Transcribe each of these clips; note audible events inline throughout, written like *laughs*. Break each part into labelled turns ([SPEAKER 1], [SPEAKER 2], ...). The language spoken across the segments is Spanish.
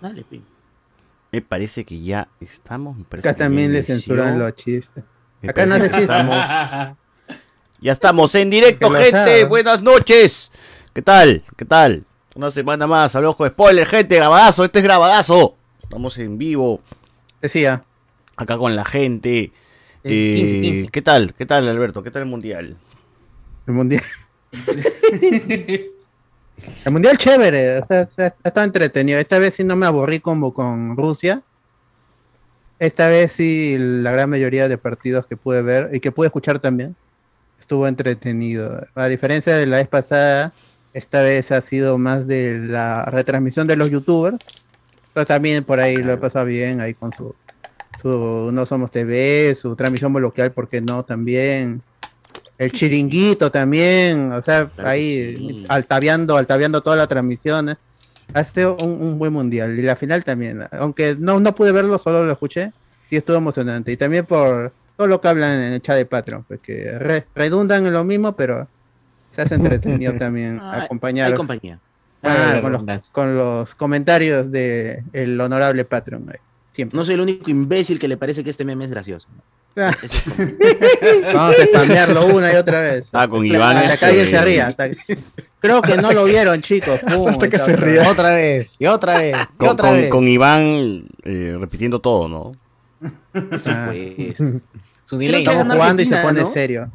[SPEAKER 1] Dale, pi.
[SPEAKER 2] Me parece que ya estamos.
[SPEAKER 3] Acá también
[SPEAKER 2] ya
[SPEAKER 3] le censuran los chistes. Acá no chistes.
[SPEAKER 2] estamos- *laughs* Ya estamos en directo, gente. Buenas noches. ¿Qué tal? ¿Qué tal? Una semana más. Hablamos con spoiler, gente. Grabadazo. Este es grabadazo. Estamos en vivo.
[SPEAKER 3] Decía.
[SPEAKER 2] Acá con la gente.
[SPEAKER 1] El
[SPEAKER 2] Eh,
[SPEAKER 1] 15, 15.
[SPEAKER 2] ¿Qué tal? ¿Qué tal, Alberto? ¿Qué tal el mundial?
[SPEAKER 3] El mundial. *laughs* el mundial chévere, o sea, está entretenido. Esta vez sí no me aburrí como con Rusia. Esta vez sí la gran mayoría de partidos que pude ver y que pude escuchar también estuvo entretenido. A diferencia de la vez pasada, esta vez ha sido más de la retransmisión de los youtubers. Pero también por ahí lo he pasado bien ahí con su, su No Somos TV, su transmisión local, ¿por qué no? También. El chiringuito también, o sea, ahí altaviando, altaviando todas las transmisiones. Ha sido un, un buen mundial. Y la final también, aunque no, no pude verlo, solo lo escuché, sí estuvo emocionante. Y también por todo lo que hablan en el chat de Patreon, pues que re- redundan en lo mismo, pero se hace entretenido *laughs* también
[SPEAKER 1] Ah,
[SPEAKER 3] acompañar
[SPEAKER 1] compañía.
[SPEAKER 3] ah, con, los, con los comentarios de el honorable Patreon. Siempre.
[SPEAKER 1] No soy el único imbécil que le parece que este meme es gracioso. Eso *laughs*
[SPEAKER 3] Vamos a spamearlo una y otra vez.
[SPEAKER 2] Ah, con Iván.
[SPEAKER 3] Hasta que alguien se ría. hasta que- Creo que no lo vieron, chicos. Pum, *laughs*
[SPEAKER 4] Hasta que se ría.
[SPEAKER 5] Otra vez, y otra vez, y
[SPEAKER 2] Con,
[SPEAKER 5] otra
[SPEAKER 2] con-
[SPEAKER 5] vez.
[SPEAKER 2] con Iván eh, repitiendo todo, ¿no?
[SPEAKER 1] Por
[SPEAKER 3] Ah.
[SPEAKER 5] Su delay.
[SPEAKER 1] Que
[SPEAKER 3] Estamos jugando y se pone
[SPEAKER 1] ¿no?
[SPEAKER 3] serio.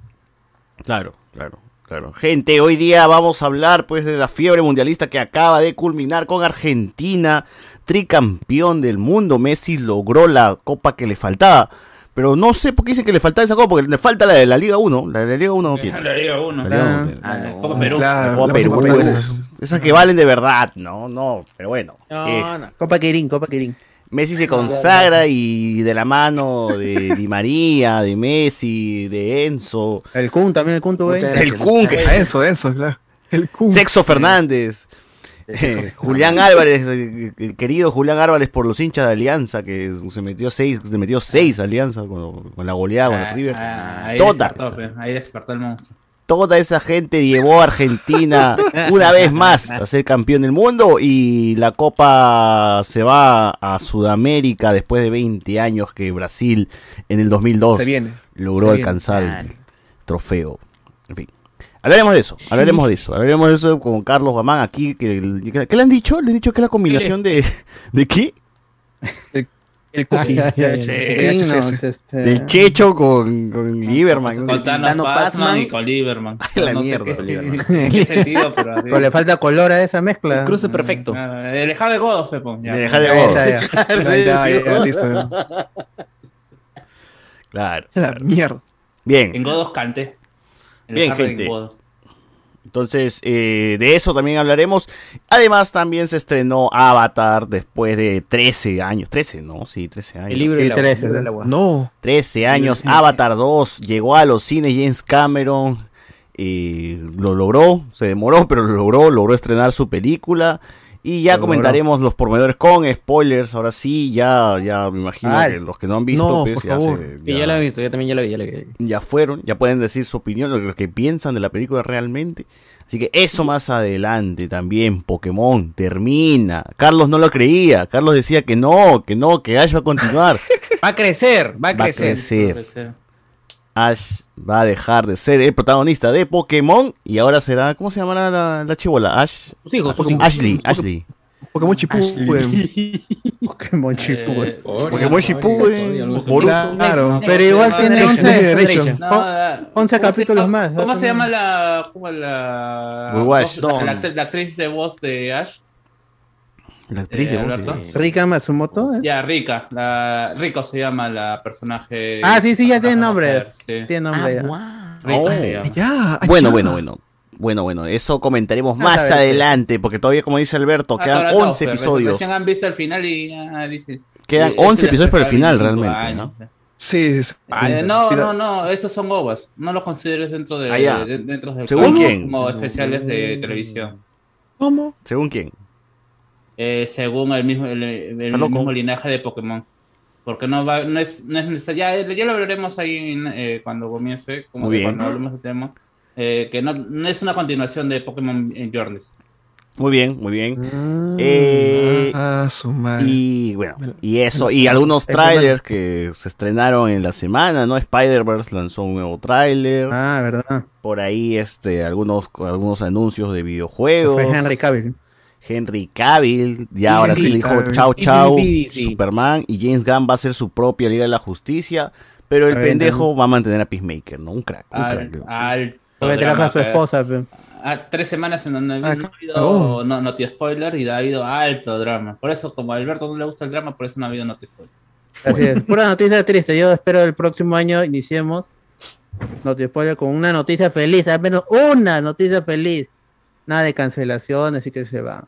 [SPEAKER 2] Claro, claro, claro. Gente, hoy día vamos a hablar pues de la fiebre mundialista que acaba de culminar con Argentina, tricampeón del mundo. Messi logró la copa que le faltaba. Pero no sé por qué dicen que le faltaba esa copa, porque le falta la de la Liga 1. La de la Liga 1 no tiene.
[SPEAKER 6] La Liga 1.
[SPEAKER 2] La Liga
[SPEAKER 3] Ah.
[SPEAKER 2] uno tiene.
[SPEAKER 1] Ah, no.
[SPEAKER 6] Copa Perú.
[SPEAKER 4] Claro,
[SPEAKER 2] La Copa
[SPEAKER 4] la
[SPEAKER 2] Perú,
[SPEAKER 4] Copa Perú.
[SPEAKER 2] esas, esas que valen de verdad, no, no, pero bueno. Eh,
[SPEAKER 1] No, no.
[SPEAKER 3] Copa Kirin, Copa Kirin.
[SPEAKER 2] Messi se consagra y de la mano de Di María, de Messi, de Enzo,
[SPEAKER 3] El Kun también, el Kun.
[SPEAKER 1] Muchas
[SPEAKER 2] el. Kun, que-
[SPEAKER 4] Eso, eso, claro. El Kun.
[SPEAKER 2] Sexo Fernández. Eh, *laughs* Julián Álvarez, el querido Julián Álvarez por los hinchas de Alianza, que se metió seis, se metió seis Alianza con, con la goleada con el River.
[SPEAKER 6] Ah, ahí
[SPEAKER 2] Todas.
[SPEAKER 6] despertó, pe, Ahí despertó el monstruo.
[SPEAKER 2] Toda esa gente llevó a Argentina *laughs* una vez más a ser campeón del mundo y la copa se va a Sudamérica después de 20 años que Brasil en el 2002
[SPEAKER 4] Se viene.
[SPEAKER 2] logró
[SPEAKER 4] se viene.
[SPEAKER 2] alcanzar el trofeo. En fin. Hablaremos de eso, hablaremos de eso, hablaremos de eso con Carlos Guamán aquí. Que, ¿Qué le han dicho? ¿Le han dicho que es la combinación de, de qué?
[SPEAKER 4] El cookie. *laughs*
[SPEAKER 5] Ay, ay, ay.
[SPEAKER 4] VHS.
[SPEAKER 3] este,
[SPEAKER 2] Del Checho con, con Lieberman.
[SPEAKER 6] Con Thanos
[SPEAKER 1] Thanos
[SPEAKER 6] Passman y con Lieberman.
[SPEAKER 2] la
[SPEAKER 6] No sé
[SPEAKER 2] mierda,
[SPEAKER 6] qué- *laughs* sentido, pero así.
[SPEAKER 3] Pero le falta color a esa mezcla.
[SPEAKER 5] Cruce perfecto.
[SPEAKER 6] Ah, De dejar de godos, Pepo. ya.
[SPEAKER 2] De dejar de
[SPEAKER 3] Ahí
[SPEAKER 2] godos.
[SPEAKER 3] está, ya. *laughs*
[SPEAKER 4] Ahí está, ya, ya, listo.
[SPEAKER 2] Claro.
[SPEAKER 4] La mierda.
[SPEAKER 2] Bien.
[SPEAKER 6] En godos cante. En
[SPEAKER 2] Bien, gente.
[SPEAKER 6] godos.
[SPEAKER 2] Entonces, eh, de eso también hablaremos. Además, también se estrenó Avatar después de 13 años. 13, ¿no? Sí, 13 años.
[SPEAKER 5] El libro del agua,
[SPEAKER 3] trece,
[SPEAKER 5] el libro del
[SPEAKER 3] ¿no?
[SPEAKER 5] agua.
[SPEAKER 4] No.
[SPEAKER 2] 13 años. Avatar 2 llegó a los cines James Cameron. eh, lo logró, se demoró, pero lo logró. Logró estrenar su película. Y ya comentaremos los pormenores con spoilers. Ahora sí, ya, ya me imagino
[SPEAKER 3] Ay.
[SPEAKER 2] que los que no han visto,
[SPEAKER 4] No,
[SPEAKER 2] pues, ya, se-
[SPEAKER 5] Y ya la he visto, yo también ya la vi, ya la vi.
[SPEAKER 2] ya fueron, ya pueden decir su opinión, lo que- lo que piensan de la película realmente. Así que eso más adelante también, Pokémon termina. Carlos no lo creía, Carlos decía que no, que no, que Ash va a continuar. *laughs*
[SPEAKER 5] Va a crecer, va a
[SPEAKER 2] Va a
[SPEAKER 5] crecer.
[SPEAKER 2] crecer. Ash va a dejar de ser el protagonista de Pokémon y ahora será, ¿cómo se llamará la, la chivola? Ash.
[SPEAKER 5] Sus hijos, sus hijos.
[SPEAKER 2] Ashley, Ashley.
[SPEAKER 4] Pokémon Chipuden.
[SPEAKER 3] Pokémon Shippuden. *laughs*
[SPEAKER 6] Eh,
[SPEAKER 2] Pokémon Shippuden, Boruto.
[SPEAKER 4] Claro.
[SPEAKER 3] Pero igual
[SPEAKER 6] no,
[SPEAKER 3] tiene
[SPEAKER 6] no,
[SPEAKER 3] 11,
[SPEAKER 4] Generation.
[SPEAKER 6] No,
[SPEAKER 3] Oh,
[SPEAKER 6] ah,
[SPEAKER 3] 11
[SPEAKER 6] ¿cómo se
[SPEAKER 3] capítulos más,
[SPEAKER 6] ¿Cómo se llama la. ¿Cómo la. La actriz de voz de Ash?
[SPEAKER 2] La actriz de
[SPEAKER 6] Eh,
[SPEAKER 2] de-.
[SPEAKER 3] Rika Matsumoto. ¿eh?
[SPEAKER 6] Ya, Rica. La, Rico se llama la personaje.
[SPEAKER 3] Ah, sí, sí, ya tiene nombre.
[SPEAKER 6] mujer, sí.
[SPEAKER 3] Tiene nombre. ya.
[SPEAKER 6] Rica
[SPEAKER 2] Oh.
[SPEAKER 4] Ya.
[SPEAKER 2] Bueno,
[SPEAKER 4] ya.
[SPEAKER 2] bueno, bueno. Bueno, bueno, eso comentaremos
[SPEAKER 3] Ah,
[SPEAKER 2] más adelante, porque todavía, como dice Alberto,
[SPEAKER 6] Ah,
[SPEAKER 2] quedan
[SPEAKER 6] ahora no,
[SPEAKER 2] 11
[SPEAKER 6] pero
[SPEAKER 2] episodios.
[SPEAKER 6] Recién han visto el final y ya dicen.
[SPEAKER 2] Quedan
[SPEAKER 6] eh,
[SPEAKER 2] 11
[SPEAKER 6] este
[SPEAKER 2] episodios para el final,
[SPEAKER 6] 25
[SPEAKER 2] realmente,
[SPEAKER 6] años.
[SPEAKER 4] Sí, sí.
[SPEAKER 6] Eh, no, no, no, estos son ovas. No los consideres dentro de,
[SPEAKER 2] Ah,
[SPEAKER 6] de- dentro del
[SPEAKER 2] ¿Según quién?
[SPEAKER 6] como especiales de televisión.
[SPEAKER 4] ¿Cómo?
[SPEAKER 2] ¿Según quién?
[SPEAKER 6] Eh, según el mismo el, mismo linaje de Pokémon. Porque no va, no es, no es necesario. Ya, ya lo hablaremos ahí en, eh, cuando comience, como
[SPEAKER 2] Muy bien.
[SPEAKER 6] cuando hablemos del tema. Eh, que no, no es una continuación de Pokémon Journeys.
[SPEAKER 2] Muy bien, muy bien.
[SPEAKER 3] Mm.
[SPEAKER 2] Eh,
[SPEAKER 4] Ah, Ah, su madre.
[SPEAKER 2] Y bueno, y eso, y algunos trailers que se estrenaron en la semana, ¿no? Spider-Verse lanzó un nuevo trailer.
[SPEAKER 3] Ah, verdad.
[SPEAKER 2] Por ahí, este, algunos, algunos anuncios de videojuegos.
[SPEAKER 3] Fue Henry Cavill.
[SPEAKER 2] Henry Cavill, ya ahora sí,
[SPEAKER 4] sí,
[SPEAKER 2] le dijo
[SPEAKER 4] Cavill.
[SPEAKER 2] chau chau,
[SPEAKER 5] sí, sí.
[SPEAKER 2] Superman, y James Gunn va a hacer su propia Liga de la Justicia, pero el pendejo va a mantener a Peacemaker, ¿no? Un crack, un
[SPEAKER 6] Al,
[SPEAKER 2] crack.
[SPEAKER 6] al
[SPEAKER 3] Porque trajo a su esposa. pe.
[SPEAKER 6] Ah, tres semanas en donde no,
[SPEAKER 4] Ah,
[SPEAKER 6] ha habido no, spoiler y ha habido alto drama. Por eso, como a Alberto no le gusta el drama, por eso no ha habido noti spoiler.
[SPEAKER 3] Así es. Pura noticia triste. Yo espero el próximo año iniciemos Noti Spoiler con una noticia feliz, al menos una noticia feliz. Nada de cancelaciones y que se va.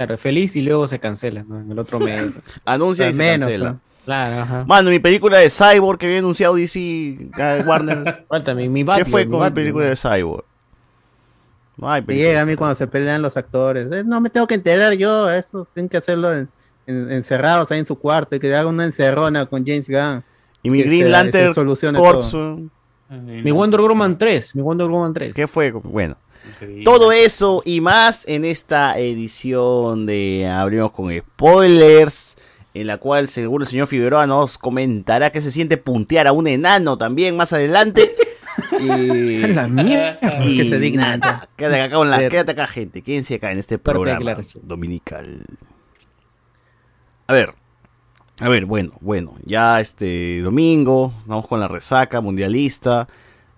[SPEAKER 5] Claro, feliz y luego se cancela, ¿no? En el otro mes. *laughs*
[SPEAKER 2] Anuncia y se
[SPEAKER 3] menos,
[SPEAKER 2] cancela.
[SPEAKER 5] claro, ajá.
[SPEAKER 2] Mano, mi película de Cyborg que había anunciado DC, Warner. *laughs*
[SPEAKER 5] Falta mi, mi
[SPEAKER 2] ¿Qué
[SPEAKER 5] Batman,
[SPEAKER 2] fue con mi
[SPEAKER 5] Batman.
[SPEAKER 2] película de Cyborg? No hay película.
[SPEAKER 3] llega a mí cuando se pelean los actores. Eh, no me tengo que enterar yo, eso tienen que hacerlo en- en- encerrados ahí en su cuarto y que haga una encerrona con James Gunn.
[SPEAKER 2] Y mi Green
[SPEAKER 3] se
[SPEAKER 2] Lantern Corps,
[SPEAKER 5] Mi Wonder Woman 3, mi Wonder Woman 3.
[SPEAKER 2] ¿qué fue? Bueno, todo eso y más en esta edición de Abrimos con Spoilers, en la cual seguro el señor Figueroa nos comentará que se siente puntear a un enano también más adelante. *laughs* Y,
[SPEAKER 4] La mierda.
[SPEAKER 2] y
[SPEAKER 3] Que se digna.
[SPEAKER 2] quédate acá, con la- quédate acá, gente. Quédense acá en este programa dominical. A ver, a ver, bueno, bueno, ya este domingo, vamos con la resaca mundialista.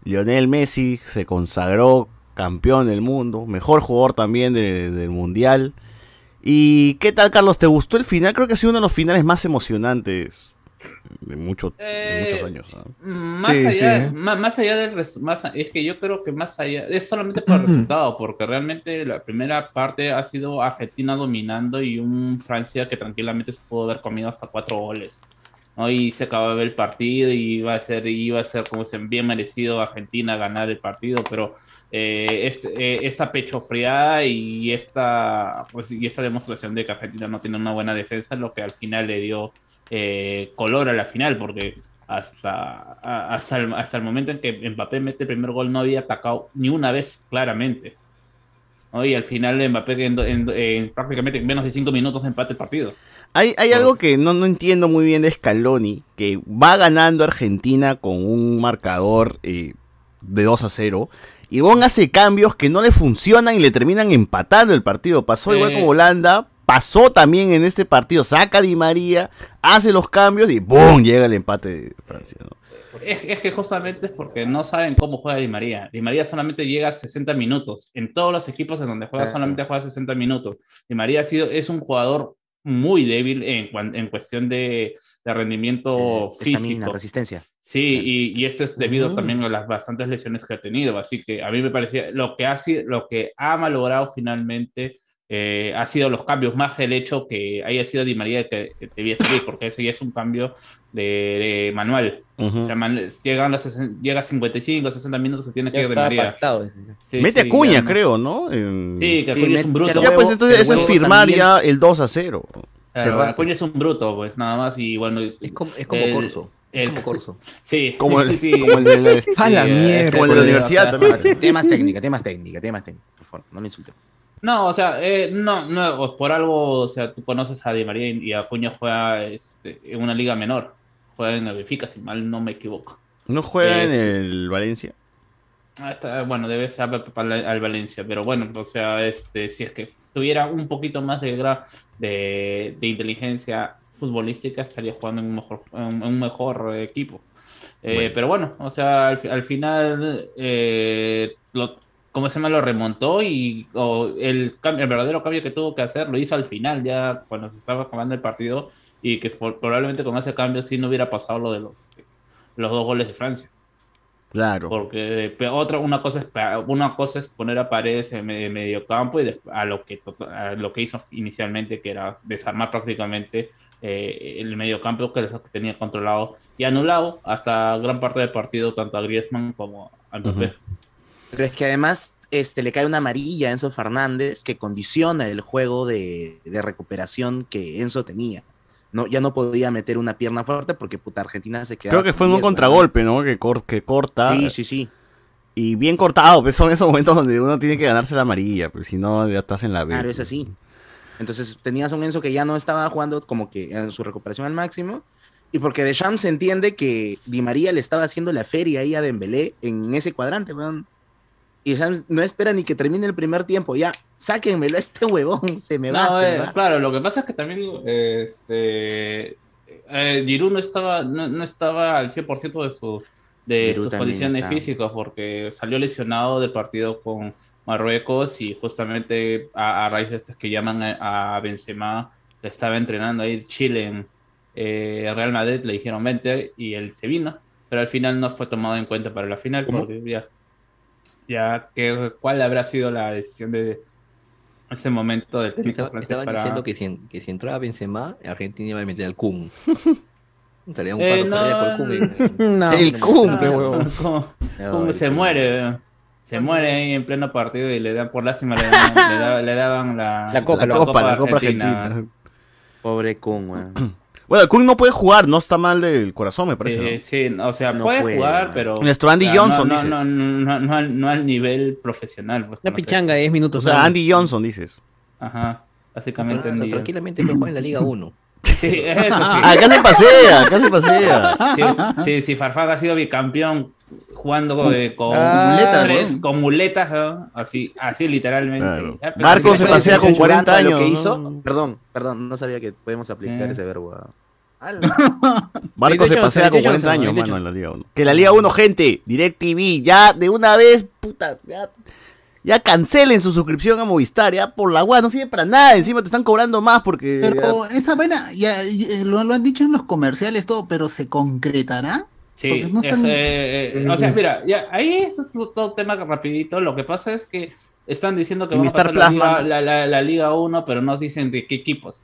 [SPEAKER 2] Lionel Messi se consagró campeón del mundo, mejor jugador también de- del mundial. ¿Y qué tal, Carlos? ¿Te gustó el final? Creo que ha sido uno de los finales más emocionantes de, mucho, de
[SPEAKER 6] Eh,
[SPEAKER 2] muchos años. ¿no?
[SPEAKER 6] Más,
[SPEAKER 4] Sí,
[SPEAKER 6] allá,
[SPEAKER 4] sí.
[SPEAKER 6] más, allá del res- más, es que yo creo que más allá es solamente por el resultado, porque realmente la primera parte ha sido Argentina dominando y un Francia que tranquilamente se pudo haber comido hasta cuatro goles. ¿no? Y se acababa de ver el partido y iba a ser, iba a ser como se bien merecido Argentina ganar el partido, pero eh, este, eh, esta pecho fría y esta, pues, y esta demostración de que Argentina no tiene una buena defensa lo que al final le dio eh, color a la final, porque hasta, a- hasta, el, hasta el momento en que Mbappé mete el primer gol no había atacado ni una vez claramente. ¿no? Y al final Mbappé en, en- en prácticamente en menos de cinco minutos empate el partido.
[SPEAKER 2] Hay, hay algo que no, no entiendo muy bien de Scaloni, que va ganando Argentina con un marcador eh, de 2 a 0. Y Bon hace cambios que no le funcionan y le terminan empatando el partido. Pasó igual con Holanda, pasó también en este partido. Saca a Di María, hace los cambios y ¡boom! Llega el empate de Francia. ¿no?
[SPEAKER 6] Es, es que justamente es porque no saben cómo juega Di María. Di María solamente llega a 60 minutos. En todos los equipos en donde juega solamente juega 60 minutos. Di María ha sido, es un jugador muy débil en, cuestión de, de rendimiento
[SPEAKER 1] Eh, estamina,
[SPEAKER 6] físico.
[SPEAKER 1] resistencia.
[SPEAKER 6] Sí, y, y esto es debido
[SPEAKER 5] Mm.
[SPEAKER 6] también a las bastantes lesiones que ha tenido. Así que a mí me parecía lo que ha, sido, lo que ha malogrado finalmente eh, ha sido los cambios, más el hecho que haya sido Di María que, que debía salir, porque eso ya es un cambio de, de manual.
[SPEAKER 2] Ujú.
[SPEAKER 6] O sea, man- llegan los 60 llega a 55, 60 minutos, se tiene que
[SPEAKER 5] Ya
[SPEAKER 6] ir María. Sí,
[SPEAKER 2] Mete
[SPEAKER 6] sí,
[SPEAKER 2] a Cuña,
[SPEAKER 6] ya
[SPEAKER 2] creo, ¿no? En-
[SPEAKER 6] Sí, que
[SPEAKER 1] Y
[SPEAKER 6] Acuña es un bruto.
[SPEAKER 2] Ya, pues entonces eso es firmar
[SPEAKER 1] también-
[SPEAKER 2] ya el 2 a 0.
[SPEAKER 6] Claro. Acuña es un bruto, pues nada más. Y bueno,
[SPEAKER 7] Es como, es como
[SPEAKER 6] El-
[SPEAKER 7] Corso.
[SPEAKER 6] El-
[SPEAKER 7] como Corso. *laughs*
[SPEAKER 6] sí.
[SPEAKER 2] Como el,
[SPEAKER 6] sí.
[SPEAKER 2] como el de la- *laughs* *laughs*
[SPEAKER 4] A la
[SPEAKER 6] Sí,
[SPEAKER 4] mierda.
[SPEAKER 6] ese
[SPEAKER 2] Como el de la
[SPEAKER 6] fue-
[SPEAKER 2] universidad también.
[SPEAKER 1] Temas técnica, temas técnica, temas técnicos. Por favor, no me insulten.
[SPEAKER 6] No, o sea, eh, no, no, por algo, o sea, tú conoces a Di María y Acuña juega este, en una liga menor. Juega en el Benfica, si mal no me equivoco.
[SPEAKER 2] ¿No juega en
[SPEAKER 6] Eh,
[SPEAKER 2] el Valencia?
[SPEAKER 6] Ah, está- bueno, debe ser al Valencia, pero bueno, o sea, este, si es que tuviera un poquito más de, de, de inteligencia futbolística, estaría jugando en un mejor, en un mejor equipo. Eh,
[SPEAKER 2] Bueno.
[SPEAKER 6] Pero bueno, o sea, al, al final, eh, lo, ¿cómo se llama? Lo remontó y el, cam- el verdadero cambio que tuvo que hacer lo hizo al final, ya cuando se estaba acabando el partido, y que fue- probablemente con ese cambio sí no hubiera pasado lo de los, los dos goles de Francia.
[SPEAKER 2] Claro.
[SPEAKER 6] Porque otra, una cosa es una cosa es poner a Paredes en me- medio campo y des- a lo que to- a lo que hizo inicialmente que era desarmar prácticamente eh, el medio campo que tenía controlado y anulado hasta gran parte del partido tanto a Griezmann como a Mbappé.
[SPEAKER 2] Ujú.
[SPEAKER 1] Pero es que además este, le cae una amarilla a Enzo Fernández que condiciona el juego de, de recuperación que Enzo tenía. No, ya no podía meter una pierna fuerte porque puta Argentina se quedaba.
[SPEAKER 2] Creo que fue en un
[SPEAKER 1] 10,
[SPEAKER 2] contragolpe, ¿no? Que, cor- que corta.
[SPEAKER 1] Sí, sí, sí.
[SPEAKER 2] Y bien cortado, pues son esos momentos donde uno tiene que ganarse la amarilla, pues si no ya estás en la B.
[SPEAKER 1] Claro, es así. Entonces tenías a un Enzo que ya no estaba jugando como que en su recuperación al máximo. Y porque Deschamps se entiende que Di María le estaba haciendo la feria ahí a Dembélé en ese cuadrante, weón. Y Deschamps no espera ni que termine el primer tiempo. Ya, sáquenmelo a este huevón, *laughs* se me va.
[SPEAKER 6] No,
[SPEAKER 1] se me
[SPEAKER 6] eh,
[SPEAKER 1] va.
[SPEAKER 6] claro, lo que pasa es que también este, eh, Giroud no estaba, no, no estaba al 100% de, su, de
[SPEAKER 1] Giroud
[SPEAKER 6] sus condiciones
[SPEAKER 1] está.
[SPEAKER 6] físicas porque salió lesionado del partido con Marruecos y justamente a, a raíz de estas que llaman a, a Benzema, le estaba entrenando ahí Chile en eh, Real Madrid, le dijeron 20 y él se vino, pero al final no fue tomado en cuenta para la final
[SPEAKER 1] ¿Cómo?
[SPEAKER 6] porque ya, ya que, ¿cuál habrá sido la decisión de ese momento del técnico
[SPEAKER 7] Estaba-
[SPEAKER 6] francés
[SPEAKER 7] estaban
[SPEAKER 6] para...
[SPEAKER 7] diciendo que si, que si entraba Benzema, Argentina iba a meter al Kun. *laughs* Estaría un
[SPEAKER 6] Eh, no.
[SPEAKER 7] por *laughs* el Kun.
[SPEAKER 5] No.
[SPEAKER 2] El
[SPEAKER 6] como-
[SPEAKER 1] No,
[SPEAKER 6] se muere, se muere ahí en pleno partido y le dan, por lástima, le, dan- le da- le daban la,
[SPEAKER 5] La copa,
[SPEAKER 2] La copa, la copa argentina.
[SPEAKER 1] Pobre Kun, weón. *clears throat*
[SPEAKER 2] Bueno, el Kun no puede jugar, no está mal del corazón, me parece.
[SPEAKER 6] Eh, sí, o sea,
[SPEAKER 1] No
[SPEAKER 6] puede,
[SPEAKER 1] puede,
[SPEAKER 6] jugar,
[SPEAKER 1] ¿no?
[SPEAKER 6] pero.
[SPEAKER 2] Nuestro Andy
[SPEAKER 6] o sea,
[SPEAKER 2] Johnson,
[SPEAKER 6] no,
[SPEAKER 2] dices.
[SPEAKER 6] no, no, no, no al, no al nivel profesional. pues,
[SPEAKER 5] Una
[SPEAKER 6] no
[SPEAKER 5] pichanga de 10
[SPEAKER 2] ¿no? O
[SPEAKER 5] minutos.
[SPEAKER 2] sea. Andy Johnson, dices.
[SPEAKER 6] Ajá, básicamente. Andy
[SPEAKER 7] tranquilamente puede jugar en la Liga 1.
[SPEAKER 6] Sí, eso sí. *laughs*
[SPEAKER 2] Acá se pasea, acá se pasea.
[SPEAKER 6] Sí, sí, si Farfán ha sido bicampeón jugando con, eh, con
[SPEAKER 3] Ah,
[SPEAKER 6] muletas,
[SPEAKER 3] muletas,
[SPEAKER 6] con muletas, ¿no? así, así literalmente.
[SPEAKER 2] Claro. Marco
[SPEAKER 6] sí,
[SPEAKER 2] se pasea con
[SPEAKER 1] Ayudando
[SPEAKER 2] 40
[SPEAKER 1] a
[SPEAKER 2] años.
[SPEAKER 1] Lo que
[SPEAKER 2] ¿no?
[SPEAKER 1] hizo, perdón, perdón, no sabía que podemos aplicar
[SPEAKER 6] Eh.
[SPEAKER 1] ese verbo. ah. *laughs*
[SPEAKER 2] Marco se
[SPEAKER 5] 28,
[SPEAKER 2] pasea con
[SPEAKER 5] 28,
[SPEAKER 2] 40 años,
[SPEAKER 5] 28.
[SPEAKER 2] mano, en la Liga 1. Que la Liga 1, gente, DirecTV, ya de una vez, puta, ya, ya cancelen su suscripción a Movistar, ya por la guay, no sirve para nada, encima te están cobrando más porque...
[SPEAKER 8] Pero esa vaina, ya, eh, lo, lo han dicho en los comerciales todo, pero ¿se concretará?
[SPEAKER 6] Sí,
[SPEAKER 8] Porque no están-
[SPEAKER 6] eh, eh, o sea, mira, ya, ahí es todo, todo tema rapidito. Lo que pasa es que están diciendo que
[SPEAKER 2] Y
[SPEAKER 6] van a pasar la
[SPEAKER 2] Plasma,
[SPEAKER 6] Liga,
[SPEAKER 2] ¿no?
[SPEAKER 6] la, la- la Liga 1, pero no dicen de qué equipos.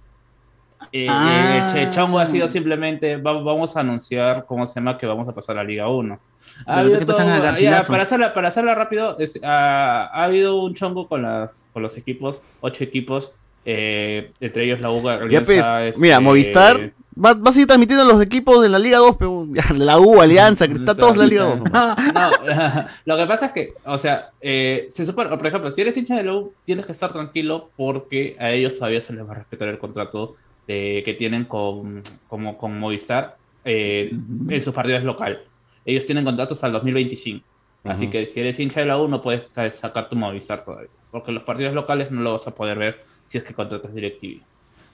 [SPEAKER 6] Eh,
[SPEAKER 8] Ah.
[SPEAKER 6] eh, Chongo ha sido simplemente, va- vamos a anunciar, ¿cómo se llama? Que vamos a pasar a la Liga 1.
[SPEAKER 8] De a
[SPEAKER 6] ya, para, hacerla, para hacerla rápido, es, ah, ha habido un chongo con, las, con los equipos, ocho equipos, eh, entre ellos la.
[SPEAKER 2] Ya pues,
[SPEAKER 6] Alianza,
[SPEAKER 2] mira,
[SPEAKER 6] este,
[SPEAKER 2] Movistar va, va a seguir transmitiendo los equipos de la Liga 2, pero la U, Alianza, que está todos en la Liga 2. nomás.
[SPEAKER 6] No, *laughs* lo que pasa es que, o sea, eh, se supone, por ejemplo, si eres hincha de la U, tienes que estar tranquilo porque a ellos todavía se les va a respetar el contrato de- que tienen con, como, con Movistar eh, en sus partidos local. Ellos tienen contratos el 2025. Así que si eres hincha de la U, no puedes ca- sacar tu Movistar todavía. Porque los partidos locales no lo vas a poder ver si es que contratas DirecTV.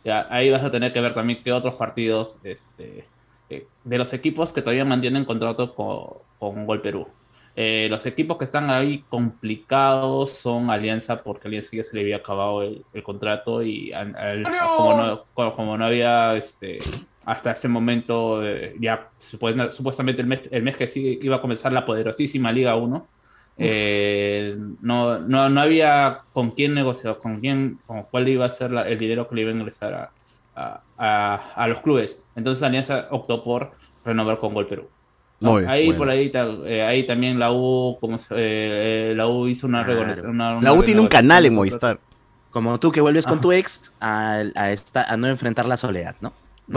[SPEAKER 6] Ya, ahí vas a tener que ver también que otros partidos este, eh, de los equipos que todavía mantienen contrato con, con Gol Perú. Eh, los equipos que están ahí complicados son Alianza, porque Alianza ya se le había acabado el, el contrato y al- al- como, no, como no había este, hasta ese momento, eh, ya supuest- supuestamente el mes, el mes que sí iba a comenzar la poderosísima Liga 1, eh, no, no, no había con quién negociar, con quién, con cuál iba a ser la- el dinero que le iba a ingresar a, a, a- a los clubes. Entonces Alianza optó por renovar con Gol Perú. No,
[SPEAKER 2] Muy bien,
[SPEAKER 6] ahí
[SPEAKER 2] bueno.
[SPEAKER 6] por ahí, eh, ahí también la U, como se- eh, la U hizo una,
[SPEAKER 1] Claro.
[SPEAKER 6] una-
[SPEAKER 2] La U tiene un canal en. Movistar.
[SPEAKER 1] Como tú que vuelves con tu ex a, a, esta- a no enfrentar la soledad, ¿no?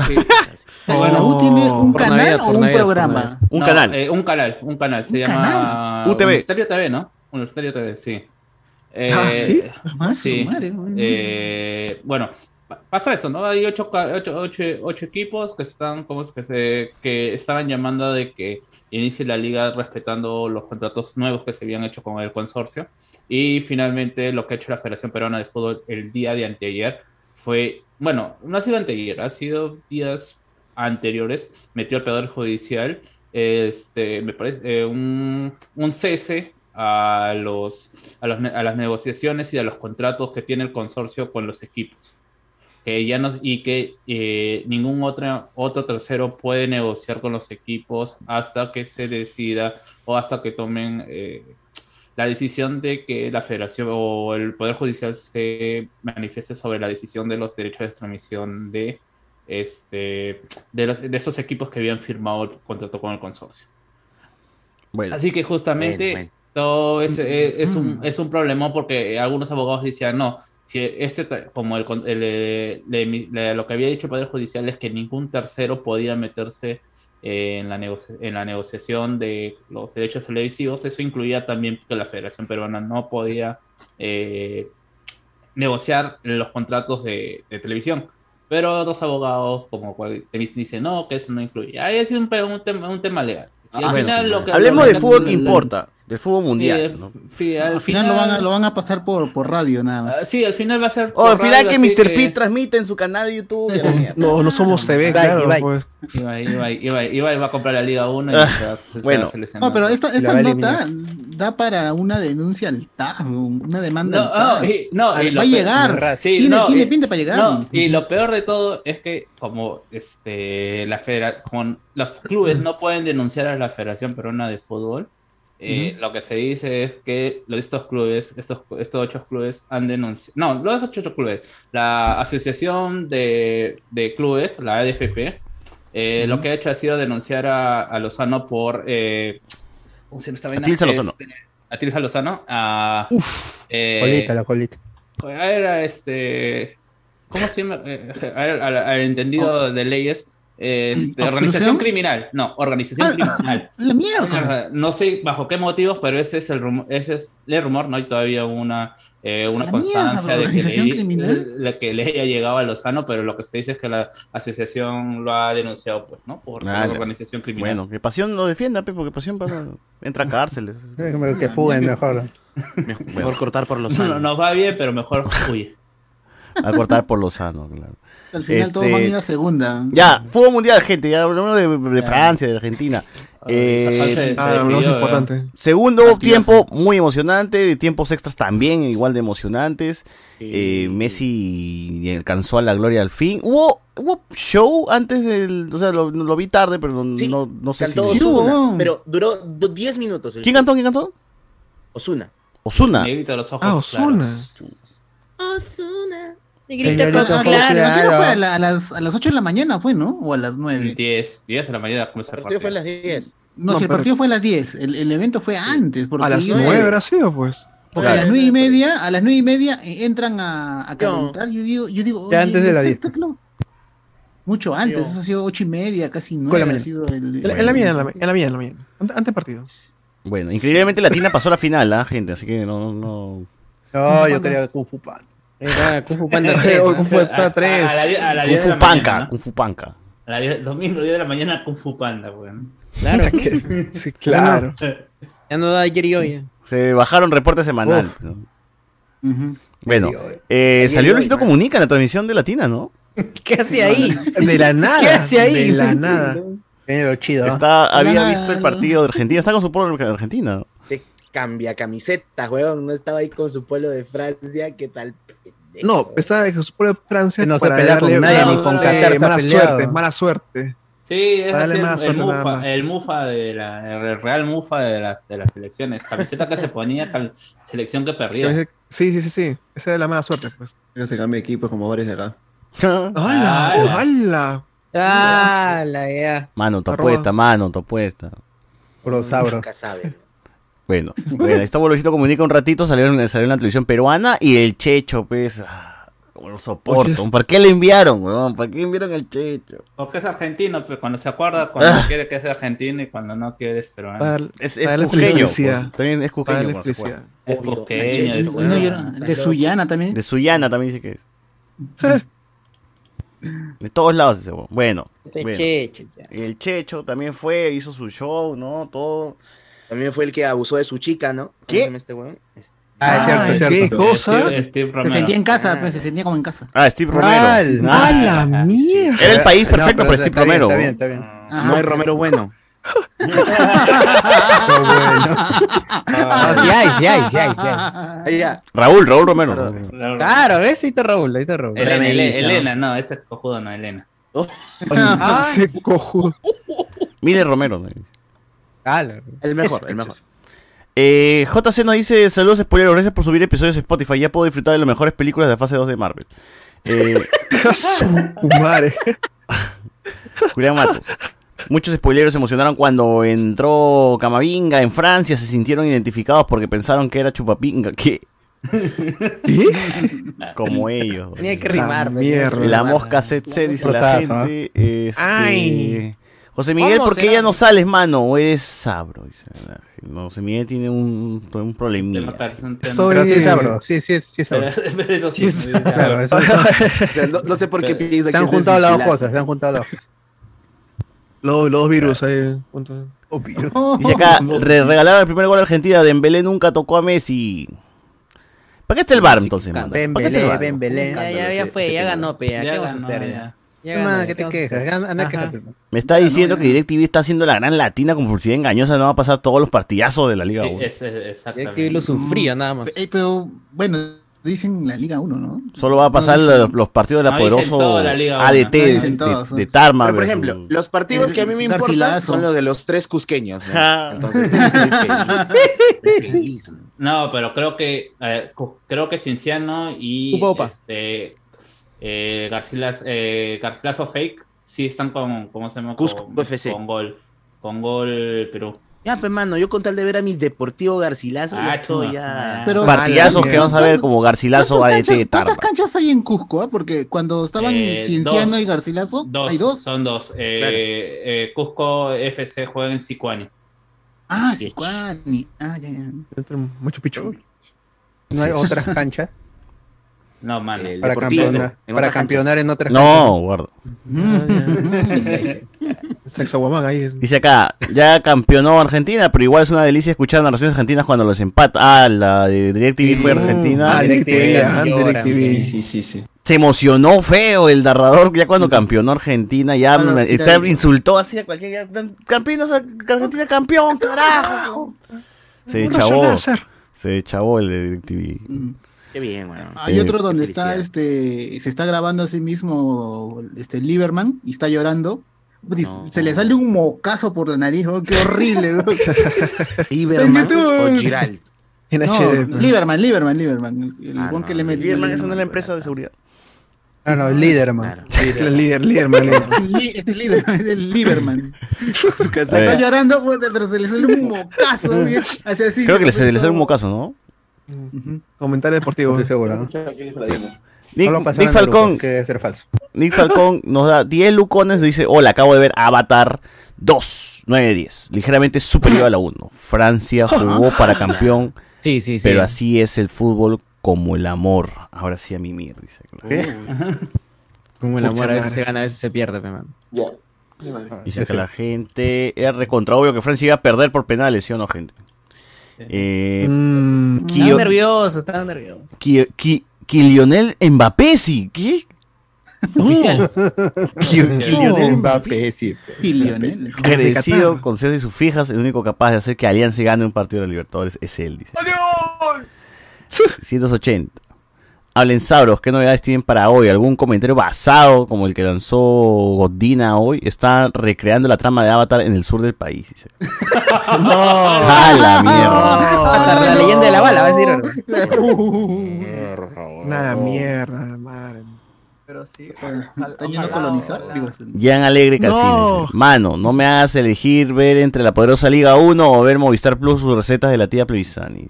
[SPEAKER 6] Sí. *laughs*
[SPEAKER 8] ¿La U tiene un
[SPEAKER 5] por
[SPEAKER 8] canal
[SPEAKER 5] Navidad,
[SPEAKER 8] o un
[SPEAKER 5] Navidad,
[SPEAKER 8] programa?
[SPEAKER 2] Un
[SPEAKER 6] No,
[SPEAKER 2] canal.
[SPEAKER 6] eh, un canal, un canal. Se
[SPEAKER 8] ¿Un
[SPEAKER 6] llama
[SPEAKER 8] canal?
[SPEAKER 2] UTV.
[SPEAKER 6] Universitario TV, ¿no? Universitario TV, sí. Eh,
[SPEAKER 4] Ah, ¿sí?
[SPEAKER 8] Ah, su
[SPEAKER 6] Sí.
[SPEAKER 8] madre.
[SPEAKER 6] Eh, bueno, pa- pasa eso, ¿no? Hay ocho, ocho, ocho- ocho equipos que están, ¿cómo es que se, que estaban llamando de que inicie la liga respetando los contratos nuevos que se habían hecho con el consorcio. Y finalmente lo que ha hecho la Federación Peruana de Fútbol el día de anteayer fue, bueno, no ha sido anteayer, ha sido días anteriores, metió al Poder Judicial este, me parece, eh, un, un cese a, los, a, los a las negociaciones y a los contratos que tiene el consorcio con los equipos. Que ya no, y que eh, ningún otro, otro tercero puede negociar con los equipos hasta que se decida o hasta que tomen eh, la decisión de que la federación o el Poder Judicial se manifieste sobre la decisión de los derechos de extromisión de, este, de, los, de esos equipos que habían firmado el contrato con el consorcio.
[SPEAKER 2] Bueno,
[SPEAKER 6] Así que justamente todo es, es, es un,
[SPEAKER 8] Mm.
[SPEAKER 6] es un problema porque algunos abogados decían, no, si este, como el, con- el, eh, lo que había dicho el Poder Judicial es que ningún tercero podía meterse eh, en, la en la negociación de los derechos televisivos, eso incluía también que la Federación Peruana no podía eh, negociar los contratos de, televisión. Pero otros abogados, como cual- dicen, no, que eso no incluye. Ahí es un, un tema, un tema legal. Y
[SPEAKER 2] Ah,
[SPEAKER 6] al
[SPEAKER 2] bueno.
[SPEAKER 6] final lo que-
[SPEAKER 2] Hablemos de
[SPEAKER 6] que-
[SPEAKER 2] fútbol que importa, del fútbol mundial.
[SPEAKER 6] Sí,
[SPEAKER 2] ¿no?
[SPEAKER 6] sí,
[SPEAKER 8] Al final lo van a, lo van a pasar por, por radio nada más.
[SPEAKER 6] Ah, Sí, al final va a ser.
[SPEAKER 2] Oh, al final
[SPEAKER 6] radio,
[SPEAKER 2] que Mr. P transmite en su canal de YouTube. *laughs*
[SPEAKER 4] No, no somos TV,
[SPEAKER 3] Ibai,
[SPEAKER 4] claro.
[SPEAKER 3] Ibai.
[SPEAKER 4] Pues.
[SPEAKER 6] Iba, iba, iba, iba, iba a comprar la Liga 1 y
[SPEAKER 2] Ah,
[SPEAKER 6] se va- se va
[SPEAKER 2] bueno.
[SPEAKER 6] seleccionar.
[SPEAKER 8] No, pero esta, esta
[SPEAKER 3] va
[SPEAKER 8] nota da para una denuncia al TAS, una demanda
[SPEAKER 6] No,
[SPEAKER 8] al
[SPEAKER 6] no,
[SPEAKER 8] TAS.
[SPEAKER 6] y- no, y
[SPEAKER 8] Ah, va a llegar.
[SPEAKER 6] Sí,
[SPEAKER 8] tiene
[SPEAKER 6] no,
[SPEAKER 8] tiene
[SPEAKER 6] y-
[SPEAKER 8] pinta para llegar.
[SPEAKER 6] No, y lo peor de todo es que como este la federa con los clubes no pueden denunciar a la Federación Peruana de Fútbol, eh, lo que se dice es que los- estos clubes, estos, estos ocho clubes han denunciado, no, los ocho clubes, la Asociación de, de Clubes, la ADFP, eh, lo que ha hecho ha sido denunciar a, a Lozano por... Eh, ¿Cómo se llama esta vaina?
[SPEAKER 2] Lozano.
[SPEAKER 6] Este, Lozano, a... eh,
[SPEAKER 3] Colita, la colita.
[SPEAKER 6] era este. ¿Cómo se llama? Eh, a ver, al, entendido de leyes. Este, organización criminal. No, organización
[SPEAKER 8] Ah,
[SPEAKER 6] criminal.
[SPEAKER 8] La mierda.
[SPEAKER 6] No sé bajo qué motivos, pero ese es el rumor, ese es el rumor, no hay todavía una, eh, una
[SPEAKER 8] La
[SPEAKER 6] constancia
[SPEAKER 8] mierda,
[SPEAKER 6] de que, le,
[SPEAKER 8] criminal.
[SPEAKER 6] la que le haya llegado a Lozano, pero lo que se dice es que la asociación lo ha denunciado, pues, ¿no? Por, por
[SPEAKER 2] Ah,
[SPEAKER 6] organización criminal.
[SPEAKER 2] Bueno, que Pasión lo defienda, porque Pasión va- entra a cárceles. *laughs*
[SPEAKER 3] Eh, Que fuguen mejor.
[SPEAKER 1] Mejor cortar por los *laughs*
[SPEAKER 6] No, nos va bien, pero mejor huye.
[SPEAKER 2] A cortar por Lozano, claro.
[SPEAKER 8] Al final todos
[SPEAKER 2] Este-
[SPEAKER 8] van a ir a segunda.
[SPEAKER 2] Ya, fútbol mundial, gente. Ya hablamos de, de Francia, de Argentina. Eh,
[SPEAKER 4] Ah, lo más importante.
[SPEAKER 2] Segundo tiempo muy emocionante, tiempos extras también igual de emocionantes. Eh, Messi alcanzó a la gloria al fin. Hubo, hubo show antes del, o sea, lo, lo vi tarde, pero no,
[SPEAKER 1] Sí,
[SPEAKER 2] no, no sé
[SPEAKER 1] Cantó
[SPEAKER 2] si.
[SPEAKER 8] Sí, huevón.
[SPEAKER 1] pero duró do- 10 minutos. el
[SPEAKER 2] ¿Quién
[SPEAKER 1] show.
[SPEAKER 2] cantó? ¿Quién cantó?
[SPEAKER 1] Osuna.
[SPEAKER 2] Osuna.
[SPEAKER 6] Los ojos
[SPEAKER 4] Ah,
[SPEAKER 6] claros.
[SPEAKER 1] Osuna.
[SPEAKER 3] Señorita
[SPEAKER 8] Ah,
[SPEAKER 3] Fox,
[SPEAKER 8] claro, partido
[SPEAKER 3] claro.
[SPEAKER 8] fue a, la- a las, a las 8 de la mañana, fue, ¿no? O a las 9.
[SPEAKER 6] 10, 10 de la mañana comenzó
[SPEAKER 1] El
[SPEAKER 6] el
[SPEAKER 1] partido fue a
[SPEAKER 6] partido.
[SPEAKER 1] las 10.
[SPEAKER 8] No,
[SPEAKER 4] No,
[SPEAKER 8] si el
[SPEAKER 4] pero-
[SPEAKER 8] partido fue a las 10. El, el evento fue antes. Porque
[SPEAKER 4] A las
[SPEAKER 8] ellos-
[SPEAKER 4] 9 habrá sido, pues.
[SPEAKER 8] Porque a las 9 y media, a las 9 y media eh, entran a, a calentar. Yo digo, yo digo,
[SPEAKER 3] Ya
[SPEAKER 8] oye,
[SPEAKER 3] antes de las 10.
[SPEAKER 8] espectáculo. Mucho antes,
[SPEAKER 1] Yo-
[SPEAKER 8] eso ha sido 8 y media, casi
[SPEAKER 3] Con la
[SPEAKER 8] 9 ha sido el,
[SPEAKER 4] En, en la mía, en la, mía, en la mía, en la mía. Ante, ante partido.
[SPEAKER 2] Bueno, increíblemente Latina pasó a la final, ¿ah, gente? Así que no, no.
[SPEAKER 3] No, yo quería Kung Fu Panda.
[SPEAKER 5] Era Kung Fu Panda *laughs* 3.
[SPEAKER 4] Hoy
[SPEAKER 5] ¿no?
[SPEAKER 4] Kung Fu Panda
[SPEAKER 6] A- a-
[SPEAKER 4] 3.
[SPEAKER 6] a la a la
[SPEAKER 2] Kung
[SPEAKER 6] 10 de
[SPEAKER 2] Fu
[SPEAKER 6] la
[SPEAKER 2] Panca,
[SPEAKER 6] mañana, ¿no?
[SPEAKER 2] Kung Fu Panca.
[SPEAKER 6] A la 10 domingo, 10 de la mañana, Kung Fu Panda, weón.
[SPEAKER 5] Claro. *laughs*
[SPEAKER 4] Sí, claro.
[SPEAKER 5] Ya no da ayer y hoy. ya.
[SPEAKER 2] Se bajaron reporte semanal. ¿no?
[SPEAKER 8] Ujú.
[SPEAKER 2] Bueno, eh, salió Luisito Comunica en la transmisión de Latina, ¿no? *laughs*
[SPEAKER 5] ¿Qué hace ahí?
[SPEAKER 4] De la nada.
[SPEAKER 5] ¿Qué hace ahí?
[SPEAKER 4] De la nada.
[SPEAKER 3] Lo chido.
[SPEAKER 2] Está, había
[SPEAKER 8] Nada,
[SPEAKER 2] visto el partido de Argentina, está con su pueblo de Argentina.
[SPEAKER 1] Cambia camisetas, weón. No estaba ahí con su pueblo de Francia. ¿Qué tal? pendejo?
[SPEAKER 4] No, estaba en su pueblo de Francia
[SPEAKER 3] Que no se
[SPEAKER 4] para
[SPEAKER 3] pelea con nadie,
[SPEAKER 4] mala-
[SPEAKER 6] ni con
[SPEAKER 4] eh,
[SPEAKER 3] Qatar se
[SPEAKER 4] mala
[SPEAKER 3] peleado.
[SPEAKER 4] suerte, mala suerte.
[SPEAKER 6] Sí, es el,
[SPEAKER 4] mala
[SPEAKER 6] el
[SPEAKER 4] suerte nada
[SPEAKER 6] mufa, el mufa de la, el real mufa de las, de las selecciones. Camiseta que se ponía, cal- selección que perdía.
[SPEAKER 4] Sí, sí, sí, sí. Esa era la mala suerte, pues.
[SPEAKER 9] Pero se cambia de equipo como varios de acá. *laughs*
[SPEAKER 4] ¡Hala!
[SPEAKER 6] ¡Hala!
[SPEAKER 4] ¡Hala!
[SPEAKER 5] Ah, la ya.
[SPEAKER 2] Mano, tu apuesta, mano, tu apuesta.
[SPEAKER 3] Bro, sabro.
[SPEAKER 1] Nunca sabe.
[SPEAKER 2] Bueno, bueno, esto Luisito Comunica un ratito, salió en, salió en la televisión peruana y el Checho, pues, ah, como lo soporto.
[SPEAKER 4] Oye,
[SPEAKER 2] ¿Para qué le enviaron, weón? ¿Para qué enviaron el Checho?
[SPEAKER 6] Porque es argentino, pero cuando se acuerda, cuando
[SPEAKER 2] Ah.
[SPEAKER 6] quiere que es argentino y cuando no quiere es peruano.
[SPEAKER 4] Para
[SPEAKER 2] Es, es
[SPEAKER 4] felicidad.
[SPEAKER 2] pues, también es se
[SPEAKER 4] felicidad.
[SPEAKER 6] Es
[SPEAKER 1] Ah,
[SPEAKER 8] de Sullana también.
[SPEAKER 2] De Sullana también dice que es. *laughs* De todos lados ese weón. Bueno,
[SPEAKER 5] Este
[SPEAKER 2] bueno.
[SPEAKER 5] cheche, ya.
[SPEAKER 2] el Checho también fue, hizo su show, ¿no? Todo.
[SPEAKER 1] También fue el que abusó de su chica, ¿no? ¿Cómo
[SPEAKER 2] ¿Qué?
[SPEAKER 1] este weón? Este-
[SPEAKER 3] Ah, es cierto, es
[SPEAKER 4] ¿qué
[SPEAKER 3] cierto.
[SPEAKER 4] cosa?
[SPEAKER 6] Steve, Steve
[SPEAKER 8] Se sentía en casa,
[SPEAKER 1] Ah.
[SPEAKER 8] pues, se sentía como en casa.
[SPEAKER 2] Ah, Steve Romero. Ah,
[SPEAKER 4] ¡A la
[SPEAKER 6] Ah, sí.
[SPEAKER 4] mierda!
[SPEAKER 2] Era el país
[SPEAKER 3] No,
[SPEAKER 2] perfecto
[SPEAKER 3] pero
[SPEAKER 2] para
[SPEAKER 3] está
[SPEAKER 2] Steve
[SPEAKER 3] bien,
[SPEAKER 2] Romero.
[SPEAKER 3] Está bien, está bien.
[SPEAKER 8] Ajá.
[SPEAKER 1] No es Romero bueno. *laughs*
[SPEAKER 3] Bueno.
[SPEAKER 5] No, sí hay, sí hay, sí hay, sí hay.
[SPEAKER 1] Ahí ya.
[SPEAKER 2] Raúl, Raúl Romero.
[SPEAKER 6] Claro.
[SPEAKER 5] Claro, ¿ves? Ahí está Raúl, ahí está Raúl.
[SPEAKER 6] Elena,
[SPEAKER 1] Elena,
[SPEAKER 6] Elena,
[SPEAKER 1] ¿no?
[SPEAKER 6] Elena, no, ese es cojudo, no, Elena. *laughs*
[SPEAKER 4] Ese cojudo. *laughs*
[SPEAKER 2] Mide Romero. ¿no?
[SPEAKER 5] Claro.
[SPEAKER 1] El mejor, el mejor.
[SPEAKER 2] Eh, JC nos dice, saludos spoileros, gracias por subir episodios de Spotify, ya puedo disfrutar de las mejores películas de la fase 2 de Marvel. Eh,
[SPEAKER 4] madre. *laughs*
[SPEAKER 2] Julián Matos. Muchos spoileros se emocionaron cuando entró Camavinga en Francia, se sintieron identificados porque pensaron que era Chupapinga, que *laughs* como ellos.
[SPEAKER 5] Tenía que
[SPEAKER 4] La
[SPEAKER 5] rimar. pues,
[SPEAKER 4] mierda.
[SPEAKER 2] La mosca se dice la gente. este,
[SPEAKER 4] Ay.
[SPEAKER 2] José Miguel,
[SPEAKER 5] ¿Cómo
[SPEAKER 2] ¿por qué ya no sales, mano? ¿O eres sabro? No, Semilla tiene un, un problemilla.
[SPEAKER 4] Soy-
[SPEAKER 3] Pero sí es sabro, sí, sí, es- sí es
[SPEAKER 6] Pero,
[SPEAKER 3] sabro.
[SPEAKER 6] pero eso sí,
[SPEAKER 4] Sí,
[SPEAKER 6] no, ya.
[SPEAKER 3] Claro, eso- *laughs*
[SPEAKER 1] O sea, no, no sé por qué
[SPEAKER 6] Pero-
[SPEAKER 1] piensa
[SPEAKER 3] se
[SPEAKER 1] que
[SPEAKER 3] han juntado las dos cosas, se han juntado las dos.
[SPEAKER 4] Los, los virus ahí. juntos. *laughs*
[SPEAKER 2] Dice acá, re- regalaron el primer gol a Argentina, Dembélé nunca tocó a Messi. ¿Para qué está el bar entonces, mano? ¿Para qué VAR?
[SPEAKER 3] Bembelé.
[SPEAKER 5] Ya, ya, ya fue, ya ganó, pe, ya.
[SPEAKER 6] Ya
[SPEAKER 5] ¿Qué vamos a hacer
[SPEAKER 6] ya.
[SPEAKER 5] Ya,
[SPEAKER 3] ¿Qué te quejas? Anda.
[SPEAKER 2] Me está diciendo que DirecTV está haciendo la gran latina con publicidad engañosa, no va a pasar todos los partidazos de la Liga
[SPEAKER 6] Sí,
[SPEAKER 2] 1.
[SPEAKER 6] es- es- exactamente.
[SPEAKER 5] DirecTV lo sufría nada más.
[SPEAKER 8] Eh, pero bueno, dicen la Liga 1, ¿no?
[SPEAKER 2] Solo va a pasar los, los partidos de la poderoso
[SPEAKER 6] la Liga
[SPEAKER 2] ADT de,
[SPEAKER 8] Dicen todos,
[SPEAKER 2] de-
[SPEAKER 8] ¿no?
[SPEAKER 2] de Tarma.
[SPEAKER 1] Pero, por
[SPEAKER 2] versus-
[SPEAKER 1] ejemplo, los partidos que a mí me importan son los de los tres cusqueños. Entonces, feliz. *laughs* Feliz, ¿no?
[SPEAKER 6] Pero creo que eh, creo que Cienciano y
[SPEAKER 5] Upa, upa.
[SPEAKER 6] este eh, Garcilas, eh, Garcilaso Fake sí están con ¿cómo se llama?
[SPEAKER 1] Cusco
[SPEAKER 6] con,
[SPEAKER 1] FC.
[SPEAKER 6] con gol. Con gol Perú.
[SPEAKER 1] Ya, pues, mano, yo con tal de ver a mi Deportivo Garcilaso, ya
[SPEAKER 6] Ah,
[SPEAKER 1] estoy
[SPEAKER 6] chuma.
[SPEAKER 1] ya.
[SPEAKER 8] Pero-
[SPEAKER 2] Partidazos que vamos a ver como Garcilaso
[SPEAKER 8] ¿Cuántas
[SPEAKER 2] ADT de
[SPEAKER 8] canchas, cuántas canchas hay en Cusco? ah? Porque cuando estaban
[SPEAKER 6] Eh,
[SPEAKER 8] Cienciano
[SPEAKER 6] dos.
[SPEAKER 8] y Garcilaso,
[SPEAKER 6] Dos,
[SPEAKER 8] hay dos.
[SPEAKER 6] son dos. Eh,
[SPEAKER 1] Claro.
[SPEAKER 6] eh, Cusco FC juega en Sicuani.
[SPEAKER 8] Ah. Sicuani. Ah, ya, ya.
[SPEAKER 4] Mucho picho.
[SPEAKER 3] No hay otras canchas
[SPEAKER 6] No, mano.
[SPEAKER 1] El
[SPEAKER 3] para campeonar,
[SPEAKER 1] en
[SPEAKER 3] para
[SPEAKER 1] otra
[SPEAKER 3] campeonar en otras
[SPEAKER 2] No, guarda. *laughs*
[SPEAKER 4] Sexo guamán ahí.
[SPEAKER 2] Dice acá, ya campeonó Argentina, pero igual es una delicia escuchar narraciones argentinas cuando los empata. Ah, la de DirecTV fue
[SPEAKER 5] Sí.
[SPEAKER 2] Argentina.
[SPEAKER 4] Ah, DirecTV, ah. DirecTV.
[SPEAKER 9] Sí, sí, sí, sí.
[SPEAKER 2] Se emocionó feo el narrador ya cuando campeonó Argentina, ya está- insultó así a cualquier campeón, Argentina campeón, carajo. *laughs* Se chavó, se chavó el de DirecTV.
[SPEAKER 1] Qué bien, bueno.
[SPEAKER 8] Hay
[SPEAKER 2] Eh,
[SPEAKER 8] otro donde está, este, se está grabando a sí mismo, este, Lieberman, y está llorando.
[SPEAKER 1] No.
[SPEAKER 8] Se le sale un mocazo por la nariz, oh, qué horrible. *laughs* YouTube.
[SPEAKER 1] o Giral.
[SPEAKER 4] En
[SPEAKER 8] No,
[SPEAKER 4] HD. pues.
[SPEAKER 8] Lieberman, Lieberman, Lieberman. El
[SPEAKER 1] Ah,
[SPEAKER 8] que le mete.
[SPEAKER 2] Lieberman es una de la empresa de seguridad.
[SPEAKER 3] Ah, no, líder, man.
[SPEAKER 1] Claro.
[SPEAKER 4] El líder, *laughs*
[SPEAKER 8] Este es Lieberman, *laughs* es el Lieberman.
[SPEAKER 1] Su
[SPEAKER 2] A
[SPEAKER 1] casaca.
[SPEAKER 2] ver.
[SPEAKER 8] Está llorando, pero se le sale un mocazo. bien, así, así,
[SPEAKER 2] Creo que se le sale un mocazo, ¿no?
[SPEAKER 4] Comentario
[SPEAKER 3] No
[SPEAKER 4] deportivo.
[SPEAKER 3] estoy seguro. ¿no?
[SPEAKER 2] Nick,
[SPEAKER 3] pasaron
[SPEAKER 2] Nick Falcón,
[SPEAKER 3] que debe ser falso.
[SPEAKER 2] Nick Falcón *laughs* nos da 10 lucones, dice, hola, acabo de ver Avatar 2, 9 10, ligeramente superior a la 1. Francia jugó para campeón,
[SPEAKER 5] Sí, sí, sí.
[SPEAKER 2] pero así es el fútbol como el amor. Ahora sí a mimir, dice. *laughs*
[SPEAKER 5] Como el
[SPEAKER 4] Pucha
[SPEAKER 5] amor a veces
[SPEAKER 4] madre.
[SPEAKER 5] se gana, a veces se pierde, man.
[SPEAKER 2] Dice que la gente es recontra obvio que Francia iba a perder por penales, ¿sí o no, gente? Eh,
[SPEAKER 4] Mm,
[SPEAKER 2] Kio-
[SPEAKER 5] Estaban nerviosos, estaban nerviosos.
[SPEAKER 2] Ki- Ki- Kylianel Mbappé, sí. ¿Qué? *laughs*
[SPEAKER 5] Oficial. *laughs*
[SPEAKER 2] Kylianel Mbappé.
[SPEAKER 3] Sí.
[SPEAKER 8] Lionel.
[SPEAKER 2] Agradecido con César y sus fijas, el único capaz de hacer que Alianza gane un partido de los Libertadores es él, dice. 180. Hablen sabros, ¿qué novedades tienen para hoy? ¿Algún comentario basado como el que lanzó Godina hoy? Está recreando la trama de Avatar en el sur del país, dice. *laughs* ¡A la mierda!
[SPEAKER 5] Hasta la leyenda de la bala, va a decir.
[SPEAKER 4] Nada, mierda, madre.
[SPEAKER 5] Pero sí.
[SPEAKER 8] ¿Están yendo a colonizar? Digo,
[SPEAKER 2] Jean Alegre Casino.
[SPEAKER 4] No.
[SPEAKER 2] Mano, no me hagas elegir ver entre la poderosa Liga 1 o ver Movistar Plus sus recetas de la tía Plevisani.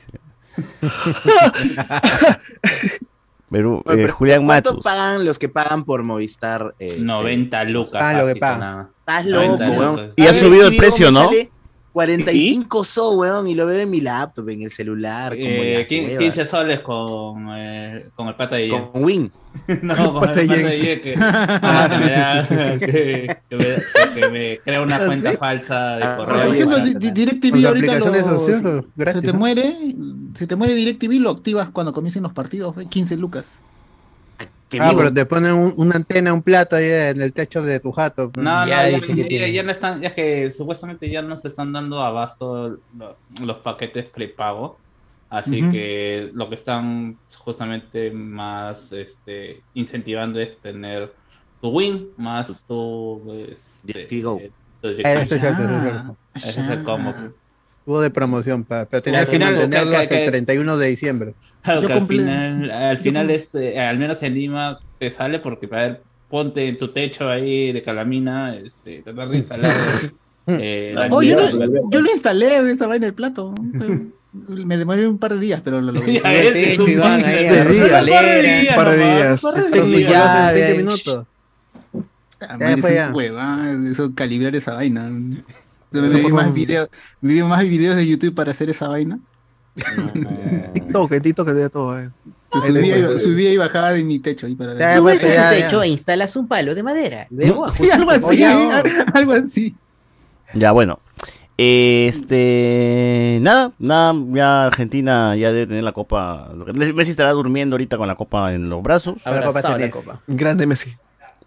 [SPEAKER 2] *laughs* Perú,
[SPEAKER 1] Oye,
[SPEAKER 2] eh,
[SPEAKER 1] pero
[SPEAKER 2] Julián
[SPEAKER 1] ¿Cuánto
[SPEAKER 2] Matus.
[SPEAKER 1] pagan los que pagan por Movistar? eh,
[SPEAKER 6] 90 lucas.
[SPEAKER 3] Ah, lo que pagan.
[SPEAKER 1] Estás
[SPEAKER 6] 90
[SPEAKER 1] loco, weón.
[SPEAKER 2] Y ha subido el precio, ¿no?
[SPEAKER 1] sale 45 so, weón, y lo veo en mi laptop, en el celular, como
[SPEAKER 6] Eh,
[SPEAKER 1] las
[SPEAKER 6] 15
[SPEAKER 1] huevas.
[SPEAKER 6] 15 soles con, eh, con el pata de Yen.
[SPEAKER 1] Con Win. *laughs*
[SPEAKER 6] No, con el
[SPEAKER 4] Pata
[SPEAKER 6] pata
[SPEAKER 4] de Yen.
[SPEAKER 6] de que, *laughs*
[SPEAKER 4] Ah, sí,
[SPEAKER 6] me
[SPEAKER 4] sí,
[SPEAKER 6] da-
[SPEAKER 4] sí, sí, sí.
[SPEAKER 6] que- que me, que me crea una cuenta falsa de
[SPEAKER 1] Ah,
[SPEAKER 6] correo.
[SPEAKER 8] Por ejemplo, DirecTV ahorita
[SPEAKER 3] de
[SPEAKER 8] lo-
[SPEAKER 3] socio,
[SPEAKER 8] se te muere, se te muere DirecTV lo activas cuando comiencen los partidos, ve, 15 lucas.
[SPEAKER 1] Que
[SPEAKER 3] Ah, pero te ponen un- una antena, un plato ahí en el techo de tu jato.
[SPEAKER 6] No, no,
[SPEAKER 5] Ya
[SPEAKER 6] ya,
[SPEAKER 5] dice que
[SPEAKER 6] ya-
[SPEAKER 5] tiene.
[SPEAKER 6] ya no están, ya es que supuestamente ya no se están dando abasto lo- los paquetes prepago, así que lo que están justamente más este, incentivando es tener tu win más tu este, tu
[SPEAKER 3] Eh,
[SPEAKER 8] Ah.
[SPEAKER 6] Ese es el combo.
[SPEAKER 3] Hubo de promoción, pa, pero tenías
[SPEAKER 6] al
[SPEAKER 3] que
[SPEAKER 6] final,
[SPEAKER 3] mantenerlo
[SPEAKER 6] que-
[SPEAKER 3] hasta
[SPEAKER 6] que-
[SPEAKER 3] el 31 de diciembre.
[SPEAKER 6] Claro
[SPEAKER 8] Yo
[SPEAKER 6] que al final, al final este, al menos en Lima te sale porque, a ver, ponte en tu techo ahí de calamina, este, tratar de instalar. *laughs* eh, *laughs*
[SPEAKER 8] Oh, yo, lo, yo lo instalé esa vaina en el plato. *laughs* Me demoré un par de días, pero lo logré.
[SPEAKER 6] Un
[SPEAKER 4] par de días.
[SPEAKER 6] Par de
[SPEAKER 3] Técnico,
[SPEAKER 6] días.
[SPEAKER 3] lo haces en 20
[SPEAKER 5] llave.
[SPEAKER 3] minutos.
[SPEAKER 8] Ah,
[SPEAKER 3] Ya
[SPEAKER 8] man,
[SPEAKER 3] fue
[SPEAKER 8] es
[SPEAKER 3] ya.
[SPEAKER 8] un hueva, eso calibrar esa vaina. Me vi más videos, me vi más videos de YouTube para hacer esa vaina. *laughs*
[SPEAKER 4] TikTok, en TikTok de todo, eh.
[SPEAKER 8] Subía, y- subía y bajaba de mi techo ahí para ver.
[SPEAKER 5] Subes
[SPEAKER 3] pues, ya,
[SPEAKER 5] al
[SPEAKER 3] ya.
[SPEAKER 5] techo e instalas un palo de madera. Luego
[SPEAKER 8] Sí, algo así,
[SPEAKER 5] Oye, *laughs*
[SPEAKER 8] algo así.
[SPEAKER 2] Ya, bueno. Este. Nada, nada. Ya Argentina ya debe tener la copa. Messi estará durmiendo ahorita con la copa en los brazos.
[SPEAKER 3] La copa
[SPEAKER 5] abrazado a la
[SPEAKER 3] tenés.
[SPEAKER 4] Grande Messi.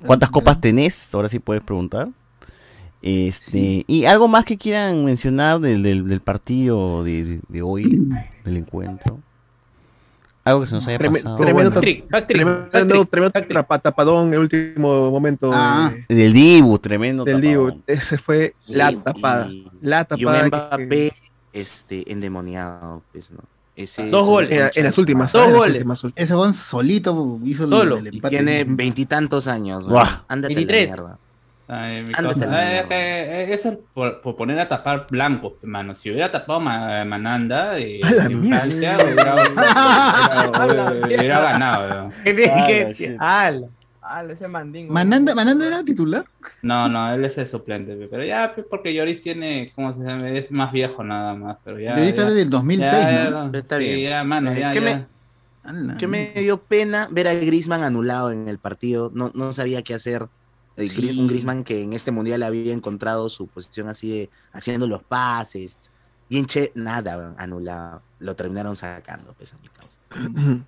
[SPEAKER 2] ¿Cuántas copas tenés? Ahora sí puedes preguntar. Este, y algo más que quieran mencionar del, del, del partido de, de- de hoy, *clears throat* del encuentro. Algo que se nos haya pasado.
[SPEAKER 4] tremendo, tremendo, tremendo tapadón el último momento
[SPEAKER 8] Ah.
[SPEAKER 4] de-
[SPEAKER 2] Del Dibu, tremendo.
[SPEAKER 4] del
[SPEAKER 2] tapadón.
[SPEAKER 4] Dibu. Ese fue la tapada.
[SPEAKER 1] y-
[SPEAKER 4] La
[SPEAKER 1] Y un
[SPEAKER 4] tapada.
[SPEAKER 1] Mbappé
[SPEAKER 4] que-
[SPEAKER 1] este, endemoniado, pues, ¿no? Ese
[SPEAKER 5] Dos goles.
[SPEAKER 4] en, en las últimas.
[SPEAKER 5] Dos
[SPEAKER 4] ah, en
[SPEAKER 5] goles.
[SPEAKER 4] últimas, últimas.
[SPEAKER 8] Ese Gon solito hizo
[SPEAKER 5] Solo.
[SPEAKER 8] el
[SPEAKER 1] Y
[SPEAKER 8] empate.
[SPEAKER 1] tiene veintitantos años.
[SPEAKER 5] 23.
[SPEAKER 1] mierda.
[SPEAKER 6] Ay, mi cosa.
[SPEAKER 1] mierda.
[SPEAKER 6] que, eh, Eso es por, por poner a tapar blancos, hermano. Si hubiera tapado Ma- Mananda eh. Francia, hubiera, *laughs* hubiera- hubiera- hubiera ganado. ¿no? *laughs*
[SPEAKER 5] ¿Qué
[SPEAKER 2] Ah,
[SPEAKER 10] ese mandingo.
[SPEAKER 8] Mananda, Mananda era titular.
[SPEAKER 6] No, no, él es el suplente. pe, Pero ya, porque Lloris tiene, ¿cómo se llama? Es más viejo nada más. Pero ya.
[SPEAKER 8] Yo está
[SPEAKER 6] ya-
[SPEAKER 8] desde el 2006,
[SPEAKER 6] ya,
[SPEAKER 8] ¿no?
[SPEAKER 6] ya,
[SPEAKER 1] Está
[SPEAKER 6] sí,
[SPEAKER 1] bien.
[SPEAKER 6] ya, mano,
[SPEAKER 1] Eh,
[SPEAKER 6] ya,
[SPEAKER 1] ¿qué
[SPEAKER 6] ya.
[SPEAKER 1] me- Que me dio pena ver a Griezmann anulado en el partido. No, no sabía qué hacer. El
[SPEAKER 8] Sí.
[SPEAKER 1] Un Griezmann que en este mundial había encontrado su posición así de haciendo los pases. Bien che, nada, anulado. Lo terminaron sacando, pues, a mi causa.
[SPEAKER 8] En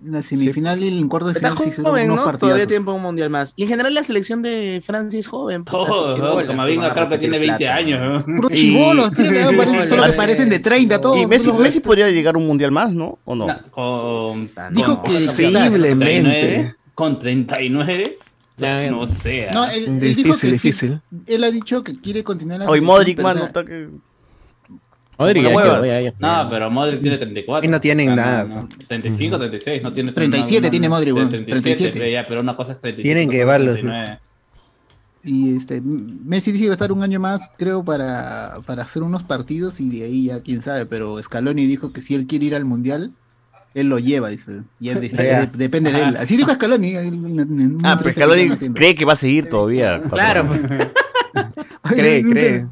[SPEAKER 8] *clears throat* la semifinal y en cuarto de final sí hicieron
[SPEAKER 1] joven,
[SPEAKER 8] unos
[SPEAKER 1] ¿no? Todavía tiempo un mundial más. Y en general la selección de Francia es joven. puta, así
[SPEAKER 6] Todo,
[SPEAKER 1] que
[SPEAKER 6] todo,
[SPEAKER 1] bolas,
[SPEAKER 6] Camavinga
[SPEAKER 1] van a
[SPEAKER 6] creo que tiene 20
[SPEAKER 1] plata,
[SPEAKER 6] años. ¿no?
[SPEAKER 8] Chibolos, solo que parecen de 30 todos.
[SPEAKER 2] Y Messi, podría llegar a un mundial más, ¿no? ¿O no?
[SPEAKER 6] Con,
[SPEAKER 8] Dijo que-
[SPEAKER 4] Posiblemente.
[SPEAKER 6] con 39,
[SPEAKER 5] Ya,
[SPEAKER 6] no sé.
[SPEAKER 8] No,
[SPEAKER 6] ah.
[SPEAKER 8] él, él dijo
[SPEAKER 4] Difícil,
[SPEAKER 8] sí.
[SPEAKER 4] difícil.
[SPEAKER 8] Él ha dicho que quiere continuar
[SPEAKER 2] Hoy Modric, mano, está que...
[SPEAKER 5] Modric ya
[SPEAKER 2] Como
[SPEAKER 5] quedó,
[SPEAKER 2] hueva.
[SPEAKER 5] ya, ya.
[SPEAKER 6] No, pero Modric tiene 34.
[SPEAKER 3] Y no tienen
[SPEAKER 6] Ah,
[SPEAKER 3] nada.
[SPEAKER 6] no, 35, 36, no tiene
[SPEAKER 8] 37 tiene Modric, weón,
[SPEAKER 6] 37,
[SPEAKER 8] 37.
[SPEAKER 6] ya, pero una cosa es 35.
[SPEAKER 3] Tienen que llevarlos,
[SPEAKER 6] 39.
[SPEAKER 8] Y este, Messi dice que va a estar un año más, creo, para, para hacer unos partidos y de ahí ya quién sabe, pero Scaloni dijo que si él quiere ir al Mundial, él lo lleva, dice. Y él dice, de- depende de él. Así dijo Scaloni.
[SPEAKER 2] Ah, pero
[SPEAKER 8] que
[SPEAKER 2] Scaloni cree que va a seguir todavía.
[SPEAKER 5] Claro, *laughs*
[SPEAKER 4] Cree,
[SPEAKER 8] Nunca-
[SPEAKER 4] cree.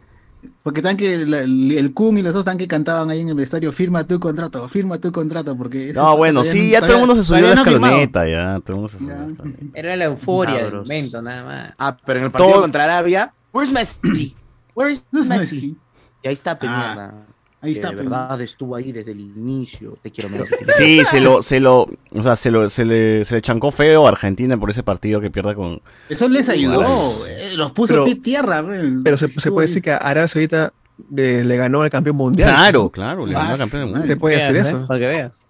[SPEAKER 8] Porque están que el, el, el Kun y los dos están que cantaban ahí en el vestuario, firma tu contrato, firma tu contrato, porque...
[SPEAKER 2] No, bueno, sí, ya todo el mundo se subió a la escaloneta, ya, todo el mundo se subió a la
[SPEAKER 5] era la euforia del momento, nada más.
[SPEAKER 1] Ah, pero en el partido
[SPEAKER 2] Todo-
[SPEAKER 1] contra Arabia, where's Messi? *clears throat* Where's Messi? Y ahí está,
[SPEAKER 8] Ah,
[SPEAKER 1] mierda.
[SPEAKER 8] Ahí está.
[SPEAKER 1] de verdad estuvo ahí desde el inicio. Te quiero Messi. *laughs*
[SPEAKER 2] Sí, se lo, se lo, o sea, se lo, se le, se le chancó feo a Argentina por ese partido que pierde con.
[SPEAKER 8] Eso les ayudó, eh, los puso
[SPEAKER 4] Pero-
[SPEAKER 8] pie tierra. güey.
[SPEAKER 4] Pero se, se puede
[SPEAKER 8] ahí.
[SPEAKER 4] decir que Arabia Saudita de- le ganó al campeón mundial.
[SPEAKER 2] Claro, claro, le ganó al campeón del mundo.
[SPEAKER 4] Se puede hacer
[SPEAKER 5] Veas,
[SPEAKER 4] eso.
[SPEAKER 5] ¿eh? Para que veas.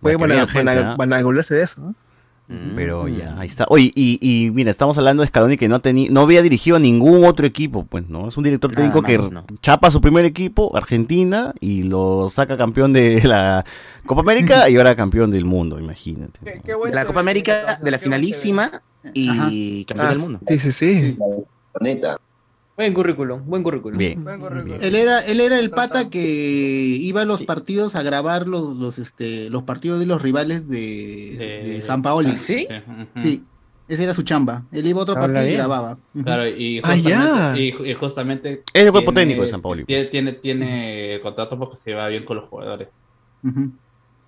[SPEAKER 4] Puede
[SPEAKER 2] ¿ah?
[SPEAKER 4] vanagloriarse de eso. ¿no?
[SPEAKER 2] Pero ya, ahí está. Oye, y, y mira, estamos hablando de Scaloni que no tenía, no había dirigido a ningún otro equipo, pues, ¿no? Es un director
[SPEAKER 1] Nada
[SPEAKER 2] técnico
[SPEAKER 1] más,
[SPEAKER 2] que
[SPEAKER 1] no.
[SPEAKER 2] chapa su primer equipo, Argentina, y lo saca campeón de *laughs* la Copa América y ahora campeón del mundo, imagínate.
[SPEAKER 1] De la Copa América, de la finalísima y
[SPEAKER 8] Ajá.
[SPEAKER 1] campeón
[SPEAKER 4] Ah,
[SPEAKER 1] del mundo.
[SPEAKER 4] Sí, sí, sí.
[SPEAKER 5] Buen currículum, buen currículum.
[SPEAKER 2] Bien.
[SPEAKER 10] Buen currículum.
[SPEAKER 8] Él era, él era el pata que iba a los partidos a grabar los, los, este, los partidos de los rivales de,
[SPEAKER 6] De-
[SPEAKER 8] de San Paoli.
[SPEAKER 5] ¿Sí?
[SPEAKER 6] ujú.
[SPEAKER 8] Sí, esa era su chamba. Él iba a otro partido y grababa.
[SPEAKER 6] Claro, y
[SPEAKER 4] Ah,
[SPEAKER 6] justamente,
[SPEAKER 4] ya.
[SPEAKER 6] y, y justamente
[SPEAKER 2] Es el cuerpo técnico de San Paoli.
[SPEAKER 6] Tiene, tiene, tiene contrato porque se va bien con los jugadores.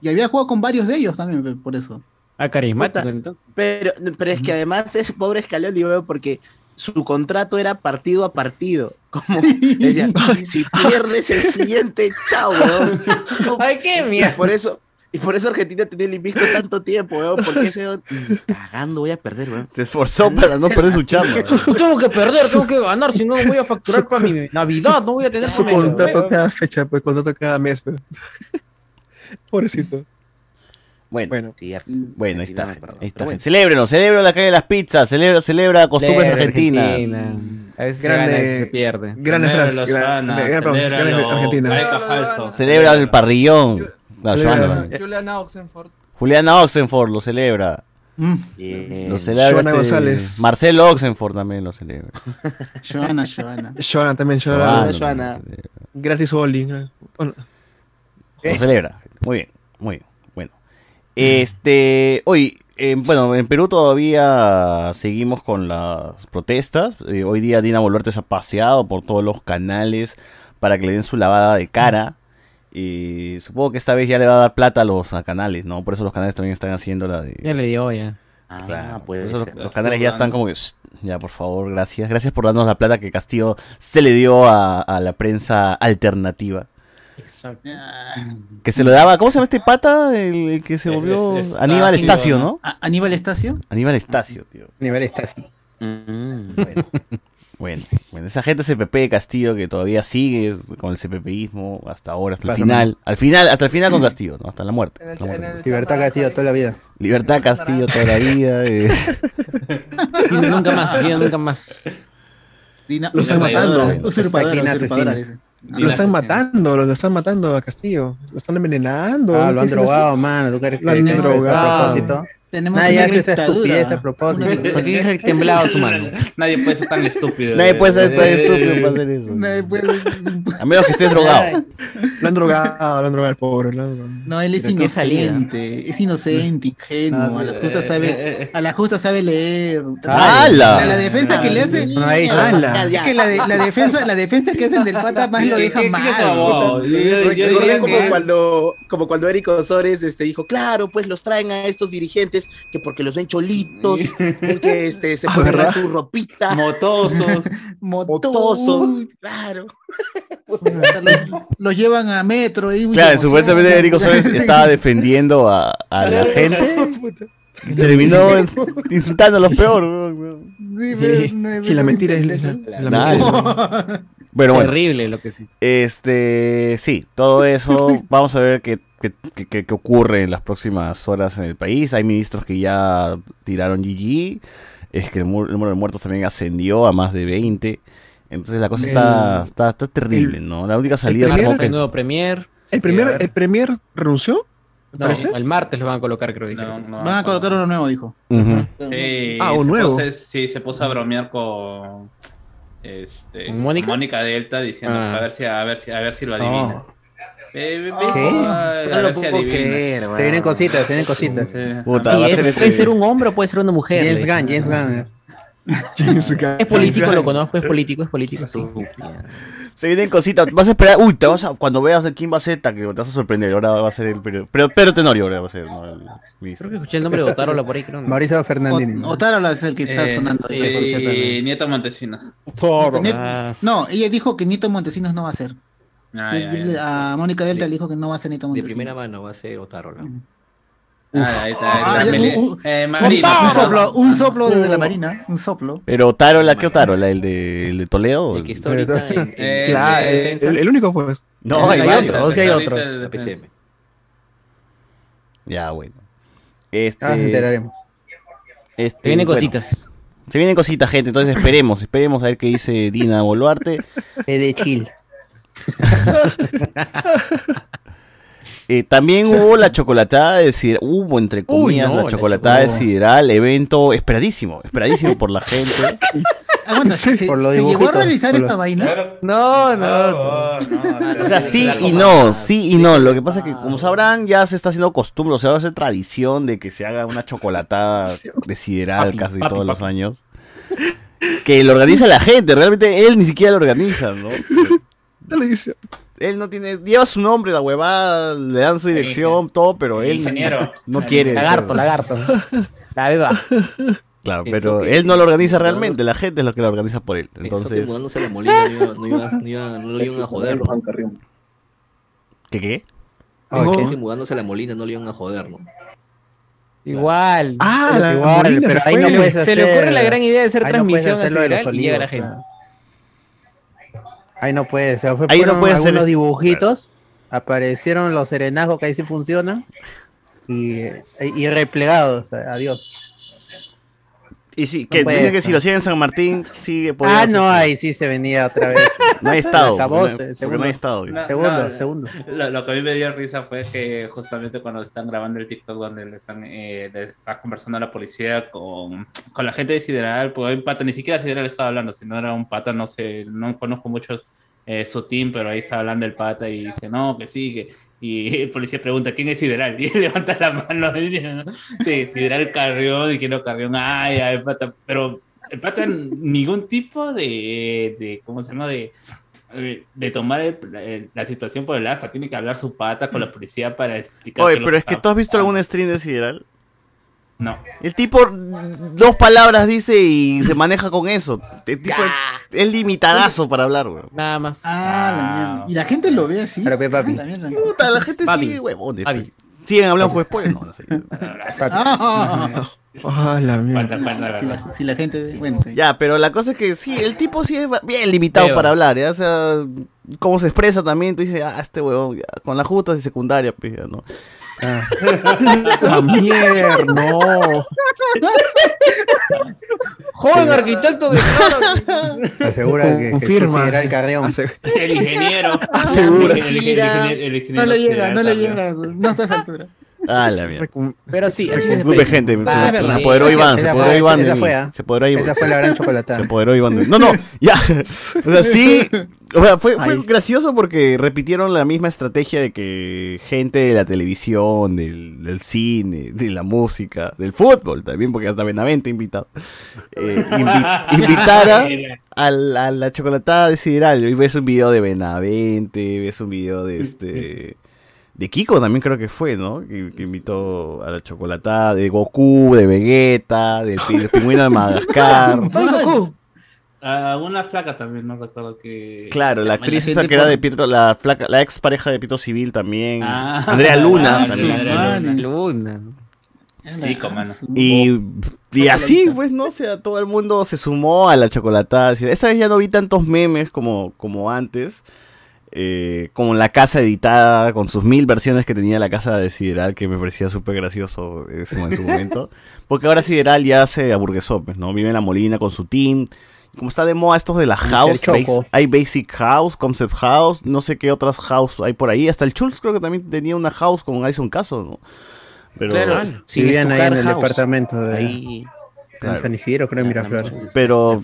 [SPEAKER 8] Y había jugado con varios de ellos también, por eso.
[SPEAKER 5] Ah, carismático entonces.
[SPEAKER 1] Pero, pero es que además es pobre Scaloni, porque su contrato era partido a partido. Como *laughs* decía, si pierdes el siguiente, chao, weón.
[SPEAKER 5] Ay, qué
[SPEAKER 1] Y
[SPEAKER 5] mierda.
[SPEAKER 1] por eso, y por eso Argentina tenía el invicto tanto tiempo, weón, porque ese weón, cagando voy a perder, weón.
[SPEAKER 2] Se esforzó para no perder su chamba. ¿no?
[SPEAKER 5] Tengo que perder, tengo que ganar, si no voy a facturar para mi Navidad, no voy a tener
[SPEAKER 4] Su contrato cada fecha, pues contrato cada mes. Pues. *laughs* Pobrecito.
[SPEAKER 2] Bueno,
[SPEAKER 4] Bueno,
[SPEAKER 1] Sí, Ar-
[SPEAKER 2] bueno, ahí está. Ahí está.
[SPEAKER 1] Bueno.
[SPEAKER 2] celebra la calle de las pizzas, celebra, celebra costumbres argentinas.
[SPEAKER 5] Argentina. A veces se gana, pierde.
[SPEAKER 4] Grande
[SPEAKER 6] Celebra
[SPEAKER 4] Francia.
[SPEAKER 6] los
[SPEAKER 4] gran-
[SPEAKER 6] Ana,
[SPEAKER 4] gran- gran-
[SPEAKER 6] celebra
[SPEAKER 4] gran-
[SPEAKER 6] los
[SPEAKER 4] Argentina.
[SPEAKER 10] Celebra
[SPEAKER 2] el parrillón. No.
[SPEAKER 10] Juliana Oxenford.
[SPEAKER 2] Juliana Oxenford lo celebra.
[SPEAKER 8] Mm.
[SPEAKER 2] Lo celebra
[SPEAKER 4] Joana
[SPEAKER 2] este-
[SPEAKER 4] González.
[SPEAKER 2] Marcelo Oxenford también lo celebra. *laughs*
[SPEAKER 8] Joana, Joana.
[SPEAKER 4] Joana también, Joana.
[SPEAKER 1] Joana.
[SPEAKER 4] Gratis. Bueno,
[SPEAKER 2] Lo celebra. Muy bien, muy bien. Bueno. Este, oye, Eh, bueno, en Perú todavía seguimos con las protestas. Eh, hoy día Dina Boluarte se ha paseado por todos los canales para que le den su lavada de cara. Y supongo que esta vez ya le va a dar plata a los a canales, ¿no? Por eso los canales también están haciendo la de...
[SPEAKER 5] Ya le dio, ya.
[SPEAKER 1] Ah,
[SPEAKER 2] Claro, eso los, los canales ya están como que, "Shh, ya por favor, gracias. Gracias por darnos la plata que Castillo se le dio a, a la prensa alternativa.
[SPEAKER 5] Exacto.
[SPEAKER 2] Que se lo daba, ¿cómo se llama este pata? El, el que se
[SPEAKER 6] Es-
[SPEAKER 2] volvió
[SPEAKER 6] es-
[SPEAKER 2] Aníbal
[SPEAKER 6] Estacio,
[SPEAKER 2] Estacio,
[SPEAKER 6] ¿no?
[SPEAKER 8] Aníbal Estacio.
[SPEAKER 2] Aníbal Estacio, tío.
[SPEAKER 3] Así.
[SPEAKER 1] Mm.
[SPEAKER 2] Bueno, bueno, esa gente CPP de Castillo que todavía sigue con el CPPismo hasta ahora, hasta el final. Al final, hasta el final con Castillo, ¿no? Hasta la muerte.
[SPEAKER 10] En el-
[SPEAKER 2] hasta la
[SPEAKER 10] en
[SPEAKER 2] muerte.
[SPEAKER 10] el
[SPEAKER 3] Libertad Castillo toda la vida.
[SPEAKER 2] Libertad Castillo toda la vida. eh.
[SPEAKER 5] Y nunca más, y nunca más.
[SPEAKER 8] Dina-
[SPEAKER 4] Lo están
[SPEAKER 8] usurpadora,
[SPEAKER 4] matando.
[SPEAKER 8] Usurpadora,
[SPEAKER 4] Lo están matando, lo están matando a Castillo. Lo están envenenando.
[SPEAKER 3] Ah, lo han *laughs*
[SPEAKER 4] ¿Qué es
[SPEAKER 3] drogado, mano. ¿Tú crees que
[SPEAKER 4] Lo han
[SPEAKER 3] es a
[SPEAKER 4] drogado.
[SPEAKER 3] propósito?
[SPEAKER 8] Tenemos
[SPEAKER 3] Nadie hace esa estupidez a propósito.
[SPEAKER 5] ¿Por qué es el temblado su mano?
[SPEAKER 6] Nadie puede ser tan estúpido.
[SPEAKER 2] Nadie puede ser tan
[SPEAKER 6] Eh,
[SPEAKER 2] estúpido para hacer eso.
[SPEAKER 8] Nadie puede-
[SPEAKER 2] A menos que estés drogado.
[SPEAKER 4] Lo han drogado, lo han drogado al pobre. lo han drogado.
[SPEAKER 8] No, él es
[SPEAKER 5] Pero
[SPEAKER 8] inocente, es inocente, ingenuo, a las justas
[SPEAKER 6] eh,
[SPEAKER 8] sabe,
[SPEAKER 6] eh, eh.
[SPEAKER 8] a la justa sabe leer.
[SPEAKER 2] ¡Hala!
[SPEAKER 8] La, la defensa que le hacen, es que la, de- la defensa, la defensa que hacen del pata más lo
[SPEAKER 6] ¿Qué-
[SPEAKER 8] deja mal.
[SPEAKER 1] Recordé
[SPEAKER 6] diría
[SPEAKER 1] como cuando, como cuando Eric Osores este, dijo, claro, pues los traen a estos dirigentes que porque los ven cholitos, ven que este, se *laughs*
[SPEAKER 4] Ah,
[SPEAKER 1] ponen
[SPEAKER 4] ¿verdad?
[SPEAKER 1] su ropita,
[SPEAKER 6] Motosos. *laughs*
[SPEAKER 1] motosos, claro. *laughs*
[SPEAKER 8] Los, los llevan a metro. Y
[SPEAKER 2] Claro, supuestamente Eric Osores estaba defendiendo a, a la gente. Terminó ins- insultándolos peor. weón.
[SPEAKER 4] Y la mentira es la, mentira. *laughs*
[SPEAKER 2] Bueno, bueno.
[SPEAKER 5] Terrible lo que sí.
[SPEAKER 2] Este, sí, todo eso, *laughs* vamos a ver qué, qué, qué- qué- qué ocurre en las próximas horas en el país. Hay ministros que ya tiraron GG, es que el, mu- el número de muertos también ascendió a más de 20. Entonces la cosa está,
[SPEAKER 4] El-
[SPEAKER 2] está, está terrible, ¿no? La única salida es
[SPEAKER 5] el nuevo premier.
[SPEAKER 4] ¿El premier, el premier renunció?
[SPEAKER 5] El martes lo van a colocar, creo.
[SPEAKER 6] No, no,
[SPEAKER 8] Van a colocar uno nuevo, dijo.
[SPEAKER 6] Sí,
[SPEAKER 4] Ah, un
[SPEAKER 6] se
[SPEAKER 4] nuevo.
[SPEAKER 6] puso- sí, se puso a bromear con este
[SPEAKER 5] ¿Con Mónica?
[SPEAKER 6] Delta diciendo
[SPEAKER 5] Ah.
[SPEAKER 6] a ver si a ver si a ver si lo adivina.
[SPEAKER 3] No.
[SPEAKER 6] Eh,
[SPEAKER 3] ¿Qué?
[SPEAKER 6] a, ver
[SPEAKER 1] lo
[SPEAKER 6] si
[SPEAKER 1] puedo
[SPEAKER 6] adivina.
[SPEAKER 1] creer,
[SPEAKER 3] Se vienen cositas, se vienen cositas.
[SPEAKER 6] Sí.
[SPEAKER 2] Puta,
[SPEAKER 5] es-
[SPEAKER 2] ser
[SPEAKER 5] puede ser un hombre o puede ser una mujer.
[SPEAKER 3] James Gunn, James Gunn.
[SPEAKER 4] James Gunn.
[SPEAKER 5] Es político, lo conozco, es político, es político. sí.
[SPEAKER 2] Se vienen cositas. Vas a esperar. Uy, te vas a, cuando veas a quién va a ser, te vas a sorprender. Ahora va a ser el. Pero, pero, pero Tenorio ahora va a ser. ¿no? El.
[SPEAKER 5] Creo que escuché el nombre de Otárola por ahí, creo. ¿no?
[SPEAKER 3] Mauricio Fernandini.
[SPEAKER 8] O- Otárola es el que está
[SPEAKER 6] Eh,
[SPEAKER 8] sonando.
[SPEAKER 6] sí, y Nieto Montesinos.
[SPEAKER 5] Ah,
[SPEAKER 8] No, ella dijo que Nieto Montesinos no va a ser.
[SPEAKER 6] Ah.
[SPEAKER 8] A Mónica Delta le dijo que no va a ser Nieto
[SPEAKER 7] De
[SPEAKER 8] Montesinos.
[SPEAKER 7] primera mano va a ser Otárola.
[SPEAKER 6] Ah, ahí está, ahí está.
[SPEAKER 8] Ah, ya,
[SPEAKER 6] Meli-
[SPEAKER 8] un- un-
[SPEAKER 6] eh,
[SPEAKER 8] Un,
[SPEAKER 6] Marina,
[SPEAKER 8] un
[SPEAKER 6] pero-
[SPEAKER 8] soplo, un soplo desde la marina, un soplo.
[SPEAKER 2] Pero Tarola, ¿qué Tarola? ¿El de, el de Toledo?
[SPEAKER 7] El que está ahorita en, en- *laughs*
[SPEAKER 6] Eh,
[SPEAKER 7] en
[SPEAKER 4] Claro,
[SPEAKER 7] la
[SPEAKER 4] el,
[SPEAKER 7] defensa,
[SPEAKER 4] el- el único pues.
[SPEAKER 2] No, hay varios.
[SPEAKER 5] otro, o sea, hay otro.
[SPEAKER 7] La. PCM.
[SPEAKER 2] Ya, bueno.
[SPEAKER 3] Ah, nos
[SPEAKER 2] Este,
[SPEAKER 3] enteraremos.
[SPEAKER 2] este,
[SPEAKER 5] Te vienen
[SPEAKER 2] bueno,
[SPEAKER 5] cositas.
[SPEAKER 2] Se vienen cositas, gente. Entonces esperemos, esperemos a ver qué dice Dina Boluarte. *laughs*
[SPEAKER 3] Es de chill. *laughs*
[SPEAKER 2] Eh, también *laughs* hubo la chocolatada de Sideral, hubo entre comillas
[SPEAKER 5] no,
[SPEAKER 2] la
[SPEAKER 5] la
[SPEAKER 2] chocolatada de
[SPEAKER 5] chocolate.
[SPEAKER 2] Sideral, evento esperadísimo, esperadísimo por la gente. *laughs*
[SPEAKER 8] Aguanta, ¿se, se-
[SPEAKER 3] Por los
[SPEAKER 8] se llegó a realizar esta vaina?
[SPEAKER 5] No,
[SPEAKER 6] No, no,
[SPEAKER 2] O sea, sí y no, sí y no. Lo que pasa es que, como sabrán, ya se está haciendo costumbre, o sea, va a ser tradición de que se haga una chocolatada *laughs* de Sideral
[SPEAKER 5] Papi,
[SPEAKER 2] casi
[SPEAKER 5] papi,
[SPEAKER 2] todos los años. Que lo organiza la gente, realmente él ni siquiera lo organiza, ¿no?
[SPEAKER 4] Le.
[SPEAKER 2] Él no tiene, lleva su nombre, la huevada, le dan su dirección, todo, pero él
[SPEAKER 6] Ingeniero.
[SPEAKER 2] no quiere.
[SPEAKER 5] Lagarto, lagarto. La beba.
[SPEAKER 2] Claro, pero
[SPEAKER 7] que-
[SPEAKER 2] él no lo organiza realmente, la gente es lo que lo organiza por él. Entonces,
[SPEAKER 7] mudándose a la molina no, iba, no, iba- no iba- no lo iban a joder. ¿no?
[SPEAKER 2] ¿qué qué?
[SPEAKER 3] Ok.
[SPEAKER 7] que mudándose a la molina no le iban a joder, ¿no?
[SPEAKER 5] Igual.
[SPEAKER 4] Ah, la
[SPEAKER 3] Igual,
[SPEAKER 4] Molina
[SPEAKER 3] pero
[SPEAKER 4] se
[SPEAKER 3] ahí no
[SPEAKER 5] Se le-
[SPEAKER 3] puedes
[SPEAKER 5] se le
[SPEAKER 3] hacer-
[SPEAKER 5] ocurre la gran idea de hacer
[SPEAKER 3] ahí no
[SPEAKER 5] transmisión a
[SPEAKER 3] hacer lo de
[SPEAKER 5] y llega la gente.
[SPEAKER 3] Ahí no puede ser. Fue
[SPEAKER 2] Ahí no puede ser-
[SPEAKER 3] algunos dibujitos. Aparecieron los serenazgos que ahí sí funcionan. Y, y replegados. Adiós.
[SPEAKER 2] Y sí, que tiene que si lo hacía en San Martín, sí podía
[SPEAKER 3] Ah,
[SPEAKER 2] hacer-
[SPEAKER 3] no, ahí sí se venía otra vez. *laughs*
[SPEAKER 2] No hay estado.
[SPEAKER 3] Acabó,
[SPEAKER 2] no- porque
[SPEAKER 3] segundo.
[SPEAKER 2] no hay estado.
[SPEAKER 6] No,
[SPEAKER 3] segundo,
[SPEAKER 6] no,
[SPEAKER 3] segundo.
[SPEAKER 6] Lo, lo que a mí me dio risa fue que justamente cuando están grabando el TikTok donde le están, eh, le está conversando a la policía con, con la gente de Sideral, pues hay un pata, ni siquiera Sideral estaba hablando, sino era un pata, no sé, no conozco muchos eh, team, pero ahí está hablando el pata y dice, no, que sí, que Y el policía pregunta, ¿quién es Sideral? *laughs* Y él levanta la mano y dice, ¿no? sí, Sideral Carrión, y quiero Carrión, ay, ay, el pata, pero el pata ningún tipo de, de ¿cómo se llama? De, de tomar el- el- la situación por el asta, tiene que hablar su pata con la policía para explicar.
[SPEAKER 2] Oye, pero es que tú has visto algún stream de Sideral.
[SPEAKER 6] No.
[SPEAKER 2] El tipo dos palabras dice y se maneja con eso. El tipo es, es limitadazo para hablar, weón.
[SPEAKER 5] Nada más.
[SPEAKER 8] Ah, la mierda. Y la gente lo ve así.
[SPEAKER 3] Claro, pe, papi.
[SPEAKER 8] Ah, la.
[SPEAKER 2] Puta, la gente
[SPEAKER 5] Papi.
[SPEAKER 2] sigue huevones. Siguen hablando pues, pues no, no sé. *laughs*
[SPEAKER 8] Ah,
[SPEAKER 4] Ah, la mierda.
[SPEAKER 6] Falta, falta,
[SPEAKER 8] si, la, si la gente ve, bueno.
[SPEAKER 2] Ya, pero la cosa es que sí, el tipo sí es bien limitado
[SPEAKER 5] Pero-
[SPEAKER 2] para hablar, ¿ya? O sea, cómo se expresa también, tú dices, ah, este huevón, ya, con las justas y secundaria, pues, ya, ¿no?
[SPEAKER 4] La mierda, no.
[SPEAKER 5] Joven arquitecto de Clara.
[SPEAKER 3] Asegura que,
[SPEAKER 4] Confirma.
[SPEAKER 3] era el carrión.
[SPEAKER 6] El ingeniero.
[SPEAKER 4] Asegura.
[SPEAKER 6] El, ingeniero
[SPEAKER 8] No le llega, no le llega. No está a esa altura.
[SPEAKER 2] Ah, la mierda.
[SPEAKER 5] Pero sí, así se
[SPEAKER 2] Disculpe, gente,
[SPEAKER 3] Va,
[SPEAKER 2] se, se apoderó Iván, se apoderó Iván. Se apoderó Iván.
[SPEAKER 3] Esa fue la gran
[SPEAKER 2] Se
[SPEAKER 3] chocolatada.
[SPEAKER 2] apoderó Iván de- No, no, ya. O sea, sí. O sea, fue, fue gracioso porque repitieron la misma estrategia de que gente de la televisión, del, del cine, de la música, del fútbol también, porque hasta Benavente invitado, eh, invi- *laughs* invitara a la, a la chocolatada de Sideral. Y ves un video de Benavente, ves un video de este. De Kiko también creo que fue, ¿no? Que, que invitó a la chocolatada, de Goku, de Vegeta, del del pingüino de Madagascar. *laughs*
[SPEAKER 5] Soy Goku.
[SPEAKER 6] Ah, una flaca también, no recuerdo que.
[SPEAKER 2] Claro, la actriz esa que era de Pietro, la flaca, la ex pareja de Pietro Civil también.
[SPEAKER 6] Ah.
[SPEAKER 2] Andrea *laughs* Luna.
[SPEAKER 8] Ah,
[SPEAKER 2] también.
[SPEAKER 6] Andrea.
[SPEAKER 5] Luna.
[SPEAKER 6] Rico, mano.
[SPEAKER 2] Y, y así, pues, no o sea, todo el mundo se sumó a la chocolatada. Esta vez ya no vi tantos memes como, como antes. Eh, como la casa editada con sus mil versiones que tenía la casa de Sideral, que me parecía súper gracioso ese- en su momento. *laughs* Porque ahora Sideral ya se aburguesó, pues, ¿no? Vive en la Molina con su team. Como está de moda estos de la house, hay Basic House, Concept House, no sé qué otras house hay por ahí. Hasta el Schultz creo que también tenía una house con Alison Caso, ¿no? Pero,
[SPEAKER 5] Claro.
[SPEAKER 3] Sí, vivían ahí en el
[SPEAKER 1] House.
[SPEAKER 3] departamento de
[SPEAKER 1] Ahí.
[SPEAKER 3] en San Isidro, creo, en Miraflores.
[SPEAKER 2] pero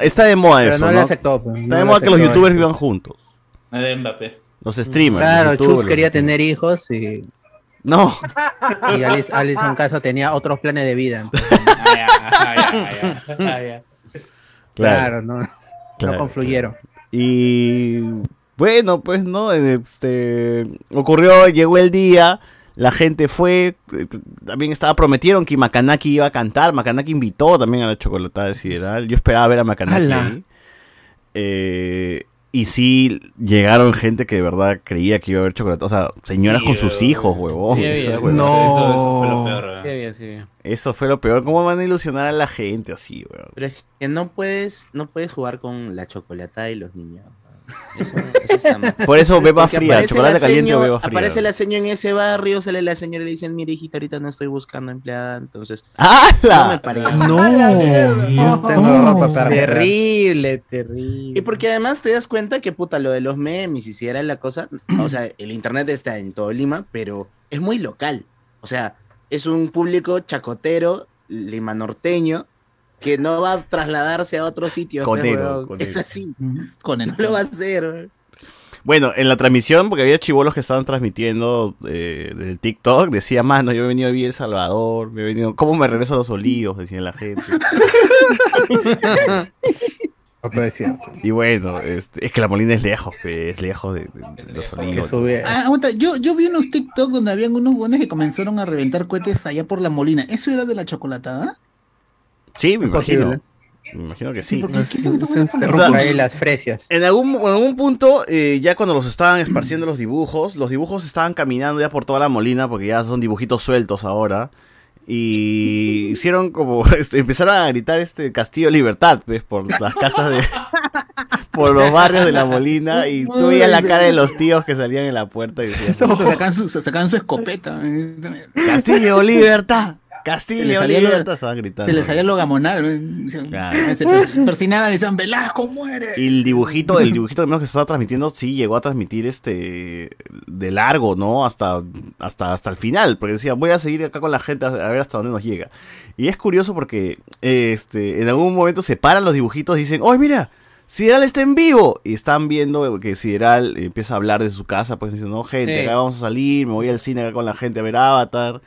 [SPEAKER 2] está de moda
[SPEAKER 3] Pero
[SPEAKER 2] eso,
[SPEAKER 3] no
[SPEAKER 2] ¿no?
[SPEAKER 3] le aceptó. pues, no
[SPEAKER 2] Está de moda que los youtubers
[SPEAKER 3] eso.
[SPEAKER 2] vivan juntos.
[SPEAKER 6] De Mbappé.
[SPEAKER 2] Los streamers.
[SPEAKER 3] Claro,
[SPEAKER 2] los
[SPEAKER 3] Chus quería tener hijos y.
[SPEAKER 2] No,
[SPEAKER 3] y Alice- Alison Caso tenía otros planes de vida. *laughs* entonces,
[SPEAKER 6] Ah, ya, ah, ya, ah, ah,
[SPEAKER 3] claro, no, no
[SPEAKER 2] Claro,
[SPEAKER 3] confluyeron.
[SPEAKER 2] Y bueno, pues no, este ocurrió, llegó el día, la gente fue, eh, también estaba prometieron que Makanaki iba a cantar, Makanaki invitó también a la chocolatada de Sideral. Yo esperaba ver a Makanaki. Eh, y sí llegaron gente que de verdad creía que iba a haber chocolatada, o sea, señoras
[SPEAKER 6] Sí,
[SPEAKER 2] con sus hijos, huevón.
[SPEAKER 5] sí,
[SPEAKER 2] huevada.
[SPEAKER 4] No.
[SPEAKER 6] Eso, eso fue lo peor. ¿verdad?
[SPEAKER 5] Qué bien, sí, bien.
[SPEAKER 2] Eso fue lo peor. ¿Cómo van a ilusionar a la gente así, weón?
[SPEAKER 1] Pero es que no puedes, no puedes jugar con la chocolatada y los niños. Eso, eso está mal.
[SPEAKER 2] Por eso beba
[SPEAKER 1] Porque
[SPEAKER 2] fría,
[SPEAKER 1] aparece
[SPEAKER 2] chocolate
[SPEAKER 1] la
[SPEAKER 2] caliente o
[SPEAKER 1] seño-
[SPEAKER 2] beba fría.
[SPEAKER 1] Aparece la señora en ese barrio, sale la señora y le dicen, mire hijita, ahorita no estoy buscando empleada, entonces no me
[SPEAKER 2] ¡Hala!
[SPEAKER 1] parece.
[SPEAKER 3] No tengo ropa para.
[SPEAKER 5] Terrible, terrible.
[SPEAKER 1] Y porque además te das cuenta que puta, lo de los memes y si era la cosa, o sea, *clears throat* el internet está en todo Lima, pero es muy local. O sea, es un público chacotero, lima norteño, que no va a trasladarse a otro sitio.
[SPEAKER 2] Conero, conero.
[SPEAKER 1] Es así,
[SPEAKER 8] Con el
[SPEAKER 1] no lo va a hacer.
[SPEAKER 2] Bueno, en la transmisión, porque había chivolos que estaban transmitiendo eh, del TikTok, decía, mano, yo he venido a vivir El Salvador, me he venido, ¿cómo me regreso a los olivos? Decía la gente.
[SPEAKER 3] No puede ser.
[SPEAKER 2] Y bueno, este, es que la Molina es lejos, es lejos de, de- de los olivos.
[SPEAKER 8] Ah, aguanta, yo, yo vi unos TikTok donde habían unos buenos que comenzaron a reventar cohetes allá por la molina. ¿Eso era de la chocolatada?
[SPEAKER 2] Sí, me imagino. Me imagino que sí.
[SPEAKER 8] Porque ¿qué son
[SPEAKER 3] Se
[SPEAKER 8] por la
[SPEAKER 3] interrumpe
[SPEAKER 2] sea,
[SPEAKER 3] ahí las fresias.
[SPEAKER 2] En algún, en algún punto, eh, ya cuando los estaban esparciendo los dibujos, los dibujos estaban caminando ya por toda la molina, porque ya son dibujitos sueltos ahora. Y hicieron como, *laughs* este, empezaron a gritar este Castillo Libertad, ¿ves? Por las casas de, *laughs* por los barrios de la molina. Y tú veías la cara de los tíos que salían en la puerta y decían,
[SPEAKER 8] Sacan su, sacan su escopeta.
[SPEAKER 2] Castillo Libertad,
[SPEAKER 8] Se le
[SPEAKER 2] Castillo
[SPEAKER 8] salía lo-. Se salía lo gamonal.
[SPEAKER 2] Claro.
[SPEAKER 8] Se pers- persinaban y decían, Velasco muere.
[SPEAKER 2] Y el dibujito, el dibujito al menos que estaba transmitiendo, sí llegó a transmitir este de largo, ¿no? Hasta, hasta, hasta el final, porque decía, voy a seguir acá con la gente a, ver hasta dónde nos llega. Y es curioso porque este, en algún momento se paran los dibujitos y dicen, ¡oh, mira! Sideral está en vivo. Y están viendo que Sideral empieza a hablar de su casa, pues diciendo, no, gente,
[SPEAKER 5] Sí.
[SPEAKER 2] acá vamos a salir, me voy al cine acá con la gente a ver Avatar.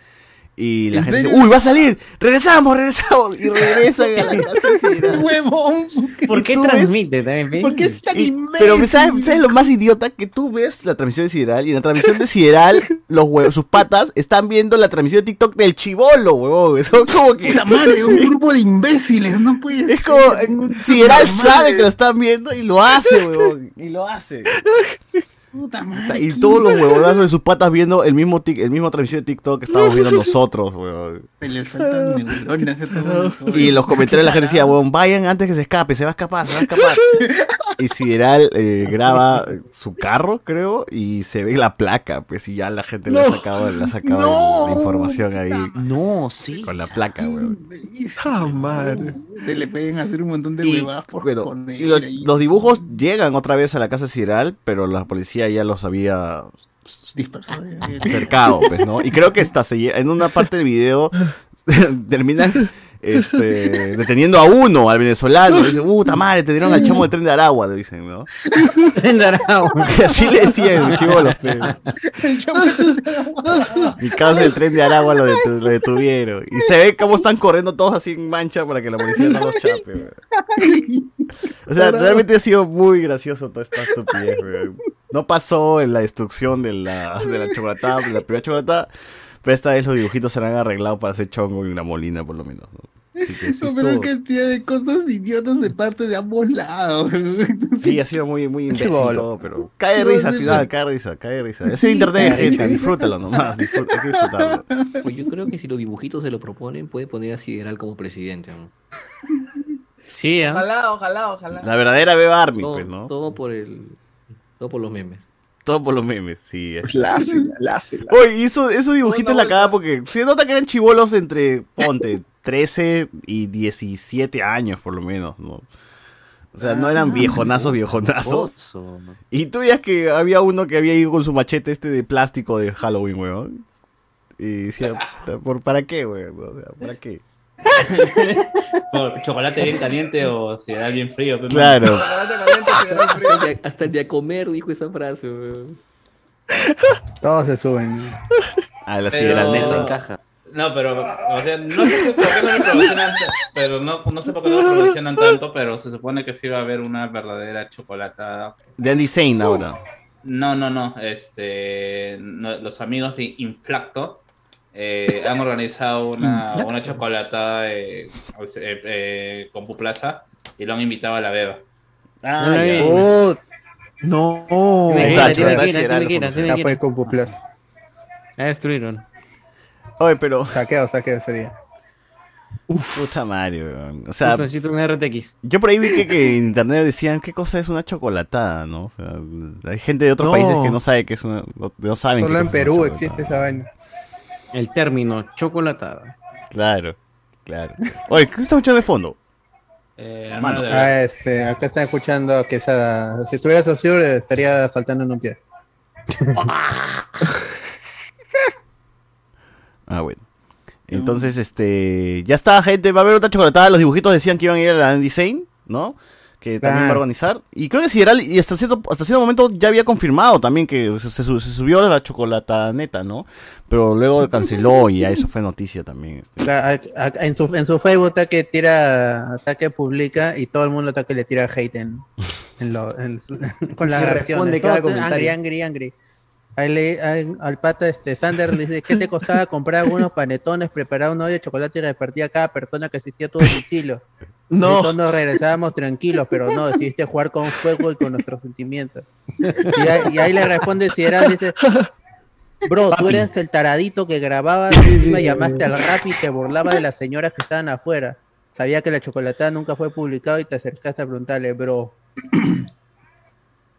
[SPEAKER 2] Y la
[SPEAKER 8] ¿En
[SPEAKER 2] gente
[SPEAKER 8] serio?
[SPEAKER 2] dice, uy, va a salir, regresamos, regresamos. Y regresan a la *laughs* casa de Sideral.
[SPEAKER 8] ¡Huevón!
[SPEAKER 5] ¿Por qué transmite también? ves?
[SPEAKER 8] ¿Por qué es tan
[SPEAKER 2] Y-
[SPEAKER 8] imbécil?
[SPEAKER 2] pero ¿sabes, ¿sabes lo más idiota? Que tú ves la transmisión de Sideral y en la transmisión de Sideral, los huevos, sus patas están viendo la transmisión de TikTok del chivolo, huevón. *laughs* Son como que.
[SPEAKER 8] Puta madre, un *laughs* grupo de imbéciles, no puede
[SPEAKER 2] Es
[SPEAKER 8] ser.
[SPEAKER 2] como. eh, Sideral sabe que lo están viendo y lo hace, huevón. Y lo hace.
[SPEAKER 8] Puta madre.
[SPEAKER 2] Y todos los huevonazos de sus patas viendo el mismo, tic- el mismo transmisión de TikTok que estamos viendo *laughs* nosotros, huevón.
[SPEAKER 8] Se les faltan neuronas a todos los
[SPEAKER 2] Y en los comentarios la gente decía, huevón, vayan antes que se escape, se va a escapar, se va a escapar. Y Sideral eh, graba su carro, creo, y se ve la placa, pues y ya la gente le ha sacado, le ha sacado
[SPEAKER 8] No,
[SPEAKER 2] la información ahí
[SPEAKER 1] No, sí.
[SPEAKER 2] con la placa, huevón.
[SPEAKER 4] Ah, madre.
[SPEAKER 8] Se le pueden hacer un montón de huevadas por
[SPEAKER 2] bueno, y lo-
[SPEAKER 8] ahí.
[SPEAKER 2] los dibujos llegan otra vez a la casa Sideral, pero la policía ya los había
[SPEAKER 8] Dispersado.
[SPEAKER 2] cercado, pues, ¿no? Y creo que hasta se en una parte del video *laughs* terminan este, *laughs* deteniendo a uno, al venezolano. Dicen, puta madre, te dieron al chamo de tren de Aragua, le dicen, ¿no? *laughs* *laughs* Y así le decían, chivolos. Mi casa del tren de Aragua lo, detu- lo detuvieron. Y se ve cómo están corriendo todos así en mancha para que la policía no los chape, weón. O sea, realmente ha sido muy gracioso toda esta estupidez, weón. No pasó en la destrucción de la, de la chocolatada, de la primera chocolatada, pero esta vez los dibujitos se han arreglado para hacer chongo y una molina, por lo menos. ¿no? Así que sí, *laughs*
[SPEAKER 8] No, pero cantidad de cosas idiotas de parte de ambos lados. *laughs*
[SPEAKER 2] sí, ha sido muy, muy imbécil todo, pero cae de risa al final, cae de risa, cae de risa. Es el internet, gente, disfrútalo nomás, disfrútalo, hay que disfrutarlo.
[SPEAKER 7] Pues yo creo que si los dibujitos se lo proponen, puede poner a Sideral como presidente. ¿no?
[SPEAKER 5] Sí, ¿ah?
[SPEAKER 10] Ojalá, ojalá, ojalá.
[SPEAKER 2] La verdadera Beba Army,
[SPEAKER 7] Todo,
[SPEAKER 2] pues, ¿no?
[SPEAKER 7] todo por el. Todo por los memes.
[SPEAKER 2] Todo por los memes, sí. es-
[SPEAKER 4] Lácela, lácela.
[SPEAKER 2] Oye, y eso, esos dibujitos la cagada porque se nota que eran chivolos entre, ponte, 13 y 17 años por lo menos, ¿no? O sea, no eran viejonazos, viejonazos.
[SPEAKER 1] Oso.
[SPEAKER 2] Y tú veías que había uno que había ido con su machete este de plástico de Halloween, weón. Y decía, "Puta, ¿por, ¿para qué, weón? O sea, ¿para qué? *laughs*
[SPEAKER 6] Por chocolate bien caliente o si era bien frío.
[SPEAKER 2] Claro.
[SPEAKER 10] Chocolate caliente.
[SPEAKER 7] Hasta el de- Hasta el de a comer dijo esa frase, weón.
[SPEAKER 3] Todos se suben.
[SPEAKER 2] A la
[SPEAKER 6] Pero-
[SPEAKER 2] sideral neta.
[SPEAKER 1] encaja.
[SPEAKER 6] No, pero, o sea, no sé por qué no lo promocionan, pero no, no sé por qué no lo promocionan tanto, pero se supone que sí va a haber una verdadera chocolatada.
[SPEAKER 2] De Andy Zane ahora.
[SPEAKER 6] No, no, no, este, no, los amigos de Inflacto eh, han organizado una, una chocolatada eh, eh, eh, con Puplaza y lo han invitado a la beba.
[SPEAKER 2] Ah,
[SPEAKER 5] no,
[SPEAKER 3] Oh,
[SPEAKER 4] No.
[SPEAKER 3] Ya fue con Puplas.
[SPEAKER 5] Ya destruyeron.
[SPEAKER 2] Oye, pero,
[SPEAKER 3] Saqueo, saqueo ese día.
[SPEAKER 2] puta madre, weón. O sea,
[SPEAKER 5] un RTX.
[SPEAKER 2] Yo por ahí vi que, que en internet decían qué cosa es una chocolatada, ¿no? O sea, hay gente de otros
[SPEAKER 4] No.
[SPEAKER 2] países que no sabe que es una, no, no saben
[SPEAKER 3] Solo
[SPEAKER 2] qué
[SPEAKER 3] en Perú existe esa vaina.
[SPEAKER 5] El término chocolatada.
[SPEAKER 2] Claro, claro. Oye, ¿qué estás escuchando de fondo?
[SPEAKER 6] Eh, de-
[SPEAKER 3] Ah, este, acá están escuchando que esa, si estuviera Saussure estaría saltando en un pie. *laughs*
[SPEAKER 2] Ah, bueno. Entonces, este, ya está, gente, va a haber otra chocolatada. Los dibujitos decían que iban a ir a la Andy Zane, ¿no? Que también va a organizar. Y creo que Sideral, y hasta cierto, hasta cierto momento ya había confirmado también que se, se su- se subió a la chocolata neta, ¿no? Pero luego *laughs* canceló y ya eso fue noticia también. este.
[SPEAKER 3] O sea, a- a- en, su, en su Facebook está que tira, está que publica y todo el mundo está que le tira hate en, en lo- en *laughs* con las reacciones. Todos, Angry,
[SPEAKER 5] comentario.
[SPEAKER 3] angry, angry. Ahí le- ahí- al pata este Sander le dice, ¿qué te costaba comprar unos panetones, preparar un hoyo de chocolate y repartir a cada persona que asistía a tu domicilio? *laughs*
[SPEAKER 4] No.
[SPEAKER 3] Todos nos regresábamos tranquilos, pero no, decidiste jugar con fuego y con nuestros sentimientos. Y ahí, y ahí le responde Sideral, dice, bro, tú eres el taradito que grababa, me llamaste al rap y te burlaba de las señoras que estaban afuera. Sabía que la chocolatada nunca fue publicado y te acercaste a preguntarle, bro. *clears throat*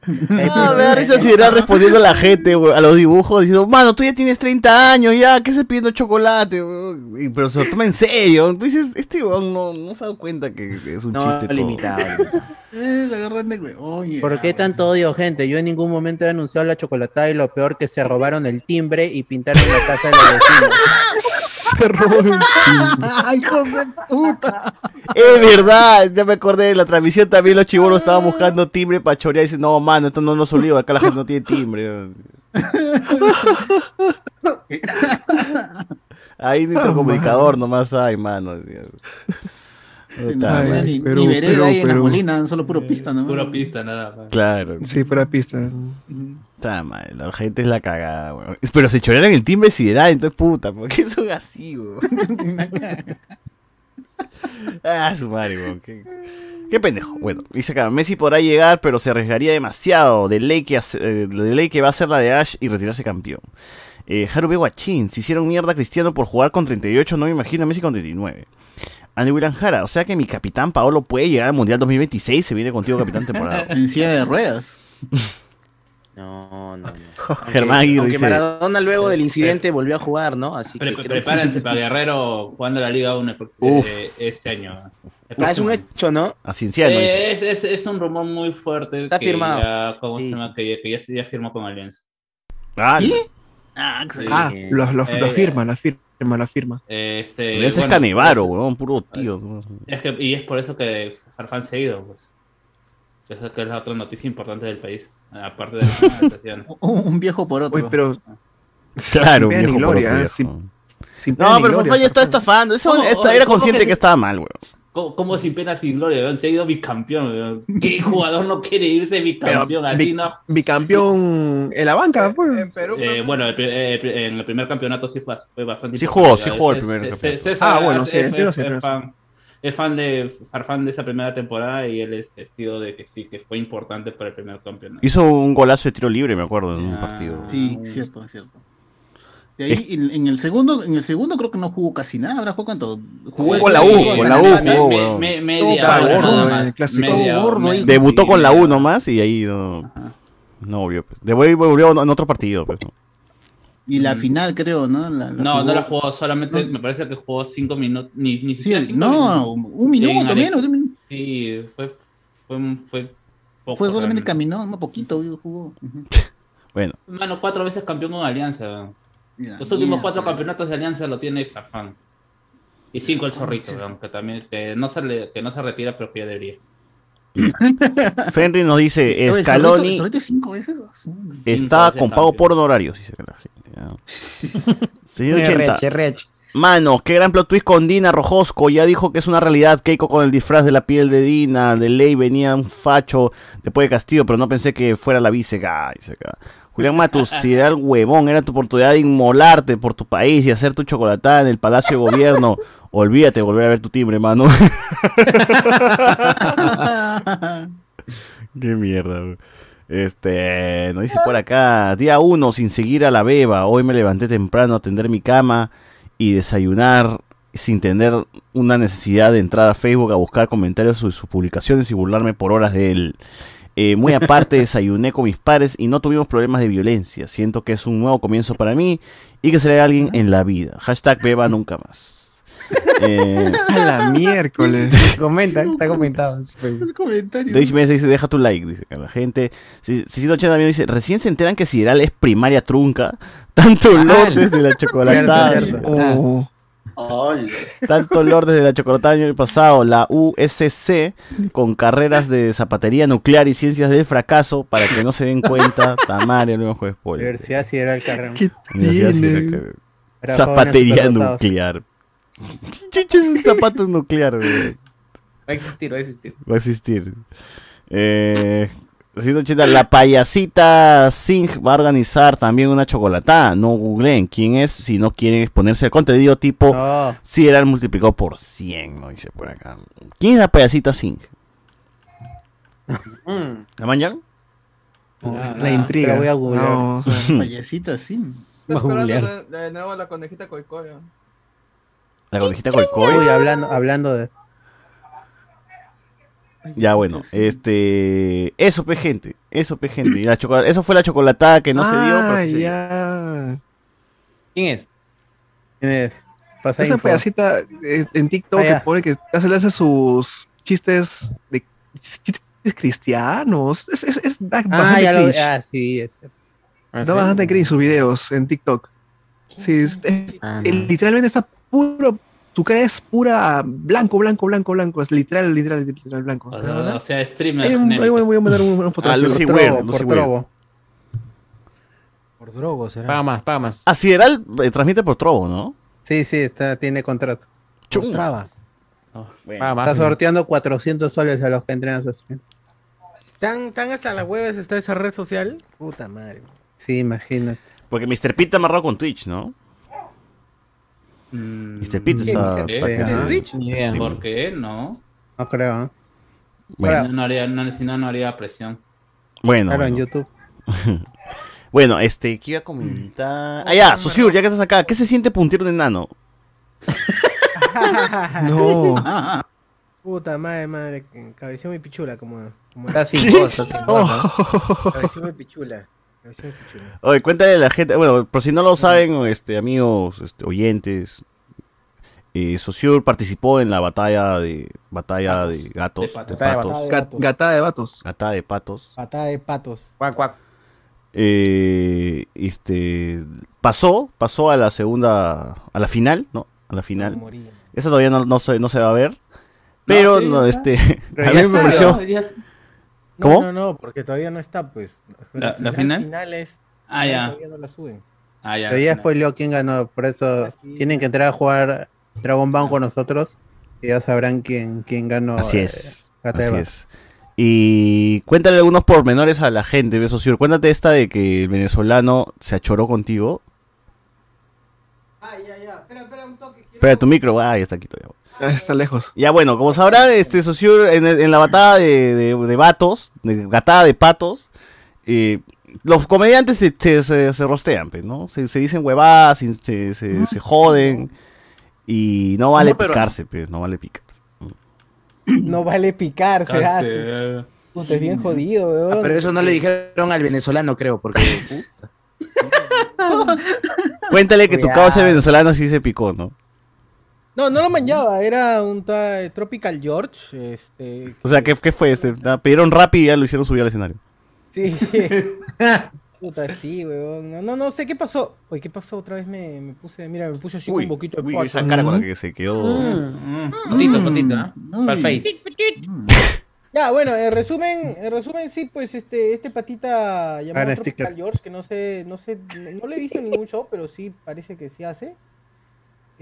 [SPEAKER 3] *laughs*
[SPEAKER 2] Ah, me da risa Sideral respondiendo a la gente, güey, a los dibujos, diciendo, mano, tú ya tienes 30 años, ya, ¿qué se pidiendo chocolate? güey?" Y- pero se lo toma en serio. Tú dices, este weón no, no se ha dado cuenta que es un
[SPEAKER 1] No,
[SPEAKER 2] chiste todo.
[SPEAKER 1] limitado. *laughs*
[SPEAKER 8] Eh, la agarran del huevo. Oye,
[SPEAKER 3] ¿Por qué tanto odio, gente? Yo en ningún momento he anunciado la chocolatada y lo peor que se robaron el timbre y pintaron la casa de los vecinos. *laughs*
[SPEAKER 4] De un *laughs*
[SPEAKER 8] ¡Ay, hijo de puta!
[SPEAKER 2] Es verdad, ya me acordé de la transmisión también los chibolos estaban buscando timbre para chorear y dicen, no, mano, esto no nos oliva, acá la gente no tiene timbre. Ahí ni tu comunicador nomás hay, mano.
[SPEAKER 8] No, ni,
[SPEAKER 4] pero-
[SPEAKER 8] ni vereda
[SPEAKER 4] pero-
[SPEAKER 8] ahí en la molina, solo puro pista, ¿no?
[SPEAKER 6] Pura pista, nada más.
[SPEAKER 2] Claro.
[SPEAKER 4] Sí, pura pista.
[SPEAKER 2] Puta madre, la gente es la cagada, weón. Pero se chorearon el timbre sideral, entonces puta, ¿por qué son así, weón? *laughs* Ah, su madre, weón. Qué, qué pendejo. Bueno, dice acá, Messi podrá llegar, pero se arriesgaría demasiado. De ley que, hace- eh, de ley que va a ser la de Ash y retirarse campeón. Eh, Haru Guachín, si hicieron mierda a Cristiano por jugar con 38, no me imagino a Messi con 39. Andy William Jara, o sea que mi capitán Paolo puede llegar al Mundial 2026, se viene contigo capitán temporada. *laughs*
[SPEAKER 8] En silla de ruedas. *laughs*
[SPEAKER 1] No, no, no. *laughs*
[SPEAKER 2] Germán
[SPEAKER 1] Aunque-
[SPEAKER 2] Aguirre
[SPEAKER 1] aunque
[SPEAKER 2] dice-
[SPEAKER 1] Maradona luego del incidente volvió a jugar, ¿no? Así que
[SPEAKER 6] Pre-
[SPEAKER 1] creo que-
[SPEAKER 6] prepárense para Guerrero jugando la Liga 1 el próximo-
[SPEAKER 2] Uf.
[SPEAKER 6] eh, este año.
[SPEAKER 1] Ah, es un hecho, ¿no?
[SPEAKER 2] A Cienciano.
[SPEAKER 6] Eh, es, es, es un rumor muy fuerte.
[SPEAKER 1] Está
[SPEAKER 6] que
[SPEAKER 1] firmado.
[SPEAKER 6] Ya, ¿Cómo
[SPEAKER 1] Sí,
[SPEAKER 6] se llama? Que, ya- que ya, ya firmó con Alianza.
[SPEAKER 2] Ah,
[SPEAKER 8] ¿Sí? Ah,
[SPEAKER 6] Sí.
[SPEAKER 4] Ah, lo, lo, lo
[SPEAKER 6] Eh,
[SPEAKER 4] firma, la firma, la firma.
[SPEAKER 6] Este,
[SPEAKER 2] ese es Canevaro, weón, puro tío.
[SPEAKER 6] Es que, y es por eso que Farfán se ha ido, pues. Esa que es la otra noticia importante del país. Aparte de la. *laughs*
[SPEAKER 8] Un, un viejo por otro.
[SPEAKER 4] Pero.
[SPEAKER 2] Claro,
[SPEAKER 4] ni
[SPEAKER 2] viejo por otro
[SPEAKER 4] ¿eh?
[SPEAKER 2] viejo.
[SPEAKER 4] Sin- sin pena
[SPEAKER 2] No, pero Farfán ya está estafando. Esta era
[SPEAKER 6] ¿Cómo
[SPEAKER 2] consciente
[SPEAKER 6] que
[SPEAKER 2] estaba mal, weón.
[SPEAKER 6] ¿Cómo, cómo sin pena, sin gloria? Se ha ido bicampeón. weón. *laughs* ¿Qué jugador no quiere irse bicampeón? Así
[SPEAKER 4] bi-
[SPEAKER 6] no.
[SPEAKER 4] Bicampeón en la banca, pues.
[SPEAKER 10] En Perú,
[SPEAKER 6] Eh, bueno, el eh, en el primer campeonato sí fue, fue bastante
[SPEAKER 2] Sí jugó, sí jugó el primer campeonato.
[SPEAKER 6] César
[SPEAKER 4] Ah, bueno, sí, el primero sí,
[SPEAKER 6] es fan, es fan de Farfán de esa primera temporada y él es testigo de que sí, que fue importante para el primer campeonato.
[SPEAKER 2] Hizo un golazo de tiro libre, me acuerdo, en un
[SPEAKER 6] Ah.
[SPEAKER 2] partido.
[SPEAKER 8] Sí, cierto, es cierto. De ahí, en, en el segundo, en el segundo creo que no jugó casi nada, ¿habrá jugado cuánto?
[SPEAKER 2] Jugó con la U,
[SPEAKER 8] jugó
[SPEAKER 2] con la U jugó,
[SPEAKER 6] Me- me- media
[SPEAKER 8] gordo,
[SPEAKER 4] clásico.
[SPEAKER 6] media
[SPEAKER 8] Todo gordo.
[SPEAKER 2] Debutó con la U nomás y ahí no, no volvió. Pues. Después volvió en otro partido. Pues. ¿no?
[SPEAKER 8] Y la final, creo, ¿no? La- la
[SPEAKER 6] No, no la jugó solamente,
[SPEAKER 8] No.
[SPEAKER 6] me parece que jugó cinco minutos, ni, ni
[SPEAKER 8] Sí,
[SPEAKER 6] siquiera cinco
[SPEAKER 8] no,
[SPEAKER 6] minutos.
[SPEAKER 8] un minuto
[SPEAKER 6] Ale-
[SPEAKER 8] menos. un minuto.
[SPEAKER 6] Sí, fue, fue, fue poco.
[SPEAKER 8] Fue solamente
[SPEAKER 6] realmente.
[SPEAKER 8] caminó, un poquito jugó. Ujú. *laughs*
[SPEAKER 2] Bueno,
[SPEAKER 6] Mano, cuatro veces campeón con Alianza.
[SPEAKER 8] Ya,
[SPEAKER 6] Los últimos cuatro campeonatos de Alianza lo tiene Farfán. Y cinco el zorrito,
[SPEAKER 8] sí, sí.
[SPEAKER 6] weón, que también que no se le, que no se retira, pero que ya debería. *laughs*
[SPEAKER 2] Fenry nos dice,
[SPEAKER 8] Oye, ¿el
[SPEAKER 2] Scaloni
[SPEAKER 8] cinco veces? Sí.
[SPEAKER 2] está
[SPEAKER 6] veces
[SPEAKER 2] con pago por honorarios, dice que la gente. ya. *laughs* Señor 80.
[SPEAKER 5] Reche, reche.
[SPEAKER 2] Mano, qué gran plot twist con Dina Rojosco. Ya dijo que es una realidad. Keiko con el disfraz de la piel de Dina. De ley venía un facho después de Castillo, pero no pensé que fuera la vice. Julián Matus, si era el huevón, era tu oportunidad de inmolarte por tu país y hacer tu chocolatada en el Palacio de Gobierno. Olvídate de volver a ver tu timbre, mano. *laughs* Qué mierda, güey. Este, nos dice por acá, día uno sin seguir a la beba. Hoy me levanté temprano a atender mi cama y desayunar sin tener una necesidad de entrar a Facebook a buscar comentarios sobre sus publicaciones y burlarme por horas de él. Eh, muy aparte, desayuné con mis padres y no tuvimos problemas de violencia. Siento que es un nuevo comienzo para mí y que seré alguien en la vida. Hashtag beba nunca más. Eh, *laughs*
[SPEAKER 4] A la miércoles.
[SPEAKER 5] Comenta, está comentado.
[SPEAKER 8] El comentario.
[SPEAKER 2] Rich Mesa dice, deja tu like, dice acá la gente. Cicito Chena también dice, recién se enteran que Sideral es primaria trunca. Tanto olor desde la chocolatada.
[SPEAKER 3] Cierto, cierto.
[SPEAKER 4] Oh,
[SPEAKER 2] Tanto olor desde la chocolatada el año pasado. La USC con carreras de zapatería nuclear y ciencias del fracaso para que no se den cuenta. *laughs* Tamario, no juegs spoiler.
[SPEAKER 3] Universidad Sideral Carrera.
[SPEAKER 4] ¿Qué
[SPEAKER 2] Universidad
[SPEAKER 4] tiene?
[SPEAKER 2] Zapatería nuclear. ¿Qué chucha es un zapato nuclear, güey?
[SPEAKER 5] Va a existir, va a existir.
[SPEAKER 2] Va a existir. Eh, 180, la payasita Singh va a organizar también una chocolatada. No googleen quién es si no quieren exponerse al contenido tipo
[SPEAKER 3] No,
[SPEAKER 2] si era el multiplicado por 100, ¿no? Dice por acá. ¿Quién es la payasita Singh?
[SPEAKER 5] Mm.
[SPEAKER 2] ¿La manjan?
[SPEAKER 4] la intriga.
[SPEAKER 3] Voy a googlear.
[SPEAKER 4] No, o sea, *laughs*
[SPEAKER 8] Payasita,
[SPEAKER 10] esperando de, de nuevo la conejita coicoyo.
[SPEAKER 2] ¿La conejita Coicoy?
[SPEAKER 3] Uy, hablando, hablando de.
[SPEAKER 2] Ya bueno, este eso pe gente, eso pe gente. Y la chocolate, eso fue la chocolatada que no se dio,
[SPEAKER 4] Ah, ya.
[SPEAKER 5] ¿Quién es?
[SPEAKER 3] ¿Quién es? Pasa
[SPEAKER 4] Esa
[SPEAKER 3] info.
[SPEAKER 4] payasita eh, en TikTok
[SPEAKER 3] Ah,
[SPEAKER 4] que
[SPEAKER 3] ya.
[SPEAKER 4] pone que hace, le hace sus chistes de chistes cristianos. Es, es, es ba-
[SPEAKER 3] Ah,
[SPEAKER 4] bastante
[SPEAKER 3] ya lo.
[SPEAKER 4] cringe.
[SPEAKER 3] Ah, sí, es cierto.
[SPEAKER 5] Ah,
[SPEAKER 4] Da
[SPEAKER 5] sí.
[SPEAKER 4] bastante cringe sus videos en TikTok. Sí, es- es-
[SPEAKER 5] Ah,
[SPEAKER 4] eh,
[SPEAKER 5] no.
[SPEAKER 4] literalmente está puro, su cara es pura blanco, blanco, blanco, blanco, es literal, literal, literal blanco.
[SPEAKER 6] O sea, o sea, streamer.
[SPEAKER 4] Ahí, ahí voy, voy a mandar un- una fotografía.
[SPEAKER 2] Ah, Lucy
[SPEAKER 4] Por
[SPEAKER 2] Weir, Lucy
[SPEAKER 4] por
[SPEAKER 2] Weir.
[SPEAKER 4] Trovo.
[SPEAKER 5] Por drogo será.
[SPEAKER 3] Paga más, paga más.
[SPEAKER 2] Ah, Sideral eh, transmite por Trovo, ¿no?
[SPEAKER 3] Sí, sí, está, tiene contrato.
[SPEAKER 2] Chum.
[SPEAKER 5] Traba.
[SPEAKER 3] Paga más. Está sorteando 400 soles a los que entren a su stream.
[SPEAKER 5] ¿Tan, tan hasta las huevas está esa red social? Puta madre.
[SPEAKER 3] Sí, imagínate.
[SPEAKER 2] Porque Mr. Pete está amarrado con Twitch, ¿no? Mr. Pete
[SPEAKER 6] ¿Qué?
[SPEAKER 2] está...
[SPEAKER 6] ¿Qué?
[SPEAKER 2] está.
[SPEAKER 6] ¿Por qué? No.
[SPEAKER 3] No creo, ¿eh?
[SPEAKER 2] Bueno.
[SPEAKER 6] No, no haría, no, si no, no haría presión.
[SPEAKER 2] Bueno,
[SPEAKER 3] Claro, en
[SPEAKER 2] bueno.
[SPEAKER 3] YouTube. *laughs*
[SPEAKER 2] Bueno, este, ¿qué iba a comentar? Ah, ya, Susur, ya que estás acá, ¿qué se siente puntear un enano? *laughs*
[SPEAKER 4] No. *laughs*
[SPEAKER 5] Puta madre, madre. Cabeció mi pichula, como. como
[SPEAKER 11] Está sin voz, está sin voz, ¿no?
[SPEAKER 5] Cabeció mi pichula.
[SPEAKER 2] Oye, cuéntale a la gente, bueno, por si no lo saben, este, amigos, este, oyentes, eh, Sociur participó en la batalla de batalla de gatos,
[SPEAKER 6] De
[SPEAKER 2] de
[SPEAKER 6] patos.
[SPEAKER 2] patos,
[SPEAKER 5] Batalla de
[SPEAKER 4] Gat-
[SPEAKER 5] gatos.
[SPEAKER 4] Gatada de vatos.
[SPEAKER 2] gatada de patos.
[SPEAKER 5] Patada de patos.
[SPEAKER 11] Cuac, cuac.
[SPEAKER 2] Eh, este, pasó, pasó a la segunda, a la final, ¿no? A la final. Esa todavía no, no se, no se va a ver, pero
[SPEAKER 6] sí,
[SPEAKER 2] no, este, *laughs* a mí me pareció.
[SPEAKER 6] No, ya-
[SPEAKER 5] No,
[SPEAKER 2] ¿Cómo?
[SPEAKER 5] No, no, porque todavía no está, pues.
[SPEAKER 6] ¿La- la final?
[SPEAKER 5] finales.
[SPEAKER 6] Ah, ya.
[SPEAKER 5] Todavía no la suben.
[SPEAKER 6] Ah, ya.
[SPEAKER 3] Pero ya spoileó quién ganó, por eso
[SPEAKER 5] sí.
[SPEAKER 3] tienen que entrar a jugar Dragon Ball con nosotros y ya sabrán quién, quién ganó.
[SPEAKER 2] Así
[SPEAKER 3] eh,
[SPEAKER 2] es. Así es. Y cuéntale algunos pormenores a la gente, beso Sociur. Cuéntate esta de que el venezolano se achoró contigo.
[SPEAKER 5] Ah, ya, ya. Espera, espera un toque. quiero-
[SPEAKER 2] Espera tu micro, ah, ya está aquí todavía.
[SPEAKER 4] Ah, Está lejos.
[SPEAKER 2] Ya bueno, como sabrán, este Sociur en, la batalla de, de, de vatos, de gatada de patos, eh, los comediantes se, se, se- se rostean, pues, ¿no? Se, se dicen huevadas, se, se, se joden. Y no vale
[SPEAKER 4] No, pero-
[SPEAKER 2] picarse, pues, no vale picarse.
[SPEAKER 5] No vale picar, se hace. Puta, es bien jodido, weón.
[SPEAKER 1] Ah, pero eso no le dijeron al venezolano, creo, porque *laughs*
[SPEAKER 2] Cuéntale que tu
[SPEAKER 5] Cuidado.
[SPEAKER 2] causa venezolano sí se picó, ¿no?
[SPEAKER 5] No, no lo manchaba, era un ta- Tropical George, este...
[SPEAKER 2] O sea, ¿qué, qué fue? Este, ah, pidieron rap y ya lo hicieron subir al escenario.
[SPEAKER 5] Sí. *laughs* Puta, sí, weón. No, no, no sé qué pasó. Oye, ¿qué pasó? Otra vez me, me puse, mira, me puse así
[SPEAKER 2] Uy,
[SPEAKER 5] un poquito de
[SPEAKER 2] uy, esa cara con la que se quedó.
[SPEAKER 6] Mm.
[SPEAKER 11] Fotito, fotito, ¿ah?
[SPEAKER 8] Uy.
[SPEAKER 11] Para el face.
[SPEAKER 5] Ya, bueno, en resumen, en resumen, sí, pues este, este patita llamado
[SPEAKER 3] Hagan
[SPEAKER 5] Tropical. George, que no sé, no sé, no le he visto en ningún show, pero sí parece que sí hace.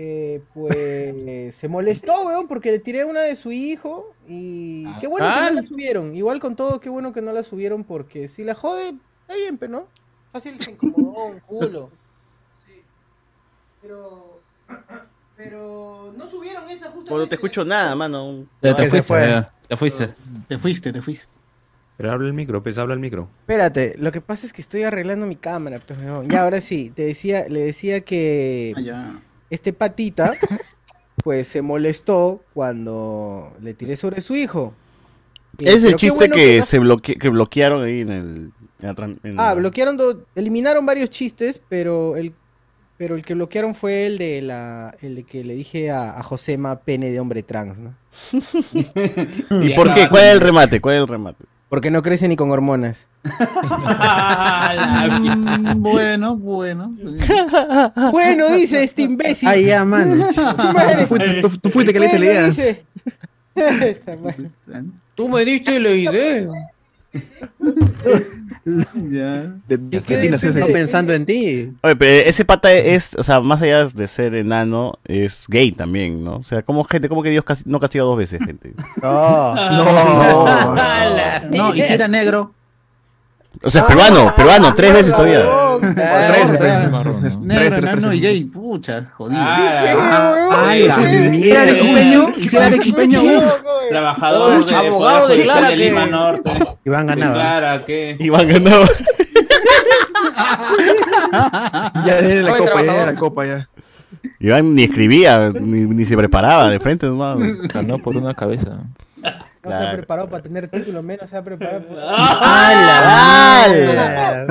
[SPEAKER 5] Eh, pues se molestó, weón, porque le tiré una de su hijo y qué bueno que
[SPEAKER 11] Ah.
[SPEAKER 5] no la subieron. Igual con todo, qué bueno que no la subieron porque si la jode, está bien, pero no. Fácil se incomodó un culo. Sí. Pero, pero no subieron esa justo.
[SPEAKER 2] Bueno, no te escucho nada, mano.
[SPEAKER 11] Te fuiste,
[SPEAKER 3] fue.
[SPEAKER 11] Ya fuiste.
[SPEAKER 8] Te fuiste, te fuiste.
[SPEAKER 12] Pero habla el micro, pues habla el micro.
[SPEAKER 5] Espérate, lo que pasa es que estoy arreglando mi cámara, pues, weón. Ya, ahora sí, te decía, le decía que
[SPEAKER 8] Ah, ya.
[SPEAKER 5] Este patita, *laughs* pues se molestó cuando le tiré sobre su hijo. Y-
[SPEAKER 2] Es el chiste
[SPEAKER 5] bueno
[SPEAKER 2] que, se bloque- que bloquearon ahí en el. en la tran- en
[SPEAKER 5] Ah,
[SPEAKER 2] la-
[SPEAKER 5] bloquearon, do- eliminaron varios chistes, pero el, pero el que bloquearon fue el de la, el de que le dije a, a Josema pene de hombre trans, ¿no? *laughs*
[SPEAKER 2] ¿Y por qué? ¿Cuál es el remate? ¿Cuál es el remate?
[SPEAKER 5] Porque no crece ni con hormonas. *laughs*
[SPEAKER 8] Mm, bueno, bueno. *laughs*
[SPEAKER 5] bueno, dice este imbécil.
[SPEAKER 3] Ay, ya, man. *laughs*
[SPEAKER 4] Tú fuiste, tú- tú fuiste que le diste la idea.
[SPEAKER 11] Tú me diste la idea. *laughs*
[SPEAKER 8] Ya.
[SPEAKER 4] De, de
[SPEAKER 3] pensando en ti.
[SPEAKER 2] Oye, pero ese pata es, o sea, más allá de ser enano, es gay también, ¿no? O sea, como gente, como que Dios casi- no castiga dos veces, gente. *laughs*
[SPEAKER 3] No.
[SPEAKER 4] No.
[SPEAKER 8] No, y si era negro.
[SPEAKER 2] O sea, peruano, peruano, tres veces todavía.
[SPEAKER 4] Tres, tres,
[SPEAKER 8] Negro,
[SPEAKER 4] tres,
[SPEAKER 8] enano
[SPEAKER 4] tres.
[SPEAKER 8] y gay. Pucha, jodido.
[SPEAKER 6] Ah,
[SPEAKER 4] Ay,
[SPEAKER 8] Si era
[SPEAKER 4] mierda.
[SPEAKER 8] arequipeño, y si era arequipeño, uf.
[SPEAKER 6] Trabajador de
[SPEAKER 11] Abogado
[SPEAKER 6] de
[SPEAKER 11] que-
[SPEAKER 6] Lima Norte.
[SPEAKER 3] Iván ganaba.
[SPEAKER 6] Declara que.
[SPEAKER 2] Iván ganaba. *laughs*
[SPEAKER 4] Ya de la copa, ya
[SPEAKER 11] trabajador.
[SPEAKER 4] la copa, ya.
[SPEAKER 2] Iván ni escribía, ni, ni se preparaba de frente, nomás.
[SPEAKER 12] Ganó por una cabeza.
[SPEAKER 5] No se ha preparado para tener título, menos se ha preparado.
[SPEAKER 3] ¡Hala! *laughs*
[SPEAKER 2] ¡Hala!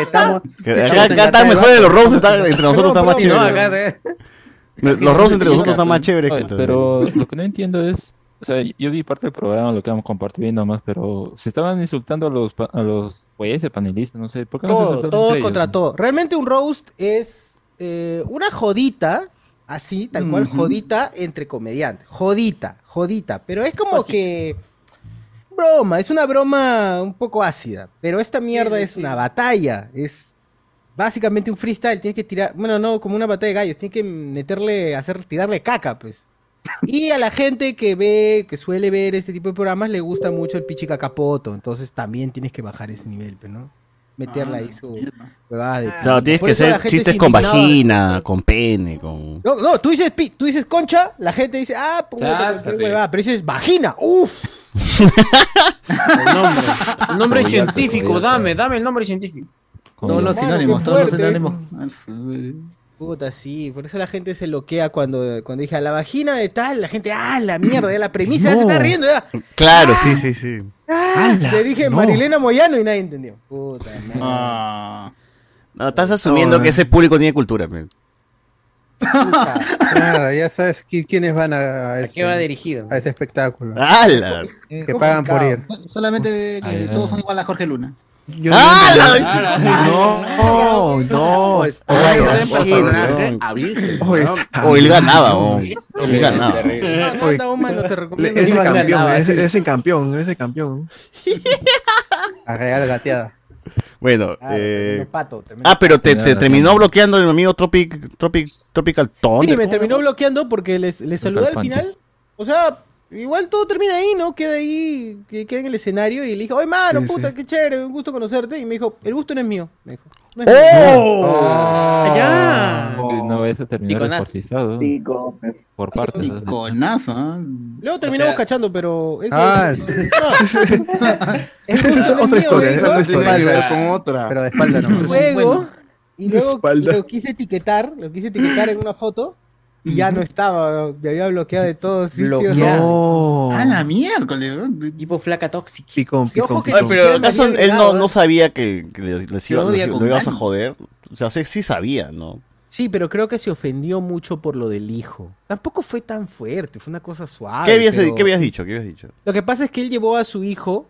[SPEAKER 3] Estamos.
[SPEAKER 2] Que
[SPEAKER 3] Estamos
[SPEAKER 2] Acá, están
[SPEAKER 3] Gata de
[SPEAKER 2] los roses, está- entre nosotros está más
[SPEAKER 11] No,
[SPEAKER 2] chévere.
[SPEAKER 11] acá de-
[SPEAKER 2] Los roses entre nosotros están más chéveres que
[SPEAKER 12] Oye, pero lo que no entiendo es, o sea, yo vi parte del programa, lo que vamos compartiendo más, pero se estaban insultando a los pa- a los jueces, panelistas, no sé, ¿por qué no se
[SPEAKER 5] Todo,
[SPEAKER 12] insultaron
[SPEAKER 5] todo
[SPEAKER 12] ellos?
[SPEAKER 5] contra todo. Realmente un roast es eh, una jodita Así, tal cual, jodita entre comediantes. Jodita, jodita. Pero es como que. Broma, es una broma un poco ácida. Pero esta mierda es una batalla. Es básicamente un freestyle. Tienes que tirar. Bueno, no, como una batalla de gallos. Tienes que meterle, hacer, tirarle caca, pues. Y a la gente que ve, que suele ver este tipo de programas, le gusta mucho el pichi cacapoto. Entonces también tienes que bajar ese nivel, pues, ¿no? Meterle ahí su huevada de.
[SPEAKER 2] No, tienes
[SPEAKER 5] Por
[SPEAKER 2] que
[SPEAKER 5] eso la
[SPEAKER 2] hacer
[SPEAKER 5] gente
[SPEAKER 2] chistes con vagina, con pene, con...
[SPEAKER 5] No, no, tú dices, pi- tú dices concha, la gente dice, ah, puta, huevada, pero dices vagina, uff. *laughs*
[SPEAKER 11] El nombre. El nombre científico, dame, dame el nombre científico.
[SPEAKER 8] Todos los sinónimos,
[SPEAKER 5] qué
[SPEAKER 8] todos los sinónimos. Ah.
[SPEAKER 5] Puta, sí, por eso la gente se loquea cuando, cuando dije a la vagina de tal, la gente, ah, la mierda, ya la premisa ya se está riendo, ya.
[SPEAKER 2] Claro, sí, sí, sí.
[SPEAKER 5] Ah, le dije
[SPEAKER 4] No.
[SPEAKER 5] Marilena Moyano y nadie entendió. Puta, madre.
[SPEAKER 8] Ah.
[SPEAKER 2] No, estás asumiendo
[SPEAKER 4] No,
[SPEAKER 2] que ese público tiene cultura.
[SPEAKER 3] Claro, ya sabes qui- quiénes van a, a
[SPEAKER 11] ¿A
[SPEAKER 3] ese,
[SPEAKER 11] qué va dirigido?
[SPEAKER 3] a ese espectáculo. Que pagan por ir.
[SPEAKER 8] Solamente que todos son igual a Jorge Luna.
[SPEAKER 4] Yo
[SPEAKER 2] ¡Hala!
[SPEAKER 4] no, no,
[SPEAKER 1] es-
[SPEAKER 4] no, no,
[SPEAKER 2] no. O él
[SPEAKER 4] bien.
[SPEAKER 2] ganaba, o él ganaba.
[SPEAKER 11] terrible.
[SPEAKER 5] Ah, no,
[SPEAKER 4] Oye,
[SPEAKER 5] no, mano, te recomiendo.
[SPEAKER 4] Ese campeón,
[SPEAKER 11] ganaba,
[SPEAKER 4] ese, campeón, ese campeón.
[SPEAKER 3] A real gateada.
[SPEAKER 2] Bueno,
[SPEAKER 5] Ah,
[SPEAKER 2] eh...
[SPEAKER 5] pato,
[SPEAKER 2] Ah, pero te, te
[SPEAKER 12] la
[SPEAKER 2] terminó bloqueando el amigo Tropic, Tropic, Tropical Thunder.
[SPEAKER 5] Sí, me terminó bloqueando porque les, les saludé al final. O sea, igual todo termina ahí, ¿no? Queda ahí, que queda en el escenario y le dije, oye, mano,
[SPEAKER 4] Sí,
[SPEAKER 5] puta,
[SPEAKER 4] sí.
[SPEAKER 5] qué chévere, un gusto conocerte. Y me dijo, el gusto no es mío. Me dijo, no es mío.
[SPEAKER 2] ¡Oh!
[SPEAKER 11] ¡Ya!
[SPEAKER 12] No, eso terminó
[SPEAKER 11] Piconazo.
[SPEAKER 12] reportizado por partes.
[SPEAKER 8] Piconazo, ¿ah?
[SPEAKER 5] Luego terminamos
[SPEAKER 6] sea-
[SPEAKER 5] cachando, pero eso.
[SPEAKER 3] Ah.
[SPEAKER 4] Es otra historia, es otra historia.
[SPEAKER 6] Con
[SPEAKER 3] otra. Pero de espalda no.
[SPEAKER 5] Luego, *laughs* y
[SPEAKER 4] De
[SPEAKER 5] luego
[SPEAKER 4] espalda.
[SPEAKER 5] lo quise etiquetar, lo quise etiquetar en una foto y ya no estaba, me había bloqueado de todos sitios.
[SPEAKER 11] Bloqueado.
[SPEAKER 8] A la miércoles. ¿no?
[SPEAKER 11] Tipo flaca tóxica.
[SPEAKER 4] Picón, picón,
[SPEAKER 5] que
[SPEAKER 2] Ay,
[SPEAKER 4] picón.
[SPEAKER 2] pero ¿acaso él no, no sabía que, que les, les iba- lo ibas a joder? O sea, sí, sí sabía, ¿no?
[SPEAKER 5] Sí, pero creo que se ofendió mucho por lo del hijo. Tampoco fue tan fuerte, fue una cosa suave.
[SPEAKER 2] ¿Qué habías,
[SPEAKER 5] pero-
[SPEAKER 2] ¿Qué habías dicho? ¿Qué habías dicho?
[SPEAKER 5] Lo que pasa es que él llevó a su hijo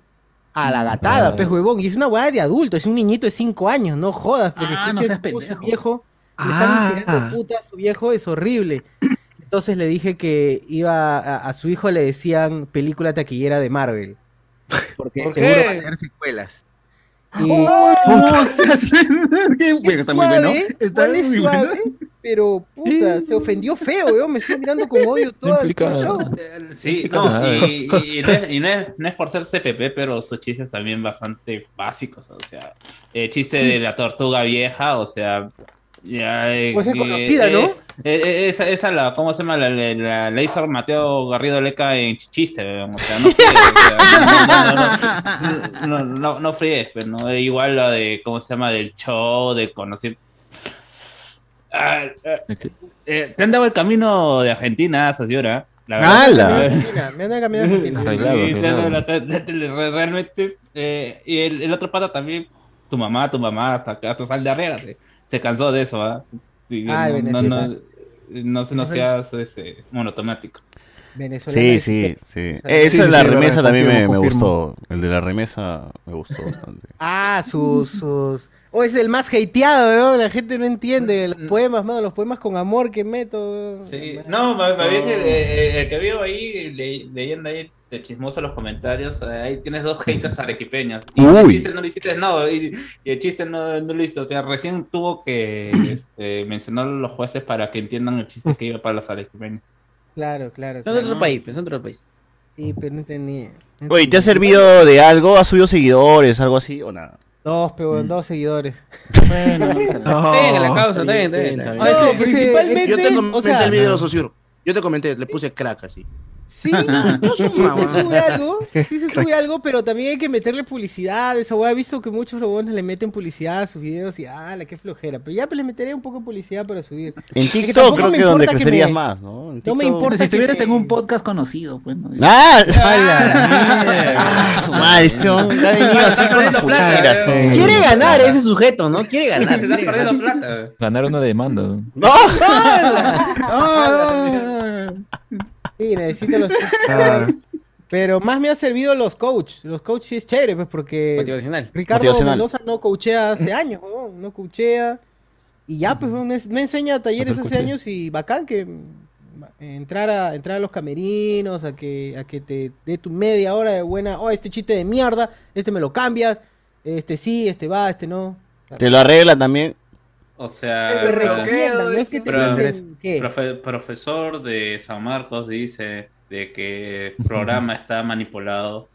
[SPEAKER 5] a la gatada,
[SPEAKER 12] Ah.
[SPEAKER 5] pez huevón, y es una hueá de adulto, es un niñito de 5 años, no jodas, porque
[SPEAKER 8] Ah, no seas pendejo.
[SPEAKER 5] viejo, le
[SPEAKER 4] Ah.
[SPEAKER 5] están tirando puta a su viejo, es horrible. Entonces le dije que iba a, a su hijo le decían película taquillera de Marvel. Porque
[SPEAKER 11] ¿Por
[SPEAKER 5] seguro
[SPEAKER 11] qué?
[SPEAKER 5] va a tener secuelas. Y
[SPEAKER 8] ¡Oh, no *laughs* Qué bueno,
[SPEAKER 5] es
[SPEAKER 8] está muy bueno.
[SPEAKER 5] suave,
[SPEAKER 8] Está
[SPEAKER 5] es
[SPEAKER 8] muy bueno.
[SPEAKER 5] suave, pero puta, se ofendió feo, weón, me estoy mirando con odio *laughs* todo el show.
[SPEAKER 6] Sí, no, y, y- y no, es, y no es- no es por ser CPP, pero sus chistes también bastante básicos, o sea, el chiste de la tortuga vieja, o sea, ya... eh,
[SPEAKER 5] Pues es
[SPEAKER 6] eh,
[SPEAKER 5] conocida, ¿no?
[SPEAKER 6] eh, eh, esa, esa la, ¿cómo se llama? La, la, la- la hizo Mateo Garrido Leca en chiste, weón, o sea, no fríes, *laughs* no, no, no, no, no, no fríes, pero no, eh, igual la de, ¿cómo se llama? Del show, de conocer... Ah, ah, eh, te han dado el camino de Argentina, esa señora. La verdad.
[SPEAKER 2] ¡Hala!
[SPEAKER 5] Argentina, Me Argentina.
[SPEAKER 6] Sí, han dado la- te- te- re- realmente. eh, y el, el otro pata también, tu mamá, tu mamá, hasta, hasta sal de arriba, se, se cansó de eso, ¿ah?
[SPEAKER 5] Ah,
[SPEAKER 6] no, no, no, no, se- no ese, monotemático.
[SPEAKER 5] Venezolano
[SPEAKER 2] Sí,
[SPEAKER 5] de
[SPEAKER 2] sí, sí. Esa
[SPEAKER 4] Sí,
[SPEAKER 2] de la
[SPEAKER 4] sí,
[SPEAKER 2] remesa
[SPEAKER 4] verdad,
[SPEAKER 2] también me, gustó. El de la remesa me gustó bastante.
[SPEAKER 5] Ah, sus, sus. O es el más hateado, weón. La gente no entiende. Los poemas, mano, los poemas con amor que meto, weón.
[SPEAKER 6] Sí, no, más, bien el, el que veo ahí, le- leyendo ahí de chismoso los comentarios, eh, ahí tienes dos haters *laughs* arequipeños. Y el chiste no le hiciste, no, y, y el chiste no, no lo hizo. O sea, recién tuvo que *clears throat* este, mencionar a los jueces para que entiendan el chiste que iba para los arequipeños.
[SPEAKER 5] Claro, claro.
[SPEAKER 11] Son de
[SPEAKER 5] claro.
[SPEAKER 11] otro país, pues, son de otro país.
[SPEAKER 5] Sí, pero no entendí. no
[SPEAKER 2] Oye, ¿te ha servido de algo? ¿Has subido seguidores, algo así o nada?
[SPEAKER 5] Dos, pero dos seguidores. *laughs*
[SPEAKER 8] Bueno, *laughs*
[SPEAKER 4] No.
[SPEAKER 11] La causa, está bien, está
[SPEAKER 5] principalmente-
[SPEAKER 1] Yo te comenté
[SPEAKER 5] o sea-
[SPEAKER 1] el video de los socios. Yo te comenté, le puse crack así. *laughs*
[SPEAKER 5] Sí, sí se sube algo, sí se sube *laughs* algo, pero también hay que meterle publicidad. Esa weá, he visto que muchos robones le meten publicidad a sus videos y ah, la qué flojera. Pero ya pues, le meteré un poco de publicidad para subir.
[SPEAKER 2] En
[SPEAKER 5] que
[SPEAKER 2] TikTok creo que donde
[SPEAKER 5] importa que
[SPEAKER 2] crecerías
[SPEAKER 5] me-
[SPEAKER 2] más, ¿no? En
[SPEAKER 5] No me importa
[SPEAKER 8] si estuvieras
[SPEAKER 5] que
[SPEAKER 8] en un podcast conocido, pues. ¿no?
[SPEAKER 2] ¡Ah!
[SPEAKER 3] ¡Hala!
[SPEAKER 2] ¡Ah, *laughs* su madre! Este hombre ha venido así con las fuleras.
[SPEAKER 11] eh. Quiere ganar ese sujeto, ¿no? Quiere ganar.
[SPEAKER 6] Te
[SPEAKER 11] quiere
[SPEAKER 6] perdiendo
[SPEAKER 11] ganar.
[SPEAKER 6] plata.
[SPEAKER 12] Ganar una demanda.
[SPEAKER 2] ¡No!
[SPEAKER 5] Sí, necesito los *laughs*
[SPEAKER 4] Claro.
[SPEAKER 5] Pero más me ha servido los coaches. Los coaches sí es chévere, pues porque
[SPEAKER 11] Motivacional.
[SPEAKER 5] Ricardo
[SPEAKER 2] Motivacional.
[SPEAKER 5] Mendoza no coachea hace años, ¿no? No coachea. Y ya, pues me, me enseña talleres hace años y bacán que entrar a, entrar a los camerinos, a que, a que te dé tu media hora de buena, oh, este chiste de mierda, este me lo cambias, este sí, este va, este no.
[SPEAKER 2] Te lo arregla también.
[SPEAKER 6] O sea,
[SPEAKER 5] Te recomiendan, no es que te
[SPEAKER 6] Pro-
[SPEAKER 5] dicen qué.
[SPEAKER 6] profe- profesor de San Marcos dice de que el programa está manipulado.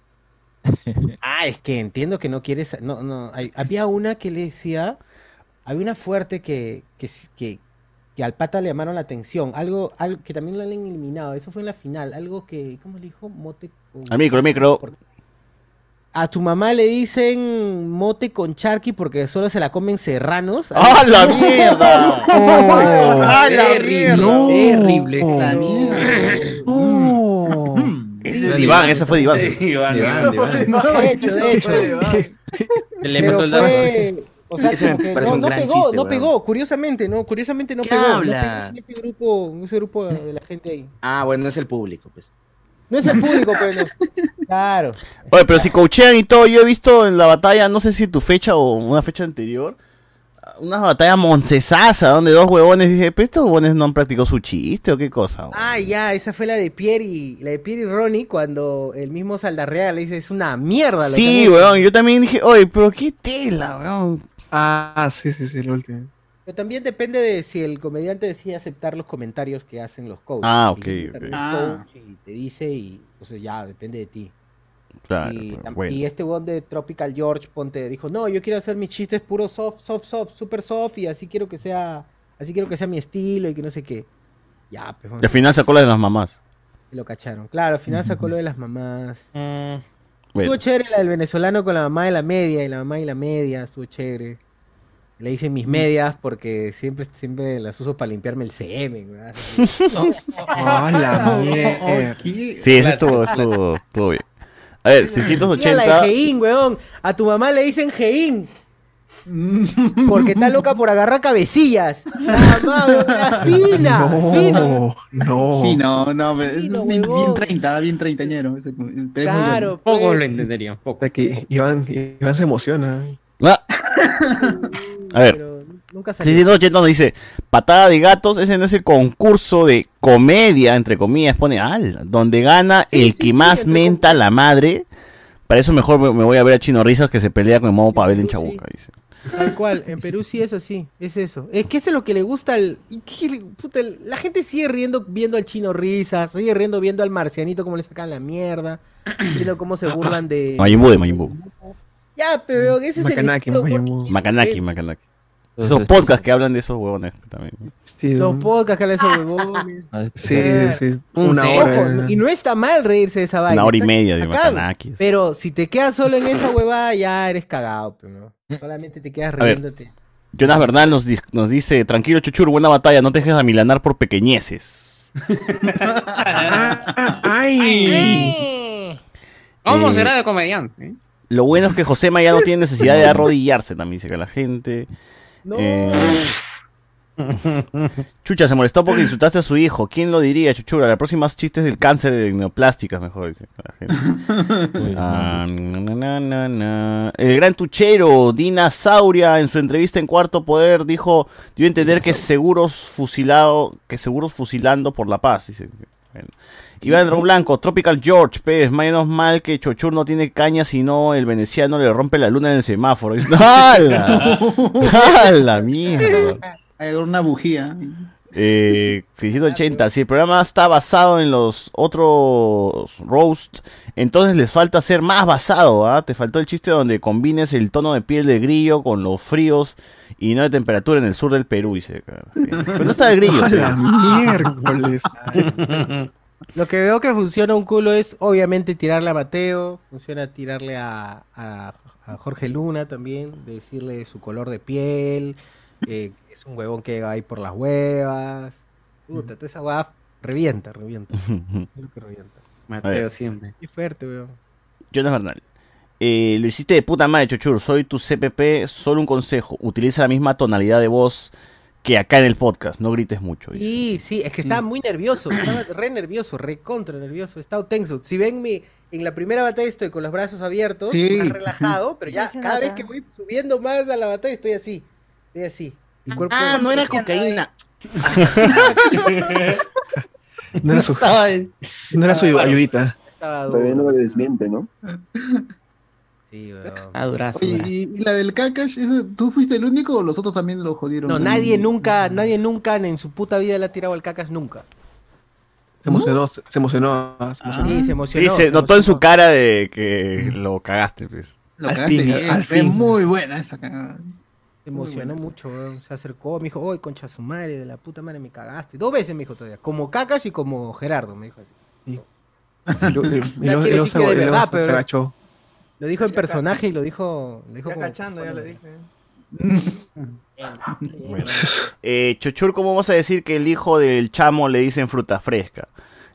[SPEAKER 6] *laughs*
[SPEAKER 5] Ah, es que entiendo que no quieres. No, no. hay- había una que le decía. Había una fuerte que, que, que, que al pata le llamaron la atención. Algo, algo que también lo han eliminado. Eso fue en la final. Algo que. ¿Cómo le dijo? Mote con.
[SPEAKER 2] Al micro, al micro.
[SPEAKER 5] A tu mamá le dicen mote con charqui porque solo se la comen serranos.
[SPEAKER 2] ¡Ah, la mierda!
[SPEAKER 5] ¡Oh! ¡Ah, la
[SPEAKER 11] Terrible,
[SPEAKER 5] mierda!
[SPEAKER 11] terrible.
[SPEAKER 8] La mierda.
[SPEAKER 2] Ese es de Iván, esa fue de Iván.
[SPEAKER 6] Sí, Iván,
[SPEAKER 11] Iván,
[SPEAKER 6] Iván.
[SPEAKER 11] Iván.
[SPEAKER 5] De hecho, de hecho.
[SPEAKER 11] Le
[SPEAKER 5] Pero
[SPEAKER 11] pasó el
[SPEAKER 5] fue- O sea,
[SPEAKER 1] Ese me
[SPEAKER 5] como que
[SPEAKER 1] parece
[SPEAKER 5] no,
[SPEAKER 1] un
[SPEAKER 5] no
[SPEAKER 1] gran
[SPEAKER 5] pegó,
[SPEAKER 1] chiste,
[SPEAKER 5] no pegó, curiosamente, no, curiosamente no
[SPEAKER 1] ¿Qué
[SPEAKER 5] pegó. no
[SPEAKER 1] hablas?
[SPEAKER 5] pegó en ese grupo, en ese grupo de la gente ahí.
[SPEAKER 1] Ah, bueno, es el público, pues.
[SPEAKER 5] No es el público, pero *laughs* claro.
[SPEAKER 2] Oye, pero si coachean y todo, yo he visto en la batalla, no sé si tu fecha o una fecha anterior, una batalla moncesasa donde dos huevones dije, pero estos huevones no han practicado su chiste o qué cosa.
[SPEAKER 5] Ah, ya, esa fue la de Pierre y la de Pierre y Ronnie cuando el mismo Saldarrea le dice es una mierda. lo
[SPEAKER 2] Sí,
[SPEAKER 5] han hecho".
[SPEAKER 2] weón, yo también dije, oye, pero qué tela, weón.
[SPEAKER 4] Ah, sí, sí, sí, el último.
[SPEAKER 5] Pero también depende de si el comediante decide aceptar los comentarios que hacen los coaches.
[SPEAKER 2] Ah, ok,
[SPEAKER 8] Ah.
[SPEAKER 5] coach y te dice y, o sea, ya, depende de ti.
[SPEAKER 2] Claro,
[SPEAKER 5] y,
[SPEAKER 2] bueno.
[SPEAKER 5] y este weón de Tropical George Ponte dijo, no, yo quiero hacer mis chistes puro soft, soft, soft, super soft y así quiero que sea, así quiero que sea mi estilo y que no sé qué. Ya, pues
[SPEAKER 2] Y al final sacó la de las mamás.
[SPEAKER 5] lo cacharon. Claro, al final sacó lo de las mamás.
[SPEAKER 2] Bueno.
[SPEAKER 5] Estuvo chévere la del venezolano con la mamá de la media y la mamá y la media, estuvo chévere. Le dicen mis medias porque siempre, siempre las uso para limpiarme el semen. ¿verdad? *laughs*
[SPEAKER 4] Ah, la mierda.
[SPEAKER 8] ¿Qué?
[SPEAKER 2] Sí, eso estuvo, estuvo, estuvo bien. A ver,
[SPEAKER 5] Mira la
[SPEAKER 2] 680.
[SPEAKER 5] de Geín, weón. A tu mamá le dicen Geín. Porque está loca por agarrar cabecillas. La mamá, weón, era fina, *laughs* fina.
[SPEAKER 4] No, no.
[SPEAKER 8] Sí, no, no, es
[SPEAKER 5] Fino,
[SPEAKER 8] bien, bien 30, bien treintañero. ese-
[SPEAKER 5] Claro,
[SPEAKER 11] Pocos
[SPEAKER 5] pues.
[SPEAKER 11] lo entenderían, pocos.
[SPEAKER 4] Que Iván, Iván se emociona.
[SPEAKER 2] Ah. *laughs* A ver,
[SPEAKER 5] Pero nunca salió.
[SPEAKER 2] 680 nos dice, patada de gatos, ese no es el concurso de comedia, entre comillas, pone al, donde gana el que más menta la madre. Para eso mejor me, me voy a ver a Chino Risas que se pelea con el modo Pavel en Chabuca, dice.
[SPEAKER 5] Tal cual, en Perú sí es así, es eso. Es que eso es lo que le gusta al... que puta, la gente sigue riendo viendo al chino risas, sigue riendo viendo al marcianito cómo le sacan la mierda, viendo cómo se burlan de...
[SPEAKER 2] Majin Buu de Majin Buu.
[SPEAKER 5] Ya, pero ese es el
[SPEAKER 4] Macanaki,
[SPEAKER 5] estilo.
[SPEAKER 2] Macanaki, Macanaki. Esos podcasts que hablan de esos huevones también.
[SPEAKER 4] Sí,
[SPEAKER 5] Los podcasts que hablan de esos huevones. *laughs*
[SPEAKER 12] ah,
[SPEAKER 4] sí, sí.
[SPEAKER 11] Un
[SPEAKER 4] Una
[SPEAKER 11] cero.
[SPEAKER 4] hora.
[SPEAKER 5] Ojo, y no está mal reírse de esa vaina.
[SPEAKER 2] Una hora y media de. Macanaki.
[SPEAKER 5] Pero si te quedas solo en esa huevada, ya eres cagado, pero no. Solamente te quedas riéndote.
[SPEAKER 2] Jonas Bernal nos, di- nos dice, tranquilo Chuchur, buena batalla, no te dejes amilanar por pequeñeces. *laughs*
[SPEAKER 4] ¡Ay!
[SPEAKER 11] ¿Cómo
[SPEAKER 2] Eh,
[SPEAKER 11] será de comediante?
[SPEAKER 2] Lo bueno es que Josema ya no tiene necesidad de *laughs* arrodillarse, también dice que la gente.
[SPEAKER 5] No.
[SPEAKER 2] Eh, Chucha, se molestó porque insultaste a su hijo. ¿Quién lo diría, Chuchura? La próxima chistes del cáncer de neoplásticas, mejor dice la gente. Ah, na, na, na, na. El gran tuchero, Dina Sauria, en su entrevista en Cuarto Poder, dijo, dio a entender que seguros fusilado, que seguros fusilando por la paz. Dice. Bueno. Iván Blanco, Tropical George, Pérez, menos mal que Chochur no tiene caña, sino el veneciano le rompe la luna en el semáforo. *laughs* ¡Hala! ¡Hala, mierda!
[SPEAKER 8] Hay una bujía.
[SPEAKER 2] Eh, 680, si el programa está basado en los otros roast, entonces les falta ser más basado, ¿ah? Te faltó el chiste donde combines el tono de piel de grillo con los fríos y no de temperatura en el sur del Perú, dice. *laughs* Pero no está el grillo.
[SPEAKER 4] ¡A la
[SPEAKER 2] pero-
[SPEAKER 4] miércoles! *laughs*
[SPEAKER 5] Lo que veo que funciona un culo es obviamente tirarle a Mateo, funciona tirarle a, a- a Jorge Luna también, decirle su color de piel, eh, es un huevón que llega ahí por las huevas. Puta, toda esa hueá revienta, revienta. *laughs* Creo que revienta.
[SPEAKER 11] Mateo siempre.
[SPEAKER 5] Qué fuerte, weón.
[SPEAKER 2] Jonas Bernal. Eh, lo hiciste de puta madre, Chochur. Soy tu CPP. Solo un consejo. Utiliza la misma tonalidad de voz que acá en el podcast. No grites mucho.
[SPEAKER 5] Sí, sí, es que estaba muy nervioso, estaba re nervioso, re contra nervioso, estaba tenso. Si ven mi, en la primera batalla estoy con los brazos abiertos,
[SPEAKER 8] Sí.
[SPEAKER 5] más relajado, pero ya *laughs* cada vez que voy subiendo más a la batalla estoy así, estoy así. Mi cuerpo
[SPEAKER 1] Ah, no era cocaína.
[SPEAKER 4] No era su, *laughs* no era su ayudita.
[SPEAKER 5] Estaba
[SPEAKER 9] Todavía no lo desmiente, ¿no? *laughs*
[SPEAKER 5] Sí, weón.
[SPEAKER 11] Ah, durazo.
[SPEAKER 8] Oye, y, y la del Kakash, ¿esa- ¿tú fuiste el único o los otros también lo jodieron?
[SPEAKER 5] No, nadie nunca, nadie nunca en su puta vida le ha tirado al cacas nunca.
[SPEAKER 4] Se emocionó, se, se emocionó. se emocionó.
[SPEAKER 5] Sí, se emocionó.
[SPEAKER 2] Sí, se notó en su cara de que lo cagaste, pues.
[SPEAKER 8] Lo
[SPEAKER 4] Al
[SPEAKER 8] cagaste
[SPEAKER 4] fin,
[SPEAKER 8] bien,
[SPEAKER 4] al
[SPEAKER 8] fue muy buena esa cagada.
[SPEAKER 5] Se emocionó mucho, weón. Se acercó, me dijo, oye, concha su madre, de la puta madre me cagaste. Dos veces me dijo todavía. Como Cacas y como Gerardo, me dijo así. *laughs*
[SPEAKER 4] Y luego- y y se y luego
[SPEAKER 5] verdad,
[SPEAKER 4] se-
[SPEAKER 5] pero-
[SPEAKER 4] se agachó.
[SPEAKER 5] Lo dijo en personaje y lo dijo. Lo dijo
[SPEAKER 10] Ya
[SPEAKER 5] como
[SPEAKER 10] cachando, ya le dije. *laughs*
[SPEAKER 2] Bueno. Eh, Chochur, ¿cómo vas a decir que el hijo del chamo le dicen fruta fresca?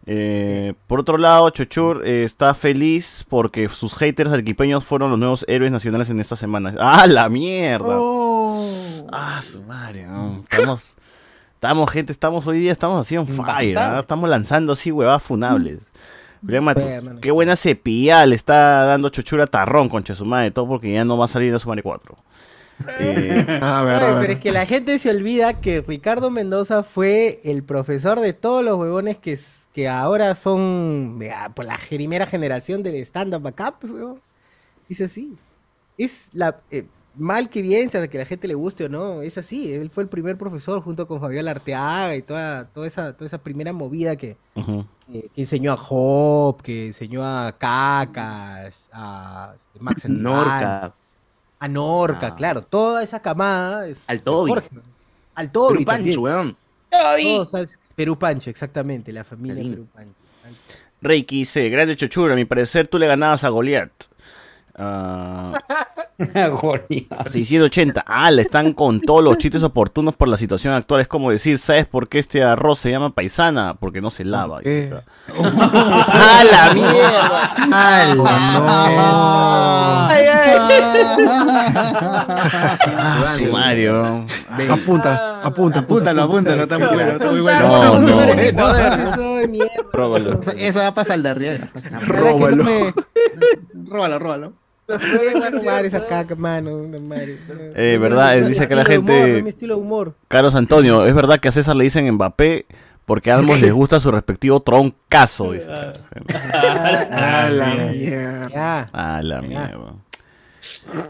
[SPEAKER 2] Eh, por otro lado, Chochur eh, está feliz porque sus haters arequipeños fueron los nuevos héroes nacionales en esta semana. *laughs* ¡Ah, la mierda!
[SPEAKER 8] Oh.
[SPEAKER 2] ¡Ah, su madre! no. Estamos, estamos, gente, estamos hoy día, estamos así on fire. Estamos lanzando así huevadas funables. Julián Matus, qué buena cepilla le está dando Chochura Tarrón, concha su madre, todo porque ya no va a salir de su madre 4. Eh, *laughs*
[SPEAKER 4] A ver, a
[SPEAKER 5] pero es que la gente se olvida que Ricardo Mendoza fue el profesor de todos los huevones que, que ahora son vea, pues, la primera generación del stand-up acá, pues, huevón. Dice así. Es la eh, mal que bien, sea que la gente le guste o no, es así. Él fue el primer profesor junto con Fabiola Arteaga y toda, toda, esa, toda esa primera movida que, eh, que enseñó a Job, que enseñó a Cacas, a este, Max *clears throat*
[SPEAKER 1] Norca.
[SPEAKER 5] a Norca,
[SPEAKER 1] Ah.
[SPEAKER 5] claro, toda esa camada es
[SPEAKER 1] Al Toby.
[SPEAKER 5] Jorge, al Toby
[SPEAKER 1] Perú Pancho, weón.
[SPEAKER 5] Todos, ¿sabes? Perú Pancho, exactamente, la familia. Perú Pancho.
[SPEAKER 2] Reiki dice, grande Chochura, a mi parecer tú le ganabas a Goliat. Ah, *laughs*
[SPEAKER 11] Goliat.
[SPEAKER 2] 680. Ah, le están con todos los chistes oportunos por la situación actual. Es como decir, ¿sabes por qué este arroz se llama paisana? Porque no se lava.
[SPEAKER 4] qué?
[SPEAKER 2] ¡Ah, *laughs* la mierda! ¡Ah, su Mario!
[SPEAKER 4] Apunta, apunta,
[SPEAKER 8] Apúntalo, apúntalo, está muy bueno, está muy bueno.
[SPEAKER 2] No, no.
[SPEAKER 5] No eso mierda.
[SPEAKER 12] Róbalo.
[SPEAKER 8] Esa- Esa va para Saldarriaga.
[SPEAKER 4] Róbalo.
[SPEAKER 8] Róbalo, róbalo.
[SPEAKER 5] a esa caca, mano.
[SPEAKER 2] Eh, verdad, dice que la gente-
[SPEAKER 5] no, mi estilo de humor.
[SPEAKER 2] Carlos Antonio, es verdad que a César le dicen Mbappé porque a ambos les gusta su respectivo troncazo. Dice.
[SPEAKER 4] A la mierda.
[SPEAKER 5] Ya.
[SPEAKER 2] Ah, la mierda.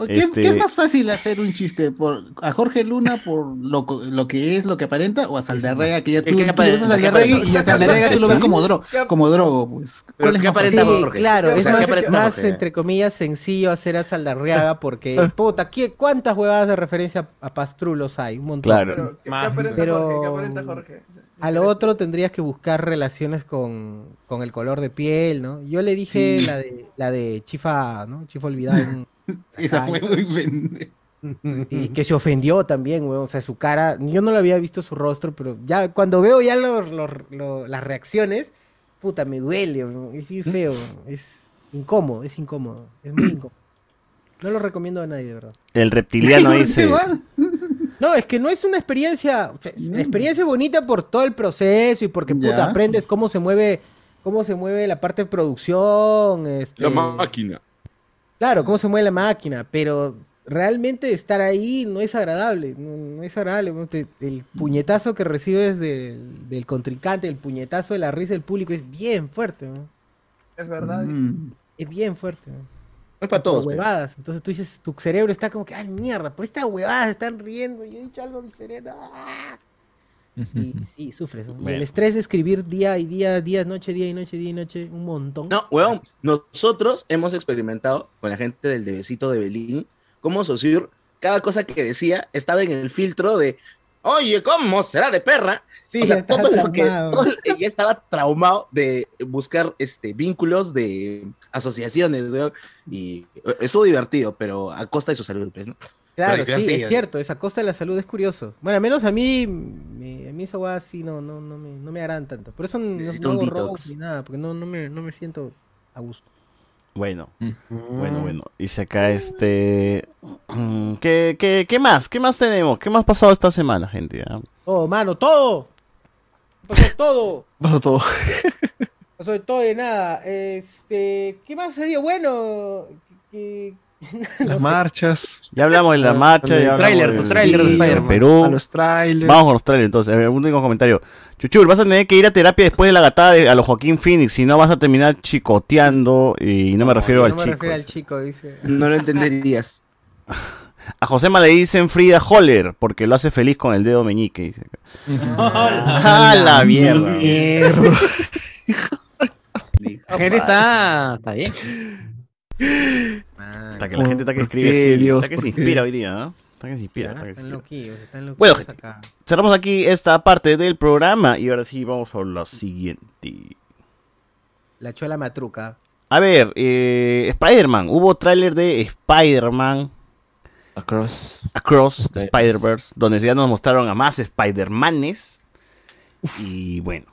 [SPEAKER 8] ¿Qué,
[SPEAKER 2] Este-
[SPEAKER 8] qué es más fácil hacer un chiste? por ¿A Jorge Luna por lo, co- lo que es, lo que aparenta? ¿O a Saldarrega que ya tú,
[SPEAKER 1] ¿Qué
[SPEAKER 8] tú ves a Saldarrega
[SPEAKER 1] ¿Qué
[SPEAKER 8] y a Saldarrega tú lo ves como, dro como drogo? Pues. ¿Cuál es
[SPEAKER 1] ¿qué aparenta?
[SPEAKER 5] Sí,
[SPEAKER 1] Jorge?
[SPEAKER 5] claro,
[SPEAKER 1] O
[SPEAKER 5] es
[SPEAKER 1] sea, ¿qué
[SPEAKER 5] más,
[SPEAKER 1] aparenta
[SPEAKER 5] más, entre comillas sencillo hacer a Saldarriaga *laughs* porque, puta, ¿qué, ¿cuántas huevadas de referencia a Pastrulos hay? Un montón.
[SPEAKER 2] Claro.
[SPEAKER 10] Pero, ¿qué, aparenta
[SPEAKER 5] Pero-
[SPEAKER 10] Jorge? ¿Qué aparenta Jorge?
[SPEAKER 5] A lo otro tendrías que buscar relaciones con, con el color de piel, ¿no? Yo le dije
[SPEAKER 8] Sí.
[SPEAKER 5] la de la de Chifa, ¿no? Chifa olvidada *laughs*
[SPEAKER 8] Esa fue muy pendeja.
[SPEAKER 5] y que se ofendió también, weón. O sea, su cara, yo no lo había visto su rostro, pero ya cuando veo ya lo- las reacciones, puta, me duele, weón. es bien feo, *laughs* es incómodo, es incómodo, es muy incómodo. No lo recomiendo a nadie, de verdad.
[SPEAKER 2] El reptiliano *laughs* dice,
[SPEAKER 5] No, es que no es una experiencia, es experiencia bonita por todo el proceso y porque puta,
[SPEAKER 8] Ya.
[SPEAKER 5] aprendes cómo se mueve, cómo se mueve la parte de producción, este,
[SPEAKER 1] máquina.
[SPEAKER 5] Claro, cómo se mueve la máquina, pero realmente estar ahí no es agradable, no, no es agradable. El puñetazo que recibes del, del contrincante, el puñetazo de la risa del público es bien fuerte, ¿no?
[SPEAKER 10] Es verdad.
[SPEAKER 8] Mm.
[SPEAKER 5] es bien fuerte. ¿no?
[SPEAKER 1] Es para todos. Pe.
[SPEAKER 5] huevadas. Entonces tú dices, tu cerebro está como que, ay mierda, por esta huevada se están riendo, yo he dicho algo diferente. ¡ah!". Y sí, sufres. el estrés de escribir día y día, día, noche, día y noche, día y noche, un montón.
[SPEAKER 1] No, weón, nosotros hemos experimentado con la gente del Debecito de Belín, cómo Sosur, cada cosa que decía estaba en el filtro de, oye, ¿cómo será de perra?
[SPEAKER 5] Sí,
[SPEAKER 1] o sea, todo lo que, todo- estaba traumado de buscar este, vínculos de asociaciones, y eh, estuvo divertido, pero a costa de su salud, pues, ¿no?
[SPEAKER 5] Claro, sí, es cierto, esa costa de la salud es curioso. Bueno, al menos a mí, me- a mí esa hueá sí no, no, no, me, no me agradan tanto. Por eso no, no hago rock ni nada, porque no, no, me, no me siento a gusto.
[SPEAKER 2] Bueno,
[SPEAKER 12] Mm.
[SPEAKER 2] bueno, bueno. Dice acá este... mm, ¿Qué, qué, qué más? ¿Qué más tenemos? ¿Qué más ha pasado esta semana, gente? ah?
[SPEAKER 5] Todo, mano, todo. Pasó todo. *laughs*
[SPEAKER 4] Pasó todo.
[SPEAKER 5] Pasó de todo y de nada. Este, ¿qué más sería bueno?
[SPEAKER 4] Las marchas.
[SPEAKER 2] Ya hablamos de la marcha, ya hablamos
[SPEAKER 11] Tráiler,
[SPEAKER 2] del-
[SPEAKER 11] tu tráiler de
[SPEAKER 2] del
[SPEAKER 11] Spider-Man.
[SPEAKER 2] Perú.
[SPEAKER 4] A los trailers.
[SPEAKER 2] Vamos con los trailers entonces. A ver, un último comentario. Chuchur, vas a tener que ir a terapia después de la gatada de, a los Joaquín Phoenix, si no vas a terminar chicoteando, y no me refiero
[SPEAKER 5] no
[SPEAKER 2] al
[SPEAKER 5] me
[SPEAKER 2] chico.
[SPEAKER 5] refiero al chico, dice.
[SPEAKER 1] No lo entenderías. *laughs*
[SPEAKER 2] A Josema le dicen Frida Holler, porque lo hace feliz con el dedo meñique. Dice. *laughs* ¡Ah, la mierda!
[SPEAKER 11] La gente está, está bien. *laughs*
[SPEAKER 2] Hasta que la gente está que
[SPEAKER 4] ¿Por
[SPEAKER 2] escribe está que se
[SPEAKER 4] por
[SPEAKER 2] inspira hoy día, ¿no? Está que se inspira. Está que se
[SPEAKER 5] están
[SPEAKER 2] inspira.
[SPEAKER 5] loquillos, están loquillos
[SPEAKER 2] Bueno, gente,
[SPEAKER 5] acá.
[SPEAKER 2] cerramos aquí esta parte del programa y ahora sí vamos a lo siguiente.
[SPEAKER 5] La chola matruca.
[SPEAKER 2] A ver, eh, Spider-Man. Hubo tráiler de Spider-Man
[SPEAKER 12] Across.
[SPEAKER 2] Across Spider-Verse, donde ya nos mostraron a más Spider-Manes. Y bueno,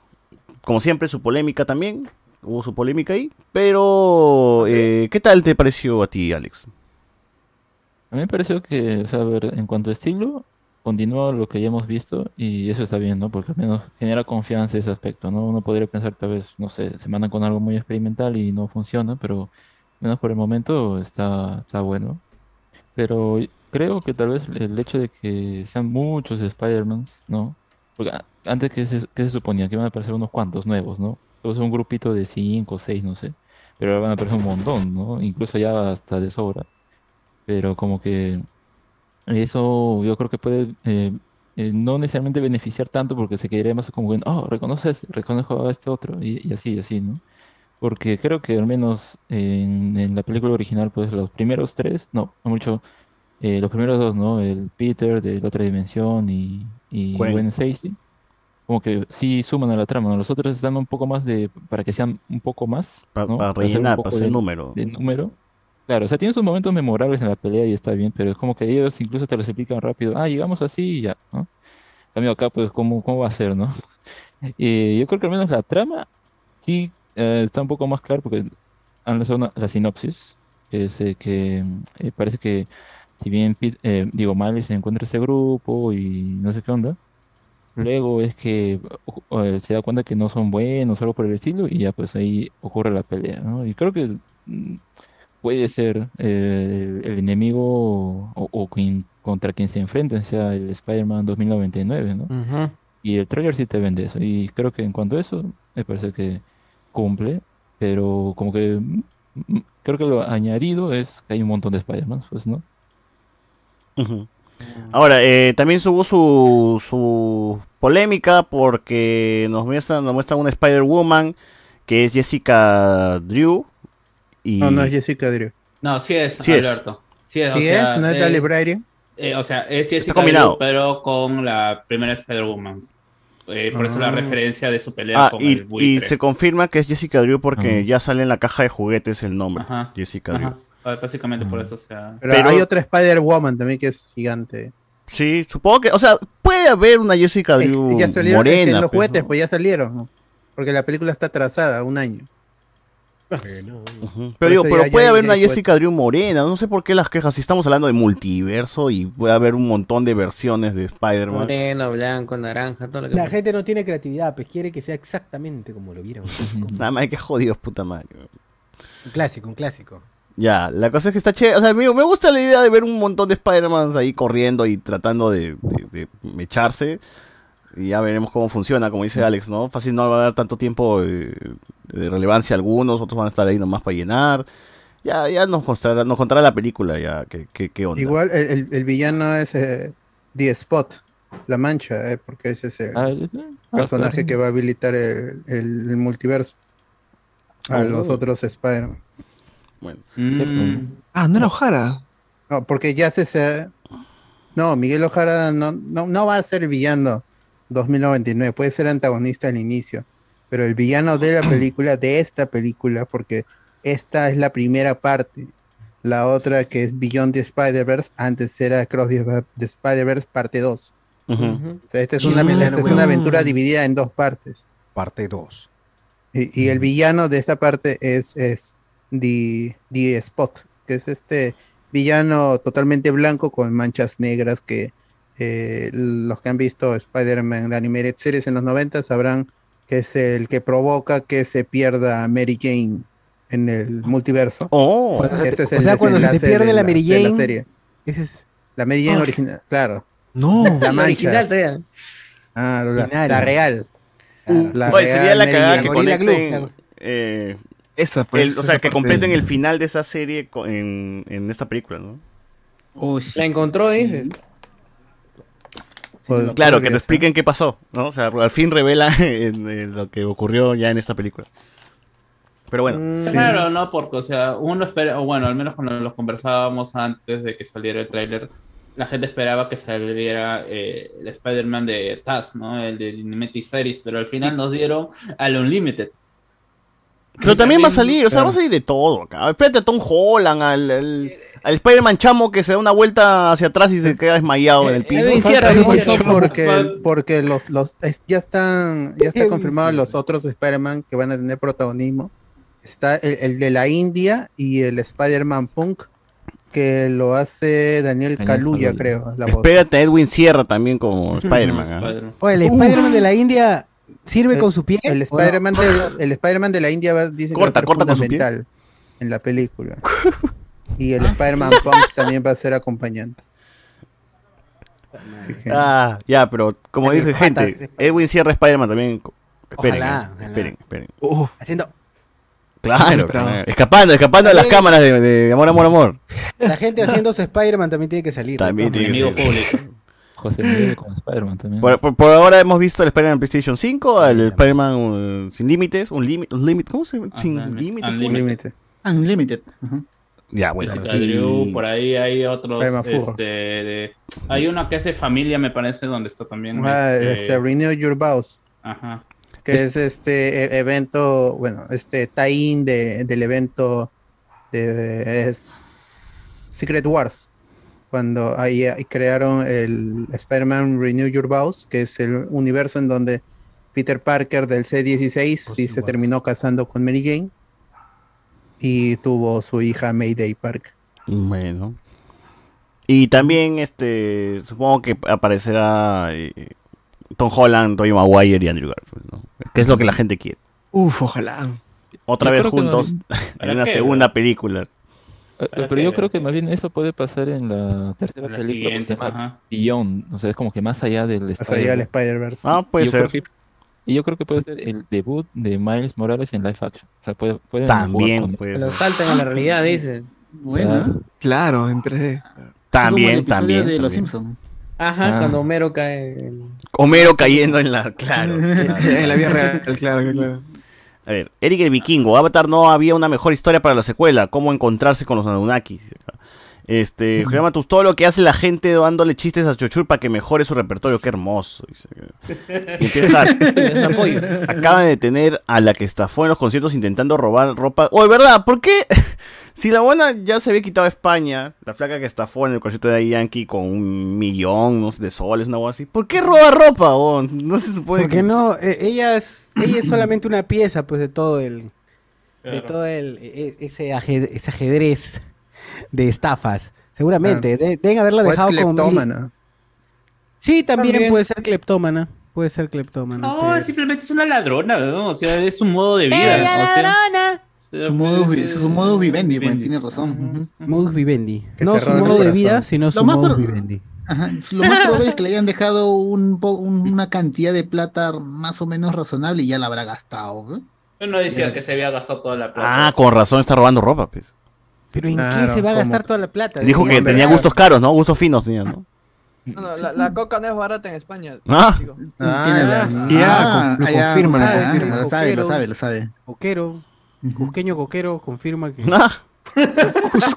[SPEAKER 2] como siempre, su polémica también. Hubo su polémica ahí. Pero, eh, ¿qué tal te pareció a ti, Alex?
[SPEAKER 12] A mí me pareció que, o sea, a ver, en cuanto a estilo, continúa lo que ya hemos visto y eso está bien, ¿no? Porque al menos genera confianza ese aspecto, ¿no? Uno podría pensar tal vez, no sé, se mandan con algo muy experimental y no funciona, pero menos por el momento está, está bueno. Pero creo que tal vez el hecho de que sean muchos Spider-Mans, ¿no? Porque antes que se, que se suponía que iban a aparecer unos cuantos nuevos, ¿no? Entonces un grupito de cinco o seis, no sé. Pero ahora van a aparecer un montón, ¿no? Incluso ya hasta de sobra. Pero como que eso yo creo que puede eh, eh, no necesariamente beneficiar tanto porque se quedaría más como, oh, reconoces, reconozco a este otro y, y así, y así, ¿no? Porque creo que al menos en, en la película original, pues los primeros tres, no, no mucho, eh, los primeros dos, ¿no? El Peter de la otra dimensión y, y.
[SPEAKER 2] Gwen
[SPEAKER 12] Stacy, como que sí suman a la trama, ¿no? Los otros están un poco más de, para que sean un poco más,
[SPEAKER 2] Pa-
[SPEAKER 12] ¿no?
[SPEAKER 2] para rellenar, para hacer
[SPEAKER 12] de-
[SPEAKER 2] número.
[SPEAKER 12] de número. Claro, o sea, tiene sus momentos memorables en la pelea y está bien, pero es como que ellos incluso te los explican rápido. Ah, llegamos así y ya, ¿no? En cambio acá, pues, ¿cómo, cómo va a ser, no? *laughs* Y yo creo que al menos la trama sí eh, está un poco más clara porque han lanzado una- la sinopsis, que es eh, que eh, parece que si bien, eh, digo, Miles se encuentra ese grupo y no sé qué onda, luego es que eh, se da cuenta que no son buenos o algo por el estilo y ya pues ahí ocurre la pelea, ¿no? Y creo que mm, puede ser eh, el enemigo o, o quien- contra quien se enfrenten sea el Spider-Man 2099, ¿no? Y el trailer sí te vende eso. Y creo que en cuanto a eso, me parece que cumple. Pero como que mm, mm, creo que lo añadido es que hay un montón de Spider-Man, pues, ¿no?
[SPEAKER 2] Ahora, eh, también hubo su, su polémica porque nos muestran, nos muestran una Spider-Woman que es Jessica Drew. Y...
[SPEAKER 3] No, no es Jessica Drew.
[SPEAKER 6] No, sí es,
[SPEAKER 2] Sí es.
[SPEAKER 6] Alberto. Sí es, o
[SPEAKER 3] ¿Sí
[SPEAKER 6] sea,
[SPEAKER 3] es? ¿No es
[SPEAKER 6] eh,
[SPEAKER 3] Dale Brady?
[SPEAKER 6] eh, o sea, es Jessica
[SPEAKER 2] combinado.
[SPEAKER 6] Drew, pero con la primera Spider-Woman. Eh, por eso la
[SPEAKER 3] Ah.
[SPEAKER 6] referencia de su pelea
[SPEAKER 2] Ah,
[SPEAKER 6] con
[SPEAKER 2] y,
[SPEAKER 6] el
[SPEAKER 2] y se confirma que es Jessica Drew porque
[SPEAKER 12] Ajá.
[SPEAKER 2] ya sale en la caja de juguetes el nombre.
[SPEAKER 6] Ajá.
[SPEAKER 2] Jessica Drew.
[SPEAKER 6] Ajá. Ah, Básicamente por eso, o sea...
[SPEAKER 3] Pero,
[SPEAKER 2] Pero-
[SPEAKER 3] hay otra Spider-Woman también que es gigante.
[SPEAKER 2] Sí, supongo que, o sea, puede haber una Jessica Drew
[SPEAKER 3] ya salieron es que
[SPEAKER 2] morena.
[SPEAKER 3] los
[SPEAKER 2] pues,
[SPEAKER 3] juguetes, pues ya salieron. Porque la película está atrasada, un año.
[SPEAKER 2] Pero digo,
[SPEAKER 3] eso
[SPEAKER 2] pero
[SPEAKER 3] ya-
[SPEAKER 2] puede
[SPEAKER 3] ya-
[SPEAKER 2] haber
[SPEAKER 3] ya
[SPEAKER 2] una Jessica Drew morena, no sé por qué las quejas, si estamos hablando de multiverso y puede haber un montón de versiones de Spider-Man.
[SPEAKER 11] Moreno, blanco, naranja, todo lo que
[SPEAKER 5] La gente no tiene creatividad, pues quiere que sea exactamente como lo vieron. *laughs*
[SPEAKER 2] Nada más que jodidos, puta madre.
[SPEAKER 5] un clásico, un clásico.
[SPEAKER 2] Ya, la cosa es que está chévere, o sea, amigo, me gusta la idea de ver un montón de Spider-Man ahí corriendo y tratando de, de- de mecharse. Y ya veremos cómo funciona, como dice Alex, ¿no? Fácil no va a dar tanto tiempo eh, de relevancia a algunos, otros van a estar ahí nomás para llenar. Ya, ya nos contará, nos contará la película ya qué, qué, qué onda.
[SPEAKER 3] Igual el, el- el villano es eh, The Spot, la mancha, eh, porque ese es el
[SPEAKER 12] Ah, eh, ah,
[SPEAKER 3] personaje que va a habilitar el, el- el multiverso a
[SPEAKER 2] Oh.
[SPEAKER 3] los otros Spider-Man.
[SPEAKER 2] Bueno.
[SPEAKER 6] Mm,
[SPEAKER 4] Ah, no era Ojara.
[SPEAKER 3] No, porque ya se... se- No, Miguel Ojara no, no, no va a ser villano 2099, puede ser antagonista al inicio, pero el villano de la película, de esta película, porque esta es la primera parte, la otra que es Beyond the Spider-Verse, antes era Cross the, Spider-Verse parte 2.
[SPEAKER 2] Ujú.
[SPEAKER 3] O sea, esta es, una, esta es una aventura dividida en dos partes.
[SPEAKER 13] Parte 2.
[SPEAKER 3] Y, y el villano de esta parte es, es The, The Spot, que es este villano totalmente blanco con manchas negras que eh, los que han visto Spider-Man, la Animated Series en los 90 sabrán que es el que provoca que se pierda Mary Jane en el multiverso.
[SPEAKER 2] Oh.
[SPEAKER 3] Este es
[SPEAKER 5] O
[SPEAKER 3] el
[SPEAKER 5] sea, cuando se pierde
[SPEAKER 3] de
[SPEAKER 5] la Mary
[SPEAKER 3] de
[SPEAKER 5] Jane,
[SPEAKER 3] serie.
[SPEAKER 5] Ese es.
[SPEAKER 3] La Mary Jane
[SPEAKER 5] Oh.
[SPEAKER 3] original, claro.
[SPEAKER 4] No.
[SPEAKER 3] La
[SPEAKER 11] La
[SPEAKER 3] mancha.
[SPEAKER 11] original todavía.
[SPEAKER 3] Ah, la, la real. La
[SPEAKER 2] Oye, sería
[SPEAKER 3] real
[SPEAKER 2] la cagada que conecten. eh,
[SPEAKER 4] Esa, pues,
[SPEAKER 2] el- o sea,
[SPEAKER 4] esa
[SPEAKER 2] que completen
[SPEAKER 4] de-
[SPEAKER 2] el final de esa serie en, en esta película, ¿no?
[SPEAKER 8] Uy,
[SPEAKER 11] La encontró, dices.
[SPEAKER 3] Pues,
[SPEAKER 2] Claro, que te expliquen qué pasó, ¿no? O sea, al fin revela en- *laughs* en lo que ocurrió ya en esta película. Pero bueno,
[SPEAKER 5] Mm,
[SPEAKER 6] Claro, ¿no? Porque, o sea, uno espera, o bueno, al menos cuando lo conversábamos antes de que saliera el tráiler, la gente esperaba que saliera eh, el Spider-Man de Taz, ¿no? El de Animated Series, pero al final nos dieron al Unlimited.
[SPEAKER 2] Pero también va a salir, o sea,
[SPEAKER 3] claro.
[SPEAKER 2] va a salir de todo acá. Espérate a Tom Holland, al, al, al Spider-Man chamo que se da una vuelta hacia atrás y se queda desmayado en el piso.
[SPEAKER 11] Edwin
[SPEAKER 3] Falta
[SPEAKER 11] Sierra, Edwin
[SPEAKER 3] mucho
[SPEAKER 11] Sierra.
[SPEAKER 3] porque, porque los, los es- ya están ya está
[SPEAKER 5] Edwin
[SPEAKER 3] confirmado
[SPEAKER 5] Sierra.
[SPEAKER 3] los otros Spider-Man que van a tener protagonismo. Está el, el de la India y el Spider-Man Punk que lo hace Daniel
[SPEAKER 12] Daniel
[SPEAKER 3] Kaluuya, creo, la voz.
[SPEAKER 2] Espérate a Edwin Sierra también como Spider-Man. ¿ah?
[SPEAKER 6] Spider-Man.
[SPEAKER 5] Oye, el. Spider-Man de la India sirve
[SPEAKER 3] El-
[SPEAKER 5] con su piel.
[SPEAKER 3] El. Spider-Man de, la India va, dice que va a ser
[SPEAKER 2] corta con su pie.
[SPEAKER 3] fundamental en la película. *laughs* Y el Spider-Man *laughs* Punk también va a ser acompañante.
[SPEAKER 2] Ah, ya, pero como dije, gente, Edwin Sierra Spider-Man también. Esperen,
[SPEAKER 5] Ojalá, ojalá.
[SPEAKER 2] esperen, esperen.
[SPEAKER 5] Haciendo
[SPEAKER 2] Claro, claro. escapando, escapando de las cámaras de, de Amor, Amor, Amor.
[SPEAKER 5] la gente haciendo su Spider-Man también tiene que salir.
[SPEAKER 2] También tiene que
[SPEAKER 6] público.
[SPEAKER 12] José Miguel con Spider-Man también.
[SPEAKER 2] Por, por- por ahora hemos visto el Spider-Man PlayStation 5, el Spider-Man uh, sin límites, un límite, un límite, ¿cómo se llama? Sin
[SPEAKER 6] Unlimited.
[SPEAKER 2] límites.
[SPEAKER 6] Unlimited.
[SPEAKER 2] Ya, bueno.
[SPEAKER 6] Jessica
[SPEAKER 2] sí.
[SPEAKER 6] Drew, por ahí hay otros. Este, de- hay uno que es de familia, me parece, donde está también.
[SPEAKER 3] Ah,
[SPEAKER 6] este,
[SPEAKER 3] este, Renew Your Vows.
[SPEAKER 6] Ajá.
[SPEAKER 3] que es, este e- evento, bueno, este tie-in de, del evento de, Secret Wars, cuando ahí, ahí crearon el Spider-Man Renew Your Vows, que es el universo en donde Peter Parker del C-16 sí se terminó casando con Mary Jane y tuvo su hija Mayday Parker.
[SPEAKER 2] Bueno. Y también, este, supongo que aparecerá eh, Tom Holland, Tobey Maguire y Andrew Garfield, ¿no? Que es lo que la gente quiere.
[SPEAKER 4] uf, ojalá.
[SPEAKER 2] Otra
[SPEAKER 12] Yo
[SPEAKER 2] vez juntos *laughs* en
[SPEAKER 6] ¿Para
[SPEAKER 2] una
[SPEAKER 6] qué,
[SPEAKER 2] segunda película.
[SPEAKER 12] Eh, Pero yo creo que más bien eso puede pasar en la tercera
[SPEAKER 6] La
[SPEAKER 12] película. Beyond, o sea, es como que más allá del
[SPEAKER 3] Más allá del
[SPEAKER 12] Spider-Man.
[SPEAKER 3] Spider-Verse.
[SPEAKER 2] Ah, puede
[SPEAKER 12] yo
[SPEAKER 2] ser.
[SPEAKER 12] que- y yo creo que puede ser el debut de Miles Morales en live action. O sea, puede, pueden
[SPEAKER 2] También puede
[SPEAKER 11] Lo
[SPEAKER 2] ser.
[SPEAKER 11] saltan a la realidad, dices.
[SPEAKER 8] Bueno.
[SPEAKER 12] Claro.
[SPEAKER 4] En 3D.
[SPEAKER 2] También, también.
[SPEAKER 8] de Los. Simpsons.
[SPEAKER 11] Ajá,
[SPEAKER 12] Ah.
[SPEAKER 11] cuando Homero cae. en-
[SPEAKER 2] Homero cayendo en la. Claro. *laughs* claro.
[SPEAKER 4] en la vida real, claro, claro.
[SPEAKER 2] A ver, Eric el Vikingo, Avatar no había una mejor historia para la secuela, cómo encontrarse con los Anunnakis. Este, Julián Matus, todo lo que hace la gente dándole chistes a Chochur para que mejore su repertorio, qué hermoso. *laughs* Acaban de detener a la que estafó en los conciertos intentando robar ropa. Oh, ¿verdad? ¿Por qué? *laughs* Si la buena ya se había quitado a España, la flaca que estafó en el concierto de Yankee con un millón no sé, de soles, una cosa así. ¿Por qué roba ropa? oh? No se supone
[SPEAKER 5] Porque
[SPEAKER 2] que...
[SPEAKER 5] no, Eh, ella es, ella es solamente una pieza, pues, de todo el, de todo el, e- ese, ajed- ese ajedrez de estafas. Seguramente, de- deben haberla
[SPEAKER 3] O es
[SPEAKER 5] dejado como mil-
[SPEAKER 3] cleptómana.
[SPEAKER 5] Sí, también,
[SPEAKER 11] También.
[SPEAKER 5] puede ser cleptómana, puede ser cleptómana.
[SPEAKER 6] No,
[SPEAKER 5] pero-
[SPEAKER 6] simplemente es una ladrona, ¿no? O sea, es un modo de vida.
[SPEAKER 5] ¡Ella,
[SPEAKER 6] o sea,
[SPEAKER 5] ladrona!
[SPEAKER 8] Su modo, vi-
[SPEAKER 6] es-
[SPEAKER 8] su modo vivendi, bueno,
[SPEAKER 6] vivendi.
[SPEAKER 8] tiene razón.
[SPEAKER 5] Modus vivendi.
[SPEAKER 3] Que
[SPEAKER 5] No su modo de vida, sino
[SPEAKER 8] Lo
[SPEAKER 5] su modus
[SPEAKER 8] por-
[SPEAKER 5] vivendi.
[SPEAKER 8] Ajá. Lo más probable es que le hayan *laughs* dejado un po- un- una cantidad de plata más o menos razonable y ya la habrá gastado. ¿no?
[SPEAKER 6] Yo no decía
[SPEAKER 8] Ya.
[SPEAKER 6] que se había gastado toda la plata.
[SPEAKER 2] Ah, con razón está robando ropa, pues.
[SPEAKER 5] Pero ¿en qué se va a gastar toda la plata?
[SPEAKER 2] Dijo que tenía gustos caros, ¿no? Gustos finos tenía, ¿no?
[SPEAKER 10] No, no, la, la coca no es barata en España.
[SPEAKER 2] Ah.
[SPEAKER 10] chico.
[SPEAKER 3] Ah,
[SPEAKER 8] Ah,
[SPEAKER 3] lo confirma, lo confirma.
[SPEAKER 8] Lo sabe, lo sabe, lo sabe.
[SPEAKER 5] Coquero. Cusqueño Coquero confirma que...
[SPEAKER 2] Ah,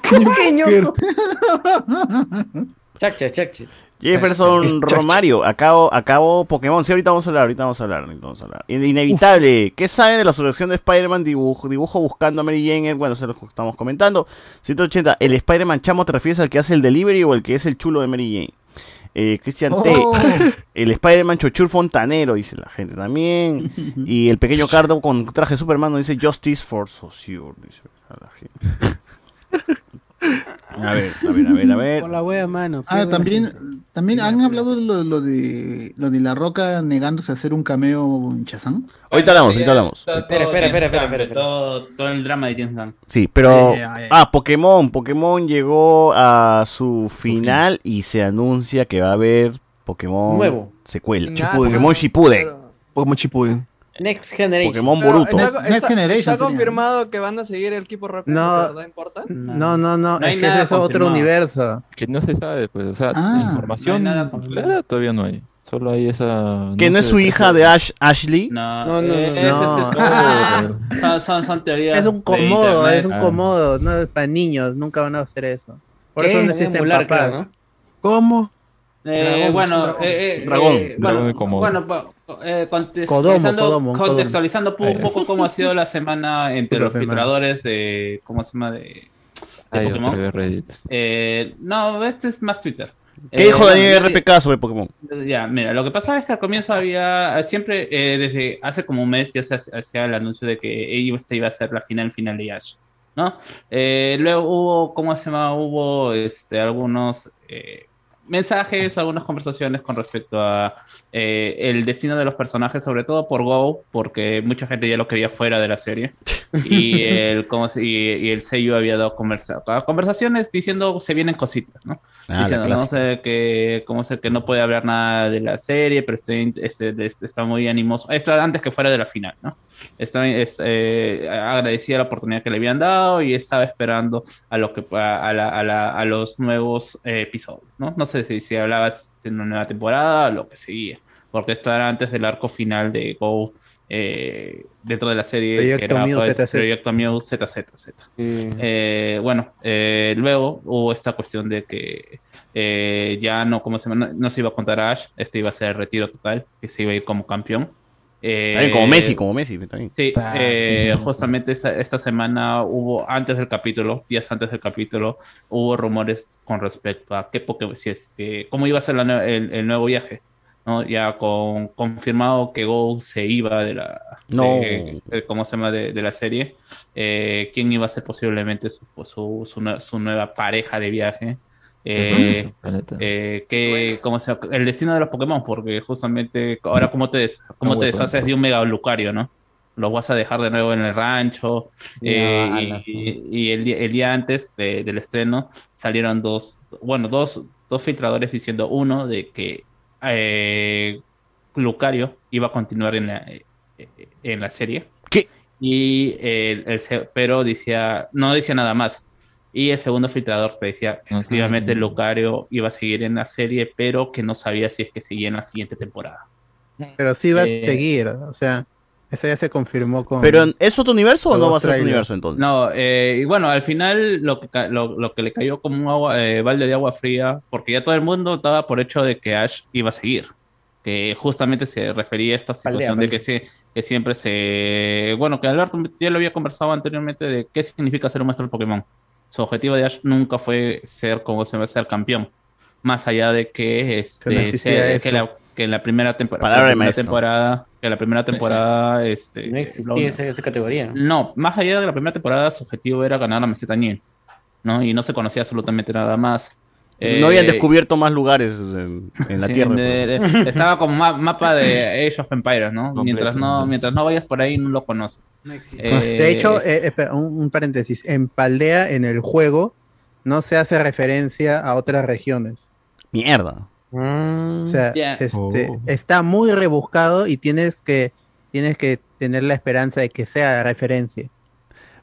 [SPEAKER 11] Pequeño. Chaccha, chaccha.
[SPEAKER 2] Jefferson Romario, acabo, acabo Pokémon. Sí, ahorita vamos a hablar, ahorita vamos a hablar, vamos a hablar. In- Inevitable. ¿Qué saben de la selección de Spider-Man dibujo, dibujo buscando a Mary Jane? Bueno, se lo estamos comentando. 180. ¿El Spider-Man chamo te refieres al que hace el delivery o el que es el chulo de Mary Jane? Eh, Cristian T.
[SPEAKER 8] Oh. *laughs*
[SPEAKER 2] El Spider-Man Chochur Fontanero, dice la gente también. *laughs* Y el pequeño Cardo con traje Superman nos dice Justice for Saussure. Dice a la gente. *laughs* A ver, a ver, a ver, a ver.
[SPEAKER 5] Por la wea, mano.
[SPEAKER 8] Ah, también. También han hablado de lo, lo de lo de La Roca negándose a hacer un cameo en Shazam.
[SPEAKER 2] Ahorita hablamos, ahorita hablamos.
[SPEAKER 11] Espera, espera, espera, espera.
[SPEAKER 6] Todo, todo el drama de Gunn.
[SPEAKER 2] Sí, pero...
[SPEAKER 8] Ay, ay, ay.
[SPEAKER 2] Ah, Pokémon. Pokémon llegó a su final y se anuncia que va a haber Pokémon
[SPEAKER 11] Nuevo.
[SPEAKER 2] secuela.
[SPEAKER 10] Nada,
[SPEAKER 2] Pokémon Shippuden.
[SPEAKER 10] pero-
[SPEAKER 4] Pokémon Shippuden.
[SPEAKER 11] Next Generation.
[SPEAKER 2] Pokémon Boruto.
[SPEAKER 10] está-
[SPEAKER 8] Next
[SPEAKER 10] está-
[SPEAKER 8] Generation
[SPEAKER 10] ¿Está
[SPEAKER 8] sería.
[SPEAKER 10] confirmado que van a seguir el equipo Rocket?
[SPEAKER 3] No.
[SPEAKER 10] ¿No importa?
[SPEAKER 3] No, no, no,
[SPEAKER 6] No
[SPEAKER 3] es que es otro universo.
[SPEAKER 12] Que no se sabe, pues, o sea,
[SPEAKER 8] Ah.
[SPEAKER 12] información
[SPEAKER 6] No hay nada
[SPEAKER 12] clara todavía no hay. Solo hay esa...
[SPEAKER 2] Que no es
[SPEAKER 12] sé,
[SPEAKER 2] su hija de Ash Ashley.
[SPEAKER 6] No,
[SPEAKER 11] No, no,
[SPEAKER 6] eh,
[SPEAKER 11] no,
[SPEAKER 6] ese
[SPEAKER 3] no.
[SPEAKER 6] es- *laughs* son, son, son teorías.
[SPEAKER 3] Es un comodo, es un comodo, no es para niños, nunca van a hacer eso. Por
[SPEAKER 11] ¿Qué?
[SPEAKER 3] eso no
[SPEAKER 11] Van a
[SPEAKER 3] existen papás.
[SPEAKER 11] ¿no?
[SPEAKER 4] ¿Cómo?
[SPEAKER 6] Eh,
[SPEAKER 5] Dragón,
[SPEAKER 6] bueno,
[SPEAKER 5] dragón.
[SPEAKER 6] eh, eh,
[SPEAKER 2] Dragón.
[SPEAKER 6] eh,
[SPEAKER 12] Dragón
[SPEAKER 6] bueno, bueno, eh, contextualizando,
[SPEAKER 3] Kodomo, Kodomo.
[SPEAKER 6] contextualizando un poco cómo ha sido la semana entre los filtradores de, ¿cómo se llama? De, Pokémon.
[SPEAKER 12] Reddit.
[SPEAKER 6] Eh, no, este es más Twitter.
[SPEAKER 2] ¿Qué
[SPEAKER 6] Eh,
[SPEAKER 2] dijo Daniel RPK sobre Pokémon?
[SPEAKER 6] Ya, mira, lo que pasaba es que al comienzo había, siempre, eh, desde hace como un mes ya se hacía el anuncio de que esta iba a ser la final final de Ash, ¿no? Eh, luego hubo, ¿cómo se llama? Hubo este, algunos mensajes, algunas conversaciones con respecto a eh, el destino de los personajes, sobre todo por Go, porque mucha gente ya lo quería fuera de la serie. *laughs* Y el, ¿cómo se- y, y el sello había dado conversa- conversaciones diciendo se vienen cositas, ¿no?
[SPEAKER 2] Ah,
[SPEAKER 6] diciendo, no sé, que, como sé que no puede hablar nada de la serie, pero estoy, este, este, está muy animoso. Esto antes que fuera de la final, ¿no? Está, este, eh, agradecía la oportunidad que le habían dado y estaba esperando a, lo que, a, a la- a la- a los nuevos eh, episodios, ¿no? No sé si, si hablabas de una nueva temporada o lo que seguía, porque esto era antes del arco final de Go eh, dentro de la serie. que
[SPEAKER 3] Proyecto
[SPEAKER 6] era,
[SPEAKER 3] Mew
[SPEAKER 6] pues,
[SPEAKER 3] ZZ.
[SPEAKER 6] Proyecto Mew ZZZ. Eh, bueno, eh, luego hubo esta cuestión de que eh, ya no, como se, no, no se iba a contar a Ash, este iba a ser el retiro total, que se iba a ir como campeón. Eh,
[SPEAKER 2] También como Messi, como Messi. También.
[SPEAKER 6] Sí, eh, justamente esta, esta semana hubo, antes del capítulo, días antes del capítulo, hubo rumores con respecto a qué Pokémon, si es que, cómo iba a ser la el, el nuevo viaje. ¿No? Ya con confirmado que Go se iba de la
[SPEAKER 2] No.
[SPEAKER 6] de- de- ¿cómo se llama? de, de la serie. Eh, quién iba a ser posiblemente su, su, su su nueva pareja de viaje. Eh, eh, que, ¿cómo se llama? el destino de los Pokémon, porque justamente ahora cómo te, des- cómo te deshaces de un Mega Lucario, ¿no? Los vas a dejar de nuevo en el rancho. eh, y,
[SPEAKER 11] sí.
[SPEAKER 6] y el, día, el día antes de- del estreno salieron dos, bueno, dos, dos filtradores diciendo uno de que eh, Lucario iba a continuar en la, eh, en la serie.
[SPEAKER 2] ¿Qué?
[SPEAKER 6] Y el, pero decía, no decía nada más. Y el segundo filtrador decía que
[SPEAKER 12] Ajá.
[SPEAKER 6] efectivamente Lucario iba a seguir en la serie, pero que no sabía si es que seguía en la siguiente temporada.
[SPEAKER 3] Pero sí va
[SPEAKER 6] Eh,
[SPEAKER 3] a seguir, o sea, eso ya se confirmó con...
[SPEAKER 2] ¿Pero ¿es otro universo o no va a ser otro universo entonces?
[SPEAKER 6] No, eh, y bueno, al final lo que, lo, lo que le cayó como un agua, eh, balde de agua fría, porque ya todo el mundo estaba por hecho de que Ash iba a seguir. Que justamente se refería a esta situación de que, se, que siempre se. Bueno, que Alberto ya lo había conversado anteriormente de qué significa ser un maestro Pokémon. Su objetivo de Ash nunca fue ser como se va a ser campeón. Más allá de que, este,
[SPEAKER 3] Que no existía
[SPEAKER 6] se-
[SPEAKER 3] eso.
[SPEAKER 6] que, la, que en la primera temporada.
[SPEAKER 2] Palabra de
[SPEAKER 6] la temporada. Que la primera temporada. Este,
[SPEAKER 11] No existía esa, esa categoría. ¿no?
[SPEAKER 6] no, más allá de la primera temporada, su objetivo era ganar la meseta Niel, ¿no? Y no se conocía absolutamente nada más.
[SPEAKER 2] no habían
[SPEAKER 6] Eh,
[SPEAKER 2] descubierto más lugares en, en la
[SPEAKER 6] sí,
[SPEAKER 2] Tierra.
[SPEAKER 6] de-
[SPEAKER 2] pues.
[SPEAKER 6] de- *laughs* estaba como ma- mapa de Age of Empires, ¿no?
[SPEAKER 12] Completo,
[SPEAKER 6] Mientras no,
[SPEAKER 12] ¿no?
[SPEAKER 6] mientras no vayas por ahí, no lo conoces.
[SPEAKER 5] No existe.
[SPEAKER 6] Eh,
[SPEAKER 3] de hecho, eh, espera, un, un paréntesis, en Paldea, en el juego, no se hace referencia a otras regiones.
[SPEAKER 2] Mierda.
[SPEAKER 3] O sea,
[SPEAKER 6] Ya.
[SPEAKER 3] este,
[SPEAKER 12] Oh.
[SPEAKER 3] está muy rebuscado y tienes que, tienes que tener la esperanza de que sea referencia.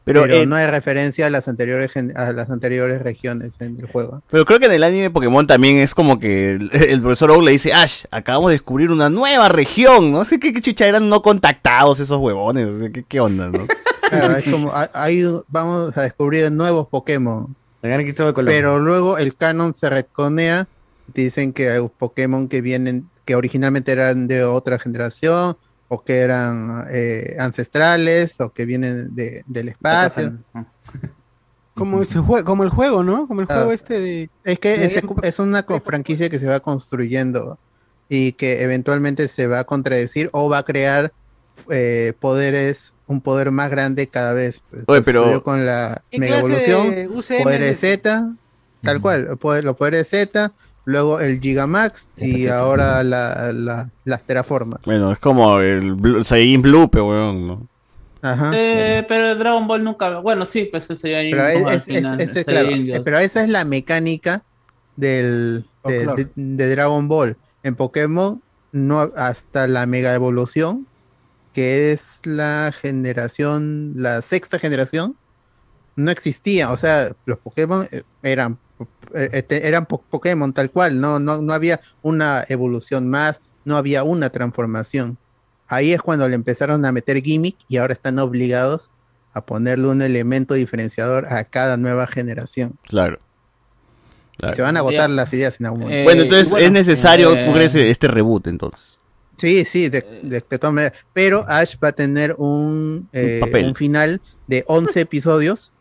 [SPEAKER 2] Pero,
[SPEAKER 3] Pero,
[SPEAKER 2] eh,
[SPEAKER 3] no hay referencia a las anteriores a las anteriores regiones en el juego.
[SPEAKER 2] pero creo que en el anime Pokémon también es como que el, el profesor Oak le dice, Ash, acabamos de descubrir una nueva región. No sé qué, qué chucha eran no contactados esos huevones. o sea, ¿qué, qué onda, no? *laughs*
[SPEAKER 3] Claro, es como, hay- vamos a descubrir nuevos Pokémon. Pero luego el canon se retconea. Dicen que hay Pokémon que vienen, que originalmente eran de otra generación, o que eran eh, ancestrales, o que vienen de, del espacio. *laughs*
[SPEAKER 5] Como, se jue- como el juego, ¿no? Como el
[SPEAKER 3] Ah.
[SPEAKER 5] juego este de...
[SPEAKER 3] Es que
[SPEAKER 5] de
[SPEAKER 3] es, una franquicia que se va construyendo y que eventualmente se va a contradecir o va a crear eh, poderes, un poder más grande cada vez. Pues,
[SPEAKER 2] Oye,
[SPEAKER 3] Pues,
[SPEAKER 2] pero-
[SPEAKER 3] con la
[SPEAKER 5] ¿Qué
[SPEAKER 3] Mega Evolución, poderes
[SPEAKER 5] de-
[SPEAKER 3] Z, tal cual, los poderes Z, luego el Gigamax y ahora la, la- las Terraformas.
[SPEAKER 2] Bueno, es como el Blue- Saiyajin Blue, pero weón, ¿no?
[SPEAKER 3] Ajá.
[SPEAKER 6] Eh, pero Dragon Ball nunca. Bueno, sí, pues ese ya hay
[SPEAKER 3] Pero, es, es-
[SPEAKER 6] final,
[SPEAKER 3] claro, pero esa es la mecánica del,
[SPEAKER 5] Oh,
[SPEAKER 3] de,
[SPEAKER 5] claro.
[SPEAKER 3] de- de Dragon Ball. En Pokémon, no hasta la Mega Evolución, que es la generación, la sexta generación, no existía. O sea, los Pokémon eh, eran, este, eran po- Pokémon tal cual, no, no, no había una evolución más, no había una transformación. Ahí es cuando le empezaron a meter gimmick y ahora están obligados a ponerle un elemento diferenciador a cada nueva generación.
[SPEAKER 2] Claro.
[SPEAKER 3] Se van a agotar las ideas en algún momento.
[SPEAKER 6] Eh,
[SPEAKER 2] bueno, entonces
[SPEAKER 6] bueno,
[SPEAKER 2] es necesario,
[SPEAKER 6] eh,
[SPEAKER 2] ¿tú crees, este reboot entonces?
[SPEAKER 3] Sí, sí, de, de- de todas maneras. Pero Ash va a tener un, eh,
[SPEAKER 2] papel.
[SPEAKER 3] un final de 11 episodios,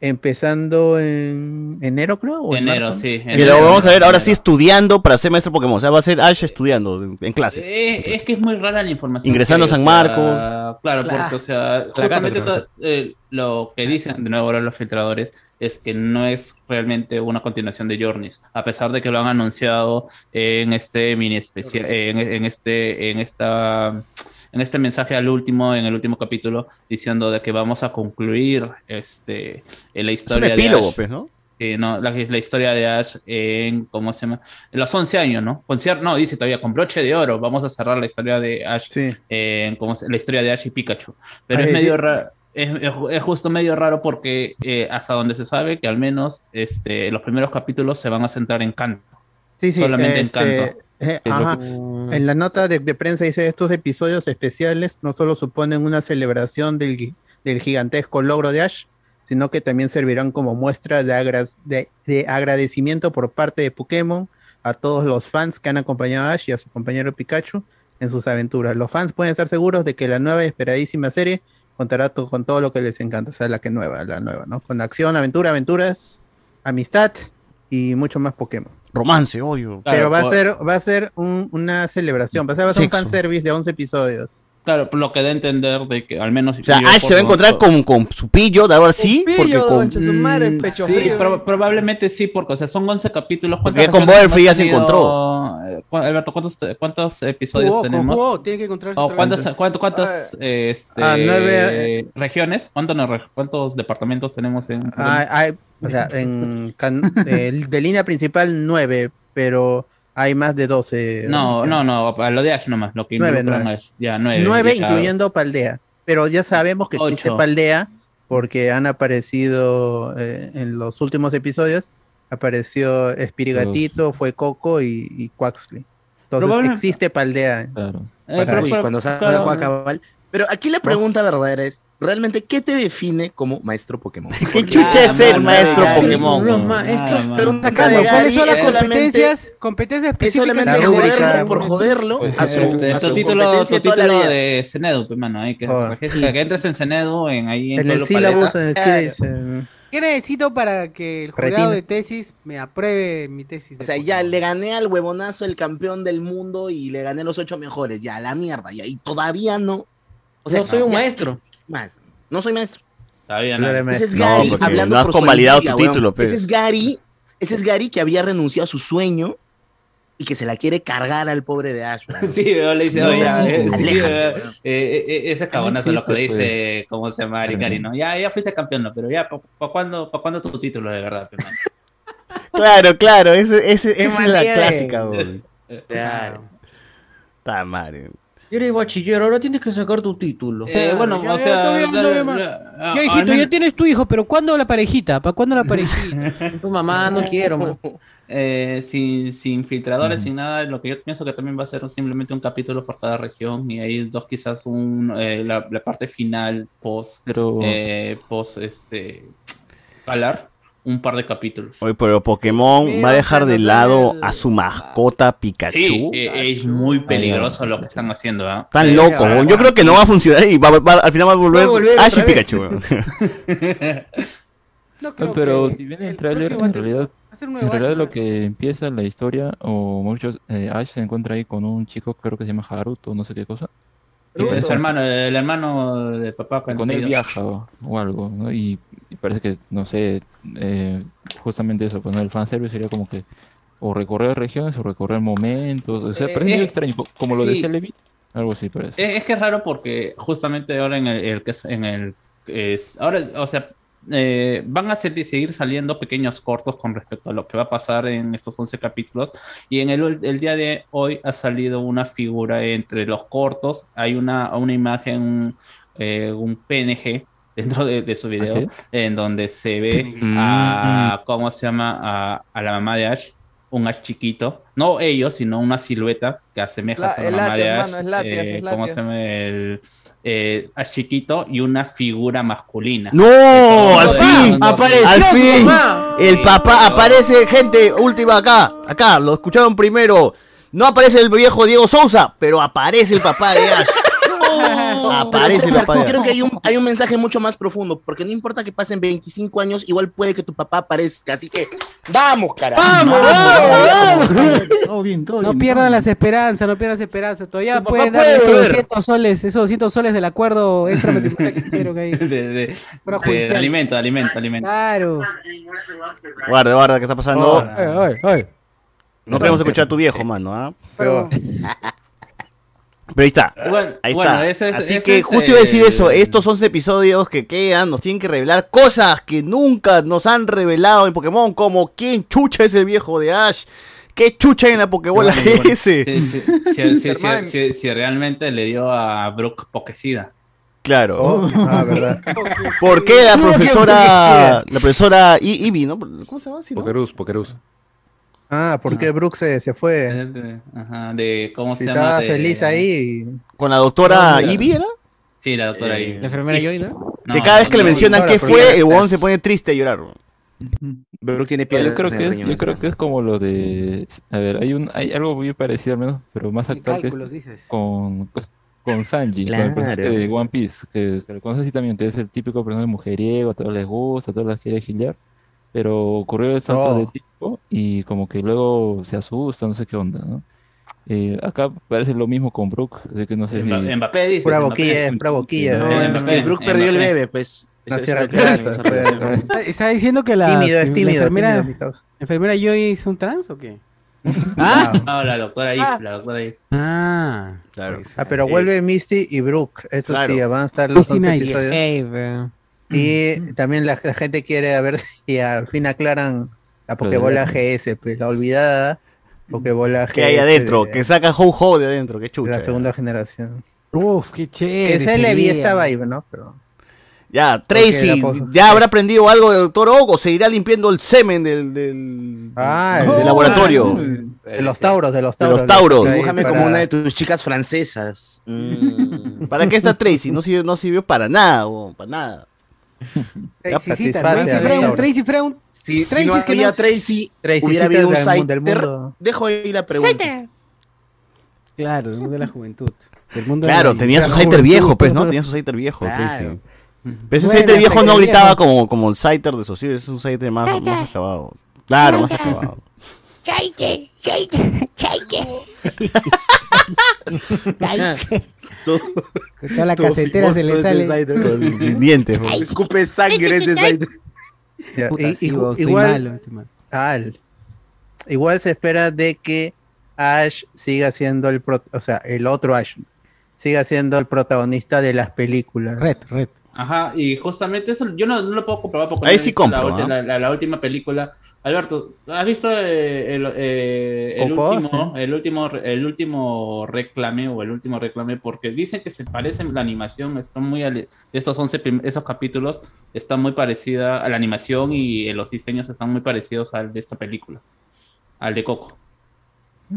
[SPEAKER 3] empezando en enero, creo. o en
[SPEAKER 6] Enero,
[SPEAKER 3] marzo.
[SPEAKER 6] sí.
[SPEAKER 2] Que lo vamos a ver ahora sí estudiando para ser maestro Pokémon. O sea, va a ser Ash estudiando en, en clases.
[SPEAKER 6] Eh, es que es muy rara la información.
[SPEAKER 2] Ingresando a San
[SPEAKER 6] o sea,
[SPEAKER 2] Marcos.
[SPEAKER 6] Claro,
[SPEAKER 2] Claro.
[SPEAKER 6] porque, o sea, justamente to- eh, lo que dicen de nuevo ahora los filtradores es que no es realmente una continuación de Journeys, a pesar de que lo han anunciado en este mini especial, en, en este, en esta, en este mensaje al último, en el último capítulo, diciendo de que vamos a concluir este, en la
[SPEAKER 2] Es un
[SPEAKER 6] historia de Ash.
[SPEAKER 2] pues, ¿no?
[SPEAKER 6] Eh, no, la, la historia de Ash en, ¿cómo se llama? En los 11 años, ¿no? Con no, dice todavía, con broche de oro, vamos a cerrar la historia de Ash, en, ¿cómo se- la historia de Ash y Pikachu. Pero es
[SPEAKER 3] eh,
[SPEAKER 6] medio
[SPEAKER 3] di-
[SPEAKER 6] raro, es, justo medio raro porque eh, hasta donde se sabe que al menos este, los primeros capítulos se van a centrar en Canto.
[SPEAKER 3] Sí, sí,
[SPEAKER 6] solamente en
[SPEAKER 3] este,
[SPEAKER 6] Canto.
[SPEAKER 3] Eh, ajá. En la nota de, de prensa dice estos episodios especiales no solo suponen una celebración del, del gigantesco logro de Ash, sino que también servirán como muestra de, agra- de- de agradecimiento por parte de Pokémon a todos los fans que han acompañado a Ash y a su compañero Pikachu en sus aventuras. Los fans pueden estar seguros de que la nueva y esperadísima serie contará to- con todo lo que les encanta, o sea, la que nueva, la nueva, ¿no? Con acción, aventura, aventuras, amistad y mucho más Pokémon.
[SPEAKER 2] Romance, odio.
[SPEAKER 3] Pero va a ser, va a ser un- una celebración, va a ser, va a ser un fanservice de 11 episodios.
[SPEAKER 6] Claro, por lo que da a entender de que al menos...
[SPEAKER 2] O sea, Ash se va a encontrar con, con su pillo, de ahora sí,
[SPEAKER 10] Pillo,
[SPEAKER 2] porque con...
[SPEAKER 10] concha su madre,
[SPEAKER 2] Mm,
[SPEAKER 10] pecho
[SPEAKER 6] Sí, probablemente sí, porque o sea, son 11 capítulos.
[SPEAKER 2] Porque
[SPEAKER 6] ¿Cuántas
[SPEAKER 2] con Butterfree ya se encontró.
[SPEAKER 6] Eh, cu- Alberto, ¿cuántos, cuántos episodios
[SPEAKER 5] Jugó,
[SPEAKER 6] tenemos?
[SPEAKER 5] jugó, tiene que encontrarse
[SPEAKER 6] Oh,
[SPEAKER 5] otra
[SPEAKER 6] ¿Cuántas, cuánto- cuántas eh, este,
[SPEAKER 3] Ah, nueve,
[SPEAKER 6] regiones? ¿Cuántos, no, re- ¿Cuántos departamentos tenemos en
[SPEAKER 3] Hay- hay- o sea, en can- *laughs* eh, de línea principal 9, pero hay más de 12.
[SPEAKER 6] No, no, no, lo de Ash nomás, lo que
[SPEAKER 3] Nueve, nueve.
[SPEAKER 6] Ash. Ya, nueve.
[SPEAKER 3] 9
[SPEAKER 6] ya.
[SPEAKER 3] incluyendo Paldea. Pero ya sabemos que existe. Paldea porque han aparecido eh, en los últimos episodios. Apareció Espirigatito, fue Coco y, y Quaxley. Entonces
[SPEAKER 1] Probablemente-
[SPEAKER 3] existe Paldea.
[SPEAKER 12] Claro.
[SPEAKER 6] Eh,
[SPEAKER 3] para-
[SPEAKER 1] Uy, cuando salga
[SPEAKER 3] claro.
[SPEAKER 1] Juan Cabal. Pero aquí la pregunta verdadera es, ¿realmente qué te define como maestro Pokémon? *laughs*
[SPEAKER 2] ¿Qué chucha es ser maestro Pokémon?
[SPEAKER 1] Los
[SPEAKER 2] weón?
[SPEAKER 1] maestros
[SPEAKER 6] Ah,
[SPEAKER 1] preguntan
[SPEAKER 5] Sacando,
[SPEAKER 1] de
[SPEAKER 5] ¿cuáles son las
[SPEAKER 1] es solamente-
[SPEAKER 5] competencias? Competencias
[SPEAKER 1] Es
[SPEAKER 5] específicas
[SPEAKER 1] solamente
[SPEAKER 3] La
[SPEAKER 5] de
[SPEAKER 3] rúbrica,
[SPEAKER 1] joderlo por joderlo a su,
[SPEAKER 6] Este,
[SPEAKER 1] a
[SPEAKER 6] tu
[SPEAKER 1] su
[SPEAKER 6] título, tu título de Cenedu, pues, mano, ahí que,
[SPEAKER 3] Joder.
[SPEAKER 6] que, que entres en Cenedu, en ahí en,
[SPEAKER 3] el que
[SPEAKER 5] Claro.
[SPEAKER 3] dice,
[SPEAKER 5] ¿Qué necesito para que el jurado
[SPEAKER 3] Retina.
[SPEAKER 5] de tesis me apruebe mi tesis?
[SPEAKER 1] O sea, ya le gané al huevonazo, el campeón del mundo, y le gané los ocho mejores. Ya, la mierda. Y todavía no. O sea,
[SPEAKER 11] No soy un
[SPEAKER 1] ya-
[SPEAKER 11] maestro.
[SPEAKER 1] Más. No soy maestro.
[SPEAKER 6] Está bien, ¿no?
[SPEAKER 1] Ese es
[SPEAKER 2] No,
[SPEAKER 1] Gary
[SPEAKER 2] porque
[SPEAKER 1] hablando
[SPEAKER 2] no has
[SPEAKER 1] por
[SPEAKER 2] convalidado tu título, pues.
[SPEAKER 1] Ese es Gary. Ese es Gary que había renunciado a su sueño y que se la quiere cargar al pobre de Ash. weón.
[SPEAKER 6] Sí, weón, le dice,
[SPEAKER 1] No,
[SPEAKER 6] oye,
[SPEAKER 1] sí,
[SPEAKER 6] eh, sí,
[SPEAKER 1] aléjate,
[SPEAKER 6] eh, eh, eh, ese cabonazo lo que le
[SPEAKER 12] existe,
[SPEAKER 6] dice, ¿cómo se llama? Arikari, ¿no? Ya, ya fuiste campeón, ¿no? Pero ya, ¿para cuándo, pa cuándo tu título de verdad? *laughs*
[SPEAKER 2] Claro, claro, ese, ese- esa es la clásica, weón.
[SPEAKER 1] Claro.
[SPEAKER 2] Está madre.
[SPEAKER 11] Yo eres bachiller, ahora tienes que sacar tu título.
[SPEAKER 6] Eh, bueno,
[SPEAKER 5] Ya,
[SPEAKER 6] o
[SPEAKER 5] ya,
[SPEAKER 6] sea,
[SPEAKER 5] bien,
[SPEAKER 6] dale-
[SPEAKER 5] ma.
[SPEAKER 6] la-
[SPEAKER 5] Ya, hijito, ya
[SPEAKER 6] menos-
[SPEAKER 5] tienes tu hijo, pero ¿cuándo la parejita? ¿Para cuándo la parejita? *laughs*
[SPEAKER 11] Tu mamá, no quiero, man. *laughs*
[SPEAKER 6] eh, sin, sin filtradores, sin nada, lo que yo pienso que también va a ser un- simplemente un capítulo por cada región y ahí dos quizás un, eh, la, la parte final post,
[SPEAKER 12] Pero
[SPEAKER 6] eh, post este, Galar, un par de capítulos.
[SPEAKER 2] Oye, pero Pokémon va a dejar de lado
[SPEAKER 10] el-
[SPEAKER 2] a su mascota Pikachu.
[SPEAKER 6] Sí, eh, es muy peligroso lo que están haciendo.
[SPEAKER 2] Están
[SPEAKER 10] Eh,
[SPEAKER 2] locos,
[SPEAKER 10] ahora,
[SPEAKER 2] weón. Yo creo que no va a funcionar y va, va- al final va a volver,
[SPEAKER 11] a volver
[SPEAKER 2] Ash y. Pikachu. *laughs*
[SPEAKER 5] No creo
[SPEAKER 12] pero
[SPEAKER 5] que
[SPEAKER 12] si viene
[SPEAKER 5] el
[SPEAKER 12] tráiler, en realidad, en realidad
[SPEAKER 5] Ash,
[SPEAKER 12] lo que empieza la historia, o muchos, eh, Ash se encuentra ahí con un chico, creo que se llama Haruto, no sé qué cosa.
[SPEAKER 6] Y su hermano, el hermano de papá
[SPEAKER 12] con él viaja o, o algo, ¿no? Y, y parece que, no sé, eh, justamente eso, pues ¿no? el fanservice sería como que o recorrer regiones o recorrer momentos. O sea,
[SPEAKER 6] Eh,
[SPEAKER 12] parece
[SPEAKER 6] eh,
[SPEAKER 12] extraño, co- como lo
[SPEAKER 6] sí.
[SPEAKER 12] decía Levi. Algo así parece.
[SPEAKER 6] Es, es que es raro porque justamente ahora en el, el en el es ahora, o sea, eh, van a ser- seguir saliendo pequeños cortos con respecto a lo que va a pasar en estos 11 capítulos. Y en el, el día de hoy ha salido una figura entre los cortos, hay una, una imagen, un, eh, un PNG *laughs* dentro de, de su video en donde se ve a, ¿cómo se llama? A, a la mamá de Ash, un Ash chiquito, no ellos, sino una silueta que asemeja
[SPEAKER 10] La-
[SPEAKER 6] a la mamá de Ash,
[SPEAKER 10] mano, es
[SPEAKER 6] eh,
[SPEAKER 10] es
[SPEAKER 6] ¿cómo se llama? El eh, Ash chiquito y una figura masculina.
[SPEAKER 2] ¡No! ¡Al fin!
[SPEAKER 6] Apareció
[SPEAKER 2] ¡Al
[SPEAKER 6] su
[SPEAKER 2] fin! El papá aparece, gente, última acá, acá, lo escucharon primero. No aparece el viejo Diego Sousa, pero aparece el papá de Ash. *laughs* Aparece
[SPEAKER 1] César,
[SPEAKER 2] papá
[SPEAKER 1] yo creo que hay un, hay un mensaje mucho más profundo, porque no importa que pasen 25 años, igual puede que tu papá aparezca, así que vamos, carajo.
[SPEAKER 5] ¡Vamos,
[SPEAKER 8] Todo bien, todo
[SPEAKER 5] No
[SPEAKER 8] bien.
[SPEAKER 5] pierdan las esperanzas, no pierdan las esperanzas. Todavía pueden
[SPEAKER 6] puede
[SPEAKER 5] dar esos
[SPEAKER 6] volver.
[SPEAKER 5] 200 soles, esos 200 soles del acuerdo extra *laughs* que hicieron ahí.
[SPEAKER 6] De, de- de alimento, alimento, alimento.
[SPEAKER 5] Claro.
[SPEAKER 2] Guarda, guarda, ¿qué está pasando?
[SPEAKER 5] Ay, ay, ay.
[SPEAKER 2] No queremos escuchar a tu viejo, mano, ¿ah?
[SPEAKER 5] Pero-
[SPEAKER 2] Pero ahí está.
[SPEAKER 6] Bueno,
[SPEAKER 2] Ahí
[SPEAKER 6] bueno,
[SPEAKER 2] está.
[SPEAKER 6] ese es-
[SPEAKER 2] Así
[SPEAKER 6] ese
[SPEAKER 2] que
[SPEAKER 6] es
[SPEAKER 2] justo iba a decir
[SPEAKER 6] el-
[SPEAKER 2] eso. Estos 11 episodios que quedan nos tienen que revelar cosas que nunca nos han revelado en Pokémon, como quién chucha es el viejo de Ash, qué chucha hay en la Pokébola.
[SPEAKER 6] Sí, sí, si, si- si- si- si realmente le dio a Brooke Pokesida.
[SPEAKER 2] Claro.
[SPEAKER 3] Oh, ah, verdad.
[SPEAKER 2] ¿Por qué la *laughs*
[SPEAKER 3] ¿Cómo que
[SPEAKER 2] profesora, la profesora I- Ivy, ¿no? ¿Cómo se llama? Sí, ¿no?
[SPEAKER 13] Pokerus, Pokerus.
[SPEAKER 3] Ah, ¿por qué Brooks se, se fue?
[SPEAKER 6] Ajá, de cómo
[SPEAKER 3] Si
[SPEAKER 6] se llama.
[SPEAKER 3] estaba
[SPEAKER 6] De-
[SPEAKER 3] feliz ahí.
[SPEAKER 2] Con la doctora. Ivy, ¿era?
[SPEAKER 6] Sí, la doctora ahí.
[SPEAKER 11] La enfermera Joy, ¿no?
[SPEAKER 2] que cada vez que le mencionan
[SPEAKER 6] no,
[SPEAKER 2] qué fue, el huevón se pone triste a llorar.
[SPEAKER 1] Brooke tiene
[SPEAKER 12] Pero
[SPEAKER 1] piedras
[SPEAKER 12] yo creo que es, yo creo que es como lo de a ver hay un hay algo muy parecido al menos pero más actual que es
[SPEAKER 5] cálculos, dices.
[SPEAKER 12] con con Sanji con el personaje
[SPEAKER 1] Claro.
[SPEAKER 12] de One Piece que se le conoce así también que es el típico personaje mujeriego a todos les gusta a todos las quiere gilear pero ocurrió el salto
[SPEAKER 3] Oh.
[SPEAKER 12] de tiempo y como que luego se asusta no sé qué onda ¿no? Eh, acá parece lo mismo con Brook así que no sé si
[SPEAKER 6] Mba- Mbappé dice.
[SPEAKER 3] Pura boquilla, es pura boquilla.
[SPEAKER 1] No,
[SPEAKER 3] eh.
[SPEAKER 1] es que Brooke perdió el bebé, pues.
[SPEAKER 3] No cierra
[SPEAKER 5] Está- Está diciendo que la,
[SPEAKER 3] Tímido, es
[SPEAKER 5] la
[SPEAKER 3] tímido,
[SPEAKER 5] enfermera,
[SPEAKER 3] tímido,
[SPEAKER 5] enfermera Joy es un trans o qué? *laughs*
[SPEAKER 3] Ah,
[SPEAKER 6] No, la doctora Eve, la doctora.
[SPEAKER 5] Ah,
[SPEAKER 2] Claro.
[SPEAKER 3] ah, pero vuelve Misty y Brooke. Eso
[SPEAKER 2] Claro.
[SPEAKER 3] sí, van a estar los
[SPEAKER 5] Misty
[SPEAKER 3] 11
[SPEAKER 5] Knight.
[SPEAKER 3] episodios. Y también la, la gente quiere a ver *laughs* si al fin aclaran la Pokébola GS, pues la olvidada Pokébola GS.
[SPEAKER 2] ¿Qué hay adentro?
[SPEAKER 3] de-
[SPEAKER 2] Que saca Ho Ho de adentro, qué
[SPEAKER 3] de
[SPEAKER 2] chucha.
[SPEAKER 3] la segunda generación.
[SPEAKER 5] Uf, qué chévere.
[SPEAKER 3] Que se le vi estaba ahí, ¿no? Pero
[SPEAKER 2] Ya, Tracy, ¿ya habrá aprendido algo de Doctor Oak o seguirá limpiando el semen del, del,
[SPEAKER 3] Ah,
[SPEAKER 2] del laboratorio?
[SPEAKER 3] de los tauros, de los
[SPEAKER 2] De
[SPEAKER 3] tauros.
[SPEAKER 2] los tauros.
[SPEAKER 1] Dibújame
[SPEAKER 3] para-
[SPEAKER 1] como una de tus chicas francesas. Mm.
[SPEAKER 2] ¿Para qué está Tracy? No sirvió, no sirvió para nada, para nada.
[SPEAKER 5] Tracy
[SPEAKER 3] al
[SPEAKER 5] Freun,
[SPEAKER 3] tauro.
[SPEAKER 5] Tracy Freun.
[SPEAKER 1] Si,
[SPEAKER 5] Tracy
[SPEAKER 1] si no
[SPEAKER 5] es que
[SPEAKER 1] había
[SPEAKER 5] no sé-
[SPEAKER 1] Tracy,
[SPEAKER 3] Tracy
[SPEAKER 1] hubiera habido un site.
[SPEAKER 3] del mundo.
[SPEAKER 1] Dejo ahí la pregunta.
[SPEAKER 5] Claro, del mundo de la juventud. Del mundo
[SPEAKER 2] Claro,
[SPEAKER 5] de-
[SPEAKER 2] tenía su Saiter viejo, pues, ¿no? Tenía su Saiter viejo,
[SPEAKER 5] Claro.
[SPEAKER 2] Tracy. Pero ese
[SPEAKER 5] Bueno,
[SPEAKER 2] Saiter viejo no
[SPEAKER 5] Saiter
[SPEAKER 2] gritaba
[SPEAKER 5] viejo.
[SPEAKER 2] como, como el Saiter de Socio, es un Saiter más, más acabado. Claro, más acabado. *laughs*
[SPEAKER 1] Todo-
[SPEAKER 5] Con toda la casetera se le sale.
[SPEAKER 2] Con- *laughs* sin dientes.
[SPEAKER 1] Escupe sangre ese
[SPEAKER 5] estoy
[SPEAKER 3] igual. Al. Igual se espera de que Ash siga siendo el pro- o sea, el otro Ash siga siendo el protagonista de las películas.
[SPEAKER 5] Red, red.
[SPEAKER 6] Ajá, y justamente eso yo no, no lo puedo comprobar porque
[SPEAKER 2] Ahí
[SPEAKER 6] no he
[SPEAKER 2] sí
[SPEAKER 6] visto la, la, la- la última película. Alberto, ¿has visto eh, el, eh, el último, *laughs* el último, el último reclame o el último reclame? Porque dicen que se parece la animación, está muy de estos 11 prim- esos capítulos está muy parecida a la animación y eh, los diseños están muy parecidos al de esta película, al de Coco.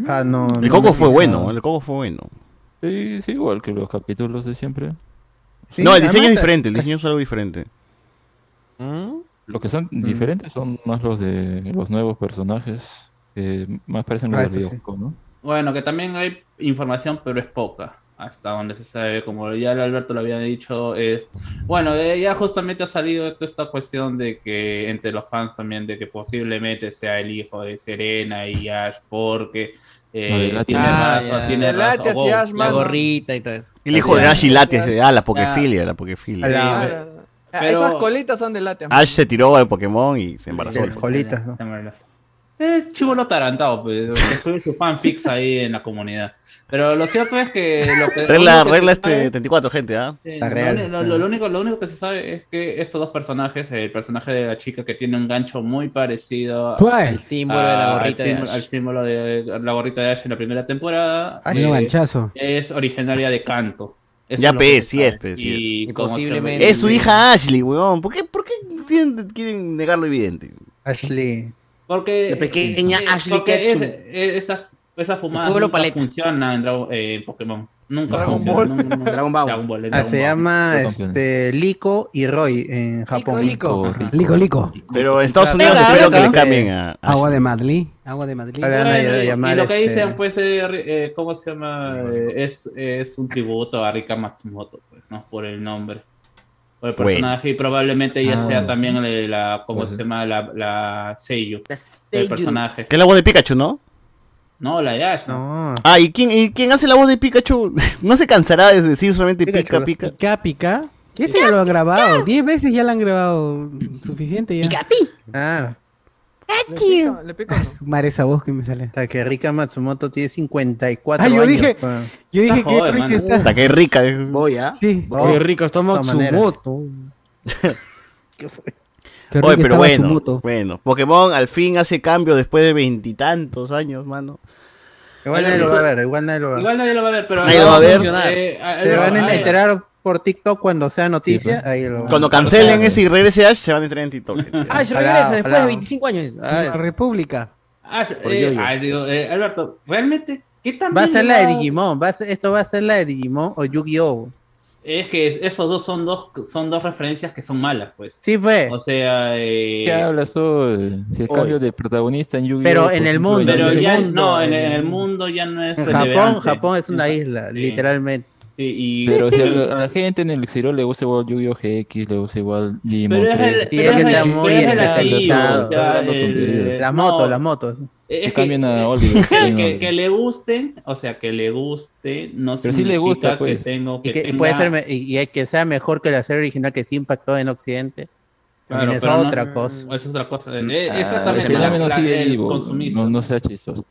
[SPEAKER 3] Ah, no.
[SPEAKER 2] El
[SPEAKER 3] no
[SPEAKER 2] Coco fue bueno, el Coco fue bueno.
[SPEAKER 12] sí, sí igual que los capítulos de siempre
[SPEAKER 3] Sí,
[SPEAKER 2] No, el diseño es diferente, el diseño es algo diferente.
[SPEAKER 12] Lo que son
[SPEAKER 3] Mm.
[SPEAKER 12] diferentes son más los de los nuevos personajes, que más parecen los
[SPEAKER 3] Ah,
[SPEAKER 12] del
[SPEAKER 3] eso sí.
[SPEAKER 12] ¿no?
[SPEAKER 6] Bueno, que también hay información, pero es poca. Hasta donde se sabe, como ya el Alberto lo había dicho, es. Bueno, eh, ya justamente ha salido toda esta cuestión de que entre los fans también, de que posiblemente sea el hijo de Serena y Ash, porque. Eh,
[SPEAKER 12] No, de
[SPEAKER 6] tiene
[SPEAKER 11] Ah,
[SPEAKER 6] tiene
[SPEAKER 10] De Ash,
[SPEAKER 11] La gorrita y todo eso.
[SPEAKER 2] El hijo de Ash y Latias, ah, la Pokefilia, la
[SPEAKER 3] A
[SPEAKER 2] Pokefilia.
[SPEAKER 3] la-.
[SPEAKER 10] Ah,
[SPEAKER 6] Pero-
[SPEAKER 10] Esas colitas son de lata.
[SPEAKER 2] Ash se tiró al Pokémon y se embarazó.
[SPEAKER 3] Del colitas, ¿no?
[SPEAKER 6] Se las- Es chivolo atarantado, pues. Después su fanfics ahí en la comunidad. Pero lo cierto es que. Lo que *laughs*
[SPEAKER 2] Regla,
[SPEAKER 6] lo único que
[SPEAKER 2] regla
[SPEAKER 6] se sabe-
[SPEAKER 2] este 34, gente, ¿ah?
[SPEAKER 6] Sí, lo, lo- lo- lo único, lo único que se sabe es que estos dos personajes, el personaje de la chica que tiene un gancho muy parecido al
[SPEAKER 13] símbolo de la
[SPEAKER 6] al
[SPEAKER 13] gorrita de
[SPEAKER 6] símbolo-
[SPEAKER 13] Ash.
[SPEAKER 6] al símbolo de la gorrita de Ash en la primera temporada.
[SPEAKER 13] Ash. Medio ganchazo.
[SPEAKER 6] Es originaria de Canto. Eso
[SPEAKER 2] Ya, pe, sí es, pe, sí es.
[SPEAKER 10] posiblemente-
[SPEAKER 2] Es su hija Ashley, weón. ¿Por qué, por qué quieren, quieren negar lo evidente?
[SPEAKER 3] Ashley.
[SPEAKER 6] Porque.
[SPEAKER 1] La pequeña
[SPEAKER 6] eh,
[SPEAKER 1] Ashley
[SPEAKER 6] porque
[SPEAKER 1] Ketchum.
[SPEAKER 6] es- es- esa, fumada
[SPEAKER 10] El
[SPEAKER 6] nunca
[SPEAKER 10] paleta.
[SPEAKER 6] funciona en, Dragon- eh, Pokémon. Nunca
[SPEAKER 12] Dragon
[SPEAKER 6] funciona.
[SPEAKER 12] Ball.
[SPEAKER 6] nunca-
[SPEAKER 1] Dragon Ball.
[SPEAKER 6] Dragon Ball, en
[SPEAKER 3] Ah, se
[SPEAKER 6] Ball.
[SPEAKER 3] llama este, Lico y Roy en Japón.
[SPEAKER 13] Lico, lico, lico.
[SPEAKER 2] Pero en Estados
[SPEAKER 6] Venga,
[SPEAKER 2] Unidos espero que
[SPEAKER 6] venga.
[SPEAKER 2] le cambien a.
[SPEAKER 13] Agua de Madrid. Agua de
[SPEAKER 6] Bueno, y- lo que
[SPEAKER 3] este,
[SPEAKER 6] dicen, pues, eh, eh, ¿cómo se llama? Eh, es, es un tributo a Rika Matsumoto, pues, ¿no? Por el nombre. Por el
[SPEAKER 2] Bueno.
[SPEAKER 6] personaje y probablemente ella
[SPEAKER 12] Ah.
[SPEAKER 6] sea también la, la- ¿cómo
[SPEAKER 12] Pues-
[SPEAKER 6] se llama? La, la
[SPEAKER 1] La
[SPEAKER 6] del personaje.
[SPEAKER 2] Que es la voz de Pikachu, ¿no?
[SPEAKER 6] No, la de Ash. ¿no?
[SPEAKER 2] Ah, ¿y quién, y quién hace la voz de Pikachu? *laughs* ¿No se cansará de decir solamente
[SPEAKER 3] Pikachu.
[SPEAKER 2] pica, pica?
[SPEAKER 13] Pica, pica. ¿Qué ya lo han grabado? Diez veces ya lo han grabado. *laughs* Suficiente ya.
[SPEAKER 3] Ah,
[SPEAKER 10] Le pico, le pico.
[SPEAKER 13] Ah, su madre esa voz que me sale.
[SPEAKER 3] hasta que Rika Matsumoto tiene 54
[SPEAKER 13] Ah, yo
[SPEAKER 3] años.
[SPEAKER 13] dije-
[SPEAKER 3] pa.
[SPEAKER 13] Yo dije
[SPEAKER 6] Está
[SPEAKER 13] que rica está.
[SPEAKER 2] Qué rica.
[SPEAKER 1] Voy, ¿ah?
[SPEAKER 13] Sí.
[SPEAKER 10] Qué rico, está
[SPEAKER 3] de todas maneras. *laughs*
[SPEAKER 13] Qué
[SPEAKER 2] Oye, pero
[SPEAKER 13] su
[SPEAKER 2] bueno,
[SPEAKER 13] moto.
[SPEAKER 2] bueno, Pokémon al fin hace cambio después de veintitantos años, mano.
[SPEAKER 3] Igual nadie lo va a ver, igual nadie lo va a ver.
[SPEAKER 6] Igual nadie lo va a ver, pero.
[SPEAKER 2] Nadie lo va a ver.
[SPEAKER 6] Eh, eh,
[SPEAKER 3] Se
[SPEAKER 6] eh,
[SPEAKER 3] van a
[SPEAKER 6] eh,
[SPEAKER 3] enterar por TikTok cuando sea noticia.
[SPEAKER 12] pues.
[SPEAKER 3] ahí lo
[SPEAKER 2] Cuando cancelen ese y regrese Ash, se van a entrar en TikTok. gente. *laughs*
[SPEAKER 10] Ah, regresa después de 25 años. Ah,
[SPEAKER 13] La República.
[SPEAKER 6] Ash, eh, ah, digo, eh, Alberto, ¿realmente qué tan
[SPEAKER 3] Va a ser la de Digimon. Va a ser- esto va a ser la de Digimon o Yu-Gi-Oh!
[SPEAKER 6] Es que esos dos son dos son dos referencias que son malas, pues.
[SPEAKER 3] Sí, fue.
[SPEAKER 6] O sea, eh,
[SPEAKER 12] ¿Qué hablas tú? Si el cambio de protagonista en Yu-Gi-Oh!
[SPEAKER 3] Pero en el mundo,
[SPEAKER 6] pero
[SPEAKER 3] en el
[SPEAKER 6] ya
[SPEAKER 3] mundo,
[SPEAKER 6] no, en, el mundo ya no es
[SPEAKER 3] En. Japón, Japón es una isla,
[SPEAKER 6] Sí.
[SPEAKER 3] literalmente.
[SPEAKER 6] Sí, y
[SPEAKER 12] Pero si a la, a la gente en el exterior le gusta igual Yu-Gi-Oh! GX, le gusta igual Digimon
[SPEAKER 6] pero es
[SPEAKER 12] 3.
[SPEAKER 6] el, pero
[SPEAKER 3] es que
[SPEAKER 6] es
[SPEAKER 3] está
[SPEAKER 6] el-
[SPEAKER 3] muy
[SPEAKER 6] pero es el
[SPEAKER 3] especializado.
[SPEAKER 6] estilo, o sea,
[SPEAKER 12] Hablando
[SPEAKER 6] el-
[SPEAKER 12] tonterías.
[SPEAKER 3] La
[SPEAKER 6] no,
[SPEAKER 3] moto, la moto.
[SPEAKER 6] Es
[SPEAKER 12] Que
[SPEAKER 6] que-
[SPEAKER 12] cambien a
[SPEAKER 6] eh,
[SPEAKER 12] Oliver. *laughs*
[SPEAKER 6] que, que- que le gusten, o sea, que le guste, no
[SPEAKER 12] Pero sí le gusta,
[SPEAKER 6] significa
[SPEAKER 12] pues.
[SPEAKER 6] que tengo que
[SPEAKER 3] Y que
[SPEAKER 6] tenga-
[SPEAKER 3] puede ser y, y hay que sea mejor que la serie original que sí impactó en Occidente.
[SPEAKER 6] Claro,
[SPEAKER 3] es
[SPEAKER 6] pero no-
[SPEAKER 3] otra cosa.
[SPEAKER 6] Es otra cosa.
[SPEAKER 12] Mm.
[SPEAKER 6] Eh,
[SPEAKER 12] Ah, que
[SPEAKER 6] la- la-
[SPEAKER 12] sigue
[SPEAKER 6] el
[SPEAKER 12] vivo,
[SPEAKER 6] consumista.
[SPEAKER 12] No, no sea chistoso.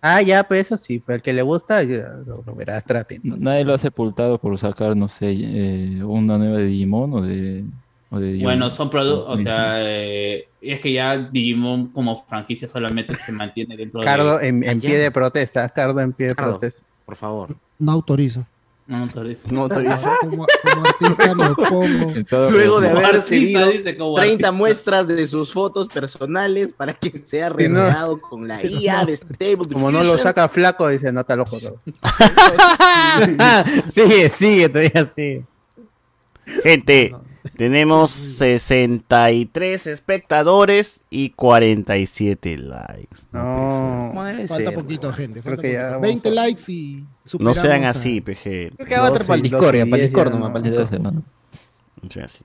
[SPEAKER 3] Ah, ya, pues eso sí, pero el que le gusta, lo, lo verás, traten.
[SPEAKER 12] Nadie lo ha sepultado por sacar, no sé, eh, una nueva de Digimon o de. O de
[SPEAKER 6] Bueno, son productos, o sea, eh, es que ya Digimon como franquicia solamente se mantiene dentro
[SPEAKER 3] Cardo
[SPEAKER 6] de...
[SPEAKER 3] en, en pie de protesta, Cardo en pie de
[SPEAKER 1] Cardo.
[SPEAKER 3] protesta.
[SPEAKER 1] Por favor.
[SPEAKER 14] No autorizo.
[SPEAKER 6] No, sorry.
[SPEAKER 2] No autoriza.
[SPEAKER 14] Como, como artista me opongo.
[SPEAKER 12] En todo-
[SPEAKER 1] Luego de haber
[SPEAKER 6] artista,
[SPEAKER 1] cedido
[SPEAKER 6] dice, como
[SPEAKER 1] 30
[SPEAKER 6] artista.
[SPEAKER 1] muestras de sus fotos personales para que sea
[SPEAKER 3] no-
[SPEAKER 1] revelado con la IA de Stable
[SPEAKER 3] Como no lo saca flaco, dice, no está loco. no". *laughs* *laughs*
[SPEAKER 13] sigue, sigue, todavía sigue.
[SPEAKER 2] Gente, tenemos 63 espectadores y 47 likes.
[SPEAKER 3] No,
[SPEAKER 1] ¿Cómo debe
[SPEAKER 14] Falta
[SPEAKER 1] ser?
[SPEAKER 14] poquito, gente.
[SPEAKER 3] Creo
[SPEAKER 14] falta
[SPEAKER 3] que ya
[SPEAKER 14] poquito.
[SPEAKER 3] vamos
[SPEAKER 14] 20
[SPEAKER 3] a-
[SPEAKER 14] likes y
[SPEAKER 2] No sean
[SPEAKER 14] a-
[SPEAKER 2] así, PG.
[SPEAKER 10] Creo que va a otro para el
[SPEAKER 3] 12,
[SPEAKER 10] Discordia,
[SPEAKER 3] 12,
[SPEAKER 10] para el
[SPEAKER 3] 10
[SPEAKER 10] Discord
[SPEAKER 3] no.
[SPEAKER 10] para el Discord.
[SPEAKER 2] No.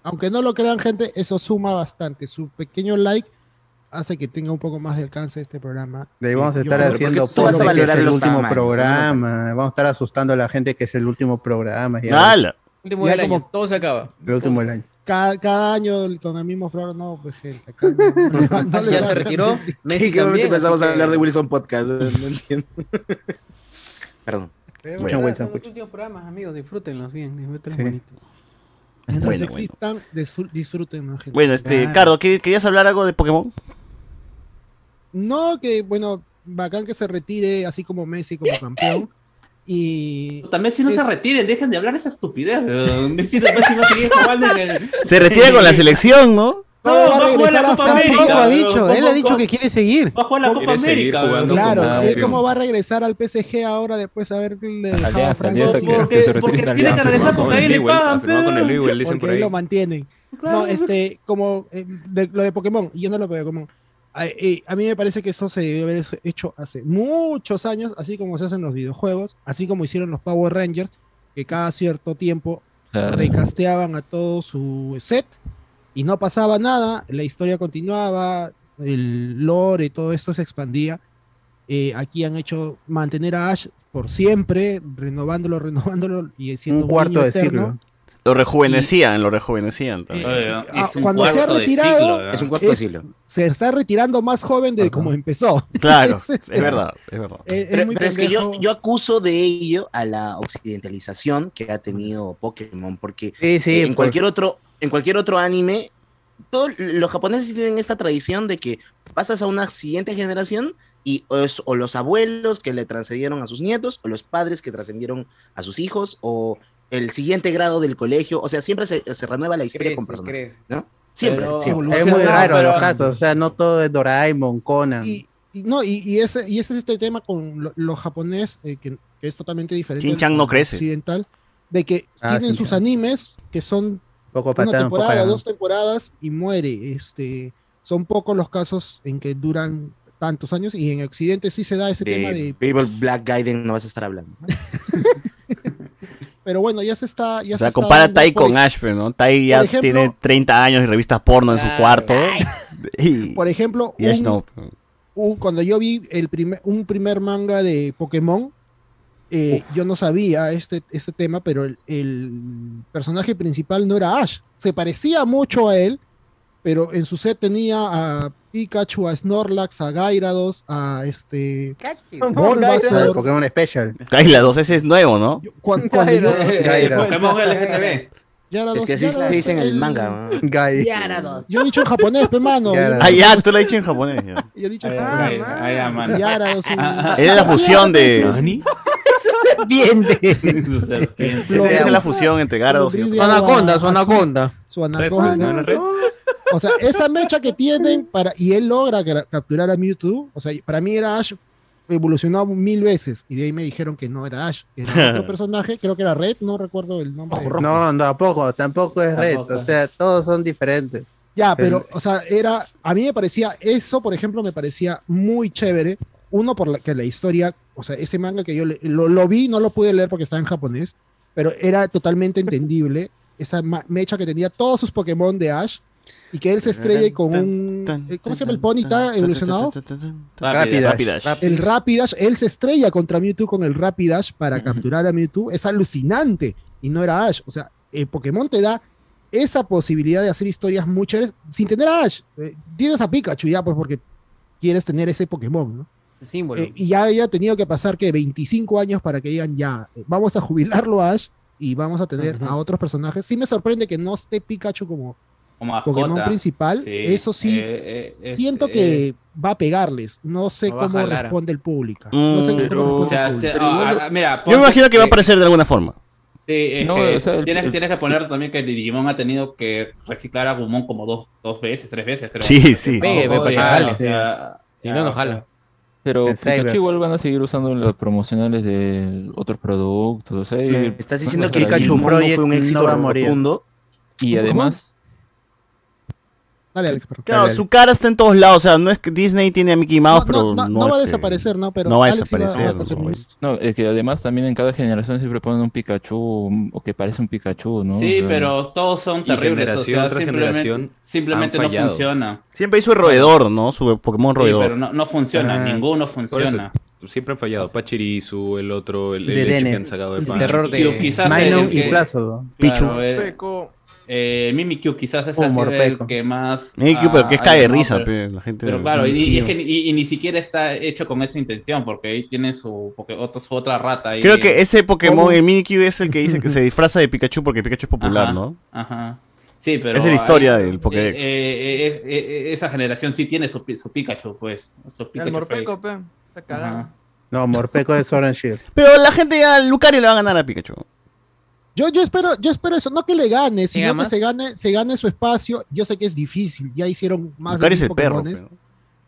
[SPEAKER 14] Aunque no lo crean, gente, eso suma bastante. Su pequeño like hace que tenga un poco más de alcance este programa.
[SPEAKER 3] De ahí vamos a estar
[SPEAKER 14] creo
[SPEAKER 3] haciendo
[SPEAKER 1] a
[SPEAKER 3] pose que es el último
[SPEAKER 1] tamaños,
[SPEAKER 3] programa. Vamos a estar asustando a la gente que es el último programa. Ya,
[SPEAKER 2] ¡Hala!
[SPEAKER 10] Último
[SPEAKER 14] Ya
[SPEAKER 10] del
[SPEAKER 14] como-
[SPEAKER 10] año, todo se acaba.
[SPEAKER 3] el último del año.
[SPEAKER 14] Cada, cada año con el mismo flor, no, pues gente. acá no- no *laughs* le va- no le
[SPEAKER 10] ya se retiró. *laughs* Messi
[SPEAKER 1] ¿En qué momento
[SPEAKER 10] también,
[SPEAKER 1] empezamos a hablar de Wilson Podcast? No entiendo. *laughs* Perdón.
[SPEAKER 13] Pero
[SPEAKER 3] Bueno,
[SPEAKER 13] bueno,
[SPEAKER 3] Wilson,
[SPEAKER 13] son los
[SPEAKER 3] escucha.
[SPEAKER 13] últimos programas, amigos, disfrútenlos bien, disfrútenlos
[SPEAKER 3] Sí.
[SPEAKER 13] bonito.
[SPEAKER 14] Mientras
[SPEAKER 2] Bueno, bueno.
[SPEAKER 14] existan, disfr- disfruten.
[SPEAKER 2] Bueno, este. Cardo, ¿qué- ¿querías hablar algo de Pokémon?
[SPEAKER 14] No, que bueno, bacán que se retire así como Messi como campeón. Y
[SPEAKER 6] También si no se retiren, dejen de hablar esa estupidez. weón. Messi después si va a seguir jugando en el...
[SPEAKER 2] Se retira con la selección, ¿no?
[SPEAKER 14] No, va a regresar a
[SPEAKER 6] Copa
[SPEAKER 14] Francia.
[SPEAKER 6] América,
[SPEAKER 13] Tampoco ha dicho, él
[SPEAKER 6] ¿Cómo-
[SPEAKER 13] ha dicho
[SPEAKER 6] cómo-
[SPEAKER 13] que quiere seguir.
[SPEAKER 6] Va a jugar la Copa América.
[SPEAKER 14] Claro,
[SPEAKER 15] como
[SPEAKER 14] él cómo va a regresar al PSG ahora después de haberle dejado a Francia.
[SPEAKER 6] Porque, tiene que regresar porque ahí le pagan.
[SPEAKER 14] porque
[SPEAKER 15] por
[SPEAKER 14] ahí lo mantienen. No, este, como eh, de- lo de Pokémon, y yo no lo veo como. A, a mí me parece que eso se debe haber hecho hace muchos años, así como se hacen los videojuegos, así como hicieron los Power Rangers, que cada cierto tiempo
[SPEAKER 12] Claro.
[SPEAKER 14] recasteaban a todo su set y no pasaba nada, la historia continuaba, el lore y todo esto se expandía. Eh, aquí han hecho mantener a Ash por siempre, renovándolo, renovándolo y siendo
[SPEAKER 3] Un cuarto
[SPEAKER 14] niño
[SPEAKER 3] de
[SPEAKER 14] eterno.
[SPEAKER 3] siglo.
[SPEAKER 2] Lo rejuvenecían, lo rejuvenecían también.
[SPEAKER 8] Eh,
[SPEAKER 6] un
[SPEAKER 14] cuando se ha retirado,
[SPEAKER 6] siglo, ¿verdad?
[SPEAKER 1] Es un cuarto de siglo.
[SPEAKER 14] se está retirando más joven de como empezó. *laughs*
[SPEAKER 2] Claro,
[SPEAKER 14] Es,
[SPEAKER 2] es
[SPEAKER 14] este,
[SPEAKER 2] verdad, es verdad.
[SPEAKER 14] es- es
[SPEAKER 1] Pero, es que yo, yo acuso de ello a la occidentalización que ha tenido Pokémon, porque
[SPEAKER 3] Sí, sí,
[SPEAKER 1] en cualquier otro, en cualquier otro anime, todos los japoneses tienen esta tradición de que pasas a una siguiente generación y o, es- o los abuelos que le transcedieron a sus nietos, o los padres que trascendieron a sus hijos, o el siguiente grado del colegio, o sea, siempre se, se renueva la historia
[SPEAKER 13] Crece,
[SPEAKER 1] con personajes. ¿no? Siempre,
[SPEAKER 6] Pero-
[SPEAKER 1] siempre.
[SPEAKER 3] Es muy
[SPEAKER 6] No,
[SPEAKER 3] raro
[SPEAKER 6] pero-
[SPEAKER 3] los casos, o sea, no todo es Doraemon, Conan.
[SPEAKER 14] Y, y no, y, y ese, y ese es este tema con lo, lo japonés, eh, que, que es totalmente diferente.
[SPEAKER 2] Shin-chan
[SPEAKER 14] al-
[SPEAKER 2] no crece.
[SPEAKER 14] Occidental, de que
[SPEAKER 3] Ah,
[SPEAKER 14] tienen sus animes que son
[SPEAKER 3] poco
[SPEAKER 14] una
[SPEAKER 3] patán,
[SPEAKER 14] temporada,
[SPEAKER 3] poca-
[SPEAKER 14] dos temporadas y muere. Este, son pocos los casos en que duran tantos años y en Occidente sí se da ese tema
[SPEAKER 1] De
[SPEAKER 14] de...
[SPEAKER 1] People Black Gaiden no vas a estar hablando. *laughs*
[SPEAKER 14] Pero bueno, ya se está... Ya
[SPEAKER 2] O
[SPEAKER 14] se
[SPEAKER 2] sea,
[SPEAKER 14] está
[SPEAKER 2] compara
[SPEAKER 14] dando
[SPEAKER 2] Tai
[SPEAKER 14] por-
[SPEAKER 2] con Ash, pero, ¿no? Tai ya
[SPEAKER 14] ejemplo-
[SPEAKER 2] tiene 30 años y revistas porno en su cuarto. *laughs* Y,
[SPEAKER 14] Por ejemplo,
[SPEAKER 2] y Ash
[SPEAKER 14] un-
[SPEAKER 2] no.
[SPEAKER 14] un- cuando yo vi el primer, un primer manga de Pokémon, eh, yo no sabía este, este tema, pero el, el personaje principal no era Ash. Se parecía mucho a él, pero en su set tenía a Pikachu, a Snorlax, a Gyarados, a este
[SPEAKER 3] Ah,
[SPEAKER 14] Bulbasaur.
[SPEAKER 3] Pokémon Special.
[SPEAKER 2] 2, ese es nuevo, ¿no?
[SPEAKER 14] Cuan- Cuando, yo,
[SPEAKER 3] Gaira.
[SPEAKER 6] Pokémon LGTB.
[SPEAKER 14] Gyarados-
[SPEAKER 1] Es que así
[SPEAKER 14] Gyarados,
[SPEAKER 1] se dice en el manga. ¿no?
[SPEAKER 3] Guy.
[SPEAKER 14] Yo he dicho en japonés, pe mano.
[SPEAKER 3] Gyarados.
[SPEAKER 2] Ah, ya, tú lo has dicho en japonés. ya.
[SPEAKER 14] Yo he dicho en japonés.
[SPEAKER 6] ay, ay, mano.
[SPEAKER 14] Gyarados,
[SPEAKER 2] Es la fusión de.
[SPEAKER 12] ¿Nani?
[SPEAKER 3] Serpiente.
[SPEAKER 6] Su serpiente.
[SPEAKER 2] Esa es la fusión entre Gyarados y
[SPEAKER 14] agua
[SPEAKER 13] Anaconda, su anaconda.
[SPEAKER 14] Su anaconda. O sea, esa mecha que tienen para y él logra gra- capturar a Mewtwo, o sea, para mí era Ash evolucionado mil veces y de ahí me dijeron que no era Ash, que era otro *laughs* personaje, creo que era Red, no recuerdo el nombre.
[SPEAKER 3] No, no, tampoco, tampoco es red. O sea, todos son diferentes.
[SPEAKER 14] Ya, pero, o sea, era, a mí me parecía, eso, por ejemplo, me parecía muy chévere. Uno, por la, que la historia, o sea, ese manga que yo le- lo, lo vi, no lo pude leer porque estaba en japonés, pero era totalmente entendible. Esa mecha que tenía todos sus Pokémon de Ash y que él se estrelle con un. eh, ¿Cómo se llama el Ponyta evolucionado?
[SPEAKER 3] Rapidash.
[SPEAKER 14] El Rapidash, él se estrella contra Mewtwo con el Rapidash para capturar a Mewtwo. Es alucinante y no era Ash. O sea, el Pokémon te da esa posibilidad de hacer historias muy chéveres sin tener a Ash. Eh, tienes a Pikachu ya, pues porque quieres tener ese Pokémon, ¿no?
[SPEAKER 13] Símbolo.
[SPEAKER 14] Eh, y ya había tenido que pasar que 25 años para que digan ya, eh, vamos a jubilarlo a Ash y vamos a tener a otros personajes. Sí me sorprende que no esté Pikachu como
[SPEAKER 6] Como
[SPEAKER 14] Pokémon
[SPEAKER 6] mascota.
[SPEAKER 14] principal.
[SPEAKER 6] Sí,
[SPEAKER 14] Eso sí,
[SPEAKER 6] eh, eh,
[SPEAKER 14] siento
[SPEAKER 6] eh,
[SPEAKER 14] que va a pegarles. No sé
[SPEAKER 13] a
[SPEAKER 14] cómo responde el público. No sé
[SPEAKER 2] Mm,
[SPEAKER 14] cómo
[SPEAKER 6] O
[SPEAKER 14] responde
[SPEAKER 6] sea,
[SPEAKER 14] el
[SPEAKER 6] se-
[SPEAKER 14] público.
[SPEAKER 6] ah, ah, mira,
[SPEAKER 2] Yo me imagino que va a aparecer de alguna forma.
[SPEAKER 6] Sí, es
[SPEAKER 12] No,
[SPEAKER 6] que
[SPEAKER 12] o sea, el-
[SPEAKER 6] tienes,
[SPEAKER 12] el-
[SPEAKER 6] tienes que poner también que Digimon ha tenido que reciclar a Gumon como dos, dos veces, tres veces, creo.
[SPEAKER 2] Sí, sí.
[SPEAKER 13] Si no, no jala.
[SPEAKER 12] Pero Pikachu igual van a seguir usando los promocionales de otros productos.
[SPEAKER 1] Me estás diciendo que
[SPEAKER 12] Pikachu
[SPEAKER 1] Pikachu Pro
[SPEAKER 3] Project
[SPEAKER 1] fue un
[SPEAKER 3] no
[SPEAKER 1] éxito
[SPEAKER 3] va a morir.
[SPEAKER 1] rotundo.
[SPEAKER 12] Y además,
[SPEAKER 14] Dale, Alex, perdón.
[SPEAKER 2] Claro,
[SPEAKER 3] Dale.
[SPEAKER 2] su cara está en todos lados. O sea, no es que Disney tiene a Mickey Mouse,
[SPEAKER 14] No,
[SPEAKER 2] pero
[SPEAKER 14] no,
[SPEAKER 2] no,
[SPEAKER 14] no, no va a desaparecer, ¿no? Pero
[SPEAKER 2] no va a desaparecer. no, es-
[SPEAKER 12] que además también en cada generación siempre ponen un Pikachu o que parece un Pikachu, ¿no?
[SPEAKER 6] Sí,
[SPEAKER 12] O sea,
[SPEAKER 6] pero todos son terribles.
[SPEAKER 11] generación
[SPEAKER 6] o sea, simplemente, no funciona.
[SPEAKER 2] Siempre hizo el roedor, ¿no? Su Pokémon
[SPEAKER 6] Sí,
[SPEAKER 2] roedor.
[SPEAKER 6] pero no, no funciona,
[SPEAKER 3] Ah.
[SPEAKER 6] ninguno
[SPEAKER 11] Por
[SPEAKER 6] funciona.
[SPEAKER 11] eso, siempre han fallado. Pachirisu, el otro, el,
[SPEAKER 3] De
[SPEAKER 11] el que han sacado de
[SPEAKER 13] El
[SPEAKER 11] Pan.
[SPEAKER 13] terror de-
[SPEAKER 6] Q, quizás
[SPEAKER 3] Minun
[SPEAKER 6] el
[SPEAKER 3] y
[SPEAKER 6] que-
[SPEAKER 3] Plazo.
[SPEAKER 2] Pichu.
[SPEAKER 6] Claro, eh, Mimikyu quizás es el que más...
[SPEAKER 2] Mimikyu, pero que es cae de risa,
[SPEAKER 6] pero-
[SPEAKER 2] pe, la gente.
[SPEAKER 6] Pero claro, y, y es que y, y ni siquiera está hecho con esa intención, porque ahí tiene su, porque otro, su otra rata ahí.
[SPEAKER 2] Creo que ese Pokémon, el Mimikyu, es el que dice que se disfraza de Pikachu porque Pikachu es popular,
[SPEAKER 6] Ajá,
[SPEAKER 2] ¿no?
[SPEAKER 6] Ajá. Sí, pero.
[SPEAKER 2] Esa es la historia del Pokédex.
[SPEAKER 6] eh, eh, eh, eh, eh, esa generación sí tiene su, pi- su Pikachu, pues. Su Pikachu
[SPEAKER 10] El Morpeco. Está cagado.
[SPEAKER 6] Ajá.
[SPEAKER 3] No, Morpeco es Sword and Shield.
[SPEAKER 2] Pero la gente a Lucario le va a ganar a Pikachu.
[SPEAKER 14] Yo, yo espero, yo espero eso, no que le gane, sino que se gane, se gane su espacio. Yo sé que es difícil, ya hicieron más de
[SPEAKER 2] Lucario es
[SPEAKER 14] mil
[SPEAKER 2] el perro. Pero-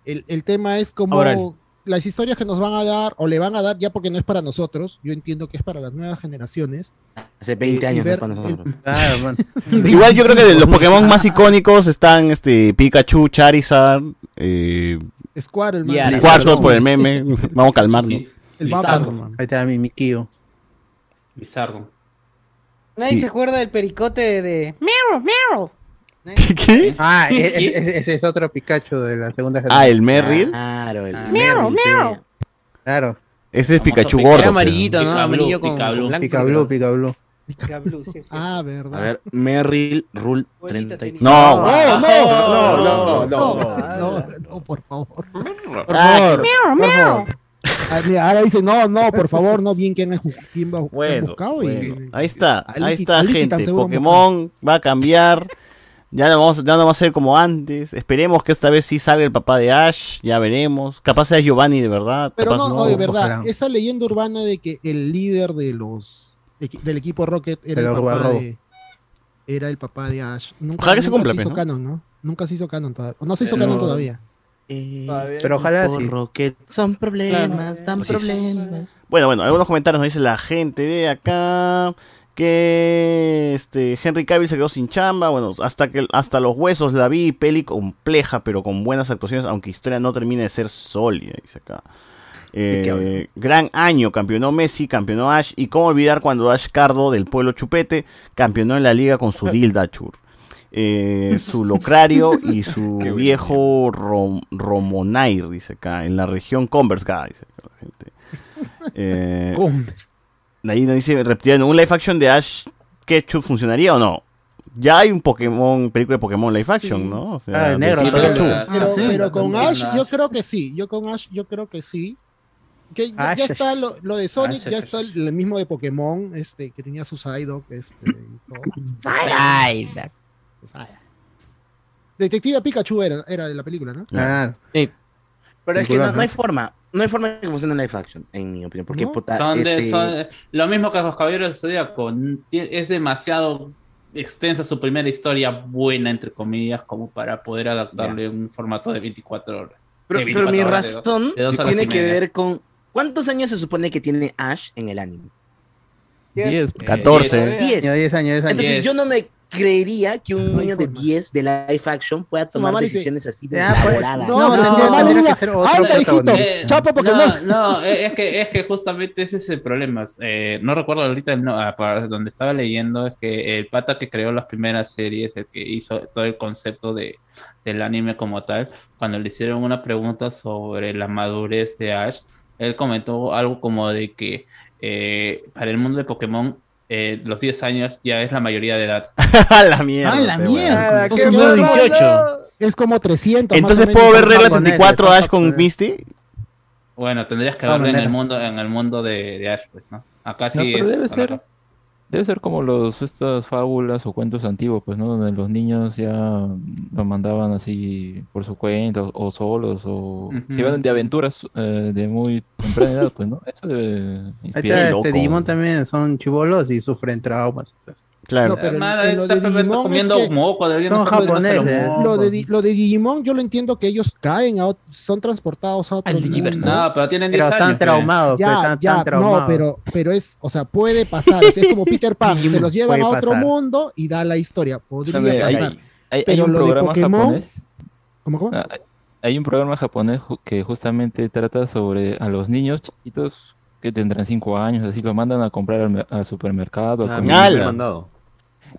[SPEAKER 14] El, el tema es como las historias que nos van a dar, o le van a dar, ya porque no es para nosotros, yo entiendo que es para las nuevas generaciones.
[SPEAKER 1] Hace 20
[SPEAKER 14] Y- y
[SPEAKER 1] años.
[SPEAKER 14] ver-
[SPEAKER 1] ¿no? Cuando nosotros- *laughs*
[SPEAKER 3] Claro. *laughs*
[SPEAKER 2] Igual yo creo que de los *laughs* Pokémon más icónicos están este Pikachu, Charizard, eh,
[SPEAKER 13] Ya,
[SPEAKER 14] Sí,
[SPEAKER 2] Squirtle
[SPEAKER 14] sí.
[SPEAKER 2] por el meme. *laughs* Vamos a calmarlo.
[SPEAKER 6] Sí,
[SPEAKER 14] El
[SPEAKER 6] Bizarro.
[SPEAKER 14] Vampiro.
[SPEAKER 3] Ahí está mi Mikio.
[SPEAKER 6] Bizarro.
[SPEAKER 13] Nadie se acuerda del pericote de. Meryl, Meryl. *laughs*
[SPEAKER 2] ¿Qué?
[SPEAKER 3] Ah, e- e- e- ese es otro Pikachu de la segunda
[SPEAKER 2] Ah, el Merrill.
[SPEAKER 1] Claro, el
[SPEAKER 6] Ah.
[SPEAKER 13] Meryl, Meryl.
[SPEAKER 3] Claro.
[SPEAKER 2] Ese es Pikachu gordo.
[SPEAKER 13] Amarillito, ¿no? Amarillo con,
[SPEAKER 6] Pica
[SPEAKER 13] con
[SPEAKER 5] Sí.
[SPEAKER 14] Ah,
[SPEAKER 1] A
[SPEAKER 14] verdad.
[SPEAKER 1] ver, Merrill Rule
[SPEAKER 5] Bonita
[SPEAKER 1] 30.
[SPEAKER 5] técnica.
[SPEAKER 1] No,
[SPEAKER 14] No, no,
[SPEAKER 1] no, no, no,
[SPEAKER 14] no, no, no, por favor. Por
[SPEAKER 1] Ah,
[SPEAKER 14] favor. por favor. Ah, ahora dice, no, no, por favor, no, bien bien ba- han
[SPEAKER 2] Bueno,
[SPEAKER 14] buscado
[SPEAKER 2] bueno.
[SPEAKER 14] y...
[SPEAKER 2] ahí está, ahí está, gente. Pokémon va a cambiar. Ya no, vamos, ya no va a ser como antes. Esperemos que esta vez sí salga el papá de Ash. Ya veremos. Capaz sea Giovanni de verdad.
[SPEAKER 14] Pero
[SPEAKER 2] capaz
[SPEAKER 14] no, oye, verdad,
[SPEAKER 3] ojalá.
[SPEAKER 14] esa leyenda urbana de que el líder de los del equipo Rocket era el papá de era el papá de Ash. Nunca,
[SPEAKER 2] Ojalá que se
[SPEAKER 14] nunca
[SPEAKER 2] cumpla,
[SPEAKER 14] se
[SPEAKER 2] pues,
[SPEAKER 14] hizo
[SPEAKER 2] ¿no?
[SPEAKER 14] canon, ¿no? Nunca se hizo canon todavía. O no se hizo
[SPEAKER 6] Pero-
[SPEAKER 14] canon todavía.
[SPEAKER 1] Eh,
[SPEAKER 3] Pero ojalá sí.
[SPEAKER 1] Rocket son problemas, dan
[SPEAKER 2] Así es.
[SPEAKER 1] problemas.
[SPEAKER 2] Bueno, bueno, algunos comentarios nos dice la gente de acá que este Henry Cavill se quedó sin chamba, bueno, hasta que hasta los huesos la vi, peli compleja pero con buenas actuaciones, aunque historia no termine de ser sólida, dice acá.
[SPEAKER 3] ¿De qué
[SPEAKER 2] Eh, gran año, campeonó Messi, campeonó Ash, y cómo olvidar cuando Ash Cardo del pueblo Chupete campeonó en la liga con su Dildachur. *laughs* Eh, su locrario y *laughs* su
[SPEAKER 11] Qué
[SPEAKER 2] viejo Rom- Romonair, dice acá, en la región Converse, acá, dice acá la gente. Eh, Ahí nos dice reptiliano, ¿un live action de Ash Ketchum funcionaría o no? Ya hay un Pokémon, película de Pokémon live action, ¿no? O sea,
[SPEAKER 3] Ah, de negro,
[SPEAKER 2] de.
[SPEAKER 6] Ah,
[SPEAKER 14] Pero,
[SPEAKER 6] sí,
[SPEAKER 14] pero con Ash. yo creo que sí. Yo con Ash, yo creo que sí. Que ya,
[SPEAKER 3] Ash.
[SPEAKER 14] está lo, lo de Sonic,
[SPEAKER 6] Ash,
[SPEAKER 14] ya está el mismo de Pokémon, este, que tenía su Psyduck, este, todo. Detective Pikachu era, era de la película, ¿no?
[SPEAKER 3] Claro.
[SPEAKER 10] Sí.
[SPEAKER 1] Pero es que no, hay forma. No hay forma de que funcione en live action, en mi opinión. Porque,
[SPEAKER 14] ¿No?
[SPEAKER 1] puta,
[SPEAKER 6] Son de-
[SPEAKER 1] este,
[SPEAKER 6] son- lo mismo que los Caballeros del Zodíaco. Es demasiado extensa su primera historia buena, entre comillas, como para poder adaptarle un formato de 24 horas.
[SPEAKER 1] pero,
[SPEAKER 6] de
[SPEAKER 1] pero
[SPEAKER 6] 24
[SPEAKER 1] mi
[SPEAKER 6] horas, de dos-
[SPEAKER 1] razón
[SPEAKER 6] de dos horas
[SPEAKER 1] tiene que ver con... ¿Cuántos años se supone que tiene Ash en el anime?
[SPEAKER 12] 10.
[SPEAKER 6] Eh,
[SPEAKER 2] 14.
[SPEAKER 1] 10.
[SPEAKER 3] 10 años, 10 años.
[SPEAKER 1] Entonces yo no me creería que un niño de
[SPEAKER 14] forma.
[SPEAKER 1] 10 de live action pueda tomar decisiones así de
[SPEAKER 3] "Ah, pues, no,
[SPEAKER 14] No,
[SPEAKER 3] que
[SPEAKER 14] no,
[SPEAKER 3] ser otro.
[SPEAKER 6] Eh,
[SPEAKER 14] Chapo Pokémon.
[SPEAKER 6] No, no, eh, es que, es que justamente ese es el problema. Eh, no recuerdo ahorita ah, donde estaba leyendo, es que el pata que creó las primeras series, el que hizo todo el concepto de, del anime como tal, cuando le hicieron una pregunta sobre la madurez de Ash, él comentó algo como de que eh, para el mundo de Pokémon eh, los 10 años ya es la mayoría de edad. *laughs*
[SPEAKER 2] A la mierda.
[SPEAKER 8] ¡Ah, la mierda!
[SPEAKER 14] Entonces,
[SPEAKER 10] Número
[SPEAKER 14] no,
[SPEAKER 10] 18.
[SPEAKER 14] Es como 300.
[SPEAKER 2] Entonces puedo ver regla
[SPEAKER 3] japonés,
[SPEAKER 2] 34
[SPEAKER 3] son
[SPEAKER 2] Ash con
[SPEAKER 3] japonés.
[SPEAKER 2] Misty.
[SPEAKER 6] Bueno, tendrías que verlo en el mundo, en el mundo de, de Ash, pues, ¿no? Acá
[SPEAKER 12] No,
[SPEAKER 6] sí
[SPEAKER 12] pero
[SPEAKER 6] es.
[SPEAKER 12] debe ser- Debe ser como los estas fábulas o cuentos antiguos, pues, ¿no? Donde los niños ya lo mandaban así por su cuenta o, o solos o
[SPEAKER 6] Ujú.
[SPEAKER 12] se iban de aventuras eh, de muy temprana edad, pues, ¿no? Eso debe
[SPEAKER 3] está,
[SPEAKER 2] loco.
[SPEAKER 3] este Digimon también son chivolos y sufren traumas.
[SPEAKER 2] Claro.
[SPEAKER 14] No, pero en lo
[SPEAKER 6] está
[SPEAKER 14] Digimon es
[SPEAKER 6] comiendo
[SPEAKER 14] que
[SPEAKER 6] moco,
[SPEAKER 3] son japoneses.
[SPEAKER 14] Lo de, lo de Digimon, yo lo entiendo que ellos caen, a son transportados a otro
[SPEAKER 10] Al
[SPEAKER 14] mundo.
[SPEAKER 6] No, pero tienen 10
[SPEAKER 3] Pero
[SPEAKER 6] años.
[SPEAKER 3] están traumados, pues,
[SPEAKER 14] Ya,
[SPEAKER 3] están
[SPEAKER 14] ya,
[SPEAKER 3] tan traumados.
[SPEAKER 14] no, pero, pero es, o sea, puede pasar. es como *laughs* Peter Pan, se los llevan a otro
[SPEAKER 3] pasar.
[SPEAKER 14] mundo y da la historia. Podría pasar.
[SPEAKER 12] hay- hay
[SPEAKER 14] Pero
[SPEAKER 12] un
[SPEAKER 14] lo de
[SPEAKER 12] programa
[SPEAKER 14] Pokémon-
[SPEAKER 12] japonés.
[SPEAKER 14] ¿Cómo, cómo?
[SPEAKER 12] ah, hay- un programa japonés que justamente trata sobre a los niños chiquitos que tendrán 5 años, así los mandan a comprar al, mer- al supermercado, al
[SPEAKER 11] Ah, han mandado.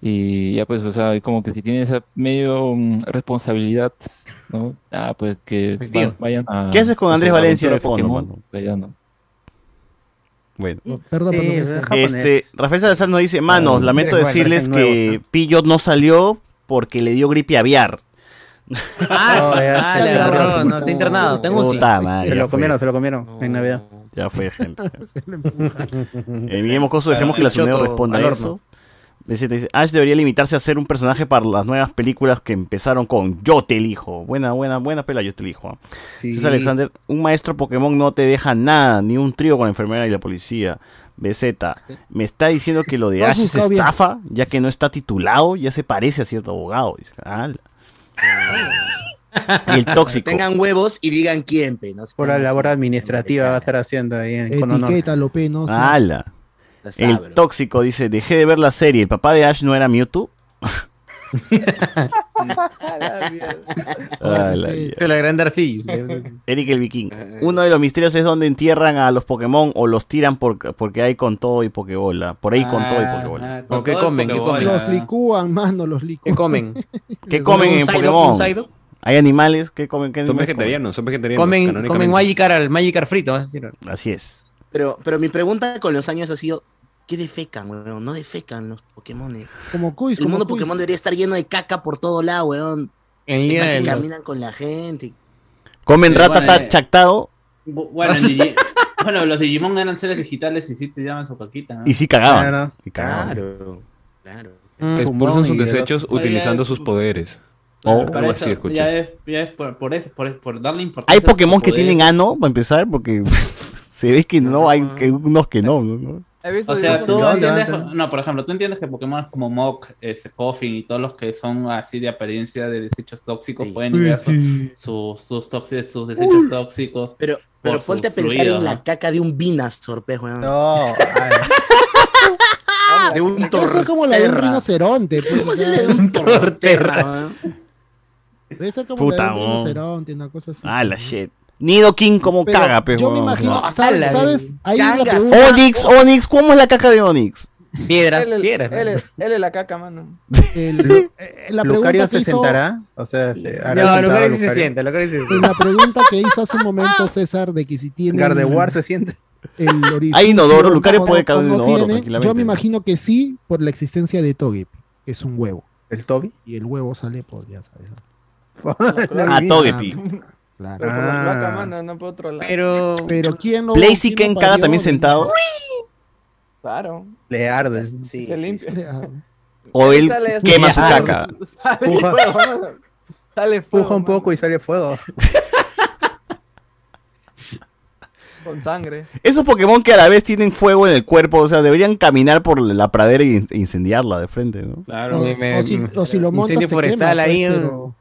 [SPEAKER 12] Y ya pues, o sea, como que si tienen esa medio mm, responsabilidad, ¿no? Ah, pues que
[SPEAKER 10] Efectivo.
[SPEAKER 12] va- vayan a...
[SPEAKER 2] ¿Qué haces con
[SPEAKER 12] su
[SPEAKER 2] Andrés Valencia
[SPEAKER 12] aventura
[SPEAKER 2] de fondo,
[SPEAKER 12] Pokémon,
[SPEAKER 2] mano?
[SPEAKER 12] pues.
[SPEAKER 2] Bueno.
[SPEAKER 14] Perdón,
[SPEAKER 3] Sí,
[SPEAKER 14] perdón.
[SPEAKER 3] es
[SPEAKER 14] este-
[SPEAKER 3] japonés.
[SPEAKER 2] Rafael Salazar nos dice, manos,
[SPEAKER 10] Ah,
[SPEAKER 2] lamento decirles que Pillot no salió porque le dio gripe aviar.
[SPEAKER 10] Ah, *laughs*
[SPEAKER 3] No,
[SPEAKER 10] sí.
[SPEAKER 3] ya
[SPEAKER 10] Ah,
[SPEAKER 3] se
[SPEAKER 10] no, está internado. Tengo un sí.
[SPEAKER 2] Puta madre.
[SPEAKER 3] Se lo comieron, se lo comieron en Navidad.
[SPEAKER 2] Ya fue, gente. *laughs*
[SPEAKER 14] empuja.
[SPEAKER 2] Eh, Guillermo Coso, dejemos que la
[SPEAKER 10] El
[SPEAKER 2] señora responda a eso. Dice, dice, Ash debería limitarse a ser un personaje para las nuevas películas que empezaron con Yo te elijo. Buena, buena, buena pela, Yo te elijo. ¿ah?
[SPEAKER 3] Sí.
[SPEAKER 2] César Alexander, un maestro Pokémon no te deja nada, ni un trío con la enfermera y la policía. BZ, me está diciendo que lo de *laughs* Ash es
[SPEAKER 14] bien.
[SPEAKER 2] estafa, ya que no está titulado, ya se parece a cierto abogado. Dice, "Ala". *laughs* y el tóxico.
[SPEAKER 1] Tengan huevos y digan quién, pe. ¿no?
[SPEAKER 3] Por la labor administrativa va a estar haciendo ahí en, con honor.
[SPEAKER 14] Etiqueta, lo penoso.
[SPEAKER 2] Ala.
[SPEAKER 1] Ya
[SPEAKER 2] El tóxico dice, dejé de ver la serie, el papá de Ash no era Mewtwo. *laughs* Ah, la
[SPEAKER 10] es la gran Darcy.
[SPEAKER 2] Eric el Viking. Uno de los misterios es donde entierran a los Pokémon o los tiran por- porque hay con todo y Pokébola. Por ahí con todo y Pokébola.
[SPEAKER 6] Ah, con
[SPEAKER 10] ¿O qué comen? ¿Qué
[SPEAKER 6] Pokébola.
[SPEAKER 10] comen?
[SPEAKER 14] Los licúan, mano, los
[SPEAKER 10] ¿Qué
[SPEAKER 14] licúan.
[SPEAKER 10] comen? *laughs*
[SPEAKER 2] ¿Qué comen
[SPEAKER 10] ¿Un
[SPEAKER 2] en? Pokémon? ¿Hay animales? ¿Qué comen? ¿Qué
[SPEAKER 11] Son vegetarianos, son vegetarianos.
[SPEAKER 10] Comen, comen. Magikarp, Magikarp frito, vas a decir.
[SPEAKER 2] Así es.
[SPEAKER 1] Pero, pero mi pregunta con los años ha sido, ¿Qué defecan, weón? No defecan los Pokémones.
[SPEAKER 14] Como Cuis,
[SPEAKER 1] El
[SPEAKER 14] como
[SPEAKER 1] mundo
[SPEAKER 14] Cuis.
[SPEAKER 1] Pokémon debería estar lleno de caca por todo lado, weón.
[SPEAKER 10] En
[SPEAKER 1] Están
[SPEAKER 10] Liga
[SPEAKER 1] que
[SPEAKER 10] de los-
[SPEAKER 1] caminan con la gente.
[SPEAKER 2] Comen
[SPEAKER 6] Pero
[SPEAKER 2] ratata
[SPEAKER 6] bueno, eh,
[SPEAKER 2] chactado
[SPEAKER 6] Bu- Bueno, en Digi- *laughs* bueno, los Digimon eran seres digitales y sí te llaman su caquita, ¿no?
[SPEAKER 2] y sí cagaban.
[SPEAKER 3] Claro.
[SPEAKER 2] Y cagaban.
[SPEAKER 1] Claro, claro.
[SPEAKER 11] Mm, Expulsan sus desechos utilizando sus poderes.
[SPEAKER 2] Oh,
[SPEAKER 6] Para
[SPEAKER 11] algo
[SPEAKER 6] eso
[SPEAKER 11] así escuché.
[SPEAKER 6] Ya es, ya es por, por eso, por, por darle importancia.
[SPEAKER 2] Hay Pokémon que
[SPEAKER 6] poderes.
[SPEAKER 2] tienen ano, para empezar, porque *laughs* se ve que no, hay que unos que no. ¿no?
[SPEAKER 15] He visto
[SPEAKER 6] O sea, tú
[SPEAKER 3] ¿Dónde,
[SPEAKER 6] entiendes, no, por ejemplo, tú entiendes que Pokémon es como Mok, este, Coffin y todos los que son así de apariencia de desechos tóxicos
[SPEAKER 1] Sí.
[SPEAKER 6] pueden
[SPEAKER 14] sí.
[SPEAKER 6] sus, sus, tóxicos, sus desechos tóxicos.
[SPEAKER 1] Pero, pero ponte a pensar
[SPEAKER 6] fluidos,
[SPEAKER 1] en
[SPEAKER 6] ¿no?
[SPEAKER 1] la caca de un pez, weón.
[SPEAKER 3] No, *laughs*
[SPEAKER 1] de un
[SPEAKER 14] Debe ser como la de un
[SPEAKER 1] Torterra.
[SPEAKER 14] rinoceronte.
[SPEAKER 1] ¿Cómo se le de un Torterra?
[SPEAKER 14] Debe ser como
[SPEAKER 2] Puta,
[SPEAKER 14] la de un rinoceronte, una cosa así.
[SPEAKER 2] Ah, la shit. Nido King como
[SPEAKER 14] Pero
[SPEAKER 2] caga, pero.
[SPEAKER 14] Yo me imagino, ¿sabes?
[SPEAKER 10] ala,
[SPEAKER 14] ¿sabes? Ahí la pregunta.
[SPEAKER 2] Onix, Onix, ¿cómo es la caca de Onix?
[SPEAKER 10] Piedras,
[SPEAKER 15] Él,
[SPEAKER 10] piedras.
[SPEAKER 15] él, es- él es la caca, mano.
[SPEAKER 14] el- eh, la
[SPEAKER 3] Lucario se
[SPEAKER 14] hizo-
[SPEAKER 3] sentará. O sea, se hará
[SPEAKER 10] No, sí se
[SPEAKER 3] Lucario.
[SPEAKER 10] sí se
[SPEAKER 14] en
[SPEAKER 10] siente.
[SPEAKER 14] la pregunta que hizo hace un momento *laughs* César de que si tiene
[SPEAKER 3] Gardevoir se siente.
[SPEAKER 14] el
[SPEAKER 2] Hay inodoro, Lucario
[SPEAKER 14] no,
[SPEAKER 2] puede
[SPEAKER 14] o
[SPEAKER 2] caber en
[SPEAKER 14] no
[SPEAKER 2] inodoro tranquilamente.
[SPEAKER 14] Yo me imagino que sí por la existencia de Togepi, que es un huevo.
[SPEAKER 3] ¿El Toby?
[SPEAKER 14] Y el huevo sale por, ya sabes. *laughs*
[SPEAKER 2] Ah, Togepi.
[SPEAKER 14] Claro.
[SPEAKER 15] Pero por las
[SPEAKER 3] Ah.
[SPEAKER 15] mano, no por otro lado.
[SPEAKER 10] Pero.
[SPEAKER 14] Pero ¿quién no
[SPEAKER 2] Blaziken
[SPEAKER 14] quién no
[SPEAKER 2] caga también sentado.
[SPEAKER 15] Claro.
[SPEAKER 3] Le arde.
[SPEAKER 1] Sí,
[SPEAKER 15] Se.
[SPEAKER 2] O él
[SPEAKER 15] Sale
[SPEAKER 2] quema su caca.
[SPEAKER 15] Sale
[SPEAKER 3] Puja.
[SPEAKER 15] fuego. Sale fuego.
[SPEAKER 3] Puja un
[SPEAKER 15] mano,
[SPEAKER 3] poco y sale fuego. *laughs*
[SPEAKER 15] Con sangre.
[SPEAKER 2] Esos Pokémon que a la vez tienen fuego en el cuerpo, o sea, deberían caminar por la pradera y e incendiarla de frente, ¿no?
[SPEAKER 6] Claro.
[SPEAKER 14] O,
[SPEAKER 10] Me-
[SPEAKER 14] o si, o si lo montas
[SPEAKER 10] incendio
[SPEAKER 14] te
[SPEAKER 10] forestal
[SPEAKER 14] quema,
[SPEAKER 10] ahí,
[SPEAKER 14] pues,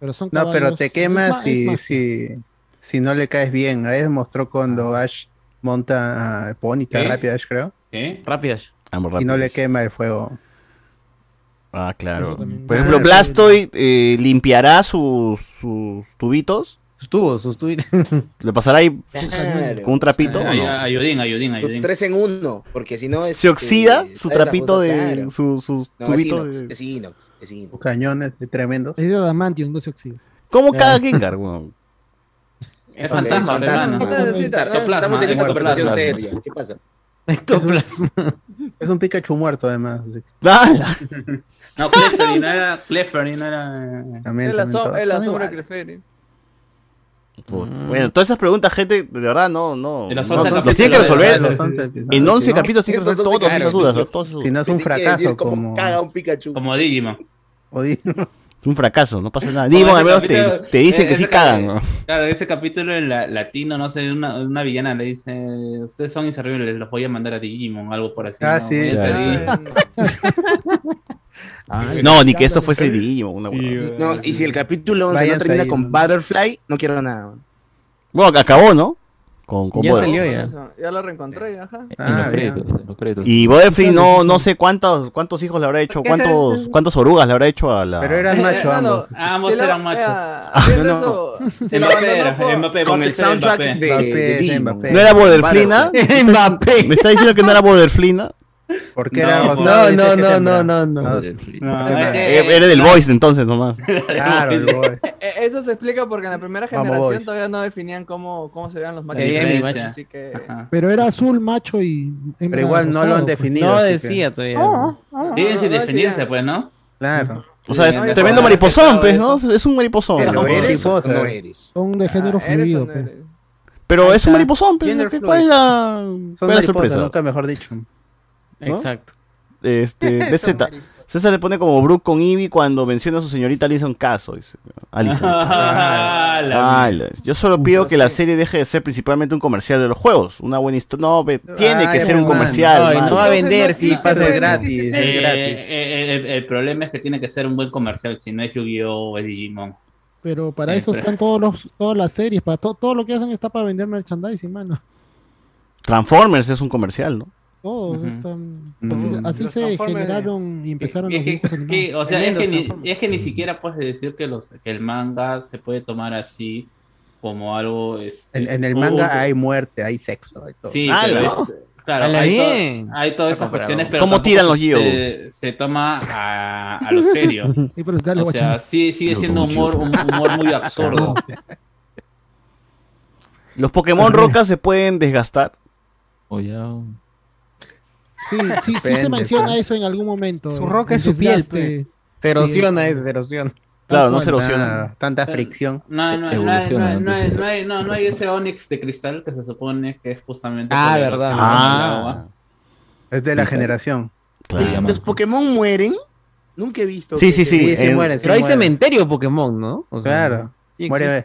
[SPEAKER 14] pero son
[SPEAKER 3] No, pero te quemas si, si, si no le caes bien. Ahí demostró cuando Ash monta a Ponyta,
[SPEAKER 6] ¿Qué?
[SPEAKER 3] rápida Ash creo,
[SPEAKER 6] ¿Qué?
[SPEAKER 10] Rápidas.
[SPEAKER 2] Vamos
[SPEAKER 3] y no le quema el fuego.
[SPEAKER 2] Ah, claro. Por ejemplo,
[SPEAKER 3] Ah,
[SPEAKER 2] Blastoise eh, limpiará sus, sus tubitos.
[SPEAKER 10] Sus tubos, sus tubos. *laughs*
[SPEAKER 2] ¿Le pasará ahí
[SPEAKER 1] Claro.
[SPEAKER 2] con un trapito? o
[SPEAKER 6] Ay-
[SPEAKER 2] no?
[SPEAKER 6] Ayudín, ayudín,
[SPEAKER 1] Sus
[SPEAKER 6] ayudín.
[SPEAKER 1] tres en uno, porque si no es.
[SPEAKER 2] ¿Se oxida
[SPEAKER 1] eh,
[SPEAKER 2] su trapito de
[SPEAKER 1] Claro.
[SPEAKER 2] su, sus
[SPEAKER 1] No, es
[SPEAKER 2] tubitos?
[SPEAKER 1] inox,
[SPEAKER 2] de-
[SPEAKER 1] es inox, es
[SPEAKER 3] Sus
[SPEAKER 1] inox.
[SPEAKER 3] cañones de tremendos.
[SPEAKER 14] Es de adamantium, no se oxida.
[SPEAKER 2] ¿Cómo caga Gengar, *laughs* weón?
[SPEAKER 6] Es fantasma,
[SPEAKER 1] Es fantasma.
[SPEAKER 15] O sí,
[SPEAKER 6] Ectoplasma,
[SPEAKER 1] Estamos en una conversación seria. ¿Qué pasa?
[SPEAKER 10] Ectoplasma.
[SPEAKER 3] Es un Pikachu muerto además.
[SPEAKER 2] ¡Hala!
[SPEAKER 6] No, Clefairy no era. Clefairy no era.
[SPEAKER 3] también,
[SPEAKER 15] Es la,
[SPEAKER 3] también
[SPEAKER 15] es la sombra
[SPEAKER 3] igual.
[SPEAKER 15] Que.
[SPEAKER 2] Puta.
[SPEAKER 10] Mm.
[SPEAKER 2] Bueno, todas esas preguntas, gente, de verdad, no, no.
[SPEAKER 6] De los
[SPEAKER 2] no,
[SPEAKER 6] 11
[SPEAKER 2] los
[SPEAKER 6] capítulos
[SPEAKER 2] tienen que resolver.
[SPEAKER 3] Los 11 episodios.
[SPEAKER 2] En 11
[SPEAKER 3] Si no-
[SPEAKER 2] capítulos tienen que resolver
[SPEAKER 1] 11
[SPEAKER 2] todas esas dudas.
[SPEAKER 1] capítulos.
[SPEAKER 2] todas esas
[SPEAKER 3] Si no es un
[SPEAKER 1] Tiene que decir
[SPEAKER 3] fracaso, como.
[SPEAKER 1] caga un Pikachu.
[SPEAKER 6] Como Digimon.
[SPEAKER 2] Es un fracaso, no pasa nada.
[SPEAKER 6] Ese
[SPEAKER 2] al menos te,
[SPEAKER 6] capítulo-
[SPEAKER 2] te dicen que
[SPEAKER 6] ese
[SPEAKER 2] sí
[SPEAKER 6] ca-
[SPEAKER 2] cagan, ¿no?
[SPEAKER 6] Claro, ese capítulo en la, latino, no sé, una, una villana le dice: Ustedes son inservibles, los voy a mandar a Digimon, algo por así.
[SPEAKER 3] Ah,
[SPEAKER 6] ¿no?
[SPEAKER 3] sí. *laughs*
[SPEAKER 6] Voy a
[SPEAKER 2] Claro.
[SPEAKER 6] hacer-
[SPEAKER 14] Ah,
[SPEAKER 2] No, ni que esto fuese Digimon.
[SPEAKER 1] No, y si el capítulo 11 no termina
[SPEAKER 3] ahí,
[SPEAKER 1] con
[SPEAKER 3] ¿no?
[SPEAKER 1] Butterfly, no quiero nada.
[SPEAKER 2] Bueno, acabó, ¿no? Con, con
[SPEAKER 10] Ya
[SPEAKER 2] Butterfly.
[SPEAKER 10] salió ya.
[SPEAKER 15] Eso, Ya lo reencontré, ajá.
[SPEAKER 10] En los
[SPEAKER 3] Ah, ya.
[SPEAKER 10] créditos, en los créditos.
[SPEAKER 2] Y Butterfly no, no sé cuántos, cuántos hijos le habrá hecho, cuántos, cuántas orugas le habrá hecho a la.
[SPEAKER 3] Pero eran machos
[SPEAKER 15] Hermano,
[SPEAKER 3] ambos.
[SPEAKER 6] Ambos eran machos.
[SPEAKER 15] viendo
[SPEAKER 1] No,
[SPEAKER 15] eso,
[SPEAKER 6] Mbappé
[SPEAKER 1] Con el soundtrack
[SPEAKER 6] Mbappé.
[SPEAKER 1] de.
[SPEAKER 3] Mbappé.
[SPEAKER 2] ¿No era Borderflina?
[SPEAKER 10] Mbappé.
[SPEAKER 2] ¿Me está diciendo que no era *laughs* Borderflina?
[SPEAKER 3] Porque
[SPEAKER 6] No,
[SPEAKER 3] era
[SPEAKER 6] no,
[SPEAKER 3] rosado.
[SPEAKER 10] No, no, no,
[SPEAKER 3] es
[SPEAKER 10] no, no, no.
[SPEAKER 3] Ah,
[SPEAKER 6] No,
[SPEAKER 3] Qué
[SPEAKER 2] Eh, Era del Voice entonces nomás. *laughs*
[SPEAKER 3] Claro, el boy.
[SPEAKER 15] Eh, *laughs* eh, Eso se explica porque en la primera generación todavía no definían cómo, cómo se veían los machos. Así que.
[SPEAKER 14] Pero era azul, macho y.
[SPEAKER 3] Pero igual no lo han
[SPEAKER 14] pues.
[SPEAKER 3] definido.
[SPEAKER 10] No decía todavía.
[SPEAKER 6] Siguen sin
[SPEAKER 15] no, no,
[SPEAKER 6] definirse, pues, ¿no?
[SPEAKER 3] Claro.
[SPEAKER 2] O sea, es tremendo mariposón, pues, ¿no? Es un mariposón.
[SPEAKER 1] ¿Pero
[SPEAKER 3] No,
[SPEAKER 1] eres no eres?
[SPEAKER 14] Son de género
[SPEAKER 15] Ah, ¿eres o
[SPEAKER 14] fluido.
[SPEAKER 15] no
[SPEAKER 14] pues.
[SPEAKER 2] Pero es un mariposón, pues, ¿qué-. ¿cuál es la, sorpresa?
[SPEAKER 3] nunca mejor dicho.
[SPEAKER 10] Exacto.
[SPEAKER 2] Este, *laughs* BZ. César le pone como Brooke con Ivy cuando menciona a su señorita Alison Caso. Dice. Alison. *laughs*
[SPEAKER 6] Ah, la
[SPEAKER 2] la- yo solo pido que la serie deje de ser principalmente un comercial de los juegos. Una buena historia. No, ve- tiene que ser un comercial. Mano.
[SPEAKER 10] no va a vender si
[SPEAKER 5] no
[SPEAKER 10] pasa gratis.
[SPEAKER 5] sí, sí, sí.
[SPEAKER 6] Eh,
[SPEAKER 5] Es gratis.
[SPEAKER 6] eh, el, el problema es que tiene que ser un buen comercial, si no es Yu-Gi-Oh! o es Digimon.
[SPEAKER 14] Pero para
[SPEAKER 6] Eh,
[SPEAKER 14] eso
[SPEAKER 6] pero-
[SPEAKER 14] están todos los, todas las series. Para to- todo lo que hacen está para vender merchandising, mano.
[SPEAKER 2] Transformers es un comercial, ¿no?
[SPEAKER 14] Todos están.
[SPEAKER 3] Mm.
[SPEAKER 14] Así, así
[SPEAKER 5] Los
[SPEAKER 14] se
[SPEAKER 5] Transformers-
[SPEAKER 14] generaron y empezaron
[SPEAKER 6] Es
[SPEAKER 14] los
[SPEAKER 6] que-
[SPEAKER 14] dibujos
[SPEAKER 6] que-
[SPEAKER 14] animados.
[SPEAKER 6] o sea, es que, ni,
[SPEAKER 5] Transformers.
[SPEAKER 6] es que ni siquiera puedes decir que, los, que el manga se puede tomar así como algo... este,
[SPEAKER 3] En, en el manga hay muerte, hay sexo, hay todo.
[SPEAKER 6] Sí,
[SPEAKER 2] Ah,
[SPEAKER 6] es- claro, hay, to-
[SPEAKER 10] bien.
[SPEAKER 6] hay todas esas cuestiones, pero
[SPEAKER 2] ¿Cómo tiran
[SPEAKER 6] se-
[SPEAKER 2] los
[SPEAKER 6] se, se toma a, a lo serio. *laughs*
[SPEAKER 14] Sí, pero dale,
[SPEAKER 6] o sea, sigue siendo humor, un humor muy absurdo. *laughs*
[SPEAKER 2] Los Pokémon rocas se pueden desgastar.
[SPEAKER 12] O ya.
[SPEAKER 14] Sí, sí, sí se menciona
[SPEAKER 3] pues.
[SPEAKER 14] eso en algún momento.
[SPEAKER 5] Su roca es su piel,
[SPEAKER 14] desgaste.
[SPEAKER 10] Se erosiona
[SPEAKER 14] Sí.
[SPEAKER 10] ese, se erosiona.
[SPEAKER 2] Claro, no se erosiona.
[SPEAKER 3] Nada, tanta fricción.
[SPEAKER 6] No, no, no,
[SPEAKER 12] Evoluciona,
[SPEAKER 6] no, no, hay-
[SPEAKER 12] ¿no?
[SPEAKER 6] no hay, no, no hay ese Onix de cristal que se supone que es justamente.
[SPEAKER 10] Ah, verdad.
[SPEAKER 2] Ah.
[SPEAKER 3] Es de la
[SPEAKER 2] Sí,
[SPEAKER 3] generación.
[SPEAKER 2] claro.
[SPEAKER 1] ¿Los Pokémon mueren? Nunca he visto.
[SPEAKER 2] Sí,
[SPEAKER 1] que-
[SPEAKER 2] sí, sí.
[SPEAKER 3] Sí, sí
[SPEAKER 2] en-
[SPEAKER 3] mueren, sí
[SPEAKER 10] Pero hay
[SPEAKER 3] mueren.
[SPEAKER 10] cementerio Pokémon, ¿no? O sea,
[SPEAKER 3] Claro.
[SPEAKER 10] sí
[SPEAKER 3] Muere-.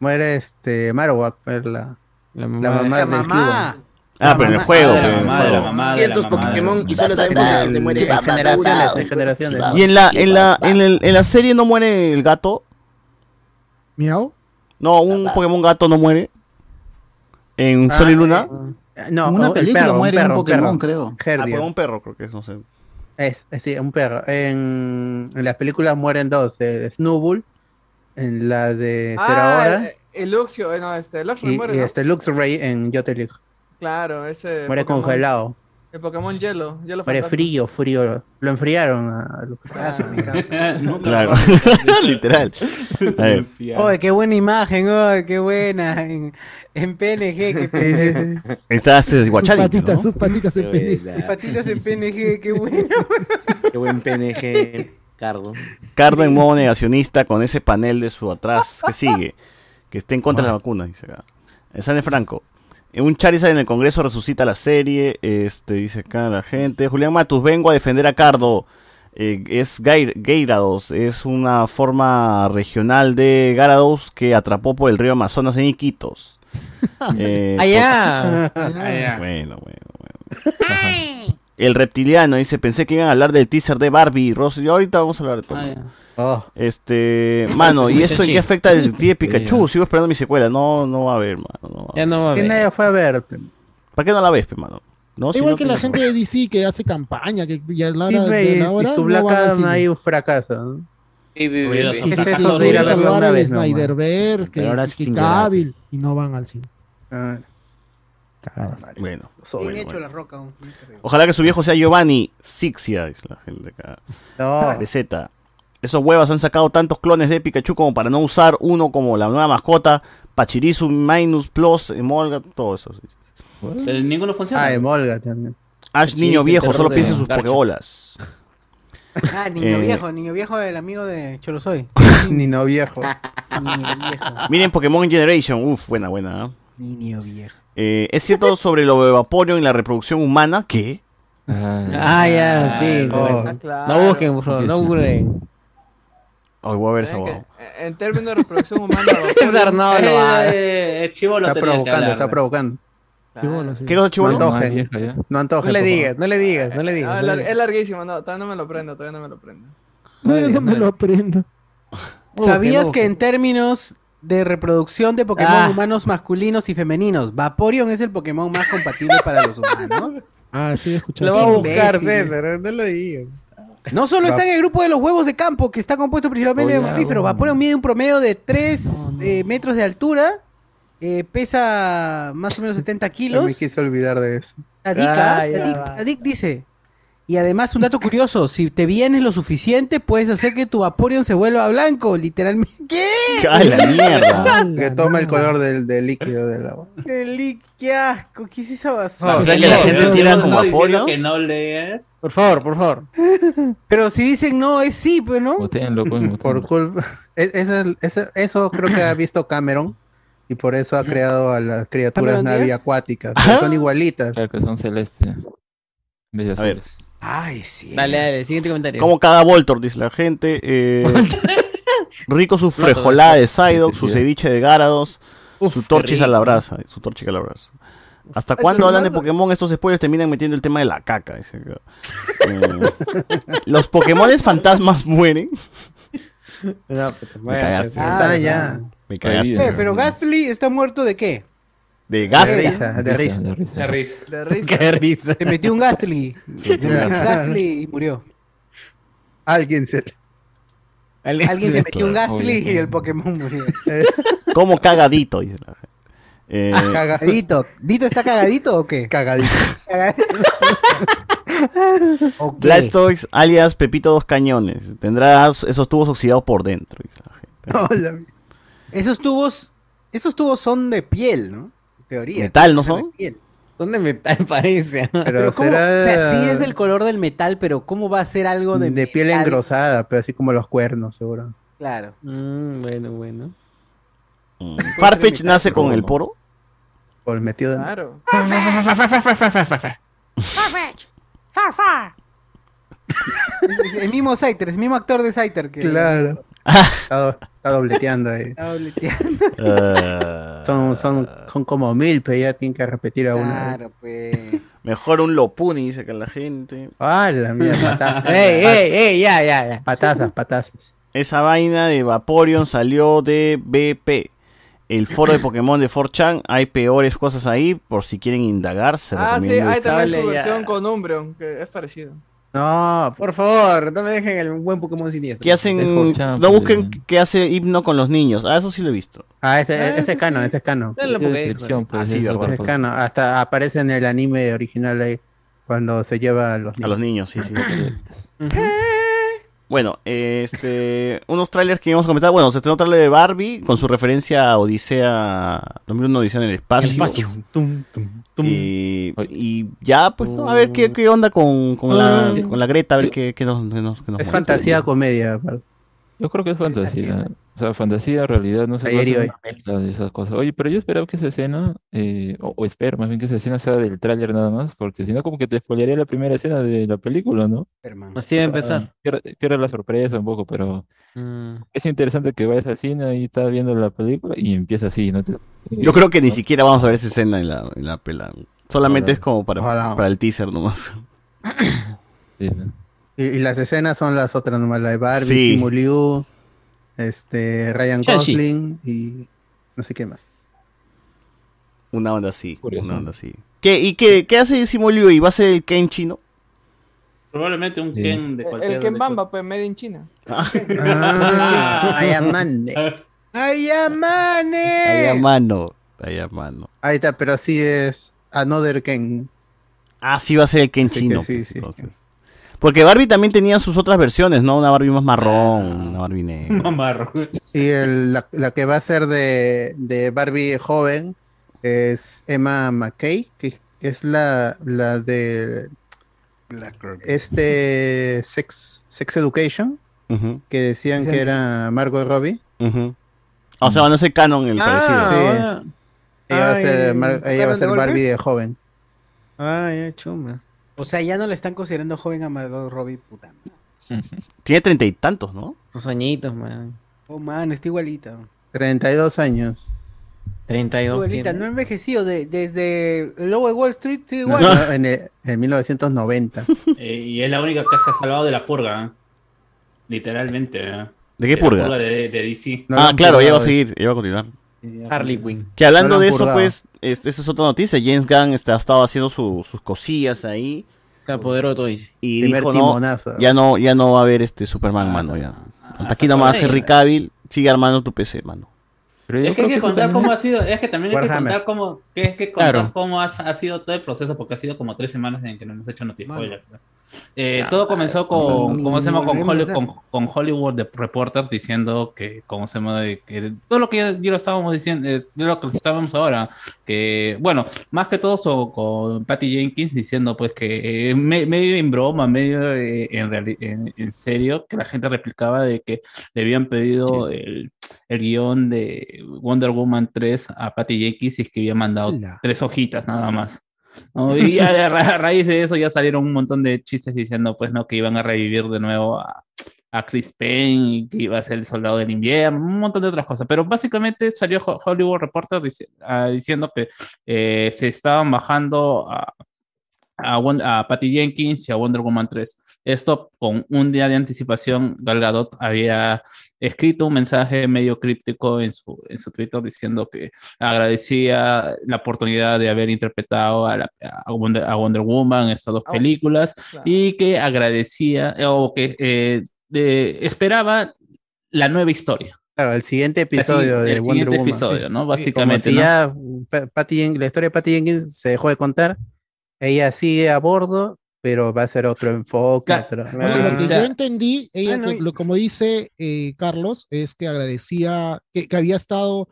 [SPEAKER 3] Muere este Marowak, la,
[SPEAKER 10] La
[SPEAKER 3] la
[SPEAKER 10] mamá.
[SPEAKER 3] mamá
[SPEAKER 5] La
[SPEAKER 3] del
[SPEAKER 5] mamá.
[SPEAKER 2] Ah, pero en el juego. el
[SPEAKER 6] la
[SPEAKER 2] juego.
[SPEAKER 6] la
[SPEAKER 1] Pokémon y solo sabemos que se muere.
[SPEAKER 3] En generaciones, en generaciones.
[SPEAKER 2] Y en la, en la, en el- en la serie no muere el gato.
[SPEAKER 14] Miau.
[SPEAKER 2] No, un Pokémon gato no muere. En Sol y Luna.
[SPEAKER 3] No,
[SPEAKER 8] En una
[SPEAKER 3] el
[SPEAKER 8] película
[SPEAKER 3] perro,
[SPEAKER 8] muere un
[SPEAKER 3] perro,
[SPEAKER 8] Pokémon,
[SPEAKER 3] perro.
[SPEAKER 8] creo.
[SPEAKER 2] Ah. Pokémon perro, creo que es, no sé.
[SPEAKER 3] Es, es- sí, un perro. En, en las películas mueren dos: eh, Snowball, en la de Ser
[SPEAKER 15] Ah,
[SPEAKER 3] Ahora,
[SPEAKER 15] el- el Luxio, eh, no, este, Luxio
[SPEAKER 3] y,
[SPEAKER 15] muere,
[SPEAKER 3] y
[SPEAKER 15] ¿no?
[SPEAKER 3] este Luxray en Yotelik.
[SPEAKER 15] Claro, ese.
[SPEAKER 3] Muere
[SPEAKER 15] Pokémon-
[SPEAKER 3] congelado.
[SPEAKER 15] El Pokémon hielo. hielo
[SPEAKER 3] Muere frío, frío. Lo enfriaron a
[SPEAKER 15] Ah,
[SPEAKER 2] Claro, *laughs* *laughs* literal.
[SPEAKER 5] Oye, qué buena imagen, oye, qué buena. En, en PNG, qué *laughs* pendejo.
[SPEAKER 2] Está este
[SPEAKER 14] Sus patitas,
[SPEAKER 2] ¿no?
[SPEAKER 14] sus patitas en.
[SPEAKER 5] Mis patitas en PNG, qué bueno.
[SPEAKER 1] Qué buen PNG, Cardo.
[SPEAKER 2] Cardo en modo negacionista con ese panel de su atrás. que sigue? Que esté en contra de la vacuna, dice acá. Sane Franco. Eh, Un Charizard en el Congreso resucita la serie. Este, dice acá la gente. Julián Matus, vengo a defender a Cardo. Eh, es Gai- Gyarados. Es una forma regional de Gyarados que atrapó por el río Amazonas en Iquitos. *laughs* Eh,
[SPEAKER 10] Allá. *laughs*
[SPEAKER 2] Bueno, bueno, bueno. Ajá. El reptiliano dice, pensé que iban a hablar del teaser de Barbie, Rosy. Y ahorita vamos a hablar de todo.
[SPEAKER 6] Ah.
[SPEAKER 3] Oh,
[SPEAKER 2] Este, mano, ¿y esto en qué afecta el tío de Pikachu?
[SPEAKER 12] Sí.
[SPEAKER 2] Sigo esperando mi secuela. No, no va a haber, mano. no va a
[SPEAKER 10] Ya
[SPEAKER 2] haber.
[SPEAKER 10] no va a
[SPEAKER 3] ¿Quién
[SPEAKER 10] ver.
[SPEAKER 3] nadie fue a ver?
[SPEAKER 2] ¿Para qué no la ves, mano? No,
[SPEAKER 14] Igual
[SPEAKER 2] no,
[SPEAKER 14] que la gente de DC que hace campaña, que ya la
[SPEAKER 3] Sí,
[SPEAKER 14] hora de
[SPEAKER 3] y-
[SPEAKER 14] la hora
[SPEAKER 3] y su
[SPEAKER 14] no
[SPEAKER 3] Black
[SPEAKER 14] cine.
[SPEAKER 3] ahí un fracaso. ¿no?
[SPEAKER 6] Sí, vi, vi,
[SPEAKER 3] ¿Qué es eso de ir a verlo
[SPEAKER 14] salvar
[SPEAKER 3] una vez?
[SPEAKER 14] Snyderverse, que, que. Cavill, y no van al cine.
[SPEAKER 3] Ah,
[SPEAKER 2] Bueno,
[SPEAKER 5] Bien hecho
[SPEAKER 2] bueno.
[SPEAKER 5] la roca.
[SPEAKER 2] ojalá que su viejo sea Giovanni Sixia, dice la gente acá.
[SPEAKER 3] No,
[SPEAKER 2] BZ. Esos huevas han sacado tantos clones de Pikachu como para no usar uno como la nueva mascota, Pachirisu, Minus, Plus, Emolga, todo eso.
[SPEAKER 6] Pero ninguno funciona.
[SPEAKER 3] ah, de Molga también.
[SPEAKER 2] Ash, niño viejo, solo piensa en sus pokebolas.
[SPEAKER 5] Ah, niño
[SPEAKER 2] Eh.
[SPEAKER 5] viejo, niño viejo, el amigo de Cholosoy. *laughs*
[SPEAKER 3] Niño viejo.
[SPEAKER 5] Niño viejo.
[SPEAKER 2] Miren Pokémon Generation, uff, buena, buena. ¿eh?
[SPEAKER 5] Niño viejo.
[SPEAKER 2] Eh, ¿Es cierto sobre lo de Vaporeon y la reproducción humana? ¿Qué?
[SPEAKER 10] Ah, ya, sí.
[SPEAKER 3] Oh.
[SPEAKER 15] Ah, claro.
[SPEAKER 10] No busquen, por favor, no busquen.
[SPEAKER 2] Ay, voy a ver huevada.
[SPEAKER 15] eh, En términos de reproducción humana. *laughs*
[SPEAKER 10] César, no lo.
[SPEAKER 6] Eh, eh, Chivo lo
[SPEAKER 3] Está provocando, está provocando.
[SPEAKER 15] Claro.
[SPEAKER 2] ¿Qué cosa,
[SPEAKER 3] No
[SPEAKER 2] chivolo?
[SPEAKER 12] ya.
[SPEAKER 3] No
[SPEAKER 10] le digas, no le digas, no le
[SPEAKER 15] Ah,
[SPEAKER 10] digas.
[SPEAKER 15] es
[SPEAKER 10] no
[SPEAKER 15] lar-
[SPEAKER 10] le
[SPEAKER 15] es
[SPEAKER 10] digas.
[SPEAKER 15] larguísimo, no, todavía no me lo prendo, todavía no me lo prendo.
[SPEAKER 10] No
[SPEAKER 14] No, me lo aprendo. *laughs*
[SPEAKER 5] ¿Sabías que en términos de reproducción de Pokémon
[SPEAKER 10] Ah.
[SPEAKER 5] humanos masculinos y femeninos, Vaporeon es el Pokémon más compatible para los humanos?
[SPEAKER 14] Ah, sí, escuchaste.
[SPEAKER 10] Lo va a buscar. César, no lo digas. *laughs*
[SPEAKER 5] No solo está en el grupo de los huevos de campo, que está compuesto principalmente de mamíferos. Vaporeon mide un promedio de 3 metros de altura, eh, pesa más o menos *laughs* 70
[SPEAKER 3] Me
[SPEAKER 5] kilos.
[SPEAKER 3] quise olvidar de eso.
[SPEAKER 5] Tadik,
[SPEAKER 10] Ah,
[SPEAKER 5] Tadik. Tadik dice. Y además, un dato curioso: si te vienes lo suficiente, puedes hacer que tu Vaporeon se vuelva blanco, literalmente. ¿Qué?
[SPEAKER 2] ¡A la mierda! *laughs*
[SPEAKER 3] Que toma el color del, del líquido del agua.
[SPEAKER 5] Eli, ¡Qué asco! ¿Qué es esa basura?
[SPEAKER 2] O sea que la gente tira como Vaporeon.
[SPEAKER 6] que no lees.
[SPEAKER 10] Por favor, por favor. *laughs*
[SPEAKER 5] Pero si dicen no, es sí, pues no.
[SPEAKER 3] Por culpa. *laughs* es- es- es- eso creo que ha visto Cameron. Y por eso ha creado a las criaturas
[SPEAKER 5] ¿Cameron
[SPEAKER 3] navi
[SPEAKER 5] Díaz?
[SPEAKER 3] acuáticas. que Son igualitas.
[SPEAKER 12] Claro que son celestes. En vez de
[SPEAKER 2] A ver.
[SPEAKER 12] azules.
[SPEAKER 5] Ay, sí.
[SPEAKER 10] Dale, dale, siguiente comentario.
[SPEAKER 2] Como cada Voltor, dice la gente. Eh, *laughs* rico su frejolada de Psyduck, su ceviche de Gyarados, su torchis a la brasa. Su torchis a la brasa. ¿Hasta cuándo hablan de Pokémon? Estos spoilers terminan metiendo el tema de la caca. dice. Eh, ¿Los Pokémones *laughs* fantasmas mueren? *laughs*
[SPEAKER 10] No, pues,
[SPEAKER 2] Me cagaste.
[SPEAKER 5] Ah.
[SPEAKER 2] Me cagaste.
[SPEAKER 5] Eh, pero Gastly está muerto de qué?
[SPEAKER 2] De
[SPEAKER 3] De
[SPEAKER 2] gas.
[SPEAKER 3] risa, de risa.
[SPEAKER 12] De risa.
[SPEAKER 6] De risa.
[SPEAKER 15] De risa.
[SPEAKER 10] Qué risa.
[SPEAKER 5] Se metió un Gastly.
[SPEAKER 2] Sí,
[SPEAKER 5] Se metió un Gastly y murió.
[SPEAKER 3] Alguien se.
[SPEAKER 5] Alguien se metió un
[SPEAKER 12] obvio.
[SPEAKER 5] y el Pokémon murió. *laughs*
[SPEAKER 2] Como cagadito, dice la gente. Eh,
[SPEAKER 5] Cagadito. ¿Dito está cagadito o qué?
[SPEAKER 3] Cagadito. *laughs*
[SPEAKER 5] Ok.
[SPEAKER 2] Blastoise, alias Pepito Dos Cañones. Tendrá esos tubos oxidados por dentro. dice la gente.
[SPEAKER 3] Hola.
[SPEAKER 5] Esos tubos, esos tubos son de piel, ¿no? En teoría.
[SPEAKER 2] Metal, ¿no son?
[SPEAKER 5] piel.
[SPEAKER 10] Son de metal, *laughs* parece.
[SPEAKER 3] Pero,
[SPEAKER 13] ¿cómo?
[SPEAKER 3] será
[SPEAKER 13] O sea, sí es del color del metal, pero ¿cómo va a ser algo de,
[SPEAKER 3] de piel engrosada, pero así como los cuernos, seguro.
[SPEAKER 13] Claro.
[SPEAKER 10] Mm, bueno, bueno.
[SPEAKER 2] Farfetch nace con el poro.
[SPEAKER 3] Por metido de...
[SPEAKER 15] Claro. *laughs*
[SPEAKER 13] Farfetch. Far, far. Es el mismo Saiter, es el mismo actor de Saiter que.
[SPEAKER 3] Claro. *laughs* Está, do- está dobleteando ahí.
[SPEAKER 13] Está dobleteando. *laughs*
[SPEAKER 2] Ah,
[SPEAKER 3] Son, son, son como mil, pero ya tienen que repetir a uno.
[SPEAKER 13] Claro, pues.
[SPEAKER 2] mejor un Lopuni, dice que la gente.
[SPEAKER 3] Ah, la mía, pata- *laughs*
[SPEAKER 10] Ey, ey, ey, ya, ya, ya.
[SPEAKER 3] Patazas, patazas.
[SPEAKER 2] Esa vaina de Vaporeon salió de BP. El foro de Pokémon de 4chan. Hay peores cosas ahí. Por si quieren indagar, se
[SPEAKER 15] Ah, sí, hay también su
[SPEAKER 10] ya.
[SPEAKER 15] versión con Umbreon, que es parecido.
[SPEAKER 3] No,
[SPEAKER 10] Por favor, no me dejen el buen Pokémon siniestro.
[SPEAKER 2] ¿Qué hacen?
[SPEAKER 12] De 4chan,
[SPEAKER 2] No
[SPEAKER 12] pues,
[SPEAKER 2] busquen qué hace himno con los niños. Ah, eso sí lo he visto.
[SPEAKER 3] Ah, ese,
[SPEAKER 10] Ah,
[SPEAKER 3] ese es
[SPEAKER 10] sí.
[SPEAKER 3] ese es canon.
[SPEAKER 10] Está en la
[SPEAKER 12] ¿Qué
[SPEAKER 10] Pokédex,
[SPEAKER 12] descripción, pues,
[SPEAKER 2] Ah, sí,
[SPEAKER 12] es
[SPEAKER 2] verdad.
[SPEAKER 12] otra
[SPEAKER 3] Ese es
[SPEAKER 12] cosa.
[SPEAKER 3] canon. Hasta aparece en el anime original ahí, cuando se lleva a los
[SPEAKER 2] A
[SPEAKER 3] niños.
[SPEAKER 2] los niños, sí, sí. *clears throat* Bueno, este, *laughs* unos trailers que íbamos a comentar. Bueno, se estrenó un trailer de Barbie con su referencia a Odisea, 2001 Odisea en el espacio.
[SPEAKER 10] espacio.
[SPEAKER 3] Tum, tum, tum.
[SPEAKER 2] Y, y ya, pues, ¿no? a ver qué, qué onda con, con, la, con la Greta, a ver qué, qué nos, qué nos, qué nos
[SPEAKER 3] Es
[SPEAKER 2] muestra.
[SPEAKER 3] fantasía comedia.
[SPEAKER 12] Yo creo que es fantasía. O sea, fantasía, realidad, no sé.
[SPEAKER 3] Ayer y hoy.
[SPEAKER 12] de esas cosas. Oye, pero yo esperaba que esa escena, eh, o, o espero más bien que esa escena sea del tráiler nada más, porque si no, como que te spoilearía la primera escena de la película, ¿no?
[SPEAKER 10] Así va a empezar.
[SPEAKER 12] Pierde, pierde la sorpresa un poco, pero
[SPEAKER 10] Mm.
[SPEAKER 12] es interesante que vayas al cine y estás viendo la película y empieza así, ¿no? Te-
[SPEAKER 2] Yo creo que ni siquiera vamos a ver esa escena en la, en la pela. Solamente
[SPEAKER 12] Ojalá.
[SPEAKER 2] es como para, para el teaser nomás.
[SPEAKER 12] sí, ¿no?
[SPEAKER 3] Y, y las escenas son las otras nomás, la de Barbie,
[SPEAKER 2] Sí.
[SPEAKER 3] Simu Liu, este, Ryan. Gosling y no sé qué más.
[SPEAKER 2] Una onda así.
[SPEAKER 12] Curioso.
[SPEAKER 2] Una onda así. ¿Qué, ¿Y qué, qué hace Simulio y va a ser el Ken chino?
[SPEAKER 6] Probablemente un
[SPEAKER 12] Sí.
[SPEAKER 6] Ken de cualquier.
[SPEAKER 15] El Ken Bamba, pues, made in China.
[SPEAKER 3] Ah, I am *laughs* man.
[SPEAKER 13] ¡Ay, amane!
[SPEAKER 2] Ahí
[SPEAKER 3] está, pero sí es Another Ken.
[SPEAKER 2] Ah, sí va a ser el Ken chino.
[SPEAKER 3] que sí,
[SPEAKER 2] pues,
[SPEAKER 3] sí.
[SPEAKER 2] entonces. Porque Barbie también tenía sus otras versiones, ¿no? Una Barbie más marrón, una Barbie negra. *laughs*
[SPEAKER 6] Mamarro.
[SPEAKER 3] Y el- la, la que va a ser de, de Barbie joven es Emma McKay, que, que es la, la de este Sex, Sex Education, que decían que era Margot Robbie.
[SPEAKER 2] ujú. O sea, van a ser canon el parecido.
[SPEAKER 10] Ah,
[SPEAKER 3] Sí.
[SPEAKER 10] ahora-
[SPEAKER 3] Ella va a ser, ella va a
[SPEAKER 10] ¿sacaron de
[SPEAKER 3] ser? Barbie de joven.
[SPEAKER 10] Ah, ya, chumas.
[SPEAKER 13] O sea, ya no le están considerando joven a Margot Robbie, puta. madre. *laughs*
[SPEAKER 2] Tiene treinta y tantos, ¿no?
[SPEAKER 10] Sus añitos, man.
[SPEAKER 13] Oh, man, está igualita.
[SPEAKER 3] 32 años.
[SPEAKER 10] 32
[SPEAKER 13] Igualita,
[SPEAKER 10] tiene.
[SPEAKER 13] no ha envejecido. De, desde de Wall Street, sí,
[SPEAKER 3] No,
[SPEAKER 13] igual.
[SPEAKER 3] no, en, el- en 1990. *laughs*
[SPEAKER 6] Eh, y es la única que se ha salvado de la purga. ¿eh? Literalmente. ¿eh?
[SPEAKER 2] ¿De qué
[SPEAKER 6] la
[SPEAKER 2] purga?
[SPEAKER 6] de, de DC.
[SPEAKER 3] No
[SPEAKER 2] ah,
[SPEAKER 3] han
[SPEAKER 2] claro, ella va a
[SPEAKER 3] purgado.
[SPEAKER 2] seguir, ella va a continuar.
[SPEAKER 10] Harley Quinn.
[SPEAKER 2] Que hablando
[SPEAKER 3] No
[SPEAKER 2] de eso,
[SPEAKER 3] purgado.
[SPEAKER 2] pues, este, esa es otra noticia. James Gunn este, ha estado haciendo su- sus cosillas ahí.
[SPEAKER 10] Se apoderó de todo.
[SPEAKER 2] Y
[SPEAKER 3] Primer
[SPEAKER 2] dijo, no, ya no, ya no va a haber este Superman, mano, ya. Hasta aquí nomás Henry. Cavill, sigue armando tu PC, mano.
[SPEAKER 12] Pero
[SPEAKER 6] Es que hay que contar
[SPEAKER 12] también
[SPEAKER 6] cómo
[SPEAKER 12] es-
[SPEAKER 6] ha sido, es que también hay que contar cómo, que es que contar
[SPEAKER 10] Claro.
[SPEAKER 6] cómo ha, ha sido todo el proceso, porque ha sido como tres semanas en que no hemos hecho noticias. Eh,
[SPEAKER 10] Ah,
[SPEAKER 6] todo comenzó con, ¿cómo se llama? Con, Hollywood de Reporters diciendo que, ¿cómo se llama? Que todo lo que ya, ya lo estábamos diciendo, eh, de lo que estábamos ahora, que, bueno, más que todo so- con Patty Jenkins diciendo pues que eh, me- medio en broma, medio eh, en, reali- en, en serio, que la gente replicaba de que le habían pedido el, el guion de Wonder Woman 3 a Patty Jenkins y es que había mandado
[SPEAKER 14] Hola.
[SPEAKER 6] tres hojitas nada más. *laughs* Y a, ra- a raíz de eso ya salieron un montón de chistes diciendo pues no que iban a revivir de nuevo a, Chris Payne y que iba a ser el soldado del invierno, un montón de otras cosas. Pero básicamente salió Ho- Hollywood Reporter ah, diciendo que eh, se estaban bajando a, a Patty Jenkins y a Wonder Woman 3. Esto con un día de anticipación, Gal Gadot había escrito un mensaje medio críptico en su, en su Twitter diciendo que agradecía la oportunidad de haber interpretado a, la- a Wonder, a Wonder Woman en estas dos
[SPEAKER 15] Oh,
[SPEAKER 6] películas
[SPEAKER 15] claro.
[SPEAKER 6] y que agradecía eh, o que eh, de- esperaba la nueva historia.
[SPEAKER 3] Claro, el siguiente episodio
[SPEAKER 6] el
[SPEAKER 3] de Wonder
[SPEAKER 6] siguiente
[SPEAKER 3] Woman.
[SPEAKER 6] episodio, ¿no?
[SPEAKER 3] como
[SPEAKER 6] Básicamente,
[SPEAKER 3] si
[SPEAKER 6] ¿no?
[SPEAKER 3] ya Pa- Patty la historia de Patty Jenkins se dejó de contar. Ella sigue a bordo, pero va a ser otro enfoque.
[SPEAKER 6] Claro.
[SPEAKER 3] otro-
[SPEAKER 14] Bueno,
[SPEAKER 3] otro-
[SPEAKER 14] lo que
[SPEAKER 10] O sea-
[SPEAKER 14] yo entendí, ella,
[SPEAKER 13] Ah, no,
[SPEAKER 14] lo- como dice eh, Carlos, es que agradecía, que, que había estado,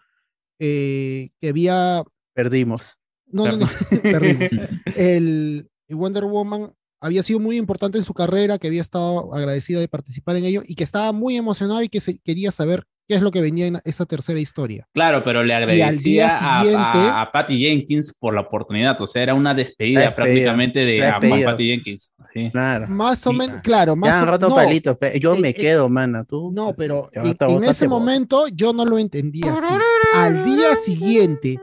[SPEAKER 14] eh, que había,
[SPEAKER 3] Perdimos.
[SPEAKER 14] No, no, no, perdimos. *laughs* *laughs* El Wonder Woman había sido muy importante en su carrera, que había estado agradecida de participar en ello y que estaba muy emocionado y que se, quería saber qué es lo que venía en esta tercera historia.
[SPEAKER 6] Claro, pero le
[SPEAKER 14] al
[SPEAKER 6] agradecía
[SPEAKER 14] día
[SPEAKER 6] a-
[SPEAKER 14] siguiente-
[SPEAKER 6] a, a Patty Jenkins por la oportunidad. O sea, era una despedida,
[SPEAKER 3] despedida,
[SPEAKER 6] prácticamente de
[SPEAKER 3] la
[SPEAKER 6] a
[SPEAKER 3] despedida.
[SPEAKER 6] Patty Jenkins. Sí.
[SPEAKER 3] Claro.
[SPEAKER 14] Más o menos, claro, más
[SPEAKER 3] Ya han
[SPEAKER 14] o-
[SPEAKER 3] roto
[SPEAKER 14] no,
[SPEAKER 3] palitos. pe- Yo
[SPEAKER 14] eh,
[SPEAKER 3] me
[SPEAKER 14] eh,
[SPEAKER 3] quedo, mana. Tú.
[SPEAKER 14] No, pero en, ese
[SPEAKER 3] vos.
[SPEAKER 14] momento yo no lo entendía así. Al día siguiente,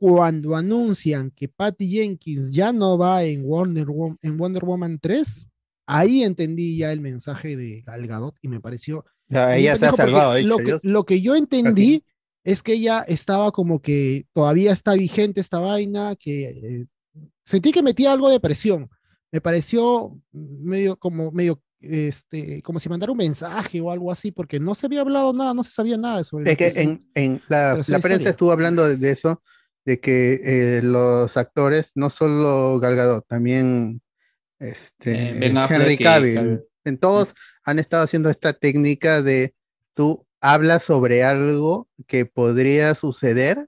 [SPEAKER 14] cuando anuncian que Patty Jenkins ya no va en Wonder, Wo- en Wonder Woman 3, ahí entendí ya el mensaje de Gal Gadot y me pareció...
[SPEAKER 3] Ella se ha salvado,
[SPEAKER 14] Lo que,
[SPEAKER 3] yo-
[SPEAKER 14] lo que yo entendí es que ella estaba como que todavía está vigente esta vaina, que eh, sentí que metía algo de presión. Me pareció medio como medio este como si mandara un mensaje o algo así, porque no se había hablado nada, no se sabía nada sobre
[SPEAKER 3] Es que en, en la, prensa estuvo hablando de, de eso, de que eh, los actores, no solo Gal Gadot, también este,
[SPEAKER 6] Eh,
[SPEAKER 3] Henry Cavill. En todos han estado haciendo esta técnica de tú hablas sobre algo que podría suceder,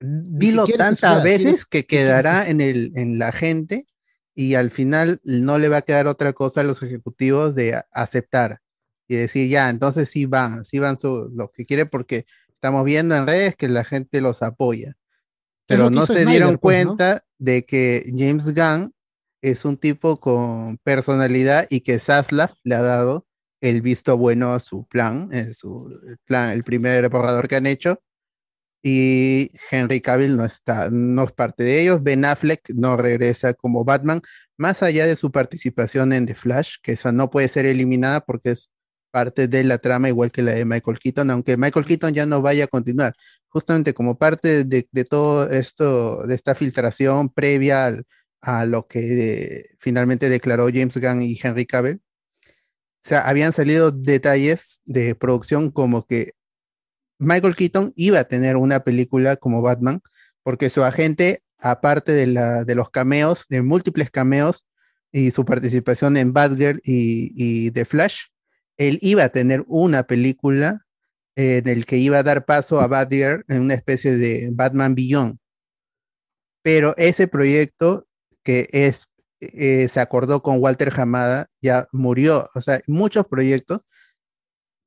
[SPEAKER 3] dilo tantas veces que quedará en, el, en la gente y al final no le va a quedar otra cosa a los ejecutivos de aceptar y decir, ya, entonces sí van, sí van su, lo que quiere porque estamos viendo en redes que la gente los apoya. Pero no se
[SPEAKER 14] Snyder,
[SPEAKER 3] dieron
[SPEAKER 14] pues, ¿no?
[SPEAKER 3] cuenta de que James Gunn es un tipo con personalidad y que Zaslav le ha dado el visto bueno a su plan, en su el plan, el primer borrador que han hecho. Y Henry Cavill no está, no es parte de ellos. Ben Affleck no regresa como Batman, más allá de su participación en The Flash, que esa no puede ser eliminada porque es parte de la trama, igual que la de Michael Keaton, aunque Michael Keaton ya no vaya a continuar. Justamente como parte de, de todo esto, de esta filtración previa al- a lo que eh, finalmente declaró James Gunn y Henry Cavill, o habían salido detalles de producción como que Michael Keaton iba a tener una película como Batman, porque su agente, aparte de, la, de los cameos, de múltiples cameos y su participación en Batgirl y, y The Flash, él iba a tener una película eh, en el que iba a dar paso a Batgirl en una especie de Batman Beyond. Pero ese proyecto que es eh, se acordó con Walter Hamada, ya murió. O sea, muchos proyectos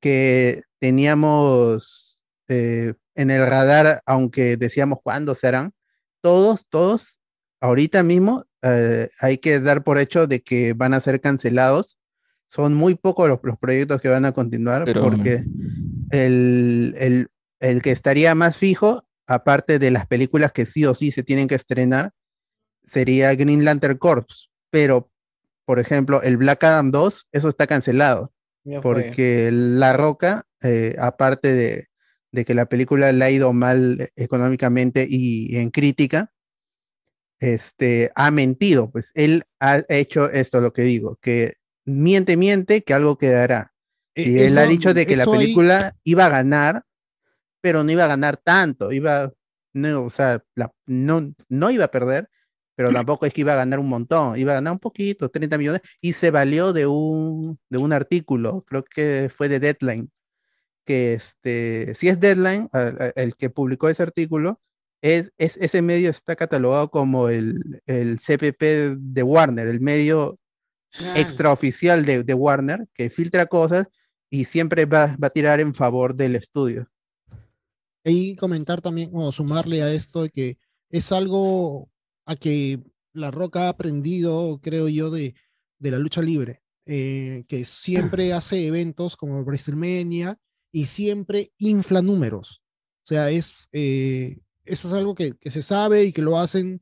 [SPEAKER 3] que teníamos eh, en el radar, aunque decíamos cuándo se harán, todos, todos, ahorita mismo eh, hay que dar por hecho de que van a ser cancelados. Son muy pocos los, los proyectos que van a continuar
[SPEAKER 12] Pero-
[SPEAKER 3] porque el, el, el que estaría más fijo, aparte de las películas que sí o sí se tienen que estrenar, sería Green Lantern Corps. Pero, por ejemplo, el Black Adam 2, eso está cancelado. Porque La Roca, eh, aparte de, de que la película le ha ido mal económicamente y en crítica, este, ha mentido. Pues él ha hecho esto, lo que digo, que miente, miente, que algo quedará.
[SPEAKER 14] E-
[SPEAKER 3] Y él ha dicho de que la
[SPEAKER 14] ahí-
[SPEAKER 3] película iba a ganar, pero no iba a ganar tanto, iba, no, o sea, la- no, no iba a perder, pero tampoco es que iba a ganar un montón, iba a ganar un poquito, 30 millones, y se valió de un, de un artículo, creo que fue de Deadline, que este, si es Deadline, el que publicó ese artículo, es, es- ese medio está catalogado como el, el CPP de Warner, el medio extraoficial de, de Warner, que filtra cosas y siempre va, va a tirar en favor del estudio.
[SPEAKER 14] Y comentar también, o sumarle a esto de que es algo a que La Roca ha aprendido, creo yo, de, de la lucha libre, eh, que siempre *clears throat* hace eventos como WrestleMania y siempre infla números. O sea, es, eh, eso es algo que, que se sabe y que lo hacen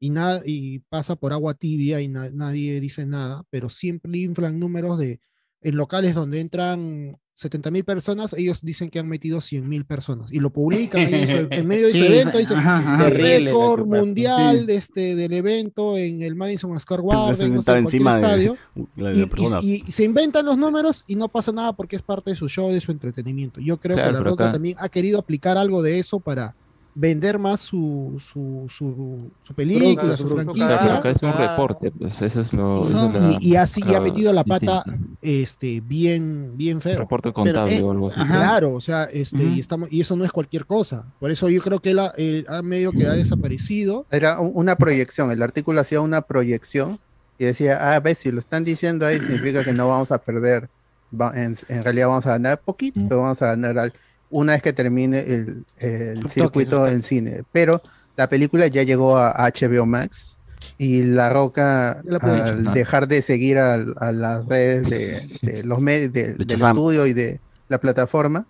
[SPEAKER 14] y, nada, y pasa por agua tibia y na- nadie dice nada, pero siempre inflan números de en locales donde entran 70 mil personas, ellos dicen que han metido 100 mil personas y lo publican ahí en, su- en medio de *laughs* su evento, dicen
[SPEAKER 8] ajá, ajá.
[SPEAKER 10] Terrible lo
[SPEAKER 14] récord mundial
[SPEAKER 8] Sí.
[SPEAKER 14] de este, del evento en el Madison Square
[SPEAKER 2] Se
[SPEAKER 14] Garden, no sé,
[SPEAKER 2] encima de,
[SPEAKER 14] estadio. *laughs*
[SPEAKER 2] de la
[SPEAKER 14] Y,
[SPEAKER 2] persona.
[SPEAKER 14] y- y se inventan los números y no pasa nada porque es parte de su show, de su entretenimiento. Yo creo
[SPEAKER 12] Claro,
[SPEAKER 14] que La Roca
[SPEAKER 12] acá-
[SPEAKER 14] también ha querido aplicar algo de eso para vender más su, su, su, su película, su
[SPEAKER 12] su
[SPEAKER 14] franquicia.
[SPEAKER 12] Claro, es un reporte, pues eso es lo.
[SPEAKER 14] Y,
[SPEAKER 12] esa es la-
[SPEAKER 14] y así ya ha metido la pata este, bien, bien feo.
[SPEAKER 12] Reporte contable
[SPEAKER 14] Pero, eh,
[SPEAKER 12] o algo así.
[SPEAKER 14] Claro, o sea, este, y, estamos, y eso no es cualquier cosa. Por eso yo creo que él ha, él ha medio que ha desaparecido.
[SPEAKER 3] Era un- una proyección, el artículo hacía una proyección y decía, ah, ves, si lo están diciendo ahí, significa que no vamos a perder, va- en, en realidad vamos a ganar poquito, pero vamos a ganar al- una vez que termine el, el circuito en cine. Pero la película ya llegó a HBO Max y La Roca,
[SPEAKER 14] Ya
[SPEAKER 3] al dejar de seguir al- a, las redes de, de los medios, de- del estudio y de la plataforma,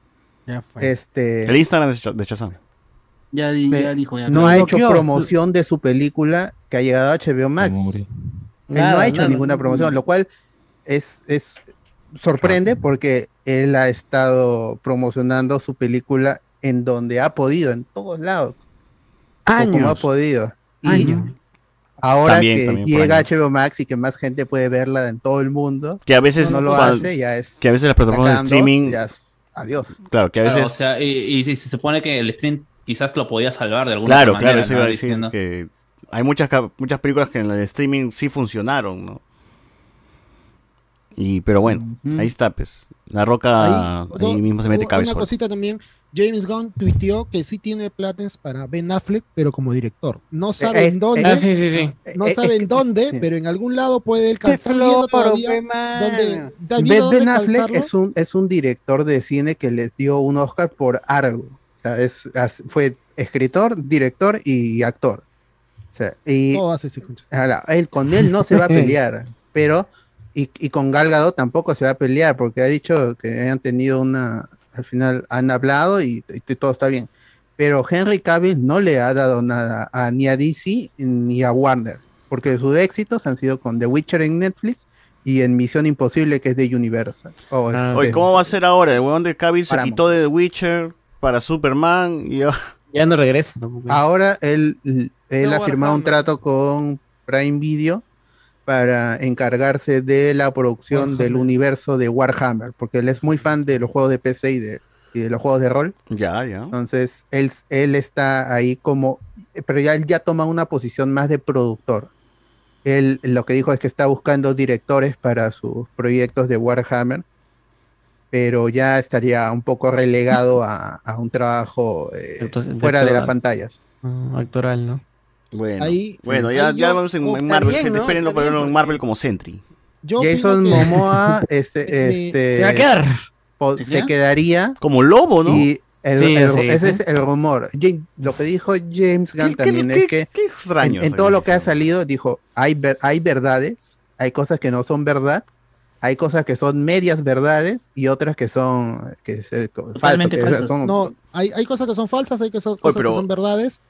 [SPEAKER 3] este...
[SPEAKER 2] El Instagram de Ch- de Shazam.
[SPEAKER 8] Ya, di-
[SPEAKER 3] Eh,
[SPEAKER 8] ya dijo. Ya
[SPEAKER 3] no ha hecho promoción de su película que ha llegado a HBO Max. Él no ha hecho
[SPEAKER 8] nada.
[SPEAKER 3] ninguna promoción, lo cual es, es sorprende porque él ha estado promocionando su película en donde ha podido, en todos lados. O Como ha
[SPEAKER 13] Años.
[SPEAKER 3] podido. Y
[SPEAKER 13] Años.
[SPEAKER 3] ahora
[SPEAKER 2] También,
[SPEAKER 3] que
[SPEAKER 2] también
[SPEAKER 3] llega
[SPEAKER 2] años.
[SPEAKER 3] HBO Max y que más gente puede verla en todo el mundo,
[SPEAKER 2] Que a veces
[SPEAKER 3] no lo
[SPEAKER 2] cuando-
[SPEAKER 3] hace, ya es.
[SPEAKER 2] que a veces las plataformas de streaming-
[SPEAKER 3] ya es- adiós.
[SPEAKER 2] Claro, que a
[SPEAKER 6] Claro,
[SPEAKER 2] veces.
[SPEAKER 6] o sea, y, se supone que el stream quizás lo podía salvar de alguna
[SPEAKER 2] Claro,
[SPEAKER 6] manera.
[SPEAKER 2] claro, eso
[SPEAKER 6] ¿no?
[SPEAKER 2] iba a decir
[SPEAKER 6] Diciendo-
[SPEAKER 2] que hay muchas muchas películas que en el streaming sí funcionaron, ¿no? Y pero bueno, ahí está pues. La Roca ahí,
[SPEAKER 14] no,
[SPEAKER 2] mismo se mete
[SPEAKER 14] una
[SPEAKER 2] cabeza.
[SPEAKER 14] cosita también, James Gunn tuiteó que sí tiene planes para Ben Affleck, pero como director. No saben
[SPEAKER 3] eh,
[SPEAKER 14] dónde.
[SPEAKER 3] ah, sí, sí, sí.
[SPEAKER 14] No
[SPEAKER 3] Eh,
[SPEAKER 14] saben dónde,
[SPEAKER 3] sí.
[SPEAKER 14] pero en algún lado puede dónde, está
[SPEAKER 3] Ben,
[SPEAKER 14] dónde
[SPEAKER 3] Ben Affleck
[SPEAKER 14] calzarlo.
[SPEAKER 3] es un, es un director de cine que les dio un Oscar por algo. O sea, es, fue escritor, director y actor. O sea, y
[SPEAKER 14] Todo hace ese concha.
[SPEAKER 3] ala, él, con él no se va a *laughs* pelear, pero y, y con Gal Gadot tampoco se va a pelear porque ha dicho que han tenido una, al final han hablado y, y todo está bien. Pero Henry Cavill no le ha dado nada a, ni a DC ni a Warner, porque sus éxitos han sido con The Witcher en Netflix y en Misión Imposible que es de Universal. O
[SPEAKER 2] Ah,
[SPEAKER 3] este,
[SPEAKER 2] Oye, ¿cómo va a ser ahora? El weón de Cavill se quitó de The Witcher para Superman y *laughs*
[SPEAKER 10] Ya no regresa tampoco.
[SPEAKER 3] Ahora él, él
[SPEAKER 10] No,
[SPEAKER 3] ha firmado un trato con Prime Video para encargarse de la producción del universo de Warhammer, porque él es muy fan de los juegos de PC y de, y de los juegos de rol.
[SPEAKER 2] Ya, ya.
[SPEAKER 3] Entonces, él, él está ahí como, pero ya él ya toma una posición más de productor. Él lo que dijo es que está buscando directores para sus proyectos de Warhammer, pero ya estaría un poco relegado a, a un trabajo eh,
[SPEAKER 10] Entonces,
[SPEAKER 3] fuera de las pantallas.
[SPEAKER 10] Ah, actoral, ¿no?
[SPEAKER 2] Bueno,
[SPEAKER 14] Ahí-
[SPEAKER 2] bueno ya,
[SPEAKER 14] ahí
[SPEAKER 2] ya
[SPEAKER 14] yo-
[SPEAKER 2] vamos en,
[SPEAKER 14] oh,
[SPEAKER 2] en Marvel.
[SPEAKER 14] bien,
[SPEAKER 2] gente,
[SPEAKER 14] ¿no?
[SPEAKER 2] espérenlo para verlo en Marvel como Sentry.
[SPEAKER 14] Yo
[SPEAKER 3] Jason
[SPEAKER 14] que-
[SPEAKER 3] Momoa *laughs* este, este,
[SPEAKER 14] Se va a quedar.
[SPEAKER 3] se quedaría
[SPEAKER 2] como lobo, ¿no?
[SPEAKER 3] Y el-
[SPEAKER 10] Sí,
[SPEAKER 3] el-
[SPEAKER 10] sí,
[SPEAKER 3] ese
[SPEAKER 10] sí.
[SPEAKER 3] es el rumor. Lo que dijo James Gunn
[SPEAKER 2] ¿Qué- qué-
[SPEAKER 3] también
[SPEAKER 2] qué-
[SPEAKER 3] es que
[SPEAKER 2] qué extraño
[SPEAKER 3] en, todo lo que ha salido dijo hay ver- hay verdades, hay cosas que no son verdad, hay cosas que son medias verdades y otras que son que se- falso, que son-
[SPEAKER 14] No, hay, hay cosas que son falsas, hay que son, cosas
[SPEAKER 3] pero-
[SPEAKER 14] que son verdades,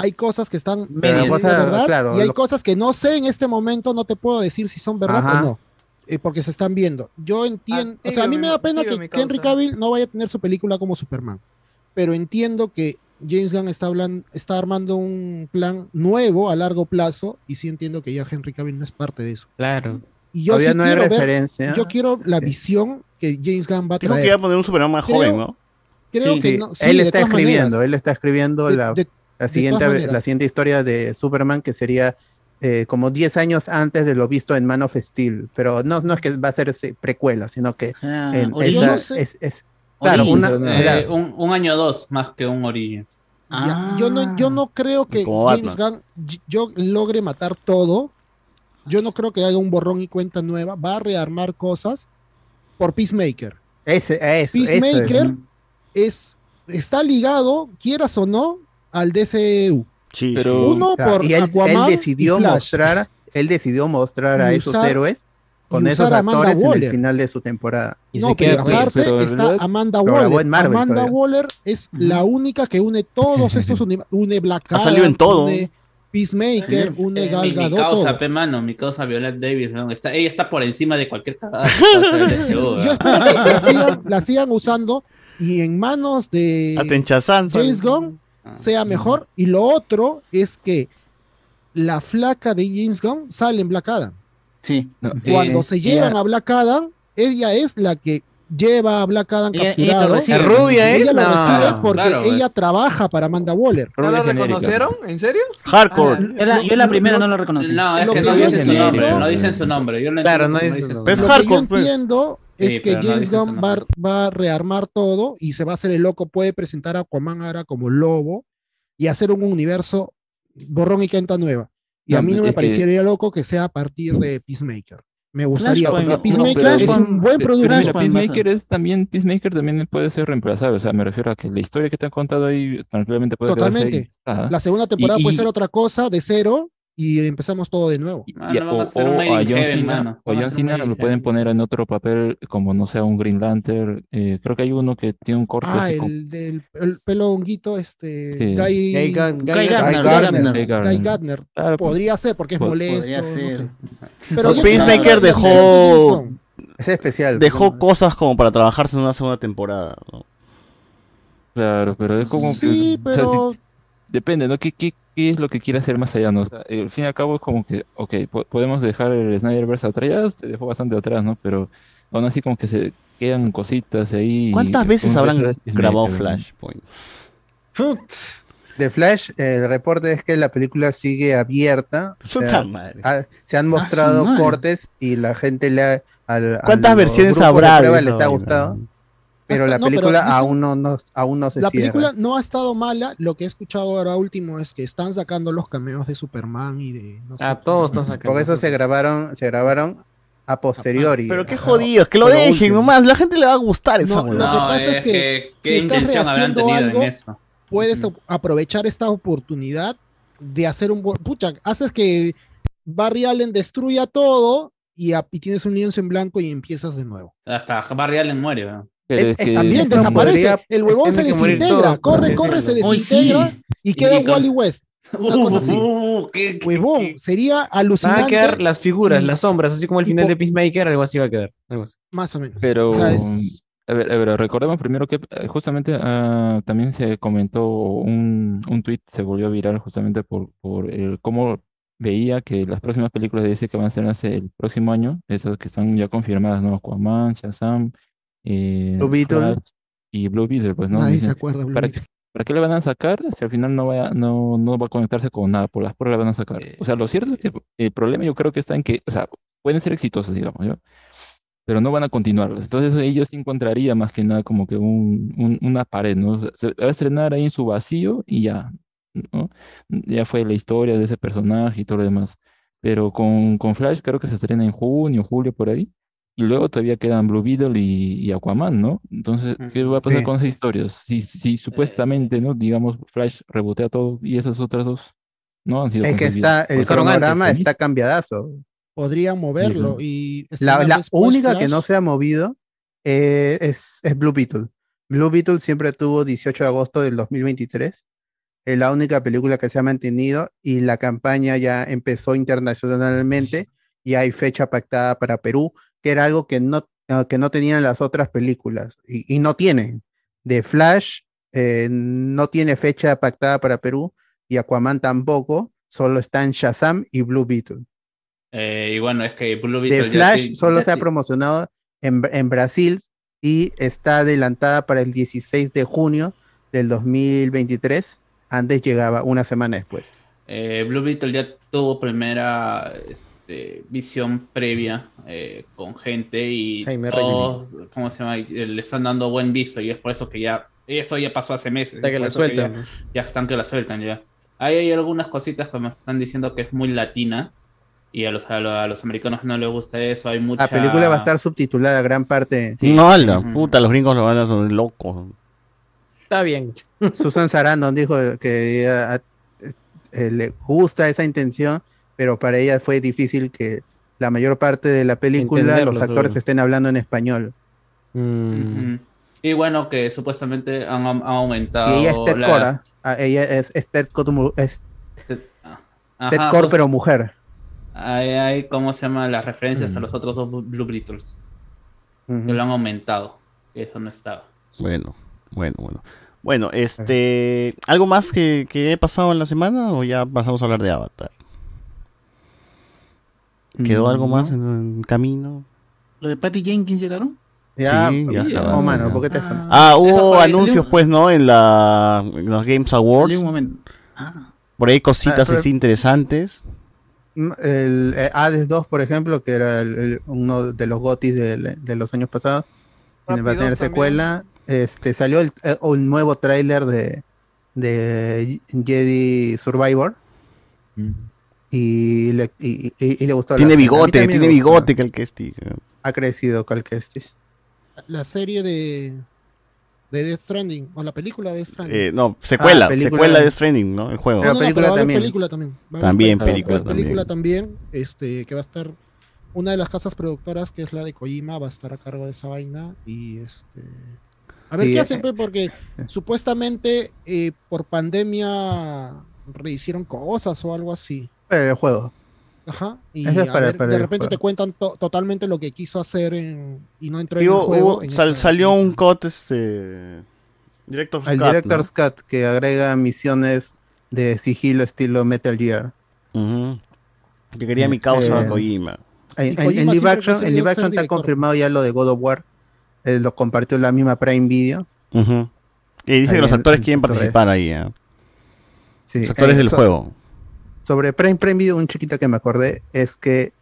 [SPEAKER 14] hay cosas que están
[SPEAKER 3] Pero
[SPEAKER 14] medias
[SPEAKER 3] cosa-
[SPEAKER 14] de verdad
[SPEAKER 3] claro,
[SPEAKER 14] y hay
[SPEAKER 3] lo-
[SPEAKER 14] cosas que no sé en este momento, no te puedo decir si son verdad
[SPEAKER 3] Ajá.
[SPEAKER 14] o no, eh, porque se están viendo. Yo entiendo, o sea, a mí me da pena que, Henry. Cavill no vaya a tener su película como Superman, pero entiendo que James Gunn está hablando, está armando un plan nuevo a largo plazo y sí entiendo que ya Henry Cavill no es parte de eso.
[SPEAKER 10] Claro.
[SPEAKER 14] Y yo
[SPEAKER 3] Todavía
[SPEAKER 14] sí
[SPEAKER 3] no hay
[SPEAKER 14] ver-
[SPEAKER 3] referencia.
[SPEAKER 14] yo quiero la visión que James Gunn va a
[SPEAKER 2] Dijo
[SPEAKER 14] traer.
[SPEAKER 2] que iba a poner un Superman más
[SPEAKER 14] Creo-
[SPEAKER 2] joven, ¿no?
[SPEAKER 14] Creo
[SPEAKER 3] Sí,
[SPEAKER 14] que
[SPEAKER 3] sí,
[SPEAKER 14] no- sí,
[SPEAKER 3] él está escribiendo,
[SPEAKER 14] maneras.
[SPEAKER 3] él está escribiendo
[SPEAKER 14] De-
[SPEAKER 3] la,
[SPEAKER 14] de-
[SPEAKER 3] la siguiente la siguiente historia de Superman que sería eh, como 10 años antes de lo visto en Man of Steel, pero no, no es que va a ser precuela, sino que en esa-
[SPEAKER 6] sé.
[SPEAKER 3] es, es- claro, una,
[SPEAKER 6] Eh,
[SPEAKER 3] claro,
[SPEAKER 6] un, un año o dos más que un Origins.
[SPEAKER 14] Ya, yo, no, yo no creo que James Gunn yo logre matar todo. Yo no creo que haga un borrón y cuenta nueva. Va a rearmar cosas por Peacemaker.
[SPEAKER 3] ese, eso, eso
[SPEAKER 14] Peacemaker
[SPEAKER 3] es.
[SPEAKER 14] es, está ligado, quieras o no, al DCU.
[SPEAKER 2] Sí,
[SPEAKER 14] Pero uno por
[SPEAKER 3] y él,
[SPEAKER 14] Aquaman
[SPEAKER 3] él
[SPEAKER 14] y
[SPEAKER 3] decidió
[SPEAKER 14] Flash.
[SPEAKER 3] mostrar, él decidió mostrar a
[SPEAKER 14] Y
[SPEAKER 3] esos
[SPEAKER 14] usar-
[SPEAKER 3] héroes con
[SPEAKER 14] y
[SPEAKER 3] esos actores en el final de su temporada.
[SPEAKER 14] no, pero aparte está Amanda Waller.
[SPEAKER 3] Marvel
[SPEAKER 14] Amanda
[SPEAKER 3] todavía.
[SPEAKER 14] Waller es la única que une todos *laughs* estos une Black
[SPEAKER 2] Ha salido en todo.
[SPEAKER 14] une Peacemaker, une
[SPEAKER 6] Eh,
[SPEAKER 14] Gal
[SPEAKER 6] mi, mi causa, pe mano, mi causa Violet Davis, ¿no? está, ella está por encima de cualquier cagada *laughs* DCU,
[SPEAKER 14] Yo espero que la sigan, la sigan usando y en manos de. James Gunn sea mejor. Y lo otro es que la flaca de James Gunn sale en Black Adam.
[SPEAKER 8] Sí.
[SPEAKER 14] Cuando
[SPEAKER 8] Eh,
[SPEAKER 14] se llevan
[SPEAKER 8] ella-
[SPEAKER 14] a Black Adam, ella es la que lleva a Black Adam
[SPEAKER 10] ella
[SPEAKER 14] capturado.
[SPEAKER 10] lo recibe. Es rubia, ¿eh?
[SPEAKER 14] Ella
[SPEAKER 10] No,
[SPEAKER 14] recibe porque
[SPEAKER 6] claro, pues.
[SPEAKER 14] ella trabaja para Amanda Waller.
[SPEAKER 15] ¿No la reconocieron? ¿En serio?
[SPEAKER 2] Hardcore.
[SPEAKER 8] Yo la, yo la primera no la reconocí.
[SPEAKER 6] No, es
[SPEAKER 14] Lo
[SPEAKER 6] que
[SPEAKER 14] que
[SPEAKER 6] no dicen su nombre, no dicen su nombre. Yo lo
[SPEAKER 10] Claro,
[SPEAKER 6] entiendo,
[SPEAKER 10] no dicen su
[SPEAKER 6] nombre.
[SPEAKER 2] Es
[SPEAKER 14] lo que
[SPEAKER 2] hardcore,
[SPEAKER 14] yo
[SPEAKER 2] pues.
[SPEAKER 14] entiendo es
[SPEAKER 6] Sí,
[SPEAKER 14] que
[SPEAKER 6] no
[SPEAKER 14] James
[SPEAKER 6] su
[SPEAKER 14] Gunn va, va a rearmar todo y se va a hacer el loco, puede presentar a Aquaman ahora como lobo y hacer un universo borrón y cuenta nueva. Y a
[SPEAKER 12] No,
[SPEAKER 14] mí no
[SPEAKER 12] es
[SPEAKER 14] me
[SPEAKER 12] que-
[SPEAKER 14] parecería loco que sea a partir de Peacemaker. Me gustaría,
[SPEAKER 8] Flashpoint,
[SPEAKER 14] porque
[SPEAKER 8] no,
[SPEAKER 14] Peacemaker
[SPEAKER 8] pero-
[SPEAKER 14] es un buen
[SPEAKER 12] Pero
[SPEAKER 14] producto.
[SPEAKER 12] mira, Peacemaker es también, Peacemaker también puede ser reemplazable. O sea, me refiero a que la historia que te han contado ahí tranquilamente puede ahí.
[SPEAKER 14] Totalmente. La segunda temporada
[SPEAKER 12] Y-
[SPEAKER 14] puede
[SPEAKER 12] y-
[SPEAKER 14] ser otra cosa, de cero, y empezamos todo de nuevo.
[SPEAKER 6] Ah,
[SPEAKER 12] o, o a John Cena, o John Cena lo pueden poner en otro papel, como no sé, un Green Lantern. eh, creo que hay uno que tiene un corte
[SPEAKER 14] Ah,
[SPEAKER 12] como-
[SPEAKER 14] el del el pelo honguito, este,
[SPEAKER 12] Sí.
[SPEAKER 14] Guy,
[SPEAKER 10] Guy Guy
[SPEAKER 8] Guy Gardner,
[SPEAKER 14] Guy
[SPEAKER 8] Guy
[SPEAKER 14] Gardner.
[SPEAKER 8] Gardner.
[SPEAKER 12] Guy Gardner.
[SPEAKER 14] Guy Gardner.
[SPEAKER 12] Claro, pues,
[SPEAKER 14] Podría ser, porque es molesto,
[SPEAKER 8] podría
[SPEAKER 14] no
[SPEAKER 8] ser.
[SPEAKER 14] sé. *laughs*
[SPEAKER 2] Pero
[SPEAKER 14] ya-
[SPEAKER 2] Peacemaker dejó-.
[SPEAKER 3] Es especial.
[SPEAKER 2] Dejó cosas como para trabajarse en una segunda temporada. ¿no?
[SPEAKER 12] Claro, pero es como que-
[SPEAKER 14] Sí,
[SPEAKER 12] o sea,
[SPEAKER 14] pero
[SPEAKER 12] depende, ¿no? ¿Qué, qué, qué es lo que quiere hacer más allá, no? O sea, al fin y al cabo es como que, ok, po- podemos dejar el Snyderverse atrás, se dejó bastante atrás, ¿no? Pero aún así como que se quedan cositas ahí.
[SPEAKER 2] ¿Cuántas
[SPEAKER 12] y-
[SPEAKER 2] veces habrán grabado. Flashpoint?
[SPEAKER 3] De Flash, el reporte es que la película sigue abierta. o sea,
[SPEAKER 2] Puta madre.
[SPEAKER 3] ha- se han
[SPEAKER 8] Ah,
[SPEAKER 3] mostrado cortes y la gente le ha. al-
[SPEAKER 2] ¿Cuántas versiones habrá de
[SPEAKER 3] prueba
[SPEAKER 2] esa
[SPEAKER 3] les ha gustado, pero
[SPEAKER 14] Hasta-
[SPEAKER 3] la
[SPEAKER 14] no, pero
[SPEAKER 3] película aún, no, no- aún no se
[SPEAKER 14] La
[SPEAKER 3] cierra.
[SPEAKER 14] película no ha estado mala. Lo que he escuchado ahora último es que están sacando los cameos de Superman y de. No sé
[SPEAKER 10] Ah,
[SPEAKER 14] quién
[SPEAKER 10] todos están sacando.
[SPEAKER 3] Por eso se grabaron, se grabaron a posteriori.
[SPEAKER 2] Pero qué jodidos, que lo dejen
[SPEAKER 3] último.
[SPEAKER 2] nomás. La gente le va a gustar esa
[SPEAKER 14] No, lo que
[SPEAKER 6] No,
[SPEAKER 14] pasa es que
[SPEAKER 6] ¿qué
[SPEAKER 14] si estás rehaciendo algo, puedes ap- aprovechar esta oportunidad de hacer un buen. Pucha, haces que Barry Allen destruya todo y, a- y tienes un lienzo en blanco y empiezas de nuevo.
[SPEAKER 6] Hasta Barry Allen muere, weón.
[SPEAKER 12] Pero
[SPEAKER 3] Es-
[SPEAKER 12] es que-
[SPEAKER 14] También
[SPEAKER 3] Eso
[SPEAKER 14] desaparece.
[SPEAKER 3] podría-
[SPEAKER 14] el huevón se desintegra.
[SPEAKER 10] todo,
[SPEAKER 14] corre, corre, se desintegra
[SPEAKER 8] sí.
[SPEAKER 14] y queda
[SPEAKER 6] Y
[SPEAKER 14] Wally West. Una cosa así.
[SPEAKER 6] Uh, qué-
[SPEAKER 14] Huevón,
[SPEAKER 6] qué-
[SPEAKER 14] sería
[SPEAKER 10] Van
[SPEAKER 14] alucinante.
[SPEAKER 10] a quedar las figuras,
[SPEAKER 14] y-
[SPEAKER 10] las sombras, así como el final de Peacemaker, algo así va a quedar.
[SPEAKER 14] Más o menos.
[SPEAKER 12] Pero,
[SPEAKER 14] O sea, es-
[SPEAKER 12] a ver, a ver, recordemos primero que eh, justamente ah, también se comentó un, un tweet, se volvió viral justamente por, por el cómo veía que las próximas películas de DC que van a hace el próximo año, esas que están ya confirmadas, ¿no? Aquaman, Shazam, eh,
[SPEAKER 3] Blue Beetle.
[SPEAKER 12] Y Blue Beetle, pues, ¿no?
[SPEAKER 14] Nadie
[SPEAKER 12] Dicen,
[SPEAKER 14] se acuerda. Blue
[SPEAKER 12] ¿para qué, para qué le van a sacar si al final no, vaya, no, no va a conectarse con nada? Por las pruebas le van a sacar. O sea, lo cierto es que el problema yo creo que está en que, o sea, pueden ser exitosos, digamos, ¿yo? pero no van a continuarlos. Entonces ellos encontrarían más que nada como que un, un- una pared, ¿no? O sea, se va a estrenar ahí en su vacío y ya, ¿no? Ya fue la historia de ese personaje y todo lo demás. Pero con, con Flash creo que se estrena en junio, julio, por ahí. Y luego todavía quedan Blue Beetle y, y Aquaman, ¿no? Entonces, ¿qué va a pasar
[SPEAKER 3] Sí.
[SPEAKER 12] con esas historias? Si, si supuestamente, ¿no? Digamos, Flash rebotea todo y esas otras dos no han sido
[SPEAKER 3] Es que está, el cronograma
[SPEAKER 12] antes, ¿sí?
[SPEAKER 3] está cambiadazo.
[SPEAKER 14] Podrían moverlo y
[SPEAKER 3] La, la única que
[SPEAKER 14] Flash.
[SPEAKER 3] no se ha movido eh, es, es Blue Beetle. Blue Beetle siempre tuvo 18 de agosto del 2023. Es la única película que se ha mantenido y la campaña ya empezó internacionalmente y hay fecha pactada para Perú, que era algo que no, eh, que no tenían las otras películas y, y no tienen. De Flash eh, no tiene fecha pactada para Perú y Aquaman tampoco, solo están Shazam y Blue Beetle.
[SPEAKER 6] Eh, y bueno, es que Blue Beetle
[SPEAKER 3] De Flash solo se ha promocionado en, en Brasil y está adelantada para el 16 de junio del 2023. Antes llegaba una semana después.
[SPEAKER 6] Eh, Blue Beetle ya tuvo primera este, visión previa eh, con gente y
[SPEAKER 10] Jaime
[SPEAKER 6] todos, ¿cómo se llama? Eh, Le están dando buen viso y es por eso que ya, eso ya pasó hace meses.
[SPEAKER 10] Que la
[SPEAKER 6] ya-
[SPEAKER 10] sueltan.
[SPEAKER 6] Ya, están que la sueltan ya. Ahí hay algunas cositas que me están diciendo que es muy latina y a los, a los, a los americanos no les gusta eso. Hay mucha...
[SPEAKER 3] La película va a estar subtitulada gran parte.
[SPEAKER 2] No, la puta, los gringos lo van a hacer locos.
[SPEAKER 10] Está bien.
[SPEAKER 3] Susan Sarandon dijo que ella, eh, le gusta esa intención, pero para ella fue difícil que la mayor parte de la película
[SPEAKER 10] Entenderlo,
[SPEAKER 3] los actores
[SPEAKER 10] seguro.
[SPEAKER 3] estén hablando en español.
[SPEAKER 10] Mm.
[SPEAKER 6] Ujú. Y bueno, que supuestamente han, han aumentado.
[SPEAKER 3] Y ella es Ted
[SPEAKER 6] la-
[SPEAKER 3] Cora. ah, Ella es, es Ted es
[SPEAKER 6] Ajá,
[SPEAKER 3] Ted Core,
[SPEAKER 6] pues,
[SPEAKER 3] pero mujer.
[SPEAKER 6] Hay, hay, ¿cómo se llama? Las referencias
[SPEAKER 3] Mm.
[SPEAKER 6] a los otros dos Blue Beetles.
[SPEAKER 3] Ujú.
[SPEAKER 6] Que lo han aumentado. Que eso no estaba.
[SPEAKER 2] Bueno, bueno, bueno. Bueno, este. ¿Algo más que, que haya pasado en la semana o ya pasamos a hablar de Avatar? ¿Quedó
[SPEAKER 8] Mm,
[SPEAKER 2] algo más en, en camino?
[SPEAKER 8] ¿Lo de Patty Jenkins llegaron?
[SPEAKER 3] Ya,
[SPEAKER 2] Sí, ya se
[SPEAKER 3] oh, mano, ¿por qué te
[SPEAKER 2] Ah, hubo anuncios, pues, ¿no? En, la, en los Games Awards.
[SPEAKER 8] un momento.
[SPEAKER 2] Por ahí cositas
[SPEAKER 3] Ah, pero-
[SPEAKER 2] así interesantes.
[SPEAKER 3] Mm, El eh, Hades 2, por ejemplo, que era el- el- uno de los gotis de, de los años pasados, tiene- va a
[SPEAKER 15] Rápido
[SPEAKER 3] tener secuela. Este, salió el, eh, un nuevo tráiler de, de Jedi Survivor. Y le, y, y- y le gustó. la
[SPEAKER 2] Tiene bigote, tiene bigote, Cal Kestis.
[SPEAKER 3] Ha crecido Cal Kestis.
[SPEAKER 14] La serie de, de Death Stranding, o la película de Death Stranding.
[SPEAKER 2] Eh, no, secuela,
[SPEAKER 3] Ah, película-
[SPEAKER 2] secuela de Stranding, ¿no? El juego.
[SPEAKER 3] Pero
[SPEAKER 14] No, no, no,
[SPEAKER 3] película
[SPEAKER 14] va
[SPEAKER 3] también.
[SPEAKER 14] película también. Va
[SPEAKER 2] También
[SPEAKER 14] pe-
[SPEAKER 2] película
[SPEAKER 14] pe- película también, este, que va a estar una de las casas productoras, que es la de Kojima, va a estar a cargo de esa vaina y este a ver
[SPEAKER 3] Y,
[SPEAKER 14] qué
[SPEAKER 3] eh,
[SPEAKER 14] hacen, pe, porque supuestamente eh, por pandemia rehicieron cosas o algo así.
[SPEAKER 3] Para el juego.
[SPEAKER 14] Ajá. Y
[SPEAKER 3] es
[SPEAKER 14] a
[SPEAKER 3] para-
[SPEAKER 14] ver,
[SPEAKER 3] para
[SPEAKER 14] de repente
[SPEAKER 3] juego.
[SPEAKER 14] te cuentan to- totalmente lo que quiso hacer en, y no entró en el juego.
[SPEAKER 2] hubo-
[SPEAKER 14] en
[SPEAKER 2] sal-
[SPEAKER 14] esta-
[SPEAKER 2] salió un cut, este. Director
[SPEAKER 3] El Director's Cut, que agrega misiones de sigilo estilo Metal Gear.
[SPEAKER 2] Que quería mi causa
[SPEAKER 3] Eh,
[SPEAKER 2] Kojima.
[SPEAKER 3] En,
[SPEAKER 14] Y
[SPEAKER 3] en-
[SPEAKER 14] Kojima
[SPEAKER 3] en live action, en live action está confirmado ya lo de God of War. Eh, lo compartió la misma Prime Video.
[SPEAKER 2] Ujú. Y dice que los actores quieren participar ahí. ¿eh?
[SPEAKER 3] Sí,
[SPEAKER 2] Los actores
[SPEAKER 3] eh,
[SPEAKER 2] del
[SPEAKER 3] so-
[SPEAKER 2] juego.
[SPEAKER 3] Sobre Prime Prime Video, un chiquito que me acordé es que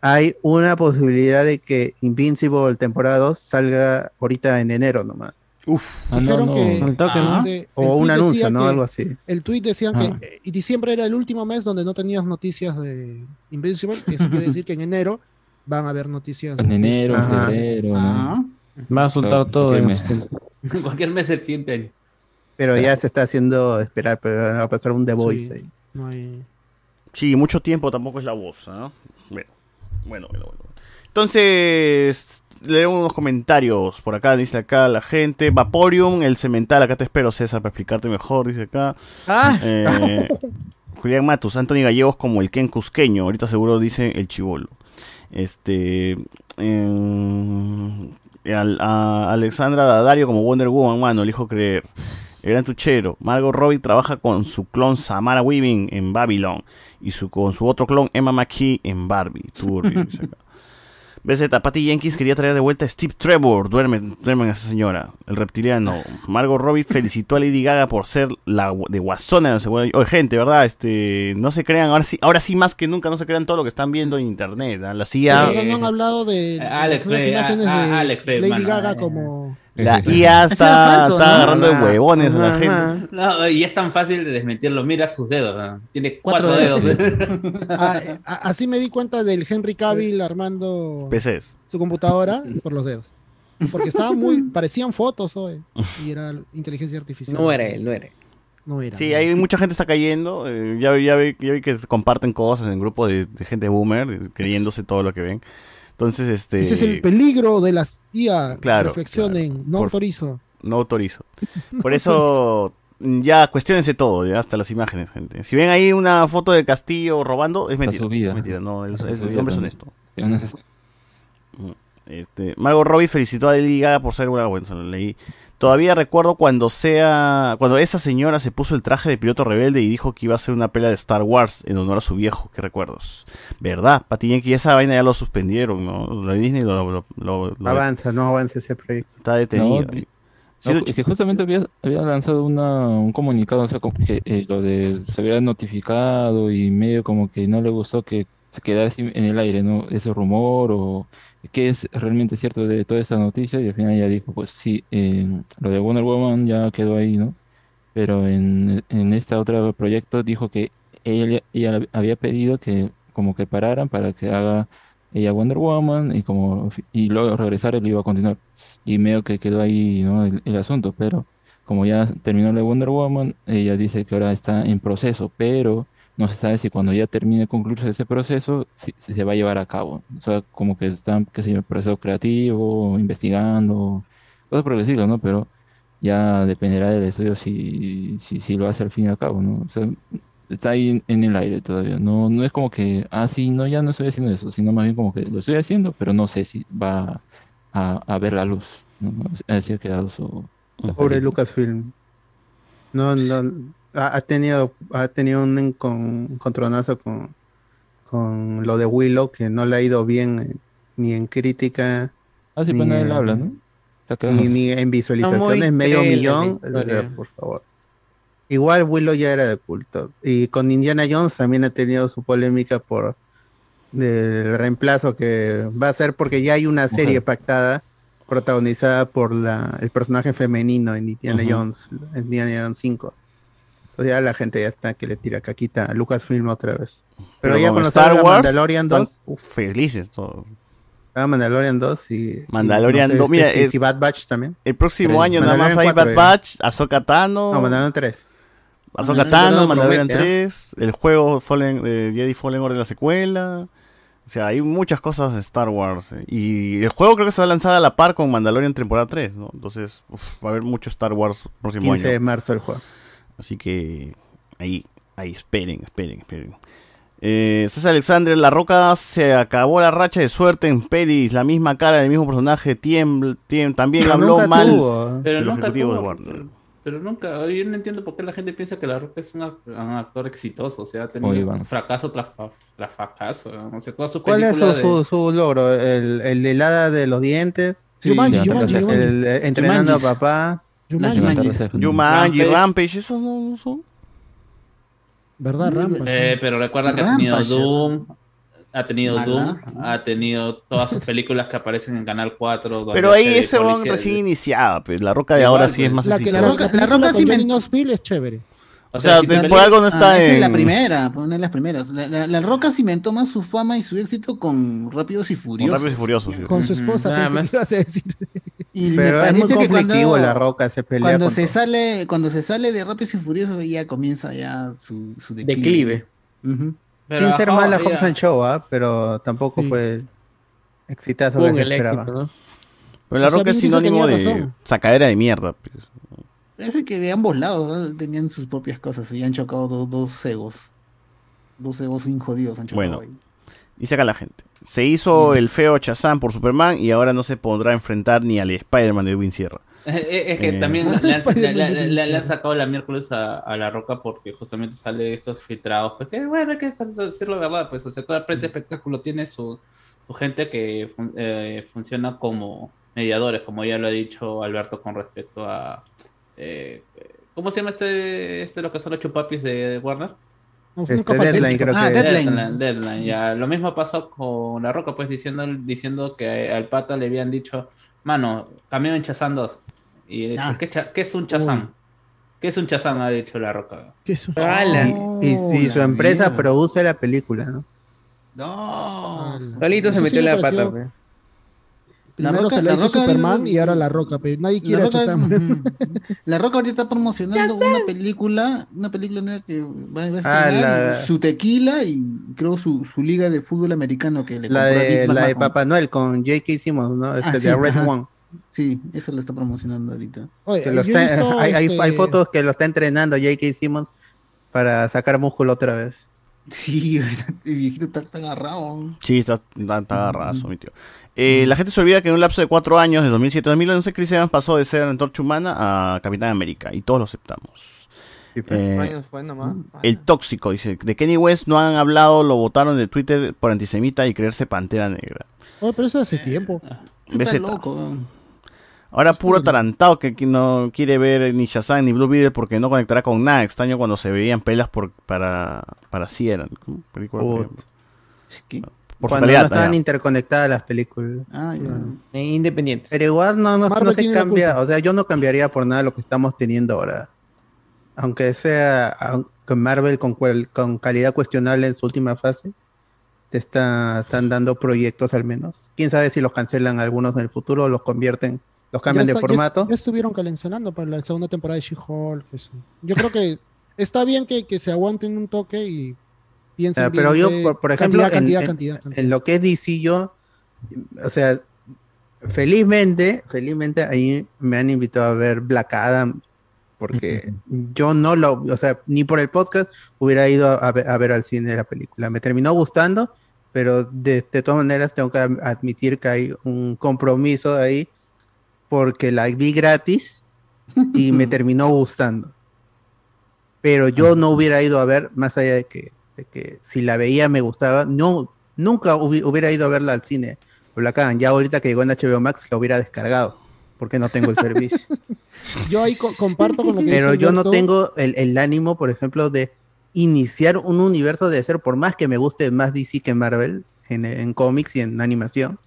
[SPEAKER 3] hay una posibilidad de que Invincible temporada 2 salga ahorita en enero nomás.
[SPEAKER 2] Uf.
[SPEAKER 12] Ah, no,
[SPEAKER 14] Dijeron
[SPEAKER 12] no.
[SPEAKER 14] que, este,
[SPEAKER 3] O un anuncio,
[SPEAKER 14] decía
[SPEAKER 3] ¿no? Algo así.
[SPEAKER 14] El tweet decían
[SPEAKER 12] Ah.
[SPEAKER 14] que eh, y diciembre era el último mes donde no tenías noticias de Invincible, que eso *laughs* quiere decir que en enero van a haber noticias.
[SPEAKER 12] En enero, en febrero, ¿no?
[SPEAKER 10] Va a soltar todo. en-
[SPEAKER 12] mes. *laughs*
[SPEAKER 6] Cualquier mes del siguiente año.
[SPEAKER 3] Pero ya se está haciendo esperar, pero va a pasar un The Voice
[SPEAKER 14] Sí,
[SPEAKER 3] ahí.
[SPEAKER 14] no hay-
[SPEAKER 2] Sí, mucho tiempo tampoco es la voz. ¿ah? Bueno, bueno, bueno, bueno. Entonces, leemos unos comentarios. Por acá dice acá la gente. Vaporium, el cemental. Acá te espero, César, para explicarte mejor. Dice acá.
[SPEAKER 10] Ah.
[SPEAKER 2] Eh, Julián Matus, Anthony Gallegos como el Ken Cusqueño. Ahorita seguro dice el chivolo. Este. eh, al- a Alexandra Dadario como Wonder Woman, mano, elijo creer. El gran tuchero. Margot Robbie trabaja con su clon Samara Weaving en Babylon. Y su, con su otro clon Emma McKee en Barbie. Turbio. *laughs* BZ, Patty Jenkins quería traer de vuelta a Steve Trevor. Duermen, duermen a esa señora. El reptiliano. Margot Robbie felicitó a Lady Gaga por ser la de Guasona en la segunda. Oye, gente, ¿verdad? Este, no se crean, ahora sí, ahora sí más que nunca no se crean todo lo que están viendo en internet. ¿ah? La CIA.
[SPEAKER 14] No, no han hablado de,
[SPEAKER 6] Alex
[SPEAKER 14] las imágenes
[SPEAKER 6] ah,
[SPEAKER 14] de
[SPEAKER 6] ah, Alex Fe,
[SPEAKER 14] Lady
[SPEAKER 6] mano,
[SPEAKER 14] Gaga
[SPEAKER 6] eh.
[SPEAKER 14] como
[SPEAKER 2] La IA está,
[SPEAKER 6] falso,
[SPEAKER 2] está
[SPEAKER 6] ¿no?
[SPEAKER 2] agarrando de huevones a la gente.
[SPEAKER 6] No, y es tan fácil de desmentirlo. Mira sus dedos. ¿no? Tiene
[SPEAKER 14] Cuatro
[SPEAKER 6] cuatro,
[SPEAKER 14] dedos. *laughs* Ah, eh, así me di cuenta del Henry Cavill armando
[SPEAKER 2] PCs.
[SPEAKER 14] su computadora por los dedos. Porque estaban muy, *laughs* parecían fotos hoy. Y era inteligencia artificial.
[SPEAKER 10] No era él, no era él.
[SPEAKER 14] No era.
[SPEAKER 2] Sí, hay mucha gente está cayendo. eh, ya, ya, vi, ya vi que comparten cosas en grupo de, de gente boomer, creyéndose todo lo que ven. Entonces, este.
[SPEAKER 14] Ese es el peligro de las IA.
[SPEAKER 2] Claro,
[SPEAKER 14] Reflexionen, no
[SPEAKER 2] Por-
[SPEAKER 14] autorizo.
[SPEAKER 2] No autorizo. *laughs* Por eso, ya cuestionense todo, ya hasta las imágenes, gente. Si ven ahí una foto de Castillo robando, es mentira. Es mentira, no, el, el hombre es honesto.
[SPEAKER 12] Es honesto.
[SPEAKER 2] Este, Margot Robbie felicitó a Lady Gaga por ser una lo leí. Todavía recuerdo cuando sea cuando esa señora se puso el traje de piloto rebelde y dijo que iba a hacer una pelea de Star Wars en honor a su viejo, qué recuerdos. ¿Verdad? Patty Yankee, esa vaina ya lo suspendieron, ¿no? Lo de Disney lo, lo- lo- lo-
[SPEAKER 3] Avanza, no avanza ese proyecto.
[SPEAKER 2] está detenido.
[SPEAKER 12] No. No, es que justamente había, había lanzado una, un comunicado, o sea, como que eh, lo de se había notificado y medio como que no le gustó que se quedara así en el aire, ¿no? Ese rumor o qué es realmente cierto de toda esa noticia y al final ella dijo, pues sí, eh, lo de Wonder Woman ya quedó ahí, ¿no? Pero en, en este otro proyecto dijo que ella, ella había pedido que como que pararan para que haga ella Wonder Woman y como y luego regresar él iba a continuar y medio que quedó ahí ¿no? el, el asunto pero como ya terminó la de Wonder Woman ella dice que ahora está en proceso pero no se sabe si cuando ya termine de concluirse ese proceso si, si se va a llevar a cabo o sea como que está qué sé yo proceso creativo investigando cosas por el estilo no pero ya dependerá del estudio si, si, si lo hace al fin y al cabo no o sea está ahí en, el aire todavía. No, no es como que, ah, sí, no, ya no estoy haciendo eso, sino más bien como que lo estoy haciendo, pero no sé si va a, a ver la luz. ¿no? A decir quedado su.
[SPEAKER 3] Pobre Lucasfilm. No, no. Ha, ha tenido, ha tenido un encon- encontronazo con, con lo de Willow, que no le ha ido bien eh, ni en crítica.
[SPEAKER 12] Ah, sí,
[SPEAKER 3] ni
[SPEAKER 12] pues nadie
[SPEAKER 3] en-
[SPEAKER 12] le habla, ¿no?
[SPEAKER 3] Ni, ni en visualizaciones medio millón, sea, por favor. Igual Willow ya era de culto. Y con Indiana Jones también ha tenido su polémica por el reemplazo que va a ser porque ya hay una serie pactada protagonizada por la, el personaje femenino en Indiana. Jones, en Indiana Jones 5. Entonces ya la gente ya está que le tira caquita a Lucasfilm otra vez. Pero, ya
[SPEAKER 2] con
[SPEAKER 3] cuando
[SPEAKER 2] Star
[SPEAKER 3] salga
[SPEAKER 2] Wars,
[SPEAKER 3] Mandalorian 2,
[SPEAKER 2] están, uf, felices todos.
[SPEAKER 3] Ah, Mandalorian 2 y.
[SPEAKER 2] Mandalorian
[SPEAKER 3] y no sé,
[SPEAKER 2] 2, mira,
[SPEAKER 3] este,
[SPEAKER 2] es-
[SPEAKER 3] si Bad Batch también.
[SPEAKER 2] El próximo año nada más hay Bad
[SPEAKER 3] 4 ya.
[SPEAKER 2] Batch, Ahsoka Tano.
[SPEAKER 3] No, Mandalorian 3.
[SPEAKER 2] Ahsoka
[SPEAKER 3] Mandalorian
[SPEAKER 2] Tano,
[SPEAKER 3] no
[SPEAKER 2] Mandalorian
[SPEAKER 3] promete, ¿eh?
[SPEAKER 2] 3, el juego Fallen, eh, Jedi Fallen Order la secuela. O sea, hay muchas cosas de Star Wars. eh. Y el juego creo que se va a lanzar a la par con Mandalorian temporada 3, ¿no? Entonces, uf, va a haber mucho Star Wars próximo
[SPEAKER 3] 15 de
[SPEAKER 2] año.
[SPEAKER 3] marzo el juego.
[SPEAKER 2] Así que ahí, ahí, esperen, esperen, esperen. Eh, César Alexander, La Roca se acabó la racha de suerte en pelis, la misma cara del mismo personaje, Tiem, Tiem también
[SPEAKER 3] Pero
[SPEAKER 2] habló
[SPEAKER 3] nunca
[SPEAKER 2] mal
[SPEAKER 3] tuvo.
[SPEAKER 6] Pero
[SPEAKER 2] de los
[SPEAKER 6] nunca
[SPEAKER 2] ejecutivos de
[SPEAKER 6] tuvo-
[SPEAKER 2] Warner.
[SPEAKER 6] Pero nunca, yo no entiendo por qué la gente piensa que La Roca es un, ac- un actor exitoso, o sea, ha
[SPEAKER 12] Oye,
[SPEAKER 6] tenido
[SPEAKER 12] Iván.
[SPEAKER 6] fracaso tras, fracaso, ¿no? o sea, toda su
[SPEAKER 3] ¿Cuál es su,
[SPEAKER 6] de-
[SPEAKER 3] su, su logro? ¿El, el del hada de los dientes?
[SPEAKER 14] Jumanji,
[SPEAKER 3] El-
[SPEAKER 14] Jumanji, Jumanji.
[SPEAKER 3] el- entrenando a papá.
[SPEAKER 14] Jumanji.
[SPEAKER 2] Jumanji,
[SPEAKER 6] Rampage.
[SPEAKER 2] Esos no son.
[SPEAKER 14] ¿Verdad, Rampage?
[SPEAKER 6] Eh, pero recuerda que ha tenido. Doom, ha tenido
[SPEAKER 8] Mala.
[SPEAKER 6] Doom, ha tenido todas sus películas que aparecen en Canal 4. donde
[SPEAKER 2] Pero ahí ese recién iniciaba, pues la roca de
[SPEAKER 6] Igual,
[SPEAKER 2] ahora sí es
[SPEAKER 6] pues.
[SPEAKER 2] más
[SPEAKER 14] La, que, la, roca,
[SPEAKER 8] La
[SPEAKER 14] la
[SPEAKER 8] Roca
[SPEAKER 14] roca
[SPEAKER 8] sí me-
[SPEAKER 14] es chévere.
[SPEAKER 2] O sea,
[SPEAKER 6] si
[SPEAKER 2] de- por algo no está
[SPEAKER 8] Ah, esa
[SPEAKER 2] en...
[SPEAKER 8] es la primera, poner las primeras. La, la- la Roca cimentó más su fama y su éxito con Rápidos y
[SPEAKER 2] con
[SPEAKER 8] Furiosos.
[SPEAKER 2] Rápidos y Furiosos. sí.
[SPEAKER 14] Con su esposa,
[SPEAKER 6] nada
[SPEAKER 14] pensé
[SPEAKER 6] más.
[SPEAKER 14] que ibas a decir.
[SPEAKER 8] Y me
[SPEAKER 3] Pero es muy
[SPEAKER 8] parece que
[SPEAKER 3] conflictivo
[SPEAKER 8] cuando-
[SPEAKER 3] la roca, se pelea
[SPEAKER 8] Cuando
[SPEAKER 3] con
[SPEAKER 8] se
[SPEAKER 3] todo.
[SPEAKER 8] sale, cuando se sale de Rápidos y Furiosos ya comienza ya su, su declive.
[SPEAKER 10] Declive.
[SPEAKER 8] Ujú.
[SPEAKER 6] Pero,
[SPEAKER 3] Sin ser
[SPEAKER 6] ajá,
[SPEAKER 3] mala Hobbs and Show, ¿ah? pero tampoco
[SPEAKER 14] Sí.
[SPEAKER 3] fue exitazo
[SPEAKER 10] Pum,
[SPEAKER 3] que
[SPEAKER 10] el
[SPEAKER 3] esperaba.
[SPEAKER 10] éxito, ¿no?
[SPEAKER 2] Pero la
[SPEAKER 14] O sea,
[SPEAKER 2] roca es sinónimo de sacadera de mierda. pues.
[SPEAKER 8] Parece que de ambos lados ¿no? tenían sus propias cosas y han chocado dos, dos egos. Dos egos bien jodidos han chocado
[SPEAKER 2] Bueno.
[SPEAKER 8] ahí.
[SPEAKER 2] Dice acá la gente. Se hizo el feo Chazán por Superman y ahora no se podrá enfrentar ni al Spider-Man de Win Sierra.
[SPEAKER 6] Eh, eh, Es que
[SPEAKER 2] Eh,
[SPEAKER 6] también *laughs* le han, le- le- le- sacado la miércoles a, a La Roca porque justamente sale estos filtrados. Pues que bueno, hay que decir la verdad, pues, o sea, toda prensa de espectáculo tiene su, su gente que fun- eh, funciona como mediadores, como ya lo ha dicho Alberto con respecto a. eh, ¿Cómo se llama este, este lo que son los chupapis de Warner?
[SPEAKER 3] Este Deadline creo
[SPEAKER 8] Ah,
[SPEAKER 3] que
[SPEAKER 8] Deadline.
[SPEAKER 6] Deadline, Deadline, ya. Lo mismo pasó con La Roca, pues diciendo, diciendo que al pata le habían dicho, mano, cambio en Chazán 2. Y
[SPEAKER 8] Ah.
[SPEAKER 6] ¿qué, es un Chazán? ¿Qué es un Chazán? Ha dicho La Roca.
[SPEAKER 14] ¿Qué es eso?
[SPEAKER 10] ¡Hala!
[SPEAKER 3] Y, y si su empresa
[SPEAKER 8] mierda.
[SPEAKER 3] produce la película, ¿no?
[SPEAKER 8] No.
[SPEAKER 10] Solito se
[SPEAKER 14] sí
[SPEAKER 10] metió
[SPEAKER 14] me
[SPEAKER 10] la
[SPEAKER 14] pareció-
[SPEAKER 10] pata, pues.
[SPEAKER 8] La
[SPEAKER 14] Primero
[SPEAKER 8] Roca-
[SPEAKER 14] se la
[SPEAKER 8] la
[SPEAKER 14] hizo
[SPEAKER 8] Roca-
[SPEAKER 14] Superman y ahora la roca, pero nadie
[SPEAKER 8] La
[SPEAKER 14] quiere a
[SPEAKER 8] Roca,
[SPEAKER 14] Shazam. *laughs*
[SPEAKER 8] La Roca ahorita está promocionando una película, una película nueva que va, a
[SPEAKER 3] Ah,
[SPEAKER 8] estrenar,
[SPEAKER 3] la-
[SPEAKER 8] su tequila y creo su, su liga de fútbol americano que le
[SPEAKER 3] La de, la de. Papá Noel con J.K. Simmons, ¿no? Este
[SPEAKER 8] Ah,
[SPEAKER 3] de
[SPEAKER 8] sí,
[SPEAKER 3] Red
[SPEAKER 8] ajá.
[SPEAKER 3] One.
[SPEAKER 8] Sí, esa la está promocionando ahorita.
[SPEAKER 14] Oye,
[SPEAKER 3] Que lo está-
[SPEAKER 14] visto, *laughs*
[SPEAKER 3] hay, hay-
[SPEAKER 14] este,
[SPEAKER 3] hay fotos que lo está entrenando J.K. Simmons para sacar músculo otra vez.
[SPEAKER 8] Sí, *laughs* el viejito está, está agarrado.
[SPEAKER 2] Sí, está, está, está agarradazo, mi tío. Eh, la gente se olvida que en un lapso de cuatro años, de 2007 a 2011, Chris Evans pasó de ser antorcha humana a Capitán América. Y todos lo aceptamos. Eh,
[SPEAKER 15] fue nomás.
[SPEAKER 2] el tóxico, dice. De Kenny West no han hablado, lo votaron de Twitter por antisemita y creerse pantera negra.
[SPEAKER 14] Oye, pero eso hace tiempo.
[SPEAKER 2] BZ.
[SPEAKER 8] loco.
[SPEAKER 2] Ahora puro atarantado que no quiere ver ni Shazam ni Blue Beetle porque no conectará con nada. Extraño cuando se veían pelas por, para, para Sierra. Película.
[SPEAKER 8] ¿Qué?
[SPEAKER 2] Por
[SPEAKER 3] Cuando no estaban
[SPEAKER 2] ya.
[SPEAKER 3] interconectadas las películas.
[SPEAKER 8] Ah,
[SPEAKER 10] Independientes.
[SPEAKER 3] Pero igual no, no, no se cambia, o sea, yo no cambiaría por nada lo que estamos teniendo ahora. Aunque sea aun- con Marvel con, cual- con calidad cuestionable en su última fase, te está, están dando proyectos al menos. Quién sabe si los cancelan algunos en el futuro o los convierten, los cambian
[SPEAKER 14] Ya
[SPEAKER 3] de
[SPEAKER 14] está-
[SPEAKER 3] formato.
[SPEAKER 14] Ya, estuvieron calencionando para la segunda temporada de She-Hulk. Yo creo que está bien que, que se aguanten un toque y piensen
[SPEAKER 3] Ah,
[SPEAKER 14] bien,
[SPEAKER 3] pero yo, por, por ejemplo,
[SPEAKER 14] cantidad,
[SPEAKER 3] en,
[SPEAKER 14] cantidad,
[SPEAKER 3] en-
[SPEAKER 14] cantidad, cantidad.
[SPEAKER 3] en lo que es DC, yo, o sea, felizmente, felizmente ahí me han invitado a ver Black Adam, porque yo no lo, o sea, ni por el podcast hubiera ido a ver, a ver al cine la película. Me terminó gustando, pero de, de todas maneras tengo que admitir que hay un compromiso ahí, porque la vi gratis y me *laughs* terminó gustando. Pero yo no hubiera ido a ver, más allá de que, de que si la veía me gustaba, no, nunca hubi- hubiera ido a verla al cine. Adam. Ya ahorita que llegó en HBO Max la hubiera descargado. porque no tengo el servicio. *laughs*
[SPEAKER 14] Yo ahí co- comparto con lo que
[SPEAKER 3] Pero yo no tengo el, el ánimo, por ejemplo, de iniciar un universo de ser, por más que me guste más DC que Marvel en, en cómics y en animación,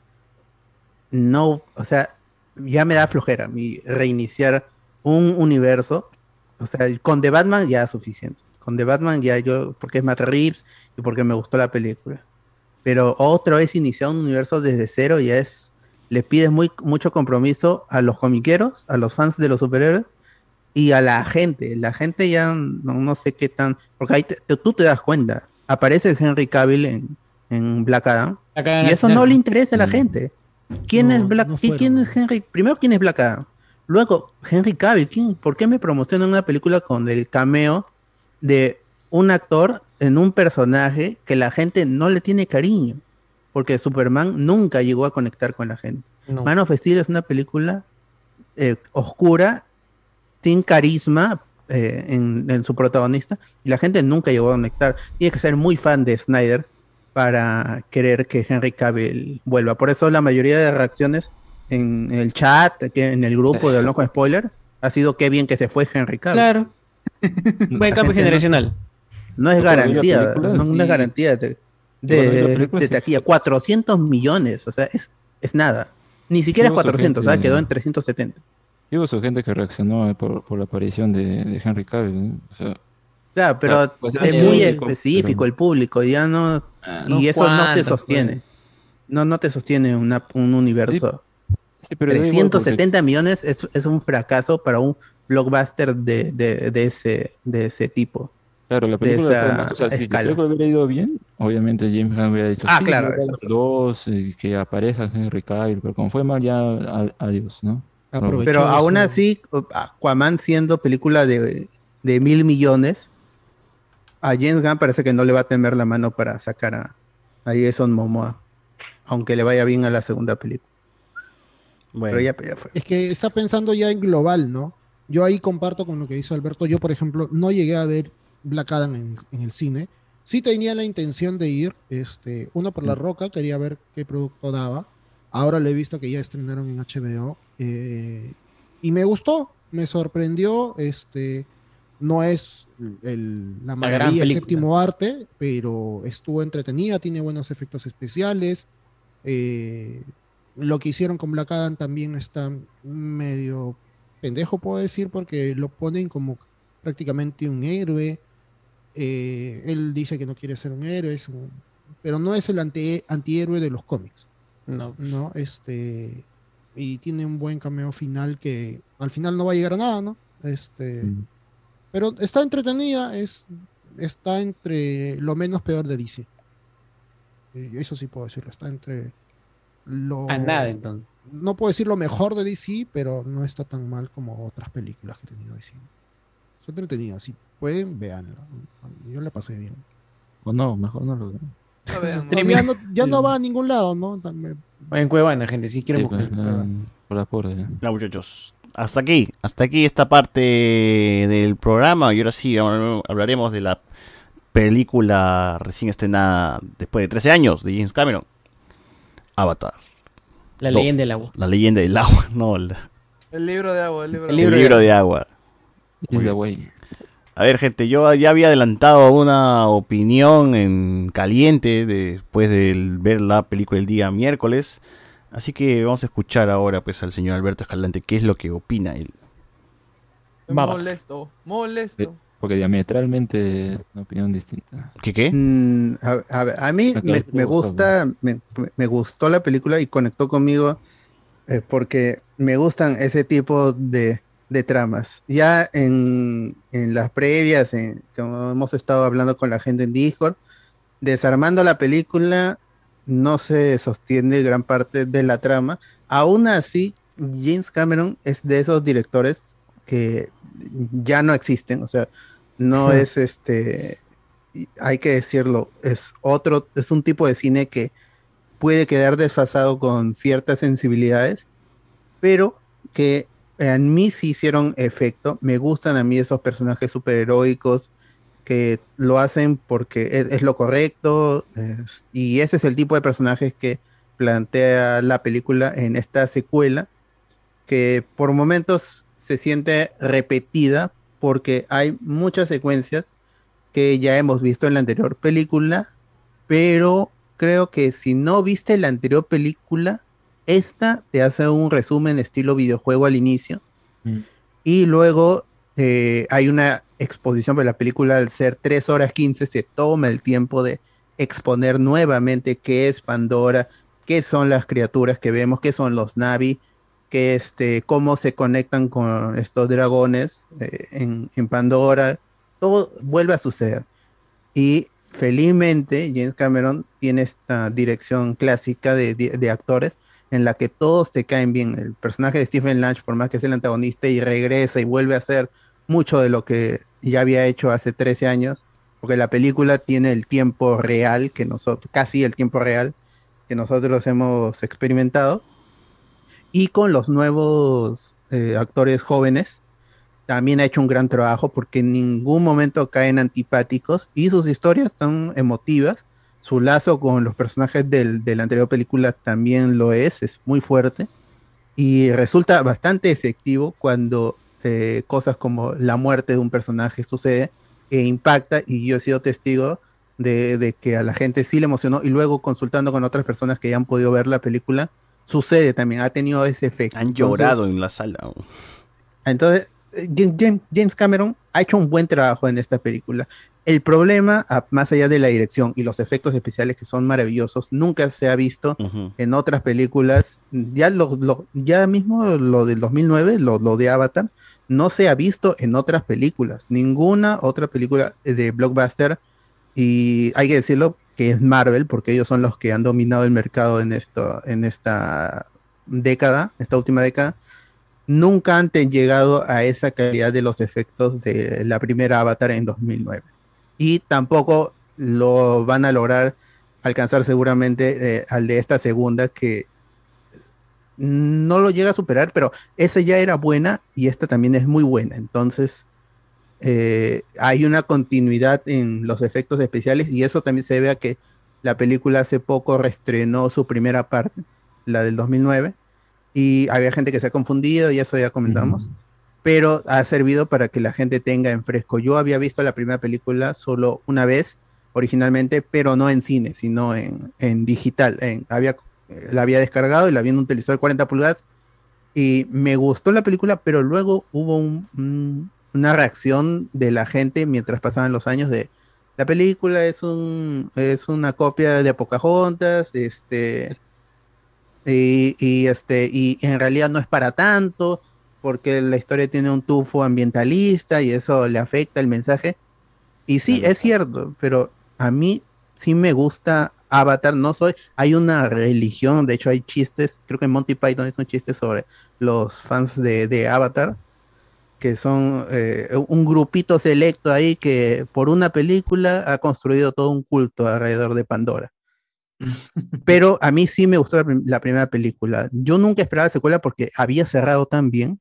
[SPEAKER 3] no, o sea, ya me da flojera mi reiniciar un universo. O sea, con The Batman ya es suficiente. Con The Batman ya yo, porque es Matt Reeves y porque me gustó la película. Pero otra vez iniciar un universo desde cero ya es, le pides muy, mucho compromiso a los comiqueros, a los fans de los superhéroes y a la gente. La gente ya no, no sé qué tan, porque ahí te- te- tú te das cuenta, aparece Henry Cavill en, en Black Adam y eso no le interesa a la gente. ¿Quién
[SPEAKER 14] No,
[SPEAKER 3] es Black?
[SPEAKER 14] no
[SPEAKER 3] ¿quién- ¿Quién es Henry? Primero, ¿quién es Black Adam? Luego, Henry Cavill. ¿quién- ¿Por qué me promocionan una película con el cameo de un actor en un personaje que la gente no le tiene cariño? Porque Superman nunca llegó a conectar con la gente.
[SPEAKER 10] No.
[SPEAKER 3] Man of Steel es una película eh, oscura, sin carisma eh, en, en su protagonista, y la gente nunca llegó a conectar. Tiene que ser muy fan de Snyder para querer que Henry Cavill vuelva. Por eso la mayoría de reacciones en el chat, en el grupo de Hablando con Spoiler, ha sido qué bien que se fue Henry Cavill.
[SPEAKER 10] Claro. *laughs* Buen cambio generacional.
[SPEAKER 3] No es
[SPEAKER 12] No, pero la
[SPEAKER 3] garantía, no, no es
[SPEAKER 12] sí.
[SPEAKER 3] garantía de, de, de
[SPEAKER 12] sí.
[SPEAKER 3] taquilla. 400 millones, o sea, es, es nada. Ni siquiera es
[SPEAKER 12] Hubo su
[SPEAKER 3] 400, o sea,
[SPEAKER 12] gente-
[SPEAKER 3] quedó en 370.
[SPEAKER 12] Y hubo su gente que reaccionó por, por la aparición de, de Henry Cavill. ¿no? O sea,
[SPEAKER 3] Claro, pero
[SPEAKER 12] Claro, pues,
[SPEAKER 3] es muy
[SPEAKER 12] irónico,
[SPEAKER 3] específico
[SPEAKER 12] pero-
[SPEAKER 3] el público, ya no.
[SPEAKER 12] Ah,
[SPEAKER 3] y
[SPEAKER 10] no
[SPEAKER 3] eso no te sostiene. No, no te sostiene una- un universo.
[SPEAKER 12] sí, pero igual porque-
[SPEAKER 3] 370 millones es, es un fracaso para un blockbuster de, de, de ese, de ese tipo.
[SPEAKER 12] Claro, la
[SPEAKER 3] de
[SPEAKER 12] película,
[SPEAKER 3] esa
[SPEAKER 12] fue- o sea, si la
[SPEAKER 3] escala.
[SPEAKER 12] película hubiera ido bien, obviamente James Gunn hubiera dicho,
[SPEAKER 3] Ah,
[SPEAKER 12] sí,
[SPEAKER 3] claro,
[SPEAKER 12] dos, y que aparezca Henry Cavill, pero como fue mal, ya a- adiós, ¿no?
[SPEAKER 14] Aprovechó
[SPEAKER 3] Pero aún así, Aquaman siendo película de, de mil millones, a James Gunn parece que no le va a temer la mano para sacar a, a Jason Momoa, aunque le vaya bien a la segunda película.
[SPEAKER 2] Bueno.
[SPEAKER 3] Pero ya, ya fue.
[SPEAKER 14] Es que está pensando ya en global, ¿no? Yo ahí comparto con lo que dice Alberto. Yo, por ejemplo, no llegué a ver Black Adam en, en el cine. Sí tenía la intención de ir, este, uno por La Roca, quería ver qué producto daba. Ahora lo he visto que ya estrenaron en HBO. eh, y me gustó, me sorprendió. Este, no es el- la maravilla, el
[SPEAKER 10] película.
[SPEAKER 14] séptimo arte, pero estuvo entretenida, tiene buenos efectos especiales. eh, lo que hicieron con Black Adam también está medio pendejo, puedo decir, porque lo ponen como prácticamente un héroe. Eh, él dice que no quiere ser un héroe, es un- pero no es el anti- antihéroe de los cómics.
[SPEAKER 10] No.
[SPEAKER 14] ¿no? Este, y tiene un buen cameo final que al final no va a llegar a nada, ¿no? Este,
[SPEAKER 12] Mm.
[SPEAKER 14] pero está entretenida, es, está entre lo menos peor de DC. Eh, Eso sí puedo decirlo, está entre lo...
[SPEAKER 10] A nada, entonces.
[SPEAKER 14] No puedo decir lo mejor de DC, pero no está tan mal como otras películas que he tenido DC. Está entretenida, si pueden, véanla. Yo la pasé bien.
[SPEAKER 12] O no, mejor no lo vean.
[SPEAKER 14] No, ya, no, ya no va a ningún lado, ¿no? También-
[SPEAKER 10] En Cuevana, gente, si quieren
[SPEAKER 12] Sí, pues,
[SPEAKER 10] buscar.
[SPEAKER 12] ah, por las pobres. ya.
[SPEAKER 2] Ya, muchachos. Hasta aquí, hasta aquí esta parte del programa. Y ahora sí habl- hablaremos de la película recién estrenada después de 13 años de James Cameron. Avatar.
[SPEAKER 10] La
[SPEAKER 2] Dos.
[SPEAKER 10] leyenda del agua.
[SPEAKER 2] La leyenda del agua, *laughs* no, la-
[SPEAKER 15] El libro de agua, el libro,
[SPEAKER 10] El
[SPEAKER 2] el
[SPEAKER 15] de
[SPEAKER 2] libro, de agua.
[SPEAKER 12] Way.
[SPEAKER 2] A ver, gente, yo ya había adelantado una opinión en caliente después de ver la película el día miércoles. Así que vamos a escuchar ahora pues al señor Alberto Escalante qué es lo que opina él.
[SPEAKER 15] Molesto, molesto.
[SPEAKER 12] Porque diametralmente es una opinión distinta.
[SPEAKER 2] ¿Qué qué?
[SPEAKER 3] Mm, a, a ver, a mí me, gusta, me, me gustó la película y conectó conmigo eh, porque me gustan ese tipo de, de tramas. Ya en, en las previas, en, como hemos estado hablando con la gente en Discord, desarmando la película no se sostiene gran parte de la trama. Aún así, James Cameron es de esos directores que ya no existen, o sea, no es este, hay que decirlo, es otro, es un tipo de cine que puede quedar desfasado con ciertas sensibilidades, pero que en mí sí hicieron efecto. Me gustan a mí esos personajes superheroicos que lo hacen porque es, es lo correcto. es- y ese es el tipo de personajes que plantea la película en esta secuela, que por momentos se siente repetida porque hay muchas secuencias que ya hemos visto en la anterior película, pero creo que si no viste la anterior película, esta te hace un resumen estilo videojuego al inicio. Y luego eh, hay una exposición, pero la película al ser 3 horas 15 se toma el tiempo de exponer nuevamente qué es Pandora, qué son las criaturas que vemos, qué son los Navi, que este, cómo se conectan con estos dragones eh, en, en Pandora, todo vuelve a suceder. Y felizmente James Cameron tiene esta dirección clásica de, de- actores en la que todos te caen bien. El personaje de Stephen Lange, por más que es el antagonista y regresa y vuelve a hacer mucho de lo que ya había hecho hace 13 años, porque la película tiene el tiempo real que nosotros, casi el tiempo real que nosotros hemos experimentado. Y con los nuevos eh, actores jóvenes, también ha hecho un gran trabajo porque en ningún momento caen antipáticos y sus historias están emotivas. Su lazo con los personajes del, de la anterior película también lo es, es muy fuerte y resulta bastante efectivo cuando eh, cosas como la muerte de un personaje sucede e impacta y yo he sido testigo de, de que a la gente sí le emocionó y luego consultando con otras personas que ya han podido ver la película, sucede también, ha tenido ese efecto.
[SPEAKER 2] Han llorado en la sala.
[SPEAKER 3] Entonces, eh, Jam- Jam- James Cameron ha hecho un buen trabajo en esta película. El problema, más allá de la dirección y los efectos especiales que son maravillosos, nunca se ha visto en otras películas. Ya, lo, lo- ya mismo lo del 2009, lo, lo de Avatar, no se ha visto en otras películas. Ninguna otra película de blockbuster. Y hay que decirlo que es Marvel, porque ellos son los que han dominado el mercado en, esto, en esta década, esta última década nunca han llegado a esa calidad de los efectos de la primera Avatar en 2009. Y tampoco lo van a lograr alcanzar seguramente eh, al de esta segunda que no lo llega a superar, pero esa ya era buena y esta también es muy buena. Entonces, eh, hay una continuidad en los efectos especiales y eso también se debe a que la película hace poco reestrenó su primera parte, la del 2009, y había gente que se ha confundido y eso ya comentamos, pero ha servido para que la gente tenga en fresco. Yo había visto la primera película solo una vez originalmente, pero no en cine, sino en, en digital. En, había, la había descargado y la vi en un televisor de 40 pulgadas y me gustó la película, pero luego hubo un- un- una reacción de la gente mientras pasaban los años de la película es un es una copia de Pocahontas, este y, y, este y en realidad no es para tanto porque la historia tiene un tufo ambientalista y eso le afecta el mensaje. Y sí, es cierto, pero a mí sí me gusta Avatar, no soy, hay una religión, de hecho hay chistes, creo que Monty Python es un chiste sobre los fans de, de Avatar, que son eh, un grupito selecto ahí que por una película ha construido todo un culto alrededor de Pandora. *laughs* Pero a mí sí me gustó la, prim- la primera película. Yo nunca esperaba secuela porque había cerrado tan bien.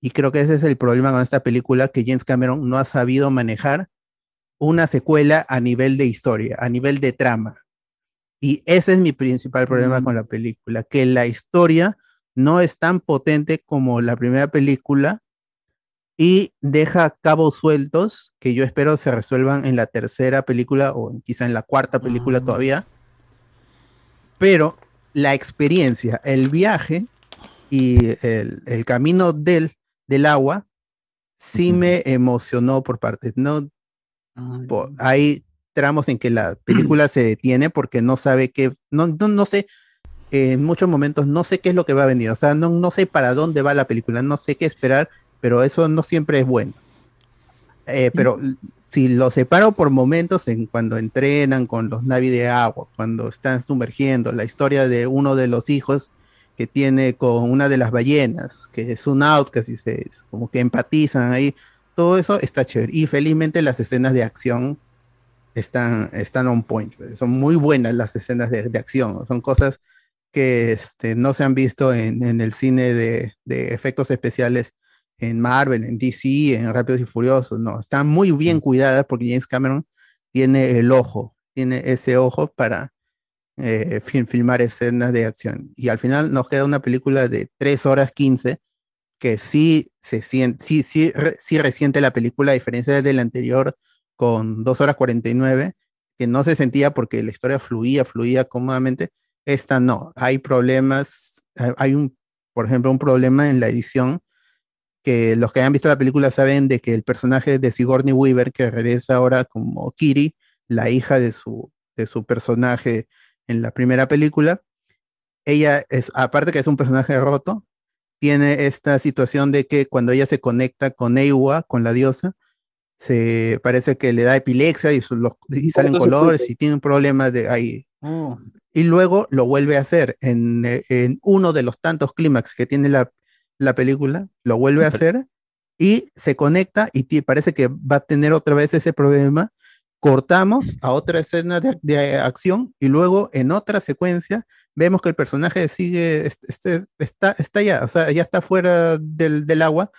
[SPEAKER 3] Y creo que ese es el problema con esta película, que James Cameron no ha sabido manejar una secuela a nivel de historia, a nivel de trama. Y ese es mi principal problema con la película, que la historia no es tan potente como la primera película y deja cabos sueltos que yo espero se resuelvan en la tercera película o quizá en la cuarta película todavía. Pero la experiencia, el viaje y el, el camino del, del agua sí me emocionó por partes. No, hay tramos en que la película se detiene porque no sabe qué, no, no, no sé, en muchos momentos no sé qué es lo que va a venir, o sea, no, no sé para dónde va la película, no sé qué esperar, pero eso no siempre es bueno. Eh, pero si lo separo por momentos en cuando entrenan con los Navi de agua, cuando están sumergiendo, la historia de uno de los hijos que tiene con una de las ballenas, que es un outcast y se como que empatizan ahí, todo eso está chévere. Y felizmente las escenas de acción están, están on point, son muy buenas las escenas de, de acción, son cosas que este, no se han visto en, en el cine de, de efectos especiales en Marvel, en DC, en Rápidos y Furiosos, no, están muy bien cuidadas porque James Cameron tiene el ojo, tiene ese ojo para eh, fil- filmar escenas de acción. Y al final nos queda una película de 3 horas 15 que sí se siente, sí, sí, re- sí resiente la película, a diferencia del anterior con 2 horas 49, que no se sentía porque la historia fluía, fluía cómodamente. Esta no, hay problemas, hay- hay un, por ejemplo, un problema en la edición que los que hayan visto la película saben de que el personaje de Sigourney Weaver, que regresa ahora como Kiri, la hija de su, de su personaje en la primera película, ella es, aparte que es un personaje roto, tiene esta situación de que cuando ella se conecta con Ewa, con la diosa, se parece que le da epilepsia y, su- los- y salen colores y tiene un problema de ahí.
[SPEAKER 16] Oh.
[SPEAKER 3] Y luego lo vuelve a hacer en, en uno de los tantos clímax que tiene la, la película, lo vuelve a hacer y se conecta y parece que va a tener otra vez ese problema. Cortamos a otra escena de, de acción y luego en otra secuencia vemos que el personaje sigue, est- este- está, está ya, o sea, ya está fuera del, del agua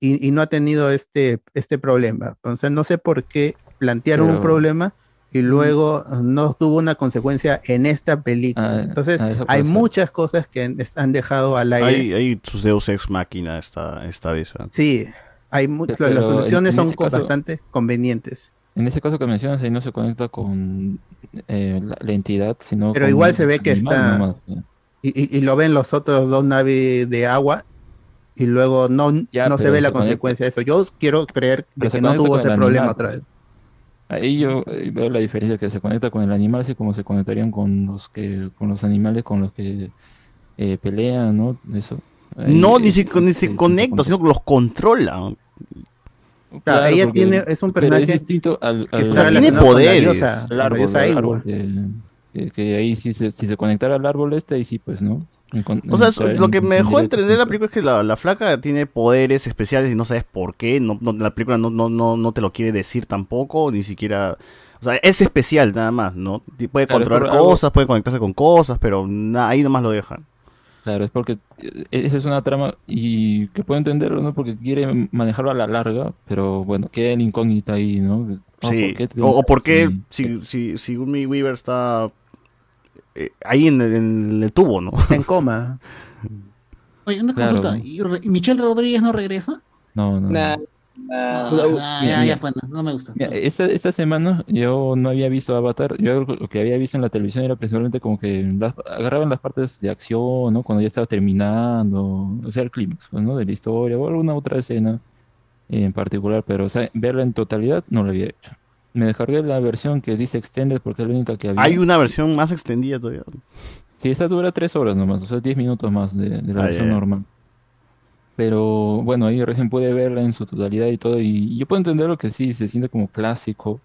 [SPEAKER 3] y, y no ha tenido este, este problema. Entonces no sé por qué plantearon un problema y luego no tuvo una consecuencia en esta película.
[SPEAKER 12] Ah,
[SPEAKER 3] Entonces
[SPEAKER 12] ah,
[SPEAKER 3] hay muchas cosas que han- dejado al aire.
[SPEAKER 2] Hay, hay sus Deus Ex Máquina esta, esta vez.
[SPEAKER 3] Sí, hay
[SPEAKER 12] Pero
[SPEAKER 3] las
[SPEAKER 12] en-
[SPEAKER 3] soluciones
[SPEAKER 12] en
[SPEAKER 3] son
[SPEAKER 12] caso-
[SPEAKER 3] bastante convenientes.
[SPEAKER 12] En ese caso que mencionas, ahí no se conecta con eh, la, la entidad, sino
[SPEAKER 3] Pero
[SPEAKER 12] con
[SPEAKER 3] igual
[SPEAKER 12] el
[SPEAKER 3] se ve que está-
[SPEAKER 12] nomás.
[SPEAKER 3] Y, y- y lo ven los otros dos naves de agua y luego no,
[SPEAKER 12] Ya,
[SPEAKER 3] no se ve la
[SPEAKER 12] se
[SPEAKER 3] consecuencia de eso. Yo quiero creer
[SPEAKER 12] se
[SPEAKER 3] que no tuvo ese problema
[SPEAKER 12] animal.
[SPEAKER 3] otra vez.
[SPEAKER 12] Ahí yo eh, veo la diferencia que se conecta con el animal, así como se conectarían con los que, con los animales con los que eh, pelean, ¿no? Eso. Ahí,
[SPEAKER 2] No,
[SPEAKER 12] eh,
[SPEAKER 2] ni se, ni se conecta, sino que los controla.
[SPEAKER 3] Claro, ella tiene, es un personaje
[SPEAKER 12] es distinto al,
[SPEAKER 3] que
[SPEAKER 12] al-
[SPEAKER 3] está
[SPEAKER 2] tiene
[SPEAKER 3] la
[SPEAKER 2] poderes.
[SPEAKER 3] diosa,
[SPEAKER 12] árbol, que, que- que ahí se, si se conectara al árbol este, ahí sí, pues, ¿no? En
[SPEAKER 2] O sea,
[SPEAKER 12] en- en-
[SPEAKER 2] lo que me
[SPEAKER 12] en
[SPEAKER 2] dejó entender la película es que la, la flaca tiene poderes especiales y no sabes por qué. No, no- la película no, no, no, no te lo quiere decir tampoco, ni siquiera. O sea, es especial nada más, ¿no? Puede
[SPEAKER 12] Claro,
[SPEAKER 2] controlar
[SPEAKER 12] algo-
[SPEAKER 2] cosas, puede conectarse con cosas, pero na- ahí nomás lo dejan.
[SPEAKER 12] Claro, es porque eh, esa es una trama y que puedo entenderlo, ¿no? Porque quiere manejarlo a la larga, pero bueno, queda el incógnita ahí, ¿no? Oh,
[SPEAKER 2] Sí.
[SPEAKER 12] ¿por qué te-
[SPEAKER 2] o, o por qué,
[SPEAKER 12] sí.
[SPEAKER 2] si, si, si Umi Weaver está eh, ahí en el, en el tubo, ¿no?
[SPEAKER 3] Está en coma.
[SPEAKER 8] Oye, una
[SPEAKER 12] Claro.
[SPEAKER 8] consulta. ¿Y Re- Michelle Rodríguez no regresa?
[SPEAKER 12] No, no.
[SPEAKER 16] Nah,
[SPEAKER 8] Ah,
[SPEAKER 12] Mira,
[SPEAKER 8] ah,
[SPEAKER 12] mira,
[SPEAKER 8] ya,
[SPEAKER 12] mira.
[SPEAKER 8] ya fue, no, no me gusta.
[SPEAKER 12] Mira, esta, esta semana yo no había visto Avatar. Yo lo que había visto en la televisión era principalmente como que las- agarraban las partes de acción, ¿no? Cuando ya estaba terminando, o sea, el clímax, pues, ¿no? De la historia o alguna otra escena en particular, pero o sea, verla en totalidad no lo había hecho. Me descargué la versión que dice Extended porque es la única que había.
[SPEAKER 2] Hay una versión más extendida todavía.
[SPEAKER 12] Sí, esa dura tres horas nomás, o sea, 10 minutos más de, de la
[SPEAKER 2] Ah,
[SPEAKER 12] versión
[SPEAKER 2] ya.
[SPEAKER 12] normal. Pero bueno, ahí recién pude verla en su totalidad y todo, y yo puedo entender lo que sí, se siente como clásico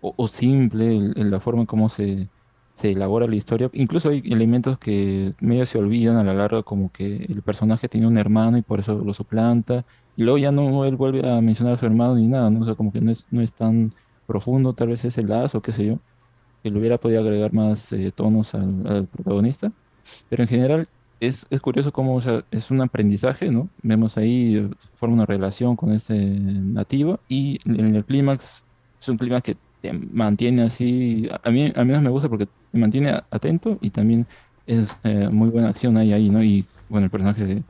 [SPEAKER 12] o, o simple el- en la forma en cómo se, se elabora la historia. Incluso hay elementos que medio se olvidan a la larga, como que el personaje tiene un hermano y por eso lo suplanta, y luego ya no él vuelve a mencionar a su hermano ni nada, ¿no? O sea, como que no es, no es tan profundo tal vez ese lazo, qué sé yo, que le hubiera podido agregar más eh, tonos al, protagonista. Pero en general es, es curioso cómo es un aprendizaje, ¿no? Vemos ahí, eh, forma una relación con este nativo y en el clímax es un clímax que te mantiene así, a mí, a mí me gusta porque te mantiene atento y también es eh, muy buena acción ahí, ahí, ¿no? Y bueno, el personaje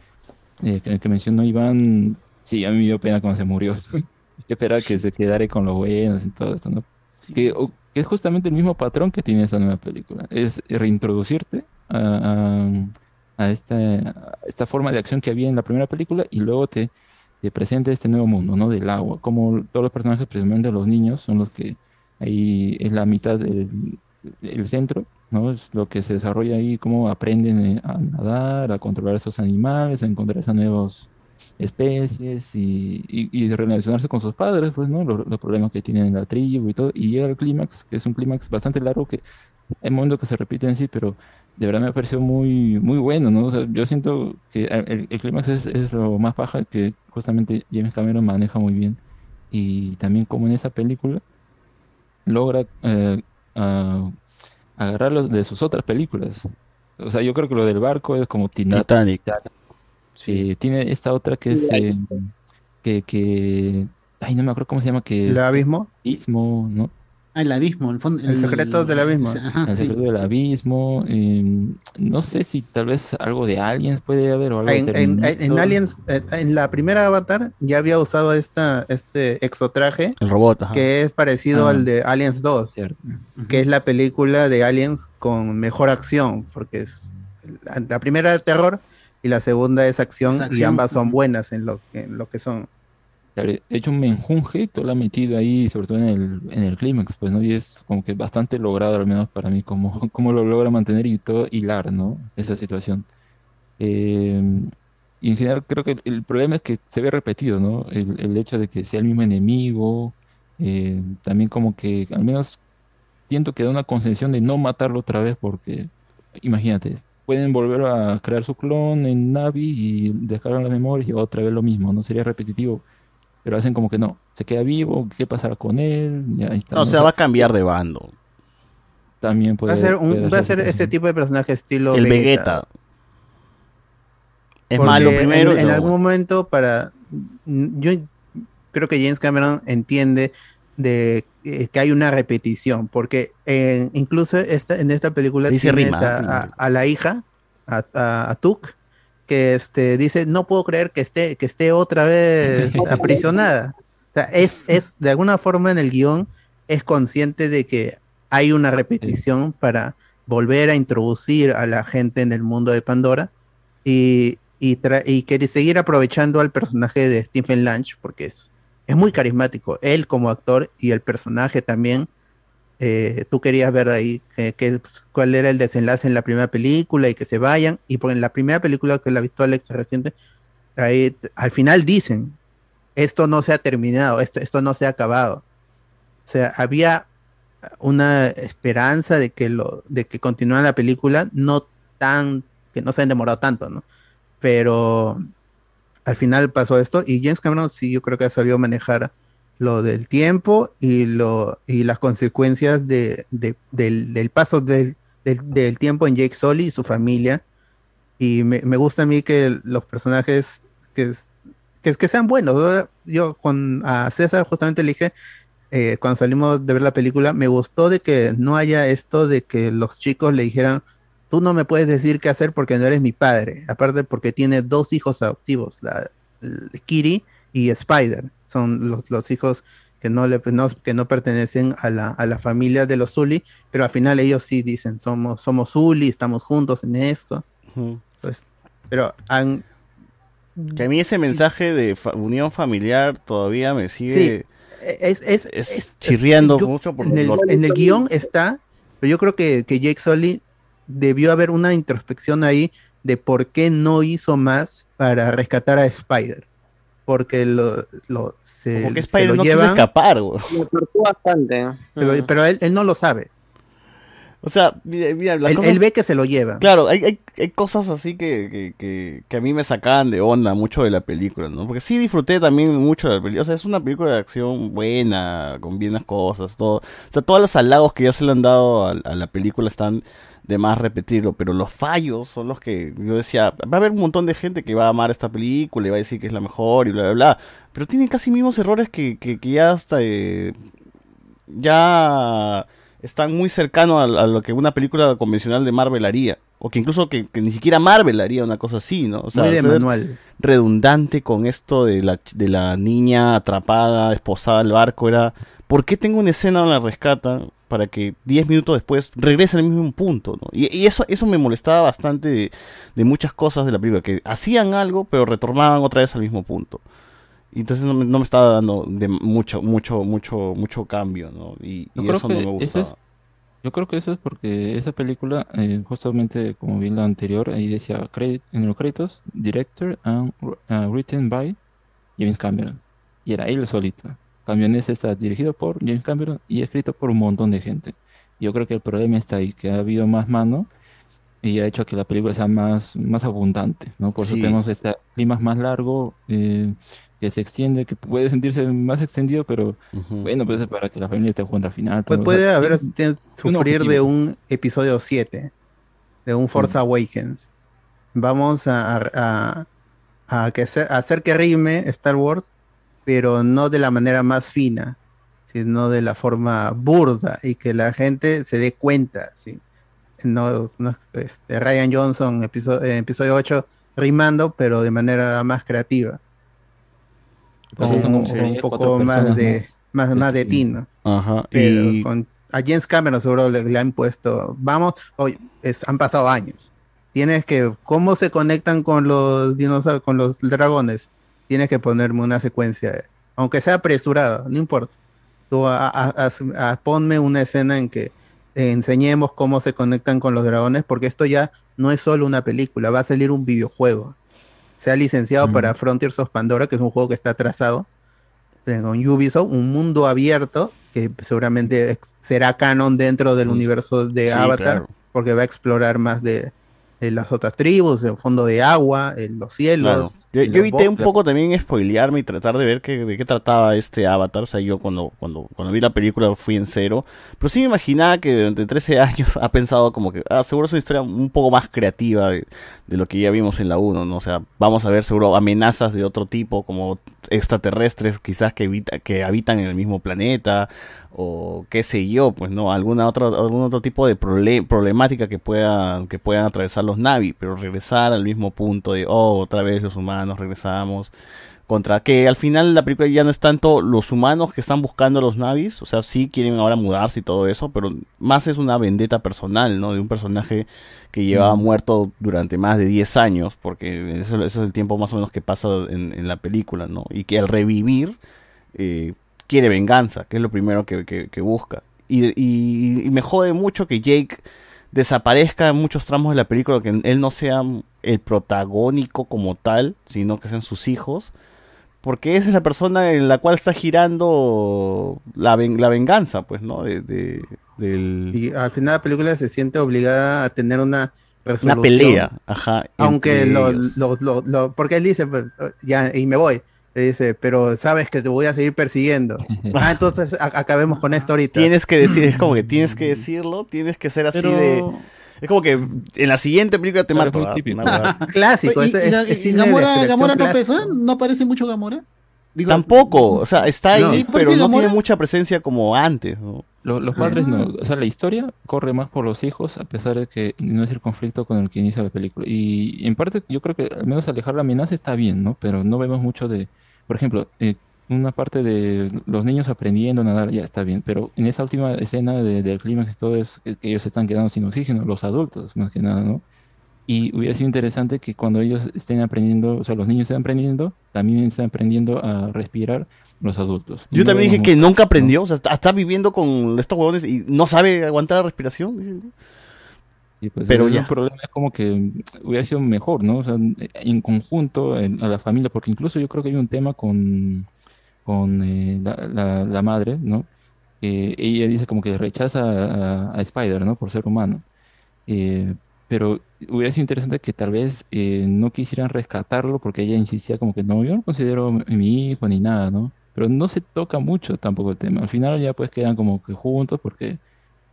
[SPEAKER 12] que, que mencionó Iván, sí, a mí me dio pena cuando se murió. *laughs* Esperaba que se quedara con los buenos y todo esto, ¿no? Que, o- que es justamente el mismo patrón que tiene esta nueva película. Es reintroducirte a, a- a esta, a esta forma de acción que había en la primera película y luego te, te presenta este nuevo mundo, ¿no? Del agua. Como todos los personajes, principalmente los niños, son los que ahí es la mitad del el centro, ¿no? Es lo que se desarrolla ahí, cómo aprenden eh, a nadar, a controlar esos animales, a encontrar esas nuevas especies y, y, y relacionarse con sus padres, pues, ¿no? Los, los problemas que tienen en la tribu y todo. Y llega el clímax, que es un clímax bastante largo, que hay momentos que se repite en sí, pero de verdad me pareció muy, muy bueno, ¿no? O sea, yo siento que el, el clímax es, es lo más paja que justamente James Cameron maneja muy bien. Y también como en esa película logra eh, a- agarrarlos de sus otras películas. O sea, yo creo que lo del barco es como Tina-
[SPEAKER 2] Titanic.
[SPEAKER 12] Sí, tiene esta otra que es eh, que, que ay no me acuerdo cómo se llama que
[SPEAKER 3] ¿El
[SPEAKER 12] es
[SPEAKER 3] abismo?
[SPEAKER 12] Istmo, ¿no?
[SPEAKER 8] Ah, el abismo, el fondo.
[SPEAKER 3] El secreto del abismo.
[SPEAKER 8] Ajá,
[SPEAKER 12] el
[SPEAKER 8] sí.
[SPEAKER 12] secreto del abismo. eh, no sé si tal vez algo de aliens puede haber o algo de
[SPEAKER 3] En, en- en- en
[SPEAKER 12] Terminator.
[SPEAKER 3] Aliens, eh, en la primera Avatar ya había usado esta, este exotraje
[SPEAKER 2] El robot, ajá.
[SPEAKER 3] que es parecido
[SPEAKER 12] Ah.
[SPEAKER 3] al de Aliens 2, que es la película de Aliens con mejor acción, porque es la, primera es terror y la segunda es acción,
[SPEAKER 8] Es
[SPEAKER 3] y
[SPEAKER 8] acción,
[SPEAKER 3] ambas son buenas en lo, que- en lo que son.
[SPEAKER 12] Claro, he hecho un menjunje y todo lo ha metido ahí, sobre todo en el, en el clímax, pues, ¿no? Y es como que bastante logrado, al menos para mí, como, *laughs* como lo logra mantener y todo hilar, ¿no? Esa situación. Eh, y en general creo que el problema es que se ve repetido, ¿no? El, el hecho de que sea el mismo enemigo, eh, también como que al menos siento que da una concesión de no matarlo otra vez porque, imagínate, pueden volver a crear su clon en Navi y descargan las memorias y otra vez lo mismo, ¿no? Sería repetitivo. Pero hacen como que no, se queda vivo, ¿qué pasará con él? Ya ahí está,
[SPEAKER 2] No, o sea, va a cambiar de bando.
[SPEAKER 12] También
[SPEAKER 3] Va
[SPEAKER 12] puede,
[SPEAKER 3] a ser, un,
[SPEAKER 12] puede
[SPEAKER 3] va a
[SPEAKER 12] ser
[SPEAKER 3] ese tipo de personaje estilo
[SPEAKER 2] El
[SPEAKER 3] Vegeta.
[SPEAKER 2] Vegeta. Es
[SPEAKER 3] Porque
[SPEAKER 2] malo
[SPEAKER 3] en-
[SPEAKER 2] primero. y
[SPEAKER 3] En, algún momento, para. Yo creo que James Cameron entiende de eh, que hay una repetición, porque en- incluso esta, en esta película
[SPEAKER 2] dice
[SPEAKER 3] tienes
[SPEAKER 2] rima,
[SPEAKER 3] a, a- a la hija, a, a, a Tuk, que este, dice: No puedo creer que esté, que esté otra vez *laughs* aprisionada. O sea, es, es de alguna forma en el guion es consciente de que hay una repetición para volver a introducir a la gente en el mundo de Pandora y, y, tra- y quiere seguir aprovechando al personaje de Stephen Lange porque es, es muy carismático, él como actor y el personaje también. eh, tú querías ver ahí que, que- cuál era el desenlace en la primera película y que se vayan. Y por en la primera película que la visto Alex reciente, ahí al final dicen, esto no se ha terminado, esto, esto no se ha acabado. O sea, había una esperanza de que lo, de que continuara la película, no tan, que no se han demorado tanto, ¿no? Pero al final pasó esto y James Cameron sí, yo creo que ha sabido manejar lo del tiempo y lo y las consecuencias de, de- del, paso del, del, tiempo en Jake Sully y su familia. Y me, gusta a mí que los personajes que, que, que sean buenos. ¿no? Yo con a César justamente le dije, eh, cuando salimos de ver la película, me gustó de que no haya esto de que los chicos le dijeran, tú no me puedes decir qué hacer porque no eres mi padre. Aparte porque tiene dos hijos adoptivos, la, la Kiri y Spider. Son los, los hijos que no, le, no- que no pertenecen a la, a la familia de los Zully, pero al final ellos sí dicen, somos, somos Zully, estamos juntos en esto.
[SPEAKER 2] Ujú.
[SPEAKER 3] Pues, pero han,
[SPEAKER 2] Que a mí ese mensaje de fa- unión familiar todavía me sigue
[SPEAKER 3] Sí, es, es,
[SPEAKER 2] es chirriando
[SPEAKER 3] yo-
[SPEAKER 2] mucho por
[SPEAKER 3] en el,
[SPEAKER 2] lo-
[SPEAKER 3] en el guion está, pero yo creo que, que Jake Sully debió haber una introspección ahí de por qué no hizo más para rescatar a Spider. Porque lo, lo- se,
[SPEAKER 2] Como que
[SPEAKER 3] se
[SPEAKER 2] Spider
[SPEAKER 3] lo
[SPEAKER 2] no quiso escapar, güey.
[SPEAKER 17] Me preocupó bastante.
[SPEAKER 3] se lo- pero él, él no lo sabe.
[SPEAKER 2] O sea, mira, mira, las
[SPEAKER 3] Él,
[SPEAKER 2] cosas-
[SPEAKER 3] él ve que se lo lleva.
[SPEAKER 2] Claro, hay, hay, hay cosas así que, que, que, que a mí me sacaban de onda mucho de la película, ¿no? Porque sí disfruté también mucho de la película. O sea, es una película de acción buena, con bienas cosas, todo. O sea, todos los halagos que ya se le han dado a, a la película están de más repetirlo, pero los fallos son los que yo decía, va a haber un montón de gente que va a amar esta película y va a decir que es la mejor y bla, bla, bla. Pero tienen casi mismos errores que, que, que ya hasta... eh, ya están muy cercanos a, a lo que una película convencional de Marvel haría. O que incluso que, que ni siquiera Marvel haría una cosa así, ¿no? O sea,
[SPEAKER 3] Muy de manual.
[SPEAKER 2] redundante con esto de la, de la niña atrapada, esposada al barco, era... ¿Por qué tengo una escena donde la rescatan para que 10 minutos después regrese al mismo punto, ¿no? Y, y eso, eso me molestaba bastante de, de muchas cosas de la película, que hacían algo, pero retornaban otra vez al mismo punto. Y entonces no me, no me estaba dando de mucho, mucho, mucho, mucho cambio, ¿no? Y, eso no me gustaba.
[SPEAKER 12] es- yo creo que eso es porque esa película, eh, justamente como vi la anterior, ahí decía en los créditos, director and uh, written by James Cameron. Y era él solito. Cambio en ese está dirigido por James Cameron y escrito por un montón de gente. Yo creo que el problema está ahí, que ha habido más mano y ha hecho que la película sea más, más abundante, ¿no? Por eso tenemos este clima más largo, eh, que se extiende, que puede sentirse más extendido, pero bueno, pues es para que la familia esté junta al final.
[SPEAKER 3] Pues
[SPEAKER 12] o
[SPEAKER 3] puede
[SPEAKER 12] sea,
[SPEAKER 3] haber
[SPEAKER 12] tiene-
[SPEAKER 3] sufrir de un episodio 7, de un Force Awakens. Vamos a, a- que a hacer que rime Star Wars, pero no de la manera más fina, sino de la forma burda y que la gente se dé cuenta. ¿sí? No, no este, Ryan Johnson, episodio, episodio 8, rimando, pero de manera más creativa. Con, un, poco más de, más, más de tino.
[SPEAKER 2] Ajá.
[SPEAKER 3] Pero
[SPEAKER 2] y-
[SPEAKER 3] con, a James Cameron seguro le, le han puesto, vamos, oye, es- han pasado años. Tienes que, ¿cómo se conectan con los dinosaurios, con los dragones? Tienes que ponerme una secuencia, aunque sea apresurada, no importa. Tú a- a- haz- a- ponme una escena en que enseñemos cómo se conectan con los dragones, porque esto ya no es solo una película, va a salir un videojuego. Se ha licenciado para Frontiers of Pandora, que es un juego que está atrasado con Ubisoft, un mundo abierto que seguramente será canon dentro del universo de
[SPEAKER 2] Sí,
[SPEAKER 3] Avatar,
[SPEAKER 2] claro.
[SPEAKER 3] porque va a explorar más de, de las otras tribus, el fondo de agua, en los cielos.
[SPEAKER 2] Claro. Yo,
[SPEAKER 3] en
[SPEAKER 2] yo evité un poco también spoilearme y tratar de ver qué, de qué trataba este Avatar. O sea, yo cuando, cuando, cuando vi la película fui en cero. Pero sí me imaginaba que durante 13 años *laughs* ha pensado como que, ah, seguro es una historia un poco más creativa de, de lo que ya vimos en la 1, ¿no? O sea, vamos a ver seguro amenazas de otro tipo, como extraterrestres quizás que, evita, que habitan en el mismo planeta o qué sé yo, pues no, alguna otra, algún otro tipo de problemática que puedan, que puedan atravesar los Navi, pero regresar al mismo punto de, oh, otra vez los humanos regresamos, contra que al final la película ya no es tanto los humanos que están buscando a los Navis, o sea, sí quieren ahora mudarse y todo eso, pero más es una vendetta personal, ¿no? De un personaje que llevaba muerto durante más de 10 años, porque eso, eso es el tiempo más o menos que pasa en, en la película, ¿no? Y que al revivir eh, quiere venganza, que es lo primero que, que- que busca. Y, y- y me jode mucho que Jake desaparezca en muchos tramos de la película, que él no sea el protagónico como tal, sino que sean sus hijos. Porque esa es la persona en la cual está girando la, ven- la venganza, pues, ¿no? De, de- del...
[SPEAKER 3] Y al final la película se siente obligada a tener una resolución.
[SPEAKER 2] Una pelea, ajá.
[SPEAKER 3] Aunque lo- lo- lo- porque él dice, pues, ya, y me voy. Le dice, pero sabes que te voy a seguir persiguiendo. ah, entonces acabemos con esto ahorita.
[SPEAKER 2] Tienes que decir, es como que tienes que decirlo, tienes que ser así
[SPEAKER 3] Pero-
[SPEAKER 2] de... Es como que en la siguiente película te
[SPEAKER 12] Claro,
[SPEAKER 2] mato. ah. *laughs*
[SPEAKER 3] Clásico,
[SPEAKER 8] ¿Y,
[SPEAKER 3] es,
[SPEAKER 8] y
[SPEAKER 3] es-
[SPEAKER 8] la-
[SPEAKER 3] es
[SPEAKER 8] y
[SPEAKER 3] cine de
[SPEAKER 8] Gamora, Gamora no pesa? ¿No aparece mucho Gamora? Digo,
[SPEAKER 2] Tampoco, o sea, está ahí, pero
[SPEAKER 8] ¿Parece
[SPEAKER 2] no
[SPEAKER 8] Gamora?
[SPEAKER 2] tiene mucha presencia como antes,
[SPEAKER 12] los padres no, o sea, la historia corre más por los hijos, a pesar de que no es el conflicto con el que inicia la película. Y en parte yo creo que al menos alejar la amenaza está bien, ¿no? Pero no vemos mucho de, por ejemplo, eh, una parte de los niños aprendiendo a nadar, ya está bien, pero en esa última escena de- del clímax todo es que ellos se están quedando sin oxígeno, los adultos más que nada, ¿no? Y hubiera sido interesante que cuando ellos estén aprendiendo, o sea, los niños estén aprendiendo, también estén aprendiendo a respirar los adultos.
[SPEAKER 2] Yo
[SPEAKER 12] no
[SPEAKER 2] también dije que nunca
[SPEAKER 12] ¿no?
[SPEAKER 2] aprendió, o sea, está, está viviendo con estos huevones y no sabe aguantar la respiración.
[SPEAKER 12] Pues,
[SPEAKER 2] Pero
[SPEAKER 12] el
[SPEAKER 2] ya.
[SPEAKER 12] problema es como que hubiera sido mejor, ¿no? O sea, en conjunto en- a la familia, porque incluso yo creo que hay un tema con, con eh, la, la- la madre, ¿no? Eh, ella dice como que rechaza a, a Spider, ¿no? Por ser humano. Eh, pero hubiera sido interesante que tal vez eh, no quisieran rescatarlo porque ella insistía como que no, yo no considero mi hijo ni nada, ¿no? Pero no se toca mucho tampoco el tema. Al final ya pues quedan como que juntos porque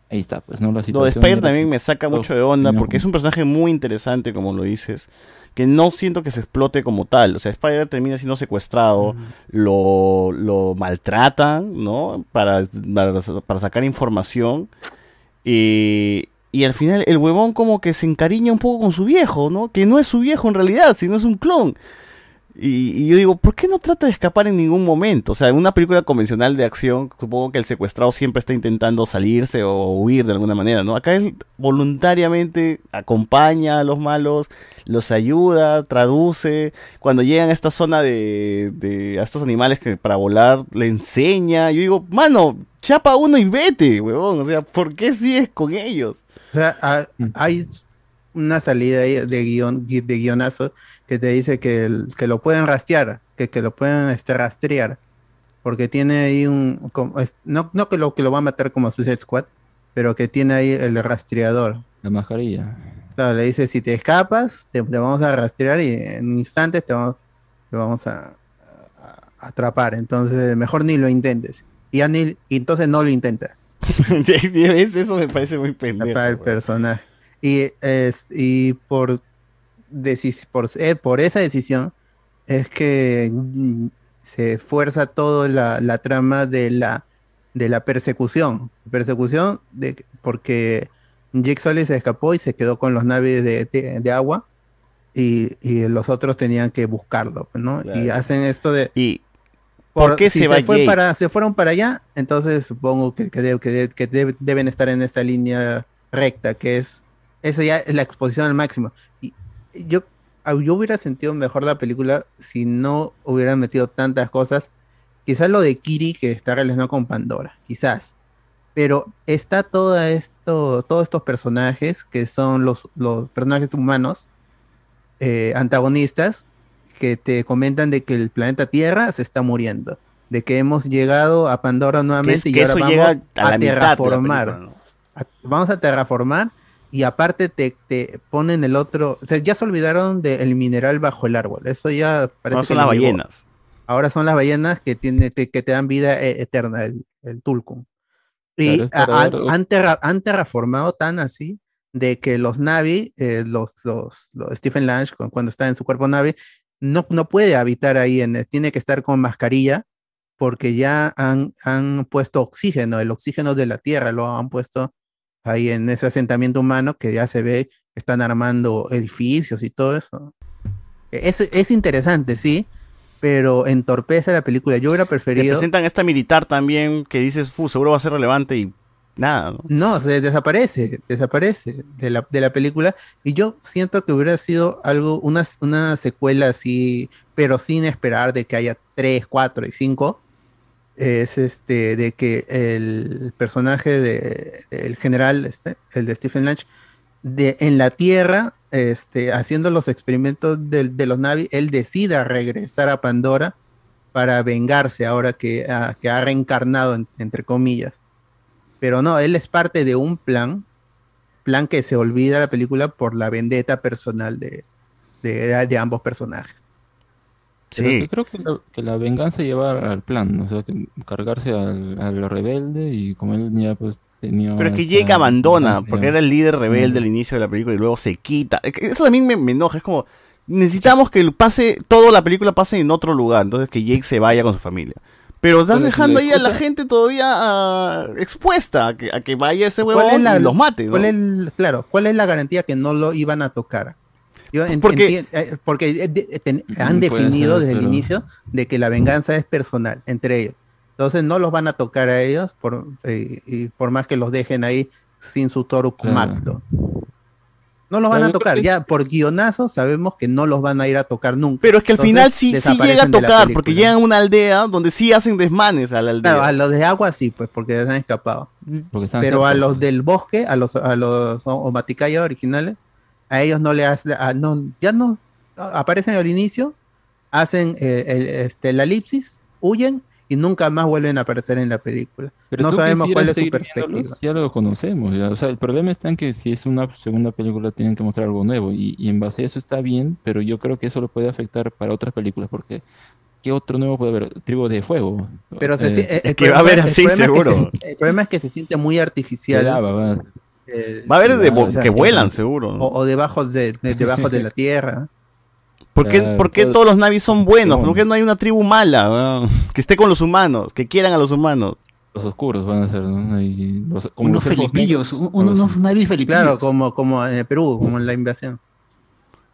[SPEAKER 12] ahí está, pues, ¿no? La
[SPEAKER 2] Lo de
[SPEAKER 12] situación
[SPEAKER 2] Spider también me saca
[SPEAKER 12] todos
[SPEAKER 2] mucho de onda porque es un personaje muy interesante, como lo dices, que no siento que se explote como tal. O sea, Spider termina siendo secuestrado, lo, lo maltratan, ¿no? Para, para, para sacar información. Y, y al final el huevón como que se encariña un poco con su viejo, ¿no? Que no es su viejo en realidad, sino es un clon. Y, y yo digo, ¿por qué no trata de escapar en ningún momento? O sea, en una película convencional de acción, supongo que el secuestrado siempre está intentando salirse o huir de alguna manera, ¿no? Acá él voluntariamente acompaña a los malos, los ayuda, traduce. Cuando llegan a esta zona de, de a estos animales que para volar le enseña. Yo digo, mano, chapa uno y vete, huevón. O sea, ¿por qué sigues con ellos?
[SPEAKER 3] O sea, ha- hay una salida ahí de guion, de guionazo que te dice que, el- que lo pueden rastrear, que, que lo pueden este, rastrear, porque tiene ahí un, como- es- no, no que lo que lo va a matar como Suicide Squad, pero que tiene ahí el rastreador.
[SPEAKER 12] La mascarilla.
[SPEAKER 3] Claro, le dice, si te escapas, te, te vamos a rastrear y en instantes te vamos, te vamos a, a atrapar. Entonces, mejor ni lo intentes. Y, ya ni, y entonces no lo intenta. *laughs*
[SPEAKER 2] Eso me parece muy pendejo.
[SPEAKER 3] para el personaje. Y, es, y por, por, eh, por esa decisión es que mm, se fuerza toda la, la trama de la de la persecución. Persecución de, porque Jake Sully se escapó y se quedó con los naves de, de- de agua y, y los otros tenían que buscarlo, ¿no? Y
[SPEAKER 2] Claro.
[SPEAKER 3] hacen esto de...
[SPEAKER 2] ¿Y por qué
[SPEAKER 3] si
[SPEAKER 2] se va
[SPEAKER 3] fue
[SPEAKER 2] Jake?
[SPEAKER 3] para, se fueron para allá, entonces supongo que, que, de- que que de- deben estar en esta línea recta, que es... Eso ya es la exposición al máximo. Y yo, ah, yo hubiera sentido mejor la película si no hubieran metido tantas cosas. Quizás lo de Kiri que está relacionado con Pandora, quizás. Pero está todo esto, todos estos personajes que son los, los personajes humanos eh, antagonistas que te comentan de que el planeta Tierra se está muriendo, de que hemos llegado a Pandora nuevamente y
[SPEAKER 2] que
[SPEAKER 3] ahora vamos
[SPEAKER 2] a
[SPEAKER 3] terraformar.
[SPEAKER 2] película, ¿no?
[SPEAKER 3] A- vamos a terraformar y aparte te, te ponen el otro, o sea, ya se olvidaron del mineral bajo el árbol, eso ya parece
[SPEAKER 2] Ahora
[SPEAKER 3] que
[SPEAKER 2] son las ballenas.
[SPEAKER 3] Ahora son las ballenas que, tiene, te- que te dan vida eh, eterna, el, el Tulkum. Y
[SPEAKER 12] Claro,
[SPEAKER 3] han, terra- han terraformado tan así de que los Navi, eh, los, los, los Stephen Lange, cu- cuando está en su cuerpo Navi, no, no puede habitar ahí, en, tiene que estar con mascarilla porque ya han, han puesto oxígeno, el oxígeno de la Tierra lo han puesto ahí en ese asentamiento humano que ya se ve que están armando edificios y todo eso. Es, es interesante, sí, pero entorpece la película. Yo hubiera
[SPEAKER 2] Te
[SPEAKER 3] preferido...
[SPEAKER 2] presentan esta militar también que dices, "Fu, seguro va a ser relevante y nada, ¿no?
[SPEAKER 3] No, se desaparece, desaparece de la, de la película. Y yo siento que hubiera sido algo, una, una secuela así, pero sin esperar de que haya 3, 4 y 5. Es este, de que el personaje de, el general, este, el de Stephen Lange, de, en la Tierra, este, haciendo los experimentos de, de los Navi, él decida regresar a Pandora para vengarse ahora que, ha- que ha reencarnado, en- entre comillas. Pero no, él es parte de un plan, plan que se olvida la película por la vendetta personal de, de, de ambos personajes.
[SPEAKER 12] Pero yo creo que la, que la venganza lleva al plan, ¿no? o sea, que cargarse al, al rebelde y como él ya pues tenía...
[SPEAKER 2] Pero es que Jake abandona, porque era el líder rebelde al inicio de la película y luego se quita. Eso también me, me enoja, es como, necesitamos que pase, toda la película pase en otro lugar, entonces que Jake se vaya con su familia. Pero estás dejando ahí a la gente todavía ah, expuesta a que, a que vaya ese
[SPEAKER 3] ¿Cuál
[SPEAKER 2] huevón
[SPEAKER 3] es la-
[SPEAKER 2] y los mate, ¿no?
[SPEAKER 3] cuál es el- claro, ¿cuál es la garantía que no lo iban a tocar? Yo en-
[SPEAKER 2] Porque-
[SPEAKER 3] eh, porque eh, ten- han definido
[SPEAKER 12] ser,
[SPEAKER 3] desde el inicio de que la venganza es personal entre ellos. Entonces no los van a tocar a ellos por, eh, y por más que los dejen ahí sin su toro Kumacto. No los van
[SPEAKER 2] Claro,
[SPEAKER 3] a tocar, ya por guionazo sabemos que no los van a ir a tocar nunca.
[SPEAKER 2] Pero es que al
[SPEAKER 3] Entonces,
[SPEAKER 2] final sí, sí llega a tocar, porque llegan a una aldea donde sí hacen desmanes a la aldea.
[SPEAKER 3] Claro, a los de agua sí, pues porque se han escapado.
[SPEAKER 12] Porque
[SPEAKER 3] Pero a los del bosque, a los a los originales, a ellos no le hacen, a- no, ya no aparecen al inicio, hacen eh, el, este, la elipsis, huyen y nunca más vuelven a aparecer en la película.
[SPEAKER 12] Pero
[SPEAKER 3] no sabemos cuál es su perspectiva.
[SPEAKER 12] Ya lo conocemos. ya. O sea, el problema está en que si es una segunda película tienen que mostrar algo nuevo y, y en base a eso está bien, pero yo creo que eso lo puede afectar para otras películas porque ¿qué otro nuevo puede haber? Tribu de Fuego.
[SPEAKER 3] Pero se
[SPEAKER 12] Eh,
[SPEAKER 3] eh, el
[SPEAKER 2] que va a
[SPEAKER 3] problema-
[SPEAKER 2] haber
[SPEAKER 3] el
[SPEAKER 2] así,
[SPEAKER 3] problema es que
[SPEAKER 2] seguro.
[SPEAKER 3] se- el problema es que se siente muy artificial.
[SPEAKER 12] Ya, va, va.
[SPEAKER 3] Eh,
[SPEAKER 2] Va a haber de-
[SPEAKER 3] o sea,
[SPEAKER 2] que vuelan, seguro.
[SPEAKER 3] O, o debajo de, de- debajo de la *laughs* tierra.
[SPEAKER 2] ¿Por qué,
[SPEAKER 12] Claro,
[SPEAKER 2] por qué
[SPEAKER 12] todo-
[SPEAKER 2] todos los navis son buenos? ¿Por qué no hay una tribu mala? *laughs* Que esté con los humanos, que quieran a los humanos.
[SPEAKER 12] Los oscuros van a ser, ¿no? Y los- como
[SPEAKER 8] Unos
[SPEAKER 12] los
[SPEAKER 8] felipillos, un- unos navis felipillos.
[SPEAKER 3] Claro, como, como en Perú, como en la invasión.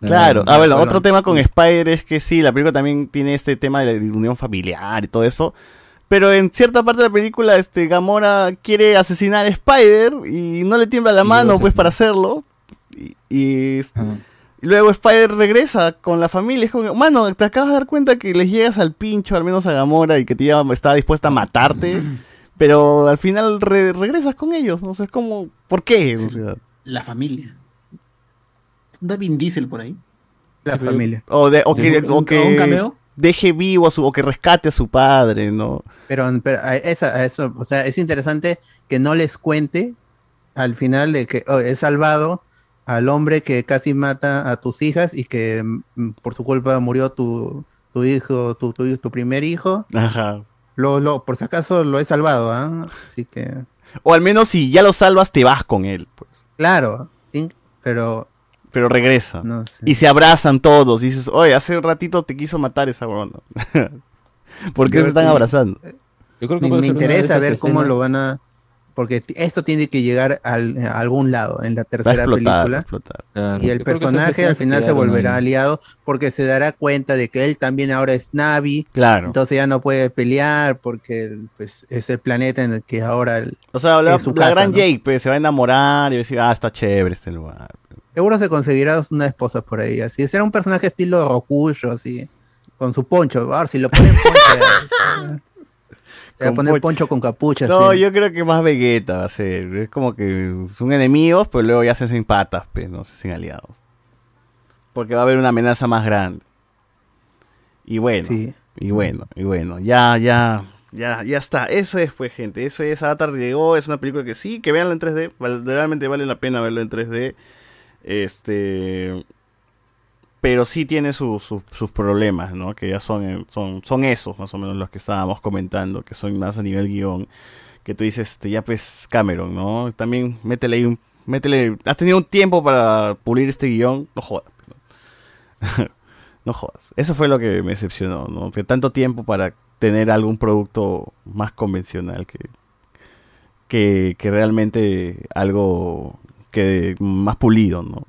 [SPEAKER 2] Claro.
[SPEAKER 3] Ah,
[SPEAKER 2] bueno. otro tema con Spider es que sí, la película también tiene este tema de la unión familiar y todo eso. Pero en cierta parte de la película, este, Gamora quiere asesinar a Spider y no le tiembla la mano, pues, para hacerlo. Y, y- luego Spider regresa con la familia. Es como, mano, te acabas de dar cuenta que les llegas al pincho, al menos a Gamora, y que te lleva- está dispuesta a matarte. *clears throat* Pero al final re- regresas con ellos. No sé, es como, ¿por qué? O sea,
[SPEAKER 8] La familia. ¿Un Vin Diesel por ahí?
[SPEAKER 3] La familia.
[SPEAKER 2] O, de, o que,
[SPEAKER 8] ¿Un-
[SPEAKER 2] o
[SPEAKER 8] un
[SPEAKER 2] que
[SPEAKER 8] cameo?
[SPEAKER 2] Deje vivo a su, o que rescate a su padre, ¿no?
[SPEAKER 3] Pero, pero a esa- a eso, o sea, es interesante que no les cuente al final de que oh, he salvado al hombre que casi mata a tus hijas y que mm, por su culpa murió tu, tu hijo, tu, tu, tu primer hijo.
[SPEAKER 2] Ajá.
[SPEAKER 3] Lo, lo, por si acaso lo he salvado, ¿ah? Así que,
[SPEAKER 2] O al menos si ya lo salvas, te vas con él, pues.
[SPEAKER 3] claro, sí, pero
[SPEAKER 2] Pero regresa.
[SPEAKER 3] no sé.
[SPEAKER 2] Y se abrazan todos. Y dices, oye, hace un ratito te quiso matar esa broma. *laughs* ¿Por qué
[SPEAKER 3] Yo
[SPEAKER 2] se están abrazando?
[SPEAKER 12] Yo creo que
[SPEAKER 3] me, interesa ver cómo
[SPEAKER 12] escenas-
[SPEAKER 3] lo van a... Porque esto tiene que llegar al- a algún lado en la
[SPEAKER 2] Va a
[SPEAKER 3] tercera
[SPEAKER 2] explotar, va a
[SPEAKER 3] película.
[SPEAKER 12] Claro,
[SPEAKER 3] Y el
[SPEAKER 12] yo
[SPEAKER 3] personaje al final se volverá aliado porque se dará cuenta de que él también ahora es Navi.
[SPEAKER 2] Claro.
[SPEAKER 3] Entonces ya no puede pelear porque pues, es el planeta en el que ahora él-
[SPEAKER 2] O sea, la,
[SPEAKER 3] es su
[SPEAKER 2] la
[SPEAKER 3] casa,
[SPEAKER 2] gran
[SPEAKER 3] ¿no?
[SPEAKER 2] Jake pues, se va a enamorar y va a decir, ah, está chévere este lugar.
[SPEAKER 3] Seguro se conseguirá una esposa por ahí. Así será un personaje estilo Rokusho, así, con su poncho. A ver, si lo ponen poncho. va a poner
[SPEAKER 2] poncho.
[SPEAKER 3] con capucha.
[SPEAKER 2] No,
[SPEAKER 3] así.
[SPEAKER 2] yo creo que más Vegeta va a ser. Es como que son enemigos, pero luego ya se hacen patas, pues, no se hacen aliados. Porque va a haber una amenaza más grande. Y bueno, y bueno, y bueno, ya, ya, ya, ya está. Eso es, pues, gente. Eso es Avatar llegó. Es una película que sí, que veanla en 3D. val- Realmente vale la pena verlo en 3D. Este. Pero sí tiene su- su- sus problemas, ¿no? Que ya son, eh, son, son esos, más o menos, los que estábamos comentando, que son más a nivel guion. Que tú dices, este, ya pues, Cameron, ¿no? También métele ahí un. Métele. Has tenido un tiempo para pulir este guion. No jodas. ¿no? *laughs* no jodas. Eso fue lo que me decepcionó, ¿no? Que tanto tiempo para tener algún producto más convencional que, que, que realmente algo que más pulido, ¿no?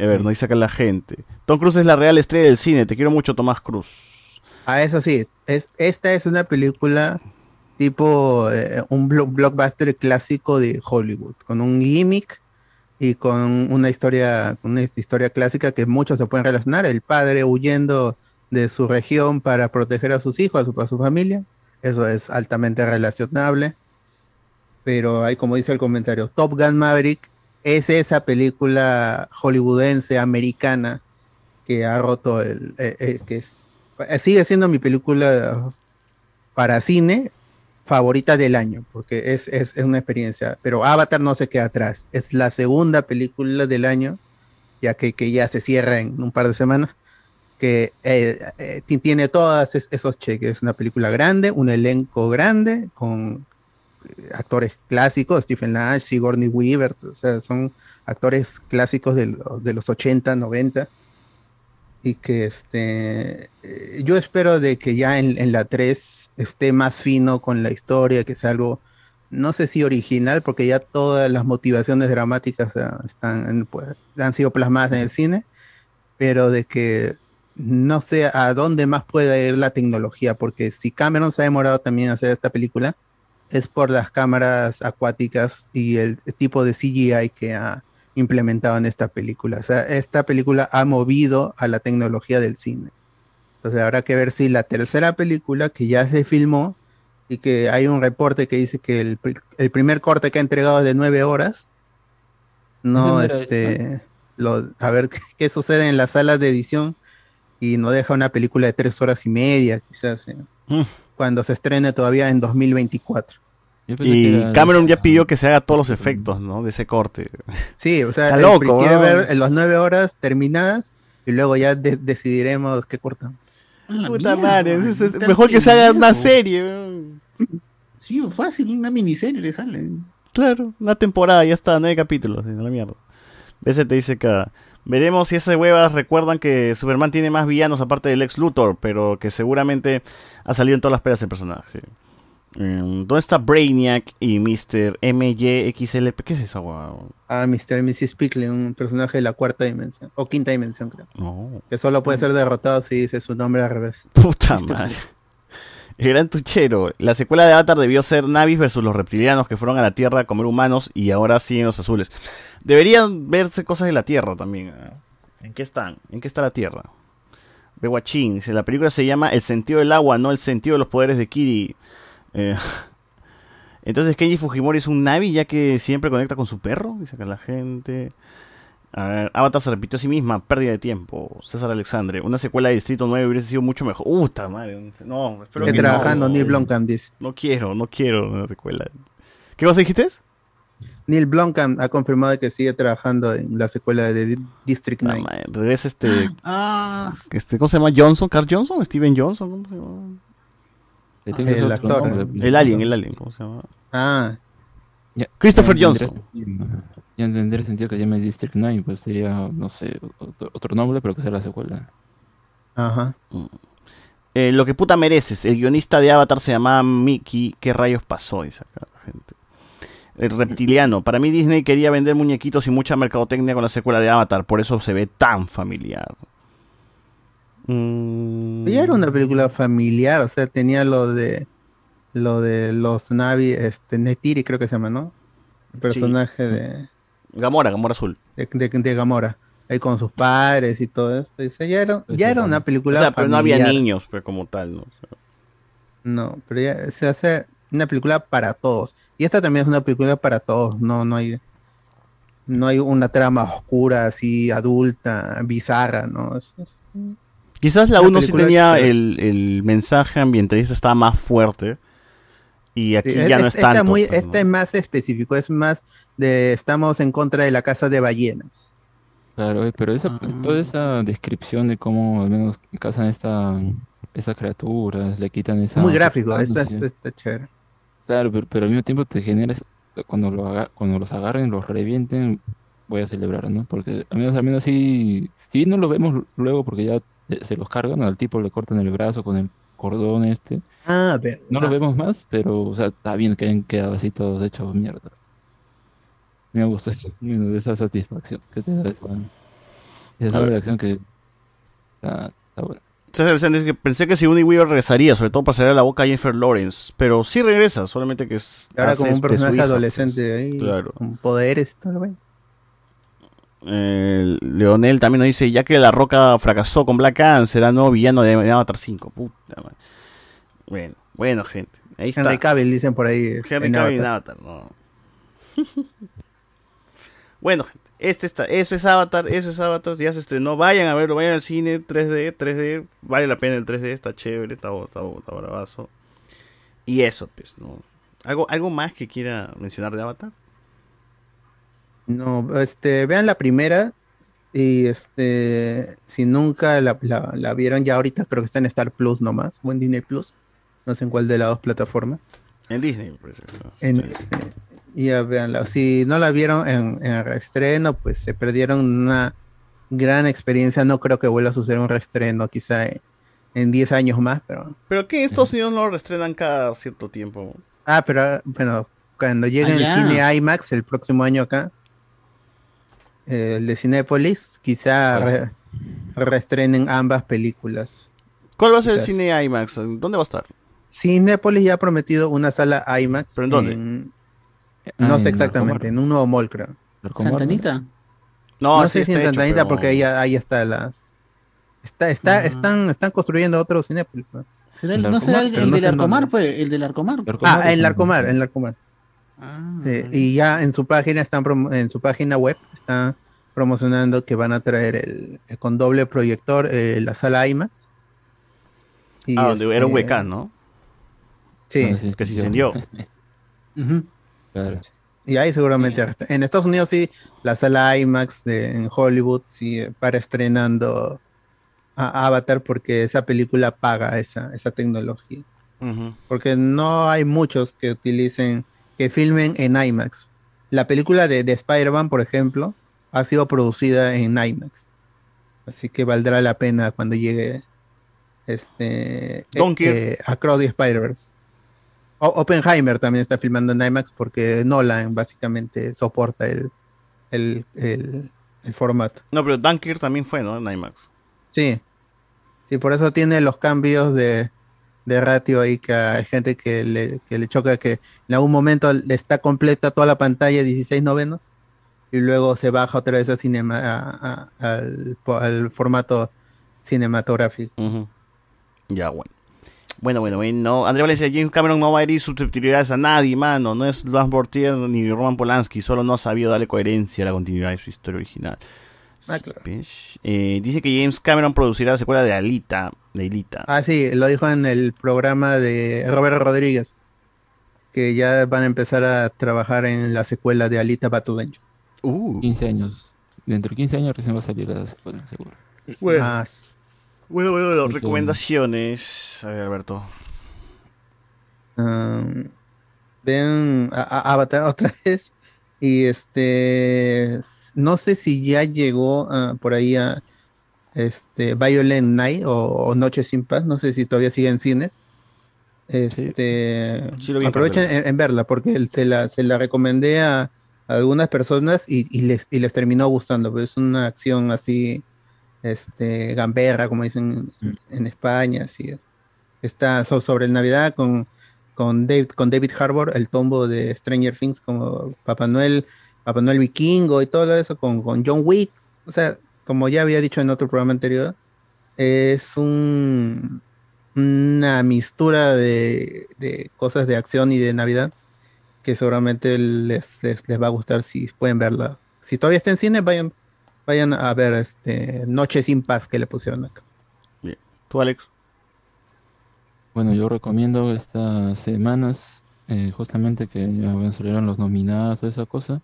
[SPEAKER 2] A ver, no dice acá la gente. Tom Cruise es la real estrella del cine. Te quiero mucho, Tomás Cruz.
[SPEAKER 3] Ah, eso sí, es, esta es una película tipo eh, un blo- blockbuster clásico de Hollywood, con un gimmick y con una historia, una historia clásica que muchos se pueden relacionar. El padre huyendo de su región para proteger a sus hijos, a su, a su familia. Eso es altamente relacionable. Pero hay, como dice el comentario, Top Gun Maverick es esa película hollywoodense, americana, que ha roto el, eh, eh, que es- eh, sigue siendo mi película para cine favorita del año, porque es, es, es una experiencia, pero Avatar no se queda atrás, es la segunda película del año, ya que, que ya se cierra en un par de semanas, que eh, eh, ti- tiene todos es- esos cheques, es una película grande, un elenco grande, con actores clásicos, Stephen Nash, Sigourney Weaver, o sea, son actores clásicos de, de los 80, 90 y que este eh, yo espero de que ya en, en la 3 esté más fino con la historia, que sea algo no sé si original, porque ya todas las motivaciones dramáticas están pues, han sido plasmadas en el cine, pero de que no sé a dónde más puede ir la tecnología, porque si Cameron se ha demorado también en hacer esta película, es por las cámaras acuáticas y el tipo de CGI que ha implementado en esta película. O sea, esta película ha movido a la tecnología del cine. Entonces habrá que ver si la tercera película, que ya se filmó, y que hay un reporte que dice que el, el primer corte que ha entregado es de nueve horas, no, este, lo- a ver *laughs* qué, qué sucede en las salas de edición y no deja una película de tres horas y media, quizás, eh, cuando se estrene todavía en 2024.
[SPEAKER 2] Y Cameron ya pidió que se haga todos los efectos, ¿no? De ese corte.
[SPEAKER 3] Sí, o sea,
[SPEAKER 2] loco,
[SPEAKER 3] quiere
[SPEAKER 2] weón.
[SPEAKER 3] ver las nueve horas terminadas y luego ya de- decidiremos qué cortan.
[SPEAKER 2] Puta madre, es- es- mejor que se haga una serie.
[SPEAKER 8] Sí, fácil, una miniserie le sale.
[SPEAKER 2] Claro, una temporada, ya está, nueve capítulos, la mierda. Ese te dice acá. Veremos si esas huevas recuerdan que Superman tiene más villanos aparte del ex Luthor, pero que seguramente ha salido en todas las pelas el personaje. Mm, ¿Dónde está Brainiac y Mr. MYXLP? ¿Qué es eso, weón?
[SPEAKER 3] A Mr. y Mrs. Pickle, un personaje de la cuarta dimensión, o quinta dimensión, creo.
[SPEAKER 2] No.
[SPEAKER 3] Que solo puede ser derrotado si dice su nombre al revés.
[SPEAKER 2] Puta *laughs* madre. El gran tuchero. La secuela de Avatar debió ser Navis versus los reptilianos que fueron a la Tierra a comer humanos y ahora siguen los azules. Deberían verse cosas de la Tierra también. ¿eh? ¿En qué están? ¿En qué está la Tierra? Beguachín la película se llama El sentido del agua, no el sentido de los poderes de Kiri. Eh, *laughs* entonces Kenji Fujimori es un Navi ya que siempre conecta con su perro, dice acá la gente. A ver, Avatar se repitió a sí misma, pérdida de tiempo. César Alexandre, una secuela de Distrito 9 hubiese sido mucho mejor. Puta madre, un- no, espero
[SPEAKER 3] Que trabajando
[SPEAKER 2] no.
[SPEAKER 3] Neil Blomkamp dice.
[SPEAKER 2] No quiero, no quiero una secuela. ¿Qué cosa dijiste?
[SPEAKER 3] Neil Blomkamp ha confirmado que sigue trabajando en la secuela de Di- District 9.
[SPEAKER 2] Regresa este, *gasps*
[SPEAKER 8] Ah,
[SPEAKER 2] este, ¿cómo se llama? Johnson, Carl Johnson, Steven Johnson, ¿cómo se llama?
[SPEAKER 3] El actor.
[SPEAKER 2] El alien, el alien, ¿cómo se llama?
[SPEAKER 3] Ah,
[SPEAKER 2] Christopher Johnson.
[SPEAKER 12] Sentido, Ya tendría sentido que se llame District 9, pues sería, no sé, otro, otro nombre, pero que sea la secuela.
[SPEAKER 3] ajá.
[SPEAKER 2] Eh, lo que puta mereces. El guionista de Avatar se llamaba Mickey. ¿Qué rayos pasó? Dice acá la gente. El reptiliano. Para mí Disney quería vender muñequitos y mucha mercadotecnia con la secuela de Avatar. Por eso se ve tan familiar. Mm,
[SPEAKER 3] Ya era una película familiar, o sea, tenía lo de lo de los Navi, este Netiri creo que se llama, ¿no? El personaje de,
[SPEAKER 2] Gamora, Gamora Azul.
[SPEAKER 3] de, de- de Gamora, ahí con sus padres y todo esto. Dice, ya era, ya era una película
[SPEAKER 2] O sea, pero no había niños, pues, como tal, ¿no? O sea,
[SPEAKER 3] No, pero ya se hace una película para todos. Y esta también es una película para todos, no, no hay no hay una trama oscura así adulta, bizarra, ¿no? Es- es-
[SPEAKER 2] Quizás la
[SPEAKER 3] Una
[SPEAKER 2] 1 sí tenía
[SPEAKER 3] chévere.
[SPEAKER 2] el, el mensaje ambientalista, estaba más fuerte. Y aquí
[SPEAKER 3] Sí,
[SPEAKER 2] ya no
[SPEAKER 3] es-
[SPEAKER 2] es tanto.
[SPEAKER 3] Esta, muy,
[SPEAKER 2] pues,
[SPEAKER 3] esta es más específico, es más de estamos en contra de la casa de ballenas.
[SPEAKER 12] Claro, eh, pero esa, pues, toda esa descripción de cómo al menos cazan esta, estas criaturas, le quitan esa
[SPEAKER 3] Muy gráfico,
[SPEAKER 12] sustancia.
[SPEAKER 3] esta- está chévere.
[SPEAKER 12] Claro, pero, pero al mismo tiempo te genera eso, cuando lo haga- cuando los agarren, los revienten, voy a celebrar, ¿no? Porque al menos al menos sí, sí no lo vemos luego porque ya se los cargan, al tipo le cortan el brazo con el cordón este.
[SPEAKER 3] Ah, pero
[SPEAKER 12] No lo vemos más, pero o sea, está bien que hayan quedado así todos hechos mierda. Me gustó eso, *laughs* esa satisfacción que te da esa, esa reacción que está, está buena.
[SPEAKER 2] Dice que pensé que Sigourney Weaver regresaría, sobre todo pasaría la boca a Jennifer Lawrence. Pero sí regresa, solamente que es.
[SPEAKER 3] Ahora como un personaje adolescente ahí,
[SPEAKER 2] Claro.
[SPEAKER 3] con poderes y todo lo bueno.
[SPEAKER 2] Eh, Leonel también nos dice, ya que La Roca fracasó con Black Adam, será nuevo villano de Avatar 5. Puta madre. Bueno, bueno, gente. Ahí está.
[SPEAKER 3] Henry Cavill dicen por ahí.
[SPEAKER 2] Henry
[SPEAKER 3] en
[SPEAKER 2] Cavill en
[SPEAKER 3] Avatar.
[SPEAKER 2] Avatar, no. *laughs* bueno, gente, este está, eso es Avatar, eso es Avatar, ya se estrenó, vayan a verlo, vayan al cine, 3D, 3D, vale la pena el 3D, está chévere, está, está, está bravazo. Y eso, pues, ¿no? ¿Algo, ¿Algo más que quiera mencionar de Avatar?
[SPEAKER 3] No, este, vean la primera y este, si nunca la, la- la vieron ya ahorita, creo que está en Star Plus nomás, o en Disney Plus, no sé en cuál de las dos plataformas.
[SPEAKER 2] En Disney, parece. ¿no?
[SPEAKER 3] En, este, ya veanla. Si no la vieron en, en reestreno, pues se perdieron una gran experiencia. No creo que vuelva a suceder un reestreno, quizá en, en 10 años más, pero.
[SPEAKER 2] Pero que Estados Unidos no lo reestrenan cada cierto tiempo.
[SPEAKER 3] Ah, pero ah, bueno, cuando llegue
[SPEAKER 2] Ah,
[SPEAKER 3] el cine IMAX el próximo año acá, eh, el de Cinépolis, quizá re- reestrenen ambas películas.
[SPEAKER 2] ¿Cuál va a ser el cine IMAX? ¿Dónde va a estar?
[SPEAKER 3] Cinépolis ya ha prometido una sala IMAX.
[SPEAKER 2] ¿Pero en dónde?
[SPEAKER 3] no
[SPEAKER 2] Ah,
[SPEAKER 3] sé
[SPEAKER 2] en
[SPEAKER 3] exactamente, en un nuevo mall, creo.
[SPEAKER 8] ¿Santa Anita?
[SPEAKER 2] No,
[SPEAKER 3] No, sé si en
[SPEAKER 2] hecho,
[SPEAKER 3] Santa Anita
[SPEAKER 2] pero-
[SPEAKER 3] porque ahí, ahí está las. Está, está, están, están construyendo otro Cinépolis. ¿no?
[SPEAKER 8] ¿Será el- ¿No será el, el
[SPEAKER 3] no
[SPEAKER 8] del
[SPEAKER 3] sé.
[SPEAKER 8] Arcomar, pues? El del Arcomar.
[SPEAKER 3] Ah, en Larcomar, en Larcomar.
[SPEAKER 8] Ah.
[SPEAKER 3] Sí, y ya en su página están promo- en su página web están promocionando que van a traer el, el con doble proyector eh, la sala IMAX. Y,
[SPEAKER 2] Ah, donde era un
[SPEAKER 3] este,
[SPEAKER 2] huecán, ¿no?
[SPEAKER 3] Sí.
[SPEAKER 2] Que se incendió. *laughs*
[SPEAKER 12] Claro.
[SPEAKER 3] Y ahí seguramente en Estados Unidos sí la sala IMAX de, en Hollywood sí eh, para estrenando a Avatar porque esa película paga esa, esa tecnología. Porque no hay muchos que utilicen, que filmen en IMAX. La película de, de Spider-Man, por ejemplo, ha sido producida en IMAX. Así que valdrá la pena cuando llegue este eh, Across the Spider-Verse. Oppenheimer también está filmando en IMAX porque Nolan básicamente soporta el, el, el- el formato.
[SPEAKER 2] No, pero Dunkirk también fue, ¿no? En IMAX.
[SPEAKER 3] Sí. Sí, por eso tiene los cambios de, de ratio ahí que hay gente que le, que le choca que en algún momento le está completa toda la pantalla 16 novenos y luego se baja otra vez a cinema, a- a- al, formato cinematográfico.
[SPEAKER 2] Ya, bueno. Bueno, bueno, bueno. André Valencia, James Cameron no va a herir susceptibilidades a nadie, mano. No es Lance Bortier ni Roman Polanski. Solo no ha sabido darle coherencia a la continuidad de su historia original.
[SPEAKER 3] Ah,
[SPEAKER 2] pues. Eh, dice que James Cameron producirá la secuela de Alita. De Alita.
[SPEAKER 3] Ah, sí, lo dijo en el programa de Robert Rodríguez, que ya van a empezar a trabajar en la secuela de Alita Battle Angel.
[SPEAKER 2] Uh.
[SPEAKER 12] 15 años. Dentro de 15 años recién va a salir la secuela, seguro.
[SPEAKER 2] Bueno.
[SPEAKER 3] Ah,
[SPEAKER 2] Bueno, bueno, bueno. Recomendaciones. A ver, Alberto.
[SPEAKER 3] Um, ven a, a- Avatar otra *laughs* vez y este no sé si ya llegó ah, por ahí a este, Violent Night o, o Noche sin Paz, no sé si todavía sigue en cines. Este,
[SPEAKER 2] Sí
[SPEAKER 3] aprovechen en, en verla porque él se la, se la recomendé a, a algunas personas y, y les, y les terminó gustando, pero es una acción así, este, gamberra, como dicen en, en España, así. Está so- sobre el Navidad con, con, David, con David Harbour, el tombo de Stranger Things, como Papá Noel, Papá Noel vikingo y todo eso, con, con John Wick. O sea, como ya había dicho en otro programa anterior, es un, una mistura de, de cosas de acción y de Navidad que seguramente les, les, les va a gustar si pueden verla. Si todavía está en cine, vayan, vayan a ver este Noche sin Paz que le pusieron acá.
[SPEAKER 2] Bien. ¿Tú, Alex?
[SPEAKER 12] Bueno, yo recomiendo estas semanas, eh, justamente que ya bueno, salieron los nominados, toda esa cosa.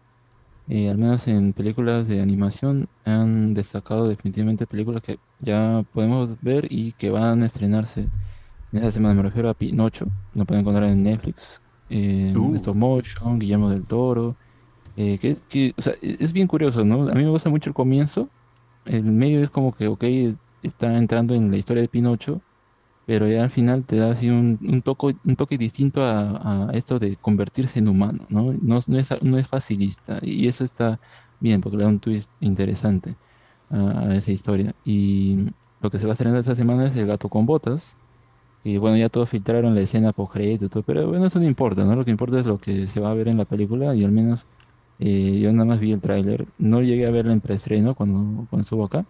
[SPEAKER 12] Al menos en películas de animación han destacado definitivamente películas que ya podemos ver y que van a estrenarse en esta semana. Me refiero a Pinocho, lo pueden encontrar en Netflix, eh,
[SPEAKER 2] Uh.
[SPEAKER 12] Stop Motion, Guillermo del Toro. eh, que es, que, o sea, e- es bien curioso, ¿no? A mí me gusta mucho el comienzo. El medio es como que, ok, está entrando en la historia de Pinocho, pero ya al final te da así un, un, toco- un toque distinto a, esto de convertirse en humano, ¿no? No, no es, no es facilista y eso está bien porque le da un twist interesante a, esa historia. Y lo que se va a estrenar esta semana es El gato con botas. Y bueno, ya todos filtraron la escena post crédito todo, pero bueno, eso no importa, ¿no? Lo que importa es lo que se va a ver en la película y al menos eh, yo nada más vi el tráiler. No llegué a verla en preestreno cuando, cuando estuvo acá.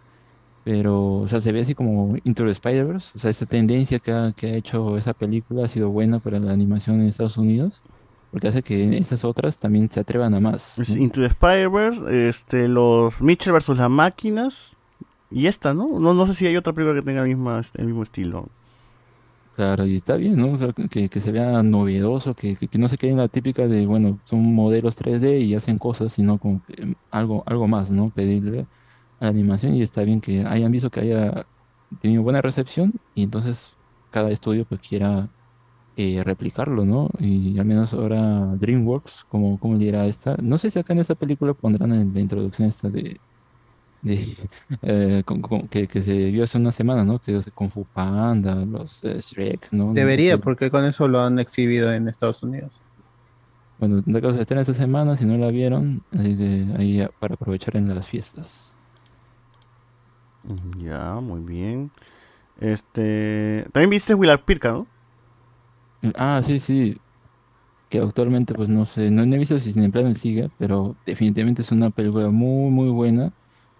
[SPEAKER 12] Pero, o sea, se ve así como Into the Spider-Verse. O sea, esa tendencia que ha, que ha hecho esa película ha sido buena para la animación en Estados Unidos. Porque hace que esas otras también se atrevan a más.
[SPEAKER 2] Es
[SPEAKER 12] ¿no?
[SPEAKER 2] Into the Spider-Verse, este, los Mitchell versus las máquinas. Y esta, ¿no? ¿no? No sé si hay otra película que tenga el mismo, el mismo estilo.
[SPEAKER 12] Claro, y está bien, ¿no? O sea, que, que se vea novedoso, que, que, que no se quede en la típica de, bueno, son modelos 3D y hacen cosas, sino como que algo, algo más, ¿no? Pedirle a la animación y está bien que hayan visto que haya tenido buena recepción y entonces cada estudio pues quiera eh, replicarlo, ¿no? Y al menos ahora DreamWorks, como, como dirá esta, no sé si acá en esta película pondrán en la introducción esta de, de *laughs* eh, con- con- que, que se vio hace una semana, ¿no? Que Kung Fu Panda, los eh, Shrek, ¿no?
[SPEAKER 3] Debería, porque con eso lo han exhibido en Estados Unidos.
[SPEAKER 12] Bueno, cosa se estrena esta semana, si no la vieron, así que ahí para aprovechar en las fiestas.
[SPEAKER 2] Ya, muy bien. Este. También viste Willard Pirca, ¿no?
[SPEAKER 12] Ah, sí, sí. Que actualmente, pues no sé, no, he visto si Cineplanet sigue, pero definitivamente es una película muy, muy buena.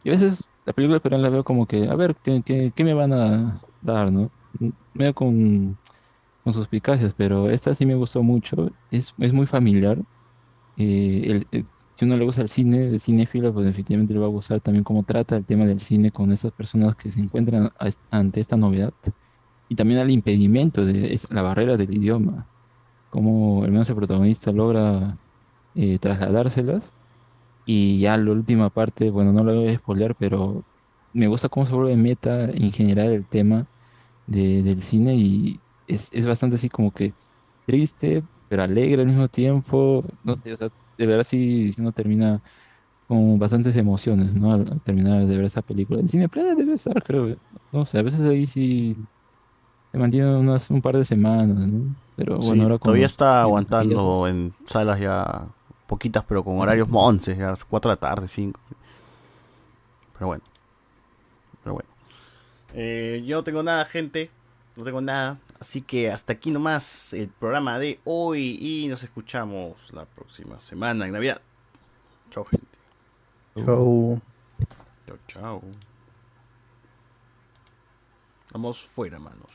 [SPEAKER 12] Y a veces la película pero la veo como que, a ver, ¿qué, qué, qué me van a dar, no? Veo con, con suspicacias, pero esta sí me gustó mucho. Es, es muy familiar. Eh, el- el- si uno le gusta el cine, el cinéfilo, pues definitivamente le va a gustar también cómo trata el tema del cine con estas personas que se encuentran a- ante esta novedad. Y también al impedimento de es- la barrera del idioma. Cómo el menos el protagonista logra eh, trasladárselas. Y ya la última parte, bueno, no lo voy a spoilear, pero me gusta cómo se vuelve meta en general el tema de- del cine y es, es bastante así como que triste, pero alegre al mismo tiempo. No sé, o sea, de verdad sí, sí uno termina con bastantes emociones, ¿no? Al, al terminar de ver esa película. En cine Planet debe estar, creo. No sé, a veces ahí sí se mantiene unas, un par de semanas, ¿no? Pero
[SPEAKER 2] Sí,
[SPEAKER 12] bueno, ahora con
[SPEAKER 2] todavía está
[SPEAKER 12] eh,
[SPEAKER 2] aguantando en salas ya poquitas, pero con horarios monces, ya a las 4 de la tarde, 5. Pero bueno. Pero bueno. Eh, yo no tengo nada, gente. No tengo nada. Así que hasta aquí nomás el programa de hoy. Y nos escuchamos la próxima semana en Navidad. Chao, gente.
[SPEAKER 3] Chau.
[SPEAKER 2] Chao, chao. Vamos fuera, manos.